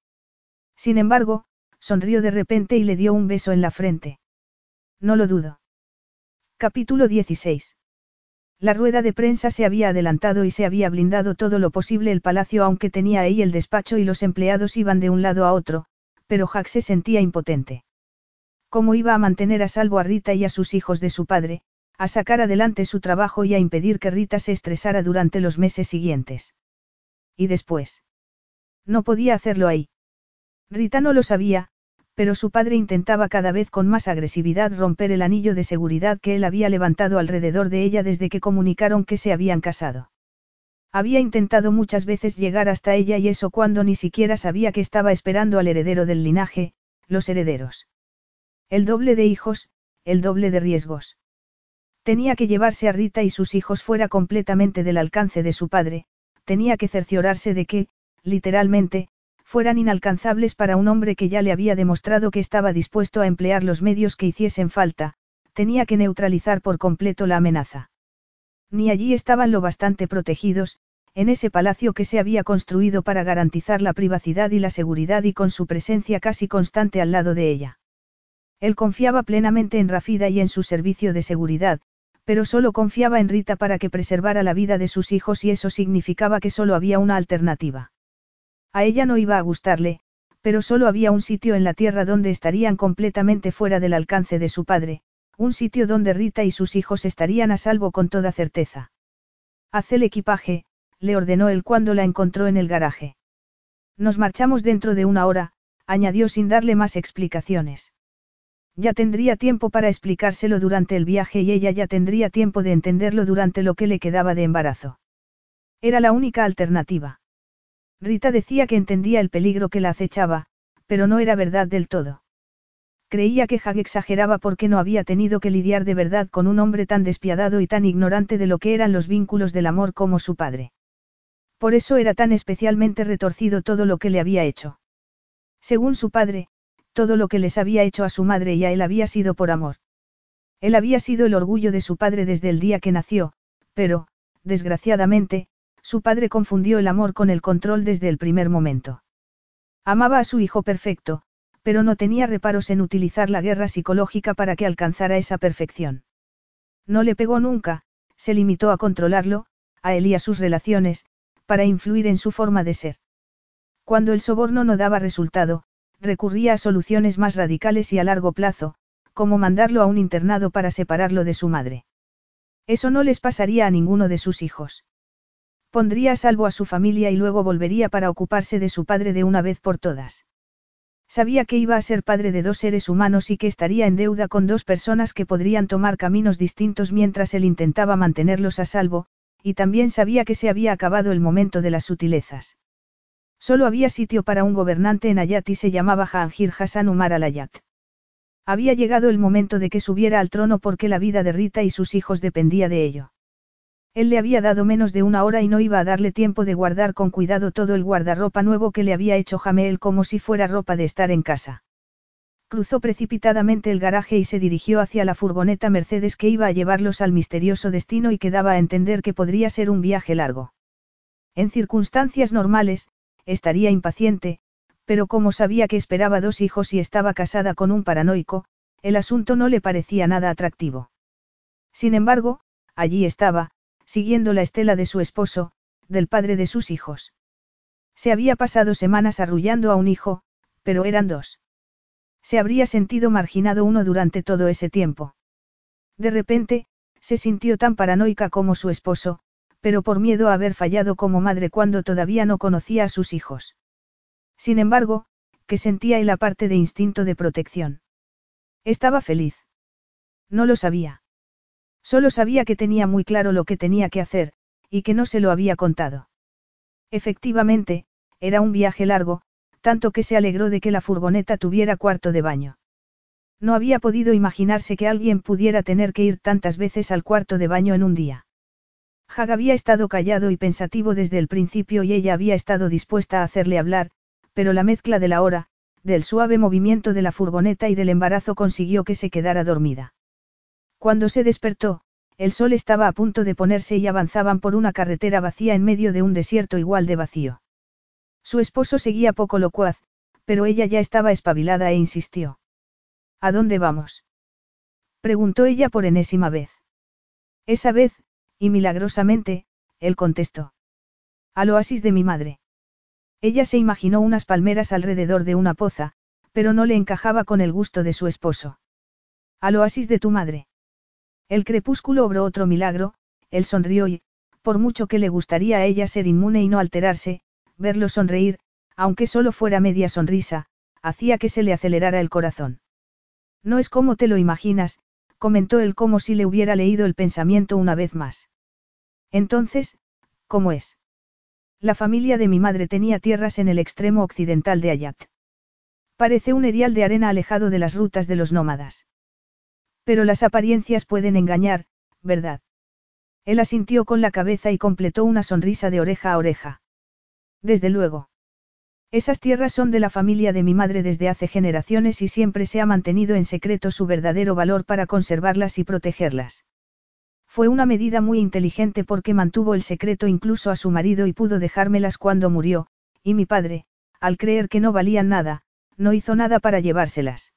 Sin embargo, sonrió de repente y le dio un beso en la frente. No lo dudo. Capítulo 16. La rueda de prensa se había adelantado y se había blindado todo lo posible el palacio aunque tenía ahí el despacho y los empleados iban de un lado a otro, pero Jack se sentía impotente. ¿Cómo iba a mantener a salvo a Rita y a sus hijos de su padre, a sacar adelante su trabajo y a impedir que Rita se estresara durante los meses siguientes? ¿Y después? No podía hacerlo ahí. Rita no lo sabía, pero su padre intentaba cada vez con más agresividad romper el anillo de seguridad que él había levantado alrededor de ella desde que comunicaron que se habían casado. Había intentado muchas veces llegar hasta ella y eso cuando ni siquiera sabía que estaba esperando al heredero del linaje, los herederos. El doble de hijos, el doble de riesgos. Tenía que llevarse a Rita y sus hijos fuera completamente del alcance de su padre, tenía que cerciorarse de que, literalmente, fueran inalcanzables para un hombre que ya le había demostrado que estaba dispuesto a emplear los medios que hiciesen falta, tenía que neutralizar por completo la amenaza. Ni allí estaban lo bastante protegidos, en ese palacio que se había construido para garantizar la privacidad y la seguridad y con su presencia casi constante al lado de ella. Él confiaba plenamente en Rafida y en su servicio de seguridad, pero solo confiaba en Rita para que preservara la vida de sus hijos y eso significaba que solo había una alternativa. A ella no iba a gustarle, pero solo había un sitio en la tierra donde estarían completamente fuera del alcance de su padre, un sitio donde Rita y sus hijos estarían a salvo con toda certeza. Haz el equipaje, le ordenó él cuando la encontró en el garaje. Nos marchamos dentro de una hora, añadió sin darle más explicaciones. Ya tendría tiempo para explicárselo durante el viaje y ella ya tendría tiempo de entenderlo durante lo que le quedaba de embarazo. Era la única alternativa. Rita decía que entendía el peligro que la acechaba, pero no era verdad del todo. Creía que Hag exageraba porque no había tenido que lidiar de verdad con un hombre tan despiadado y tan ignorante de lo que eran los vínculos del amor como su padre. Por eso era tan especialmente retorcido todo lo que le había hecho. Según su padre, todo lo que les había hecho a su madre y a él había sido por amor. Él había sido el orgullo de su padre desde el día que nació, pero, desgraciadamente, su padre confundió el amor con el control desde el primer momento. Amaba a su hijo perfecto, pero no tenía reparos en utilizar la guerra psicológica para que alcanzara esa perfección. No le pegó nunca, se limitó a controlarlo, a él y a sus relaciones, para influir en su forma de ser. Cuando el soborno no daba resultado, recurría a soluciones más radicales y a largo plazo, como mandarlo a un internado para separarlo de su madre. Eso no les pasaría a ninguno de sus hijos. Pondría a salvo a su familia y luego volvería para ocuparse de su padre de una vez por todas. Sabía que iba a ser padre de dos seres humanos y que estaría en deuda con dos personas que podrían tomar caminos distintos mientras él intentaba mantenerlos a salvo, y también sabía que se había acabado el momento de las sutilezas. Solo había sitio para un gobernante en Ayat y se llamaba Jahangir Hassan Umar al-Ayat. Había llegado el momento de que subiera al trono porque la vida de Rita y sus hijos dependía de ello. Él le había dado menos de una hora y no iba a darle tiempo de guardar con cuidado todo el guardarropa nuevo que le había hecho Jameel como si fuera ropa de estar en casa. Cruzó precipitadamente el garaje y se dirigió hacia la furgoneta Mercedes que iba a llevarlos al misterioso destino y que daba a entender que podría ser un viaje largo. En circunstancias normales, estaría impaciente, pero como sabía que esperaba dos hijos y estaba casada con un paranoico, el asunto no le parecía nada atractivo. Sin embargo, allí estaba, siguiendo la estela de su esposo, del padre de sus hijos. Se había pasado semanas arrullando a un hijo, pero eran dos. Se habría sentido marginado uno durante todo ese tiempo. De repente, se sintió tan paranoica como su esposo, pero por miedo a haber fallado como madre cuando todavía no conocía a sus hijos. Sin embargo, que sentía él aparte de instinto de protección. Estaba feliz. No lo sabía. Solo sabía que tenía muy claro lo que tenía que hacer, y que no se lo había contado. Efectivamente, era un viaje largo, tanto que se alegró de que la furgoneta tuviera cuarto de baño. No había podido imaginarse que alguien pudiera tener que ir tantas veces al cuarto de baño en un día. Hag había estado callado y pensativo desde el principio y ella había estado dispuesta a hacerle hablar, pero la mezcla de la hora, del suave movimiento de la furgoneta y del embarazo consiguió que se quedara dormida. Cuando se despertó, el sol estaba a punto de ponerse y avanzaban por una carretera vacía en medio de un desierto igual de vacío. Su esposo seguía poco locuaz, pero ella ya estaba espabilada e insistió. ¿A dónde vamos? preguntó ella por enésima vez. Esa vez, y milagrosamente, él contestó. Al oasis de mi madre. Ella se imaginó unas palmeras alrededor de una poza, pero no le encajaba con el gusto de su esposo. Al oasis de tu madre. El crepúsculo obró otro milagro, él sonrió y, por mucho que le gustaría a ella ser inmune y no alterarse, verlo sonreír, aunque solo fuera media sonrisa, hacía que se le acelerara el corazón. No es como te lo imaginas, comentó él como si le hubiera leído el pensamiento una vez más. Entonces, ¿cómo es? La familia de mi madre tenía tierras en el extremo occidental de Ayat. Parece un erial de arena alejado de las rutas de los nómadas. Pero las apariencias pueden engañar, ¿verdad? Él asintió con la cabeza y completó una sonrisa de oreja a oreja. Desde luego. Esas tierras son de la familia de mi madre desde hace generaciones y siempre se ha mantenido en secreto su verdadero valor para conservarlas y protegerlas. Fue una medida muy inteligente porque mantuvo el secreto incluso a su marido y pudo dejármelas cuando murió, y mi padre, al creer que no valían nada, no hizo nada para llevárselas.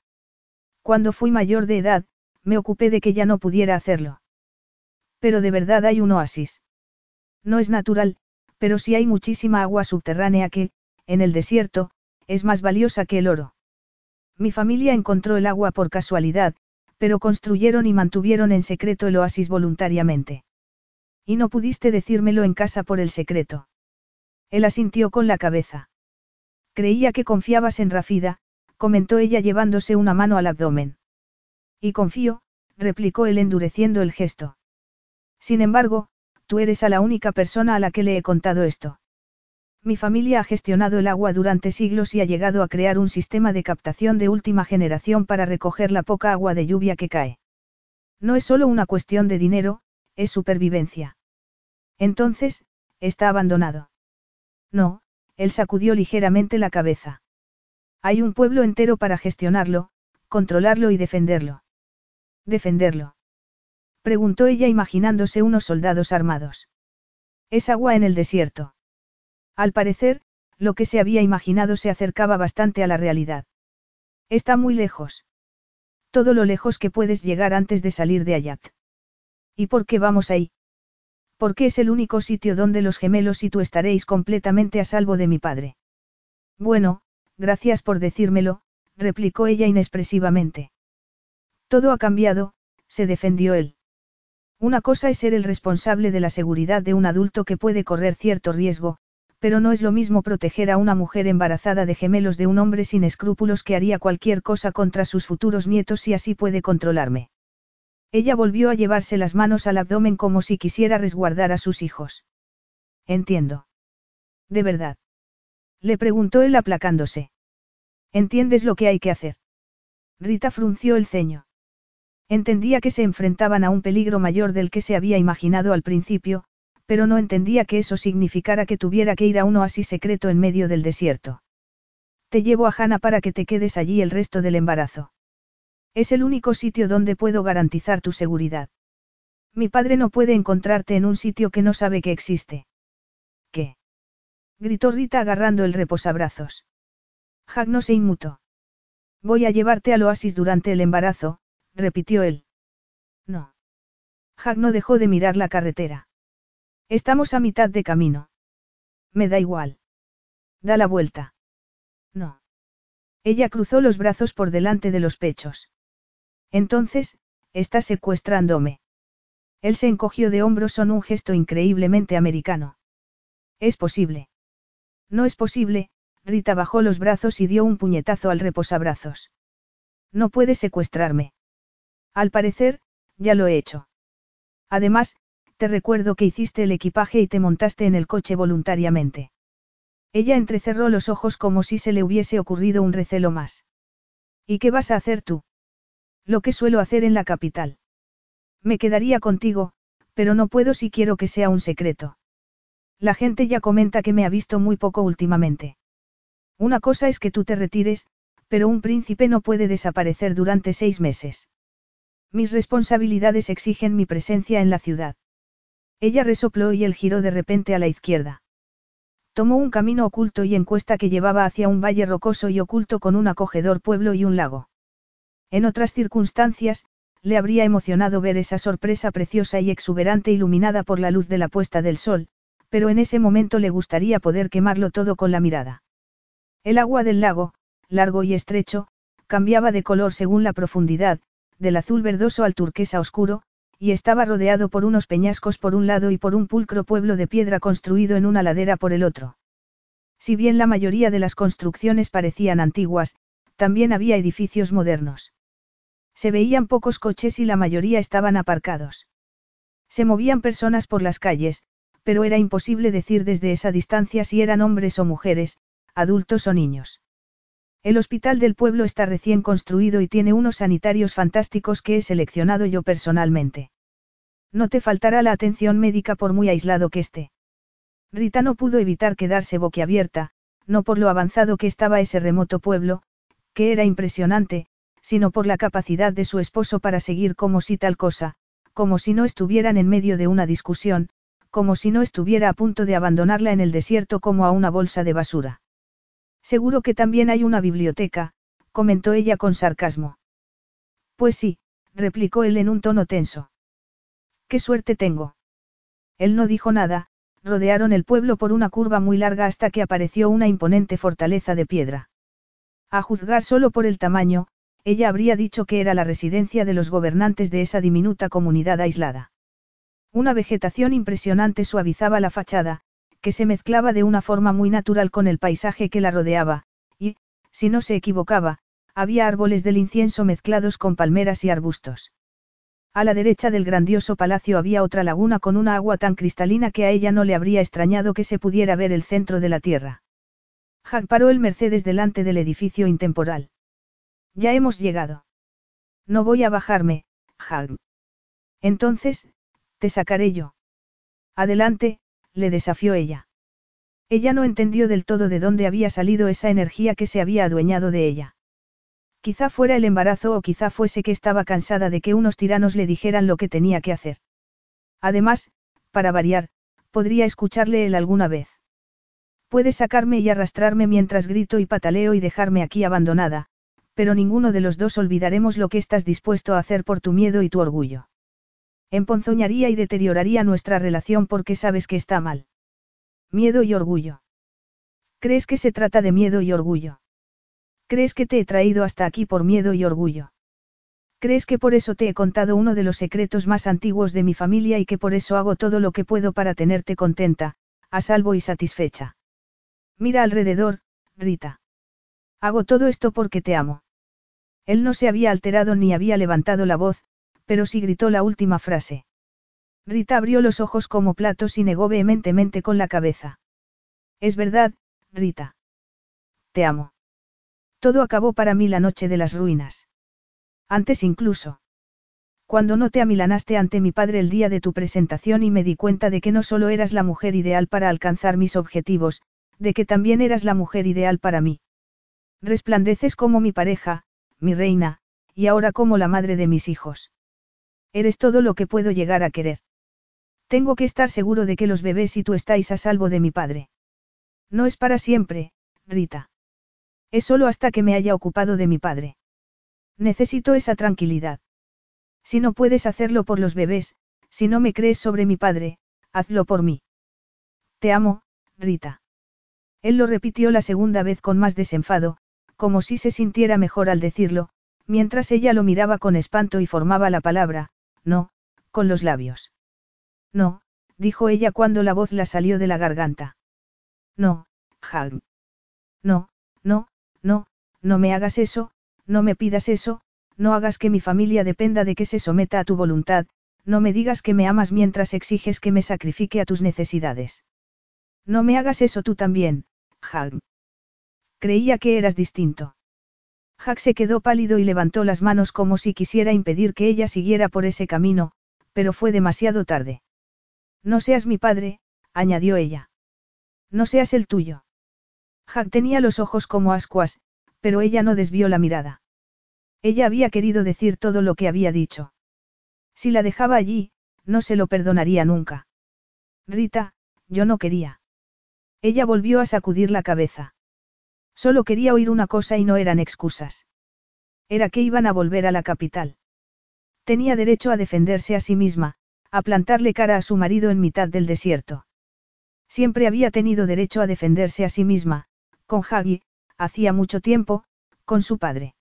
Cuando fui mayor de edad, me ocupé de que ya no pudiera hacerlo. Pero de verdad hay un oasis. No es natural, pero sí hay muchísima agua subterránea que, en el desierto, es más valiosa que el oro. Mi familia encontró el agua por casualidad, pero construyeron y mantuvieron en secreto el oasis voluntariamente. Y no pudiste decírmelo en casa por el secreto. Él asintió con la cabeza. Creía que confiabas en Rafida, comentó ella llevándose una mano al abdomen. Y confío, replicó él endureciendo el gesto. Sin embargo, tú eres a la única persona a la que le he contado esto. Mi familia ha gestionado el agua durante siglos y ha llegado a crear un sistema de captación de última generación para recoger la poca agua de lluvia que cae. No es solo una cuestión de dinero, es supervivencia. Entonces, está abandonado. No, él sacudió ligeramente la cabeza. Hay un pueblo entero para gestionarlo, controlarlo y defenderlo. ¿Defenderlo? Preguntó ella imaginándose unos soldados armados. Es agua en el desierto. Al parecer, lo que se había imaginado se acercaba bastante a la realidad. Está muy lejos. Todo lo lejos que puedes llegar antes de salir de Ayat. ¿Y por qué vamos ahí? Porque es el único sitio donde los gemelos y tú estaréis completamente a salvo de mi padre. Bueno, gracias por decírmelo, replicó ella inexpresivamente. Todo ha cambiado, se defendió él. Una cosa es ser el responsable de la seguridad de un adulto que puede correr cierto riesgo, pero no es lo mismo proteger a una mujer embarazada de gemelos de un hombre sin escrúpulos que haría cualquier cosa contra sus futuros nietos si así puede controlarme. Ella volvió a llevarse las manos al abdomen como si quisiera resguardar a sus hijos. Entiendo. ¿De verdad? Le preguntó él aplacándose. ¿Entiendes lo que hay que hacer? Rita frunció el ceño. Entendía que se enfrentaban a un peligro mayor del que se había imaginado al principio, pero no entendía que eso significara que tuviera que ir a un oasis secreto en medio del desierto. Te llevo a Hannah para que te quedes allí el resto del embarazo. Es el único sitio donde puedo garantizar tu seguridad. Mi padre no puede encontrarte en un sitio que no sabe que existe. ¿Qué? gritó Rita agarrando el reposabrazos. Jack no se inmutó. Voy a llevarte al oasis durante el embarazo, repitió él. No. Jack no dejó de mirar la carretera. Estamos a mitad de camino. Me da igual. Da la vuelta. No. Ella cruzó los brazos por delante de los pechos. Entonces, está secuestrándome. Él se encogió de hombros son un gesto increíblemente americano. Es posible. No es posible, Rita bajó los brazos y dio un puñetazo al reposabrazos. No puede secuestrarme. Al parecer, ya lo he hecho. Además, te recuerdo que hiciste el equipaje y te montaste en el coche voluntariamente. Ella entrecerró los ojos como si se le hubiese ocurrido un recelo más. ¿Y qué vas a hacer tú? Lo que suelo hacer en la capital. Me quedaría contigo, pero no puedo si quiero que sea un secreto. La gente ya comenta que me ha visto muy poco últimamente. Una cosa es que tú te retires, pero un príncipe no puede desaparecer durante seis meses. Mis responsabilidades exigen mi presencia en la ciudad. Ella resopló y él giró de repente a la izquierda. Tomó un camino oculto y encuesta que llevaba hacia un valle rocoso y oculto con un acogedor pueblo y un lago. En otras circunstancias, le habría emocionado ver esa sorpresa preciosa y exuberante iluminada por la luz de la puesta del sol, pero en ese momento le gustaría poder quemarlo todo con la mirada. El agua del lago, largo y estrecho, cambiaba de color según la profundidad, del azul verdoso al turquesa oscuro, y estaba rodeado por unos peñascos por un lado y por un pulcro pueblo de piedra construido en una ladera por el otro. Si bien la mayoría de las construcciones parecían antiguas, también había edificios modernos. Se veían pocos coches y la mayoría estaban aparcados. Se movían personas por las calles, pero era imposible decir desde esa distancia si eran hombres o mujeres, adultos o niños. El hospital del pueblo está recién construido y tiene unos sanitarios fantásticos que he seleccionado yo personalmente. No te faltará la atención médica por muy aislado que esté. Rita no pudo evitar quedarse boquiabierta, no por lo avanzado que estaba ese remoto pueblo, que era impresionante, sino por la capacidad de su esposo para seguir como si tal cosa, como si no estuvieran en medio de una discusión, como si no estuviera a punto de abandonarla en el desierto como a una bolsa de basura. Seguro que también hay una biblioteca, comentó ella con sarcasmo. Pues sí, replicó él en un tono tenso. ¡Qué suerte tengo! Él no dijo nada, rodearon el pueblo por una curva muy larga hasta que apareció una imponente fortaleza de piedra. A juzgar solo por el tamaño, ella habría dicho que era la residencia de los gobernantes de esa diminuta comunidad aislada. Una vegetación impresionante suavizaba la fachada, que se mezclaba de una forma muy natural con el paisaje que la rodeaba, y, si no se equivocaba, había árboles del incienso mezclados con palmeras y arbustos. A la derecha del grandioso palacio había otra laguna con una agua tan cristalina que a ella no le habría extrañado que se pudiera ver el centro de la tierra. Jack paró el Mercedes delante del edificio intemporal. Ya hemos llegado. No voy a bajarme, Jack. Entonces, te sacaré yo. Adelante, le desafió ella. Ella no entendió del todo de dónde había salido esa energía que se había adueñado de ella. Quizá fuera el embarazo o quizá fuese que estaba cansada de que unos tiranos le dijeran lo que tenía que hacer. Además, para variar, podría escucharle él alguna vez. Puede sacarme y arrastrarme mientras grito y pataleo y dejarme aquí abandonada, pero ninguno de los dos olvidaremos lo que estás dispuesto a hacer por tu miedo y tu orgullo. Emponzoñaría y deterioraría nuestra relación porque sabes que está mal. Miedo y orgullo. ¿Crees que se trata de miedo y orgullo? ¿Crees que te he traído hasta aquí por miedo y orgullo? ¿Crees que por eso te he contado uno de los secretos más antiguos de mi familia y que por eso hago todo lo que puedo para tenerte contenta, a salvo y satisfecha? Mira alrededor, Rita. Hago todo esto porque te amo. Él no se había alterado ni había levantado la voz, pero sí gritó la última frase. Rita abrió los ojos como platos y negó vehementemente con la cabeza. Es verdad, Rita. Te amo. Todo acabó para mí la noche de las ruinas. Antes incluso. Cuando no te amilanaste ante mi padre el día de tu presentación y me di cuenta de que no solo eras la mujer ideal para alcanzar mis objetivos, de que también eras la mujer ideal para mí. Resplandeces como mi pareja, mi reina, y ahora como la madre de mis hijos. Eres todo lo que puedo llegar a querer. Tengo que estar seguro de que los bebés y tú estáis a salvo de mi padre. No es para siempre, Rita. Es solo hasta que me haya ocupado de mi padre. Necesito esa tranquilidad. Si no puedes hacerlo por los bebés, si no me crees sobre mi padre, hazlo por mí. Te amo, Rita. Él lo repitió la segunda vez con más desenfado, como si se sintiera mejor al decirlo, mientras ella lo miraba con espanto y formaba la palabra, no, con los labios. No, dijo ella cuando la voz la salió de la garganta. No, Hag. No, no, no, no me hagas eso, no me pidas eso, no hagas que mi familia dependa de que se someta a tu voluntad, no me digas que me amas mientras exiges que me sacrifique a tus necesidades. No me hagas eso tú también, Hag. Creía que eras distinto. Jack se quedó pálido y levantó las manos como si quisiera impedir que ella siguiera por ese camino, pero fue demasiado tarde. No seas mi padre, añadió ella. No seas el tuyo. Jack tenía los ojos como ascuas, pero ella no desvió la mirada. Ella había querido decir todo lo que había dicho. Si la dejaba allí, no se lo perdonaría nunca. Rita, yo no quería. Ella volvió a sacudir la cabeza. Solo quería oír una cosa y no eran excusas. Era que iban a volver a la capital. Tenía derecho a defenderse a sí misma, a plantarle cara a su marido en mitad del desierto. Siempre había tenido derecho a defenderse a sí misma, con Hagi, hacía mucho tiempo, con su padre.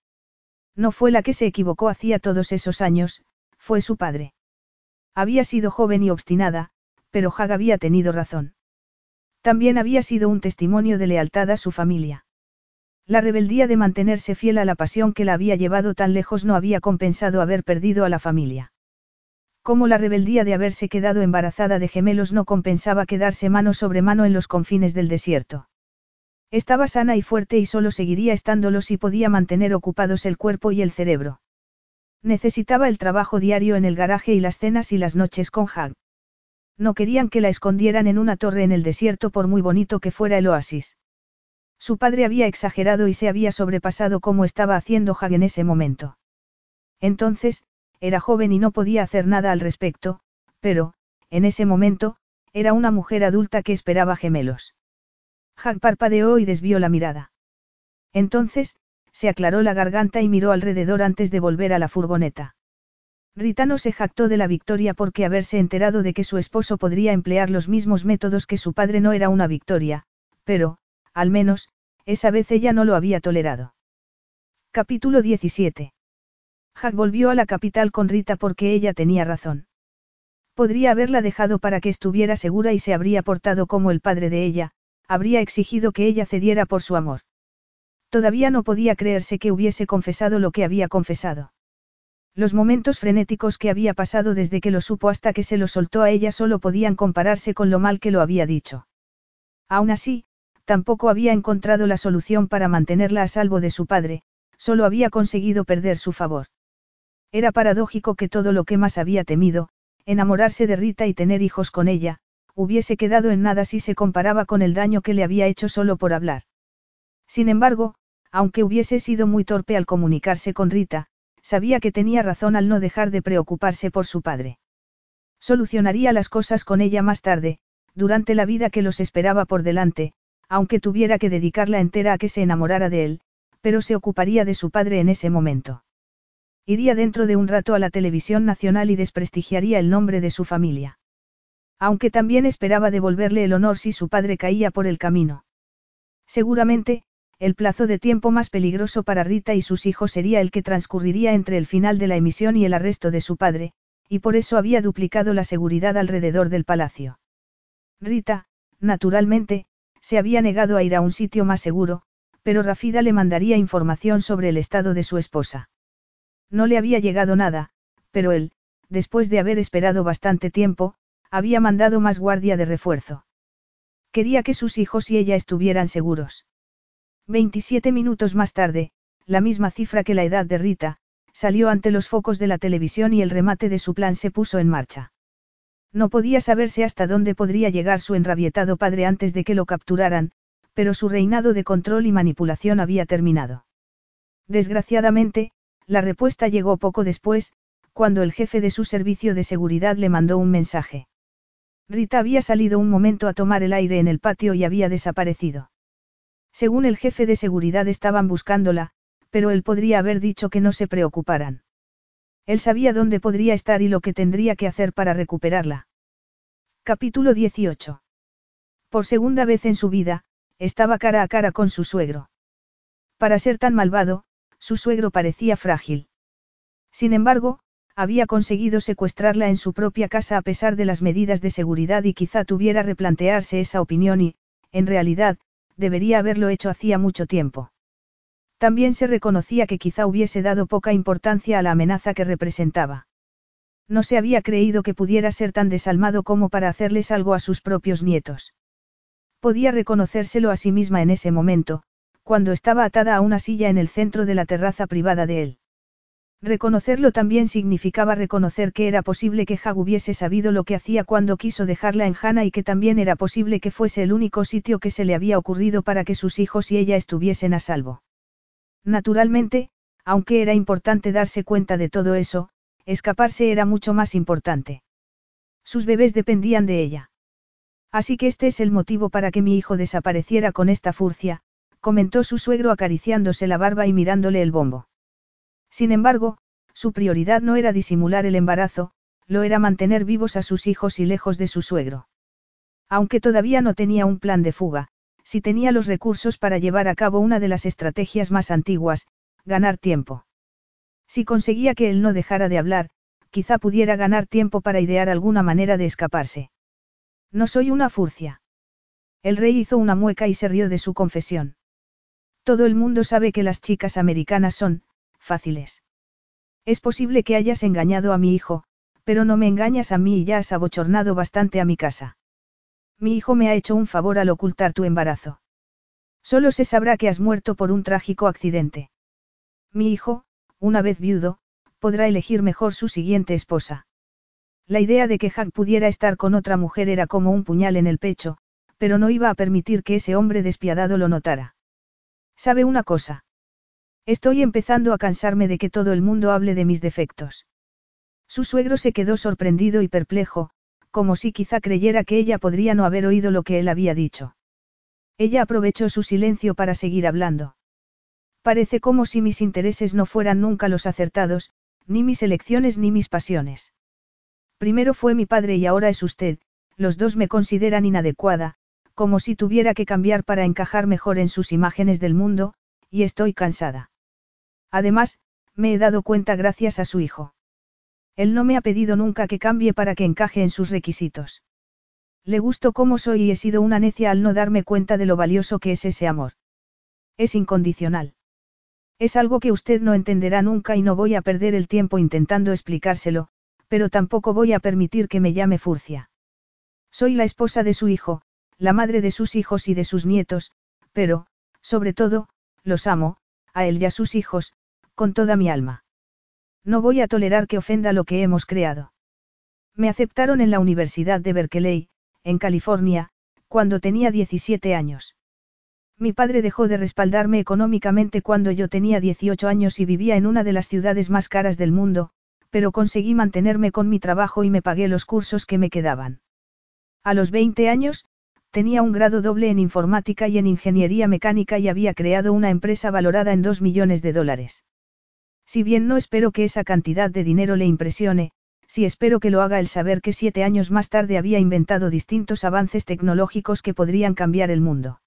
No fue la que se equivocó hacía todos esos años, fue su padre. Había sido joven y obstinada, pero Hag había tenido razón. También había sido un testimonio de lealtad a su familia. La rebeldía de mantenerse fiel a la pasión que la había llevado tan lejos no había compensado haber perdido a la familia. Como la rebeldía de haberse quedado embarazada de gemelos no compensaba quedarse mano sobre mano en los confines del desierto. Estaba sana y fuerte y solo seguiría estándolo si podía mantener ocupados el cuerpo y el cerebro. Necesitaba el trabajo diario en el garaje y las cenas y las noches con Hag. No querían que la escondieran en una torre en el desierto por muy bonito que fuera el oasis. Su padre había exagerado y se había sobrepasado como estaba haciendo Hag en ese momento. Entonces, era joven y no podía hacer nada al respecto, pero, en ese momento, era una mujer adulta que esperaba gemelos. Hag parpadeó y desvió la mirada. Entonces, se aclaró la garganta y miró alrededor antes de volver a la furgoneta. Rita no se jactó de la victoria porque haberse enterado de que su esposo podría emplear los mismos métodos que su padre no era una victoria, pero, al menos, esa vez ella no lo había tolerado. Capítulo 17. Jack volvió a la capital con Rita porque ella tenía razón. Podría haberla dejado para que estuviera segura y se habría portado como el padre de ella, habría exigido que ella cediera por su amor. Todavía no podía creerse que hubiese confesado lo que había confesado. Los momentos frenéticos que había pasado desde que lo supo hasta que se lo soltó a ella solo podían compararse con lo mal que lo había dicho. Aún así, tampoco había encontrado la solución para mantenerla a salvo de su padre, solo había conseguido perder su favor. Era paradójico que todo lo que más había temido, enamorarse de Rita y tener hijos con ella, hubiese quedado en nada si se comparaba con el daño que le había hecho solo por hablar. Sin embargo, aunque hubiese sido muy torpe al comunicarse con Rita, sabía que tenía razón al no dejar de preocuparse por su padre. Solucionaría las cosas con ella más tarde, durante la vida que los esperaba por delante, aunque tuviera que dedicarla entera a que se enamorara de él, pero se ocuparía de su padre en ese momento. Iría dentro de un rato a la televisión nacional y desprestigiaría el nombre de su familia. Aunque también esperaba devolverle el honor si su padre caía por el camino. Seguramente, el plazo de tiempo más peligroso para Rita y sus hijos sería el que transcurriría entre el final de la emisión y el arresto de su padre, y por eso había duplicado la seguridad alrededor del palacio. Rita, naturalmente, se había negado a ir a un sitio más seguro, pero Rafida le mandaría información sobre el estado de su esposa. No le había llegado nada, pero él, después de haber esperado bastante tiempo, había mandado más guardia de refuerzo. Quería que sus hijos y ella estuvieran seguros. 27 minutos más tarde, la misma cifra que la edad de Rita, salió ante los focos de la televisión y el remate de su plan se puso en marcha. No podía saberse hasta dónde podría llegar su enrabietado padre antes de que lo capturaran, pero su reinado de control y manipulación había terminado. Desgraciadamente, la respuesta llegó poco después, cuando el jefe de su servicio de seguridad le mandó un mensaje. Rita había salido un momento a tomar el aire en el patio y había desaparecido. Según el jefe de seguridad estaban buscándola, pero él podría haber dicho que no se preocuparan. Él sabía dónde podría estar y lo que tendría que hacer para recuperarla. Capítulo 18. Por segunda vez en su vida, estaba cara a cara con su suegro. Para ser tan malvado, su suegro parecía frágil. Sin embargo, había conseguido secuestrarla en su propia casa a pesar de las medidas de seguridad y quizá tuviera replantearse esa opinión y, en realidad, debería haberlo hecho hacía mucho tiempo. También se reconocía que quizá hubiese dado poca importancia a la amenaza que representaba. No se había creído que pudiera ser tan desalmado como para hacerles algo a sus propios nietos. Podía reconocérselo a sí misma en ese momento, cuando estaba atada a una silla en el centro de la terraza privada de él. Reconocerlo también significaba reconocer que era posible que Hag hubiese sabido lo que hacía cuando quiso dejarla en Hana y que también era posible que fuese el único sitio que se le había ocurrido para que sus hijos y ella estuviesen a salvo. Naturalmente, aunque era importante darse cuenta de todo eso, escaparse era mucho más importante. Sus bebés dependían de ella. Así que este es el motivo para que mi hijo desapareciera con esta furcia, comentó su suegro acariciándose la barba y mirándole el bombo. Sin embargo, su prioridad no era disimular el embarazo, lo era mantener vivos a sus hijos y lejos de su suegro. Aunque todavía no tenía un plan de fuga, sí tenía los recursos para llevar a cabo una de las estrategias más antiguas, ganar tiempo. Si conseguía que él no dejara de hablar, quizá pudiera ganar tiempo para idear alguna manera de escaparse. No soy una furcia. El rey hizo una mueca y se rió de su confesión. Todo el mundo sabe que las chicas americanas son, fáciles. Es posible que hayas engañado a mi hijo, pero no me engañas a mí y ya has abochornado bastante a mi casa. Mi hijo me ha hecho un favor al ocultar tu embarazo. Solo se sabrá que has muerto por un trágico accidente. Mi hijo, una vez viudo, podrá elegir mejor su siguiente esposa. La idea de que Jack pudiera estar con otra mujer era como un puñal en el pecho, pero no iba a permitir que ese hombre despiadado lo notara. ¿Sabe una cosa? Estoy empezando a cansarme de que todo el mundo hable de mis defectos. Su suegro se quedó sorprendido y perplejo, como si quizá creyera que ella podría no haber oído lo que él había dicho. Ella aprovechó su silencio para seguir hablando. Parece como si mis intereses no fueran nunca los acertados, ni mis elecciones ni mis pasiones. Primero fue mi padre y ahora es usted, los dos me consideran inadecuada, como si tuviera que cambiar para encajar mejor en sus imágenes del mundo, y estoy cansada. Además, me he dado cuenta gracias a su hijo. Él no me ha pedido nunca que cambie para que encaje en sus requisitos. Le gusto como soy y he sido una necia al no darme cuenta de lo valioso que es ese amor. Es incondicional. Es algo que usted no entenderá nunca y no voy a perder el tiempo intentando explicárselo, pero tampoco voy a permitir que me llame Furcia. Soy la esposa de su hijo, la madre de sus hijos y de sus nietos, pero, sobre todo, los amo, a él y a sus hijos, con toda mi alma. No voy a tolerar que ofenda lo que hemos creado. Me aceptaron en la Universidad de Berkeley, en California, cuando tenía 17 años. Mi padre dejó de respaldarme económicamente cuando yo tenía 18 años y vivía en una de las ciudades más caras del mundo, pero conseguí mantenerme con mi trabajo y me pagué los cursos que me quedaban. A los 20 años, tenía un grado doble en informática y en ingeniería mecánica y había creado una empresa valorada en 2 millones de dólares. Si bien no espero que esa cantidad de dinero le impresione, sí espero que lo haga el saber que siete años más tarde había inventado distintos avances tecnológicos que podrían cambiar el mundo.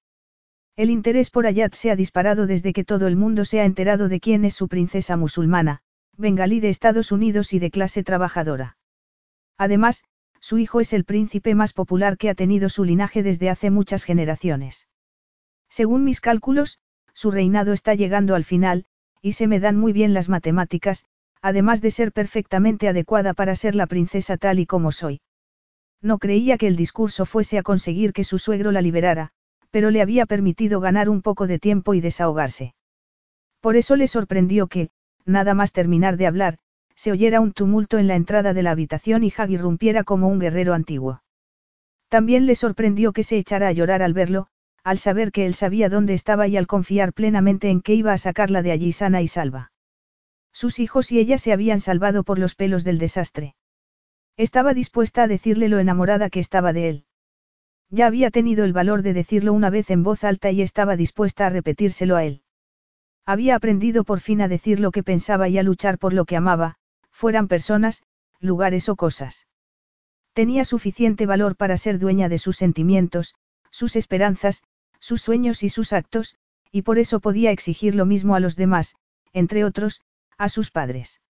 El interés por Ayat se ha disparado desde que todo el mundo se ha enterado de quién es su princesa musulmana, bengalí de Estados Unidos y de clase trabajadora. Además, su hijo es el príncipe más popular que ha tenido su linaje desde hace muchas generaciones. Según mis cálculos, su reinado está llegando al final, y se me dan muy bien las matemáticas, además de ser perfectamente adecuada para ser la princesa tal y como soy. No creía que el discurso fuese a conseguir que su suegro la liberara, pero le había permitido ganar un poco de tiempo y desahogarse. Por eso le sorprendió que, nada más terminar de hablar, se oyera un tumulto en la entrada de la habitación y Hag irrumpiera como un guerrero antiguo. También le sorprendió que se echara a llorar al verlo, al saber que él sabía dónde estaba y al confiar plenamente en que iba a sacarla de allí sana y salva. Sus hijos y ella se habían salvado por los pelos del desastre. Estaba dispuesta a decirle lo enamorada que estaba de él. Ya había tenido el valor de decirlo una vez en voz alta y estaba dispuesta a repetírselo a él. Había aprendido por fin a decir lo que pensaba y a luchar por lo que amaba, fueran personas, lugares o cosas. Tenía suficiente valor para ser dueña de sus sentimientos, sus esperanzas, sus sueños y sus actos, y por eso podía exigir lo mismo a los demás, entre otros, a sus padres.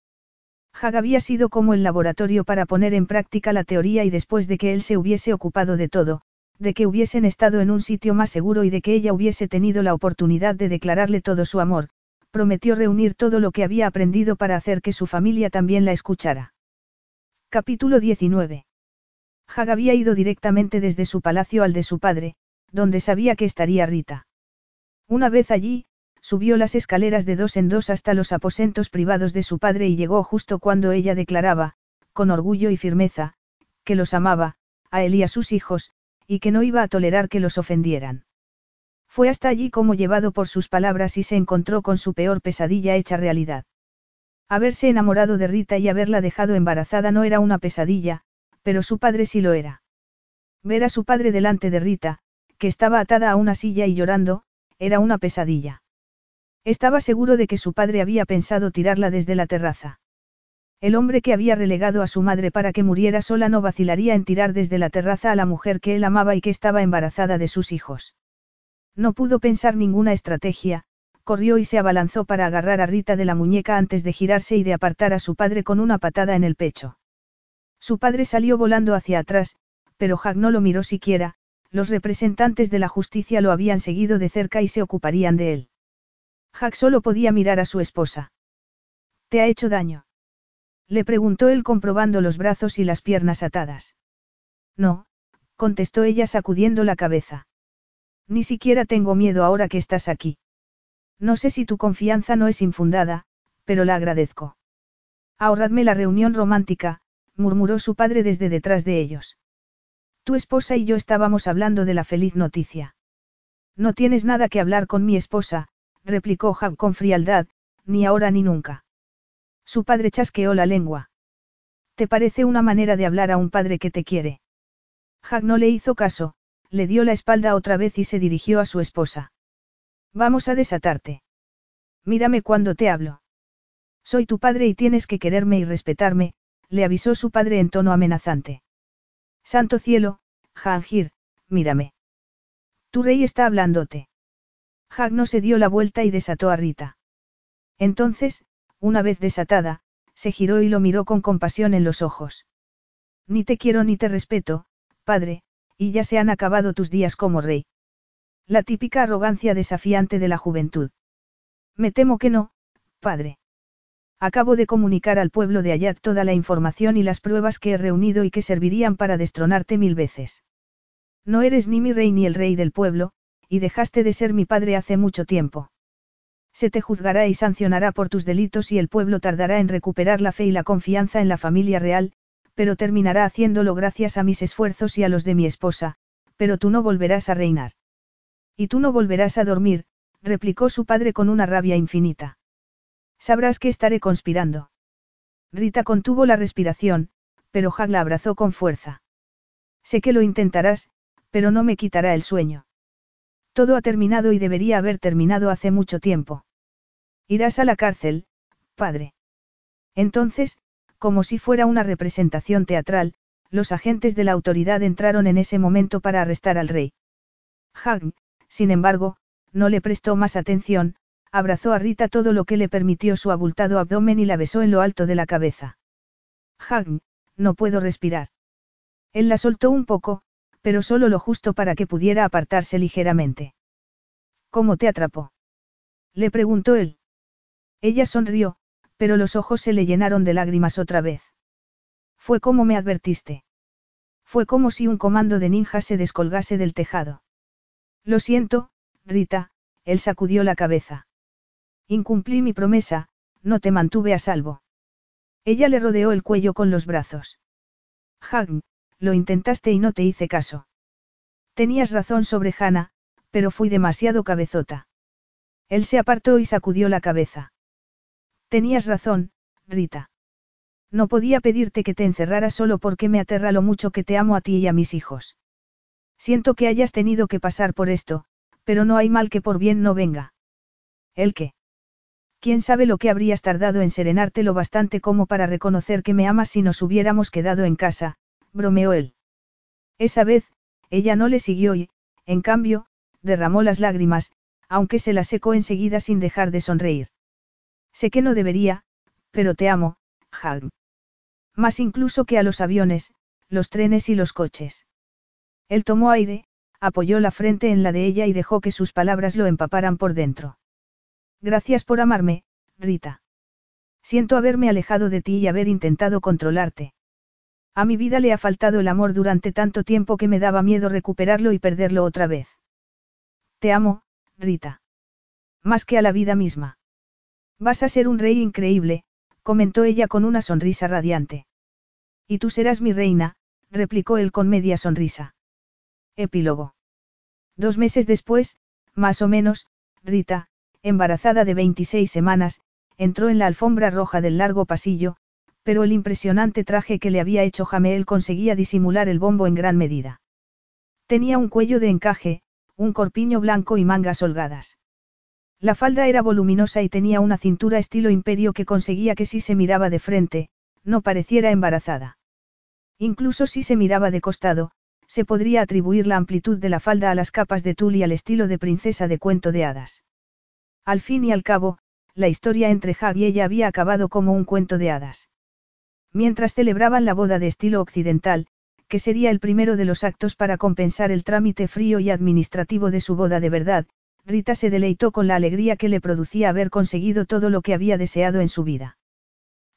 Hag había sido como el laboratorio para poner en práctica la teoría y después de que él se hubiese ocupado de todo, de que hubiesen estado en un sitio más seguro y de que ella hubiese tenido la oportunidad de declararle todo su amor, prometió reunir todo lo que había aprendido para hacer que su familia también la escuchara. Capítulo 19. Hag había ido directamente desde su palacio al de su padre, donde sabía que estaría Rita. Una vez allí, subió las escaleras de dos en dos hasta los aposentos privados de su padre y llegó justo cuando ella declaraba, con orgullo y firmeza, que los amaba, a él y a sus hijos, y que no iba a tolerar que los ofendieran. Fue hasta allí como llevado por sus palabras y se encontró con su peor pesadilla hecha realidad. Haberse enamorado de Rita y haberla dejado embarazada no era una pesadilla, pero su padre sí lo era. Ver a su padre delante de Rita, que estaba atada a una silla y llorando, era una pesadilla. Estaba seguro de que su padre había pensado tirarla desde la terraza. El hombre que había relegado a su madre para que muriera sola no vacilaría en tirar desde la terraza a la mujer que él amaba y que estaba embarazada de sus hijos. No pudo pensar ninguna estrategia, corrió y se abalanzó para agarrar a Rita de la muñeca antes de girarse y de apartar a su padre con una patada en el pecho. Su padre salió volando hacia atrás, pero Jack no lo miró siquiera, los representantes de la justicia lo habían seguido de cerca y se ocuparían de él. Jack solo podía mirar a su esposa. ¿Te ha hecho daño? Le preguntó él comprobando los brazos y las piernas atadas. No, contestó ella sacudiendo la cabeza. Ni siquiera tengo miedo ahora que estás aquí. No sé si tu confianza no es infundada, pero la agradezco. Ahorradme la reunión romántica, murmuró su padre desde detrás de ellos. Tu esposa y yo estábamos hablando de la feliz noticia. No tienes nada que hablar con mi esposa, replicó Jack con frialdad, ni ahora ni nunca. Su padre chasqueó la lengua. ¿Te parece una manera de hablar a un padre que te quiere? Jack no le hizo caso, le dio la espalda otra vez y se dirigió a su esposa. Vamos a desatarte. Mírame cuando te hablo. Soy tu padre y tienes que quererme y respetarme, le avisó su padre en tono amenazante. Santo cielo, Jangir, mírame. Tu rey está hablándote. Jag no se dio la vuelta y desató a Rita. Entonces, una vez desatada, se giró y lo miró con compasión en los ojos. Ni te quiero ni te respeto, padre, y ya se han acabado tus días como rey. La típica arrogancia desafiante de la juventud. Me temo que no, padre. Acabo de comunicar al pueblo de Ayat toda la información y las pruebas que he reunido y que servirían para destronarte mil veces. No eres ni mi rey ni el rey del pueblo, y dejaste de ser mi padre hace mucho tiempo. Se te juzgará y sancionará por tus delitos y el pueblo tardará en recuperar la fe y la confianza en la familia real, pero terminará haciéndolo gracias a mis esfuerzos y a los de mi esposa, pero tú no volverás a reinar. Y tú no volverás a dormir, replicó su padre con una rabia infinita. Sabrás que estaré conspirando. Rita contuvo la respiración, pero Hag la abrazó con fuerza. Sé que lo intentarás, pero no me quitará el sueño. Todo ha terminado y debería haber terminado hace mucho tiempo. Irás a la cárcel, padre. Entonces, como si fuera una representación teatral, los agentes de la autoridad entraron en ese momento para arrestar al rey. Hagn, sin embargo, no le prestó más atención, abrazó a Rita todo lo que le permitió su abultado abdomen y la besó en lo alto de la cabeza. Hagn, no puedo respirar. Él la soltó un poco, pero solo lo justo para que pudiera apartarse ligeramente. ¿Cómo te atrapó? Le preguntó él. Ella sonrió, pero los ojos se le llenaron de lágrimas otra vez. Fue como me advertiste. Fue como si un comando de ninjas se descolgase del tejado. Lo siento, Rita, él sacudió la cabeza. Incumplí mi promesa, no te mantuve a salvo. Ella le rodeó el cuello con los brazos. Hagn, lo intentaste y no te hice caso. Tenías razón sobre Hannah, pero fui demasiado cabezota. Él se apartó y sacudió la cabeza. Tenías razón, Rita. No podía pedirte que te encerrara solo porque me aterra lo mucho que te amo a ti y a mis hijos. Siento que hayas tenido que pasar por esto, pero no hay mal que por bien no venga. ¿El qué? ¿Quién sabe lo que habrías tardado en serenarte lo bastante como para reconocer que me amas si nos hubiéramos quedado en casa, bromeó él. Esa vez, ella no le siguió y, en cambio, derramó las lágrimas, aunque se las secó enseguida sin dejar de sonreír. Sé que no debería, pero te amo, Hag. Más incluso que a los aviones, los trenes y los coches. Él tomó aire, apoyó la frente en la de ella y dejó que sus palabras lo empaparan por dentro. Gracias por amarme, Rita. Siento haberme alejado de ti y haber intentado controlarte. A mi vida le ha faltado el amor durante tanto tiempo que me daba miedo recuperarlo y perderlo otra vez. Te amo, Rita. Más que a la vida misma. Vas a ser un rey increíble, comentó ella con una sonrisa radiante. Y tú serás mi reina, replicó él con media sonrisa. Epílogo. Dos meses después, más o menos, Rita, embarazada de 26 semanas, entró en la alfombra roja del largo pasillo, pero el impresionante traje que le había hecho Jameel conseguía disimular el bombo en gran medida. Tenía un cuello de encaje, un corpiño blanco y mangas holgadas. La falda era voluminosa y tenía una cintura estilo imperio que conseguía que si se miraba de frente, no pareciera embarazada. Incluso si se miraba de costado, se podría atribuir la amplitud de la falda a las capas de tul y al estilo de princesa de cuento de hadas. Al fin y al cabo, la historia entre Hag y ella había acabado como un cuento de hadas. Mientras celebraban la boda de estilo occidental, que sería el primero de los actos para compensar el trámite frío y administrativo de su boda de verdad, Rita se deleitó con la alegría que le producía haber conseguido todo lo que había deseado en su vida.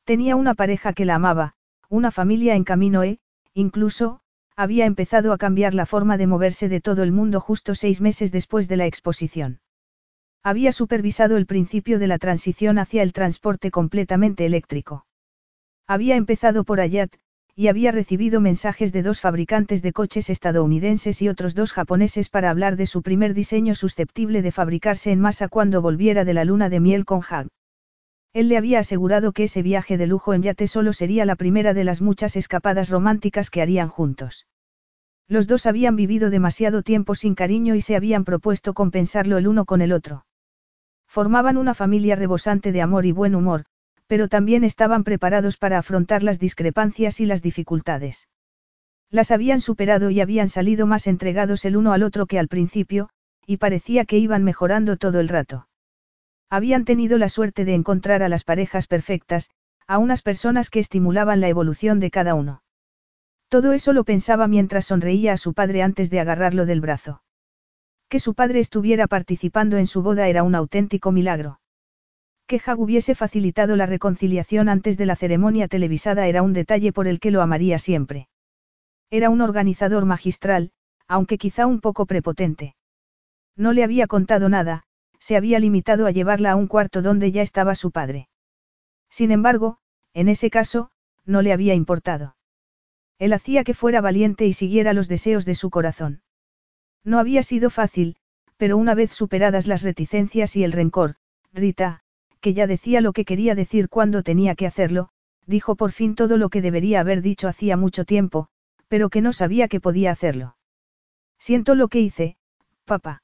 Tenía una pareja que la amaba, una familia en camino e, incluso, había empezado a cambiar la forma de moverse de todo el mundo justo seis meses después de la exposición. Había supervisado el principio de la transición hacia el transporte completamente eléctrico. Había empezado por Ayat, y había recibido mensajes de dos fabricantes de coches estadounidenses y otros dos japoneses para hablar de su primer diseño susceptible de fabricarse en masa cuando volviera de la luna de miel con Hag. Él le había asegurado que ese viaje de lujo en yate solo sería la primera de las muchas escapadas románticas que harían juntos. Los dos habían vivido demasiado tiempo sin cariño y se habían propuesto compensarlo el uno con el otro. Formaban una familia rebosante de amor y buen humor, pero también estaban preparados para afrontar las discrepancias y las dificultades. Las habían superado y habían salido más entregados el uno al otro que al principio, y parecía que iban mejorando todo el rato. Habían tenido la suerte de encontrar a las parejas perfectas, a unas personas que estimulaban la evolución de cada uno. Todo eso lo pensaba mientras sonreía a su padre antes de agarrarlo del brazo. Que su padre estuviera participando en su boda era un auténtico milagro. Que Hag hubiese facilitado la reconciliación antes de la ceremonia televisada era un detalle por el que lo amaría siempre. Era un organizador magistral, aunque quizá un poco prepotente. No le había contado nada, se había limitado a llevarla a un cuarto donde ya estaba su padre. Sin embargo, en ese caso, no le había importado. Él hacía que fuera valiente y siguiera los deseos de su corazón. No había sido fácil, pero una vez superadas las reticencias y el rencor, Rita, que ya decía lo que quería decir cuando tenía que hacerlo, dijo por fin todo lo que debería haber dicho hacía mucho tiempo, pero que no sabía que podía hacerlo. Siento lo que hice, papá.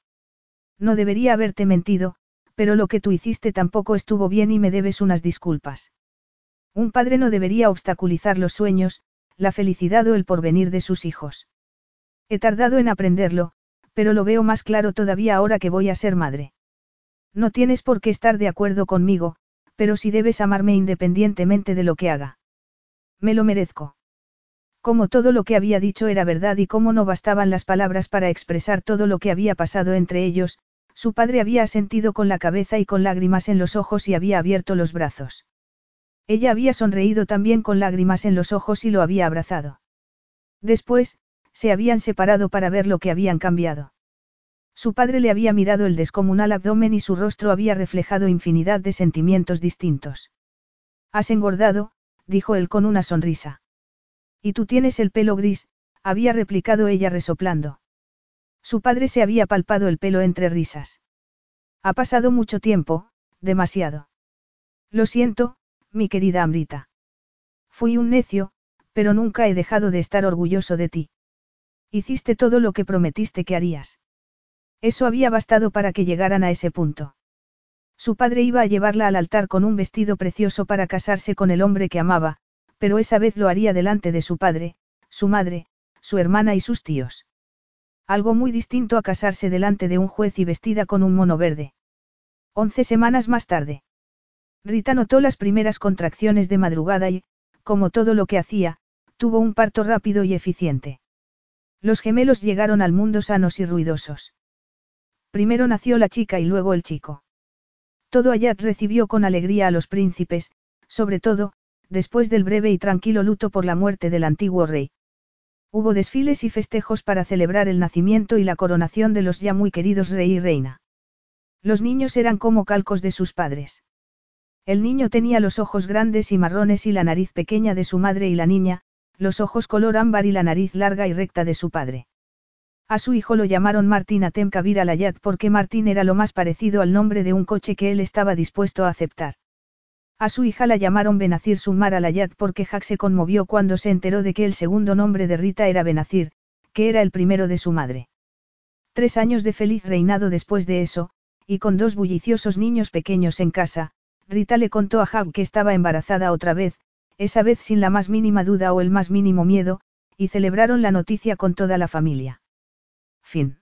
No debería haberte mentido, pero lo que tú hiciste tampoco estuvo bien y me debes unas disculpas. Un padre no debería obstaculizar los sueños, la felicidad o el porvenir de sus hijos. He tardado en aprenderlo, pero lo veo más claro todavía ahora que voy a ser madre. No tienes por qué estar de acuerdo conmigo, pero sí debes amarme independientemente de lo que haga. Me lo merezco. Como todo lo que había dicho era verdad y como no bastaban las palabras para expresar todo lo que había pasado entre ellos, su padre había asentido con la cabeza y con lágrimas en los ojos y había abierto los brazos. Ella había sonreído también con lágrimas en los ojos y lo había abrazado. Después, se habían separado para ver lo que habían cambiado. Su padre le había mirado el descomunal abdomen y su rostro había reflejado infinidad de sentimientos distintos. Has engordado, dijo él con una sonrisa. Y tú tienes el pelo gris, había replicado ella resoplando. Su padre se había palpado el pelo entre risas. Ha pasado mucho tiempo, demasiado. Lo siento, mi querida Amrita. Fui un necio, pero nunca he dejado de estar orgulloso de ti. Hiciste todo lo que prometiste que harías. Eso había bastado para que llegaran a ese punto. Su padre iba a llevarla al altar con un vestido precioso para casarse con el hombre que amaba, pero esa vez lo haría delante de su padre, su madre, su hermana y sus tíos. Algo muy distinto a casarse delante de un juez y vestida con un mono verde. Once semanas más tarde. Rita notó las primeras contracciones de madrugada y, como todo lo que hacía, tuvo un parto rápido y eficiente. Los gemelos llegaron al mundo sanos y ruidosos. Primero nació la chica y luego el chico. Todo Ayat recibió con alegría a los príncipes, sobre todo, después del breve y tranquilo luto por la muerte del antiguo rey. Hubo desfiles y festejos para celebrar el nacimiento y la coronación de los ya muy queridos rey y reina. Los niños eran como calcos de sus padres. El niño tenía los ojos grandes y marrones y la nariz pequeña de su madre y la niña, los ojos color ámbar y la nariz larga y recta de su padre. A su hijo lo llamaron Martín Atem Kabir Alayat porque Martín era lo más parecido al nombre de un coche que él estaba dispuesto a aceptar. A su hija la llamaron Benazir Sumar Alayat porque Jack se conmovió cuando se enteró de que el segundo nombre de Rita era Benazir, que era el primero de su madre. Tres años de feliz reinado después de eso, y con dos bulliciosos niños pequeños en casa, Rita le contó a Hag que estaba embarazada otra vez, esa vez sin la más mínima duda o el más mínimo miedo, y celebraron la noticia con toda la familia. Fin.